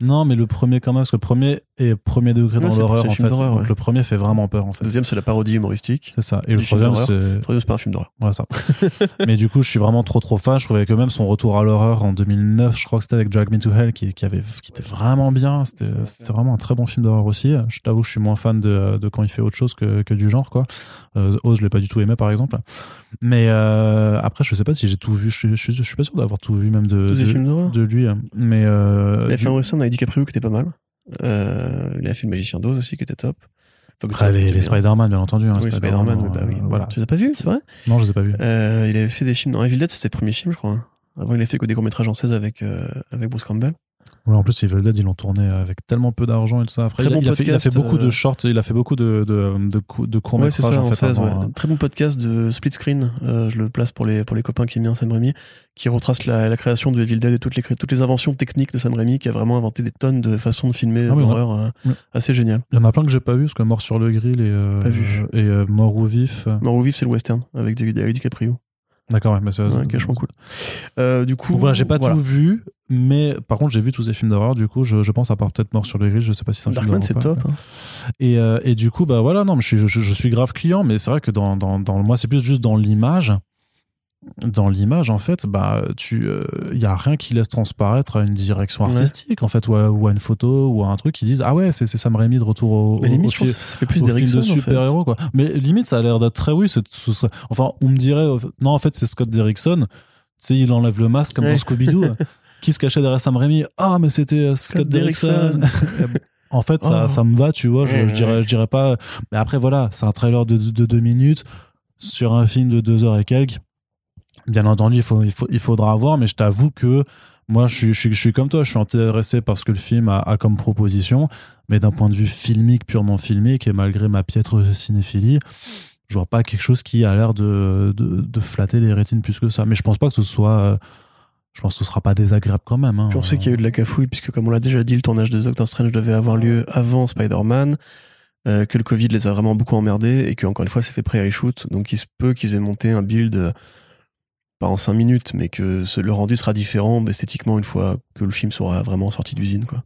Non, mais le premier quand même, parce que le premier est premier degré Ouais, dans l'horreur en fait. d'horreur, Donc ouais. le premier fait vraiment peur en fait. Le deuxième, c'est la parodie humoristique. C'est ça. Et du le troisième, c'est. Le troisième, c'est pas un film d'horreur. Ouais, ça. *laughs* mais du coup, je suis vraiment trop trop fan. Je trouvais que même son retour à l'horreur en 2009, je crois que c'était avec Drag Me to Hell, qui, qui, avait, qui était vraiment bien. C'était c'était vraiment un très bon film d'horreur aussi. Je t'avoue, je suis moins fan de, de quand il fait autre chose que, que du genre, quoi. Euh, Oz, je l'ai pas du tout aimé, par exemple. Mais euh, après, je sais pas si j'ai tout vu. Je, suis- je, je suis pas sûr d'avoir tout vu, même de, Tous les de, films de lui. Mais euh, Il a du- fait un western avec DiCaprio qui était pas mal. Euh, il a fait le Magicien d'Oz aussi qui était top. Ça, les, les. Spider-Man, bien entendu. hein, Oui, Spider-Man, oui, euh, bah oui. Voilà. Tu les as pas vus, c'est vrai Non, je les ai pas vus. euh, Il avait fait des films dans Evil Dead, c'est ses premiers films, je crois. hein. Avant, il a fait que des courts-métrages en 16 avec, euh, avec Bruce Campbell. Ouais, en plus, Evil Dead, ils l'ont tourné avec tellement peu d'argent et tout ça. Après, Très il, a, bon il a fait, il a fait podcast, beaucoup de euh, shorts, il a fait beaucoup de, de, de, cou- de courts Ouais, c'est métrages ça, en en fait. 16, avant, ouais. euh. Très bon podcast de Split Screen. euh, je le place pour les, pour les copains qui aiment bien Sam Raimi, qui retrace la, la création de Evil Dead et toutes les, toutes les inventions techniques de Sam Raimi, qui a vraiment inventé des tonnes de façons de filmer Ah oui, l'horreur euh, assez génial. Il y en a plein que j'ai pas vu, parce que Mort sur le grill et, euh, et Mort ou vif. Mort ou vif, c'est le western avec, avec DiCaprio. D'accord, ouais, mais c'est Ouais, vachement cool. Euh, du coup, voilà, j'ai pas voilà. tout vu, mais par contre, j'ai vu tous ces films d'horreur, du coup, je, je pense à part peut-être Mort sur le grill, je sais pas si c'est un film Darkman, d'horreur c'est top. hein. Et, euh, et du coup, bah voilà, non, mais je suis, je, je suis grave client, mais c'est vrai que dans, dans, dans moi, c'est plus juste dans l'image. Dans l'image, en fait, bah, tu, il y a rien qui laisse transparaître à une direction Ouais. artistique, en fait, ou à, ou à une photo, ou à un truc qui disent ah ouais, c'est Sam Raimi de retour au, Mais limite, au je pense fi- que ça fait plus de en fait. super héros quoi. Mais limite, ça a l'air d'être très oui. c'est- ce serait- Enfin, on me dirait euh, non, en fait, c'est Scott Derrickson. Tu sais, il enlève le masque comme Ouais. dans Scooby-Doo. *laughs* qui se cachait derrière Sam Raimi? Ah, mais c'était euh, Scott, Scott Derrickson. *laughs* En fait, ça, Oh. ça me va, tu vois. Je, dirais, je dirais pas. Mais après, voilà, c'est un trailer de, de deux minutes sur un film de deux heures et quelques. Bien entendu, il, faudra voir, mais je t'avoue que moi, je suis, comme toi, je suis intéressé par ce que le film a, comme proposition, mais d'un point de vue filmique, purement filmique, et malgré ma piètre cinéphilie, je vois pas quelque chose qui a l'air de flatter les rétines plus que ça. Mais je pense pas que ce soit. euh, Je pense que ce sera pas désagréable quand même. hein. Puis on sait qu'il y a eu de la cafouille, puisque comme on l'a déjà dit, le tournage de Doctor Strange devait avoir lieu avant Spider-Man, euh, que le Covid les a vraiment beaucoup emmerdés, et que encore une fois, c'est fait pré-reshoot, donc il se peut qu'ils aient monté un build, euh, pas en 5 minutes, mais que le rendu sera différent esthétiquement une fois que le film sera vraiment sorti d'usine. quoi.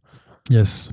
Yes.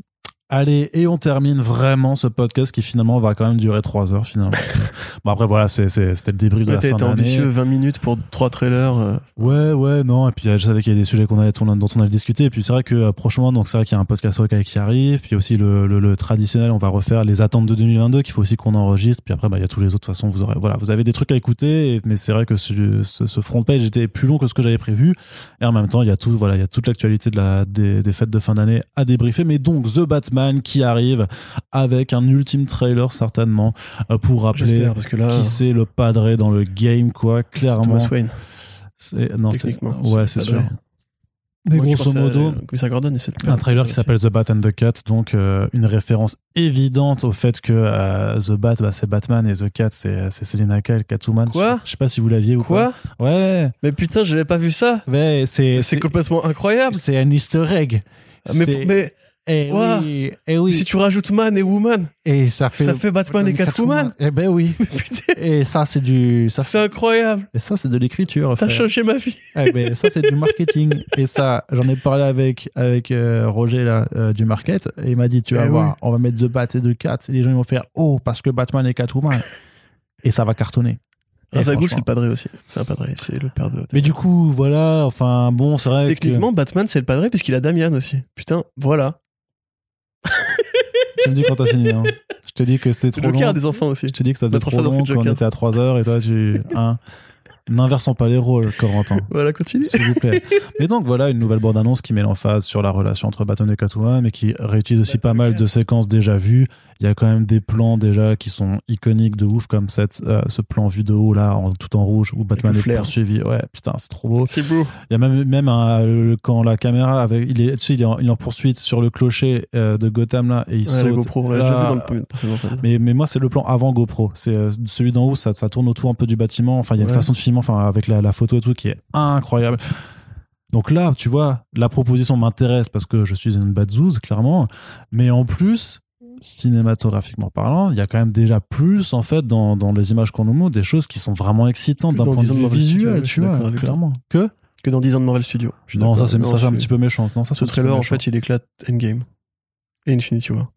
Allez, et on termine vraiment ce podcast qui finalement va quand même durer 3 heures finalement. *laughs* bon après voilà, c'était le débrief de la fin d'année. ambitieux, 20 minutes pour trois trailers. euh, Ouais, ouais, non. Et puis euh, je savais qu'il y a des sujets qu'on allait, dont on allait discuter. Et puis c'est vrai que euh, prochainement, donc c'est vrai qu'il y a un podcast Hawkeye qui arrive. Puis aussi le, le, le traditionnel, on va refaire les attentes de 2022 qu'il faut aussi qu'on enregistre. Puis après, bah, il y a tous les autres. De toute façon, vous aurez, voilà, vous avez des trucs à écouter. et- mais c'est vrai que ce, ce, ce front page était plus long que ce que j'avais prévu. Et en même temps, il y a tout, voilà, il y a toute l'actualité de la, des, des fêtes de fin d'année à débriefer. Mais donc The Batman qui arrive avec un ultime trailer certainement euh, pour rappeler parce que là, qui c'est le padré dans le game, quoi. c'est Clairement. Thomas Wayne. C'est- non, c'est- ouais, c'est sûr. Mais Moi grosso à, modo, Gordon, et un trailer qui s'appelle The Bat and the Cat, donc euh, une référence évidente au fait que euh, The Bat, bah, c'est Batman et The Cat, c'est Selina Kyle, Catwoman. Quoi Je sais pas si vous l'aviez ou Quoi pas. Ouais, Mais putain, j'avais pas vu ça mais c'est complètement incroyable c'est un Easter egg. mais eh Ouah. oui, eh oui, si tu rajoutes Man et Woman, et ça fait ça fait Batman et Catwoman Eh ben oui. *laughs* Et ça c'est du ça c'est incroyable et ça c'est de l'écriture. T'as changé ma vie Eh ben, ça, c'est du marketing. *laughs* Et ça, j'en ai parlé avec, avec euh, Roger là, euh, du market. Et il m'a dit Tu vas Eh voir, oui. on va mettre The Bat et The Cat. Et les gens ils vont faire Oh, parce que Batman et Catwoman. et ça va cartonner. Et Razal Ghul, c'est le padré aussi. C'est un padré, c'est le père de. Mais du coup, voilà. Enfin, bon, c'est vrai. Techniquement, Batman, c'est le padré puisqu'il a Damian aussi. Putain, voilà. Tu me dis quand t'as fini. Hein. Je te dis que c'était trop Joker long. a des enfants aussi. Je te dis que ça faisait trop long quand on était à 3 heures. Et toi, tu. *laughs* Hein, N'inversons pas les rôles, Corentin. Voilà, continue. S'il vous plaît. Mais donc voilà une nouvelle bande-annonce qui met l'emphase sur la relation entre Batman et Catwoman, mais qui réutilise aussi pas mal de séquences déjà vues. Il y a quand même des plans déjà qui sont iconiques de ouf, comme cette, euh, ce plan vu de haut là, en, tout en rouge, où Batman est poursuivi. Ouais, putain, c'est trop beau. C'est beau. Il y a même, même un- le- quand la caméra, avec, il, est, tu sais, il, est en, il est en poursuite sur le clocher euh, de Gotham là, et il Ouais, saute. la GoPro, on l'a là. déjà vu dans le scène. Mais, mais moi, c'est le plan avant GoPro. C'est euh, celui d'en haut, ça, ça tourne autour un peu du bâtiment. Enfin, il y a une Ouais. façon de filmer, enfin, avec la, la photo et tout, qui est incroyable. Donc là, tu vois, la proposition m'intéresse parce que je suis une batzouse, clairement. Mais en plus, cinématographiquement parlant, il y a quand même déjà plus, en fait, dans, dans les images qu'on nous montre, des choses qui sont vraiment excitantes d'un dans point de 10 ans de vue visuel, je tu suis vois, clairement. Que Que dans 10 ans de Marvel Studios. Je suis Non, ça, c'est ça, un petit peu méchant. Non, ça, c'est Ce trailer, en fait, il éclate Endgame. Et Infinity War.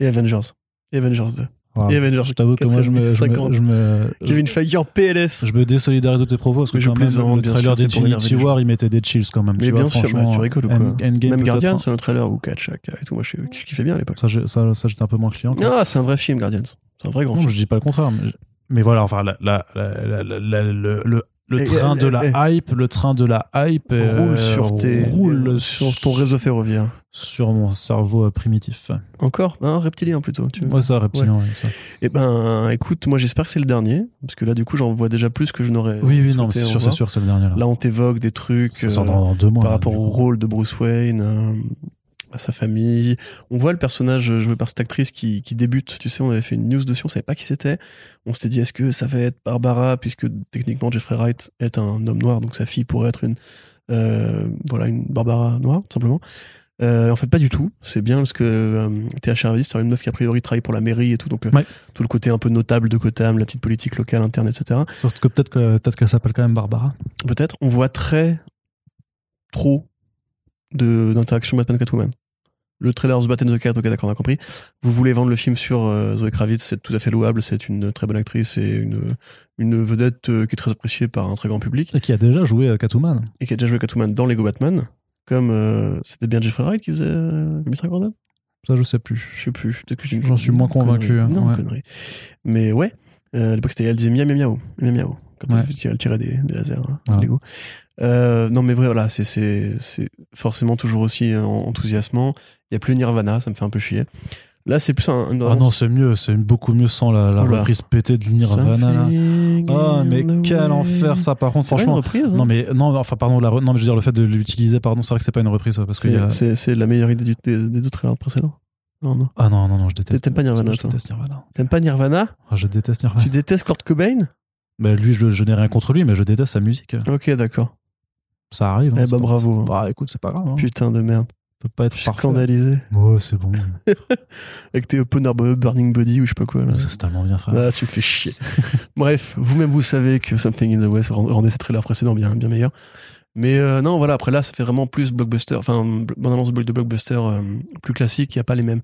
Et Avengers. Et Avengers 2. Voilà. Et Avengers Je t'avoue que moi, je me, je me, 50. je me, Kevin Feige en PLS. Je me désolidarise de tes propos parce que je quand même, plaisante, le trailer d'Infinity War, il mettait des chills quand même. Mais tu bien vois, sûr, bah, tu rigoles ou quoi End- Endgame, Même Guardians, c'est un trailer ou Catchak et tout. Moi, je, je kiffais bien à l'époque? Ça, ça, ça, j'étais un peu moins client. quoi. Ah, c'est un vrai film, Guardians. C'est un vrai grand Non, film. je dis pas le contraire. Mais, mais voilà, enfin, la, la, la, la- la- le, le, Et- train et- de la et- hype, le train de la hype euh, roule sur tes roule sur ton réseau ferroviaire. sur mon cerveau euh, primitif. Encore un reptilien plutôt. Tu Ouais, ça, reptilien, ouais, ça. Eh ben, écoute, moi j'espère que c'est le dernier, parce que là du coup j'en vois déjà plus que je n'aurais. Oui, oui, non, c'est sûr, c'est sûr, c'est le dernier. Là, Là, on t'évoque des trucs euh, dans, dans deux mois. par là, rapport au rôle de Bruce Wayne, euh, à sa famille. On voit le personnage joué par cette actrice qui, qui débute. Tu sais, on avait fait une news dessus, on savait pas qui c'était. On s'était dit, est-ce que ça va être Barbara, puisque techniquement Jeffrey Wright est un homme noir, donc sa fille pourrait être une, euh, voilà, une Barbara noire, tout simplement. Euh, en fait, pas du tout. C'est bien parce que euh, Théa c'est une meuf qui a priori travaille pour la mairie et tout, donc euh, Ouais. tout le côté un peu notable de Gotham, la petite politique locale, interne, etc. Sauf que peut-être que peut-être qu'elle s'appelle quand même Barbara. Peut-être. On voit très trop de- d'interaction Batman-Catwoman. Le trailer The Bat and the Cat, ok d'accord, on a compris. Vous voulez vendre le film sur euh, Zoe Kravitz, c'est tout à fait louable, c'est une très bonne actrice et une, une vedette euh, qui est très appréciée par un très grand public Et qui a déjà joué à Catwoman. et qui a déjà joué Catwoman dans Lego Batman, comme euh, c'était bien Jeffrey Wright qui faisait euh, Commissaire Gordon Ça, je sais plus. Je sais plus, peut-être que j'ai une- J'en suis moins convaincu, hein, Non, ouais. connerie. Mais ouais, euh, à l'époque c'était elle disait miam miam miaou, miam miaou, quand Ouais. elle, elle tirait des, des lasers hein, Voilà. Lego. Euh, non mais vrai, voilà, c'est- c'est c'est forcément toujours aussi euh, enthousiasmant. Il y a plus Nirvana, ça me fait un peu chier. Là c'est plus un... Ah non, c'est mieux, c'est beaucoup mieux sans la, reprise pétée de Nirvana. Ah, mais quel enfer ça, par contre, pas une franchement. reprise, hein. Non, mais non, enfin, pardon, la non, mais je veux dire, le fait de l'utiliser, pardon, c'est vrai que c'est pas une reprise, parce que. C'est- a- la meilleure idée du- des, des deux trailers précédents. Non, non. Ah non, non, non, je déteste. T'aimes pas Nirvana, Je toi déteste Nirvana. T'aimes pas Nirvana Ah, je déteste Nirvana. Tu détestes Kurt Cobain Bah, lui, je, je n'ai rien contre lui, mais je déteste sa musique. Ok, d'accord. Ça arrive. hein, Eh bah pas- bravo. Bah écoute, c'est pas grave. Hein. Putain de merde. peut pas être Je suis parfait. scandalisé. Ouais, c'est bon. *laughs* Avec tes Open Burning Body ou je sais pas quoi. Là. ça, c'est tellement bien, frère. Ah, tu me fais chier. *laughs* Bref, vous-même vous savez que Something in the West rendait ces trailers précédents bien, bien meilleurs. Mais euh, non, voilà, après là, ça fait vraiment plus blockbuster, enfin, bonne annonce de blockbuster euh, plus classique. Il n'y a pas les mêmes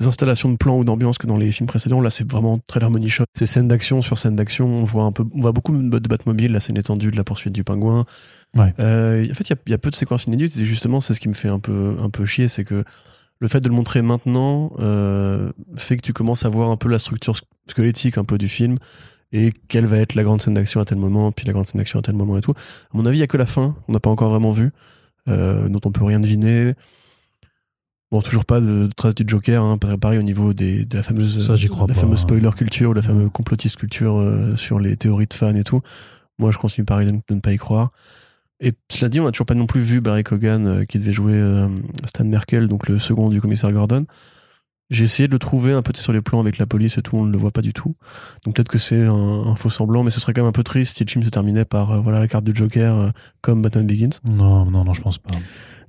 installations de plans ou d'ambiance que dans les films précédents. Là, c'est vraiment très harmony shot. C'est scène d'action sur scène d'action. On voit un peu, on voit beaucoup de Batmobile, la scène étendue de la poursuite du pingouin. Ouais. Euh, en fait, il y a- il y, a peu de séquences inédites. Et justement, c'est ce qui me fait un peu, un peu chier, c'est que le fait de le montrer maintenant fait que tu commences à voir un peu la structure sq- squelettique un peu du film et quelle va être la grande scène d'action à tel moment, puis la grande scène d'action à tel moment et tout. À mon avis, il y a que la fin, on n'a pas encore vraiment vu, euh, dont on peut rien deviner. Bon, toujours pas de, de traces du Joker, hein, pareil au niveau des, de la fameuse, Ça, crois la pas. fameuse spoiler culture ou la fameuse complotiste culture euh, sur les théories de fans et tout. Moi, je continue pareil de, ne- de ne pas y croire. Et cela dit, on n'a toujours pas non plus vu Barry Cogan euh, qui devait jouer euh, Stan Merkel, donc le second du commissaire Gordon. J'ai essayé de le trouver un peu sur les plans avec la police et tout, on ne le voit pas du tout. Donc peut-être que c'est un, un faux semblant, mais ce serait quand même un peu triste si le film se terminait par euh, voilà la carte du Joker euh, comme Batman Begins. Non, non, non, je pense pas.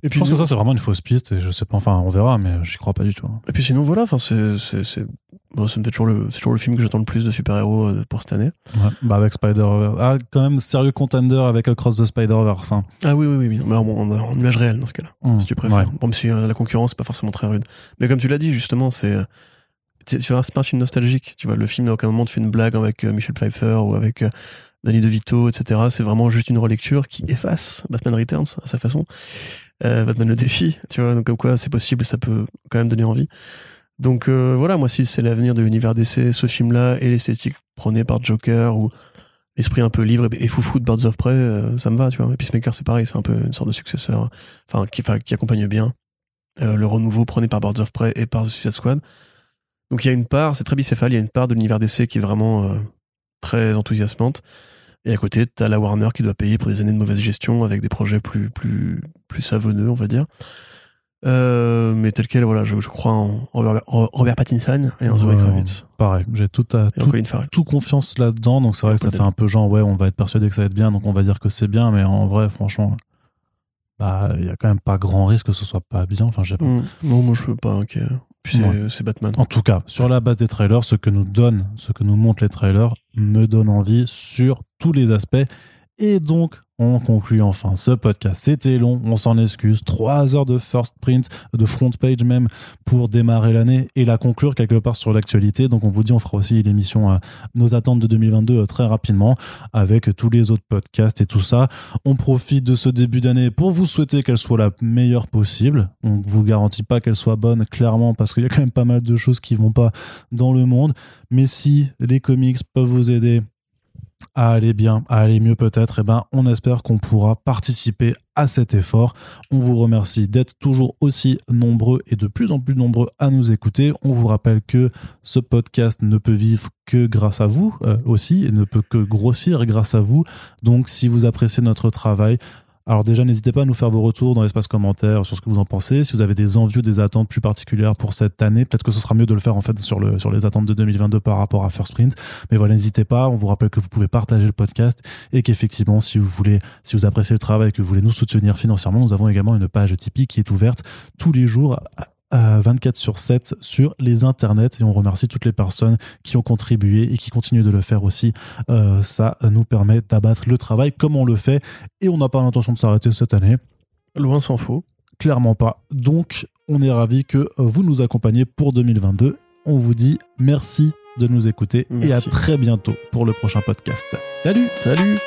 Et Je pense que ça, c'est vraiment une fausse piste, et je sais pas, enfin, on verra, mais j'y crois pas du tout. hein. Et puis sinon voilà, enfin c'est bon, c'est toujours le toujours le film que j'attends le plus de super-héros euh, pour cette année. Ouais. Bah, avec Spider. Ah, quand même, sérieux contender avec Across the Spider-Verse. Hein. Ah oui oui oui, oui. mais en, en, en image réelle dans ce cas-là. Hum, si tu préfères. ouais. Bon, si euh, la concurrence c'est pas forcément très rude. Mais comme tu l'as dit justement, c'est euh, tu tu vois, c'est pas un film nostalgique. Tu vois, le film à aucun moment te fait une blague avec euh, Michel Pfeiffer ou avec euh, Danny DeVito, etc. C'est vraiment juste une relecture qui efface Batman Returns à sa façon. Batman le défi, tu vois, donc comme quoi c'est possible, ça peut quand même donner envie. Donc euh, voilà, moi si c'est l'avenir de l'univers DC, ce film-là et l'esthétique prônée par Joker ou l'esprit un peu libre et, foufou de Birds of Prey, euh, ça me va, tu vois. Et Peacemaker c'est pareil, c'est un peu une sorte de successeur, enfin qui, accompagne bien euh, le renouveau prôné par Birds of Prey et par The Suicide Squad. Donc il y a une part, c'est très bicéphale, il y a une part de l'univers DC qui est vraiment très enthousiasmante. Et à côté, t'as la Warner qui doit payer pour des années de mauvaise gestion avec des projets plus, plus, plus savonneux, on va dire. Euh, mais tel quel, voilà, je, je crois en Robert, Robert Pattinson et en Zoe Ouais, Kravitz. Pareil, j'ai tout, à, confiance là-dedans, donc c'est vrai que ça fait un peu genre, ouais, on va être persuadé que ça va être bien, donc on va dire que c'est bien, mais en vrai, franchement, bah, il y a quand même pas grand risque que ce soit pas bien. Enfin, pas. Mm. Non, moi je veux pas. ok. Puis c'est Ouais. c'est Batman. En tout cas, sur la base des trailers, ce que nous donne, ce que nous montrent les trailers, me donne envie sur tous les aspects. Et donc, on conclut enfin ce podcast. C'était long, on s'en excuse. Trois heures de first print, de front page même, pour démarrer l'année et la conclure quelque part sur l'actualité. Donc on vous dit, on fera aussi l'émission nos attentes de 2022 euh, très rapidement avec tous les autres podcasts et tout ça. On profite de ce début d'année pour vous souhaiter qu'elle soit la meilleure possible. On vous garantit pas qu'elle soit bonne, clairement, parce qu'il y a quand même pas mal de choses qui vont pas dans le monde. Mais si les comics peuvent vous aider à aller bien, à aller mieux peut-être, et eh ben on espère qu'on pourra participer à cet effort. On vous remercie d'être toujours aussi nombreux et de plus en plus nombreux à nous écouter. On vous rappelle que ce podcast ne peut vivre que grâce à vous euh, aussi et ne peut que grossir grâce à vous. Donc si vous appréciez notre travail, alors déjà, n'hésitez pas à nous faire vos retours dans l'espace commentaire sur ce que vous en pensez. Si vous avez des envies ou des attentes plus particulières pour cette année, peut-être que ce sera mieux de le faire en fait sur, le, sur les attentes de 2022 par rapport à First Print. Mais voilà, n'hésitez pas. On vous rappelle que vous pouvez partager le podcast et qu'effectivement, si vous voulez, si vous appréciez le travail et que vous voulez nous soutenir financièrement, nous avons également une page Tipeee qui est ouverte tous les jours 24 sur 7 sur les internets et on remercie toutes les personnes qui ont contribué et qui continuent de le faire aussi. Euh, ça nous permet d'abattre le travail comme on le fait et on n'a pas l'intention de s'arrêter cette année. Loin s'en faut. Clairement pas. Donc on est ravis que vous nous accompagniez pour 2022. On vous dit merci de nous écouter et à très bientôt pour le prochain podcast. Salut Salut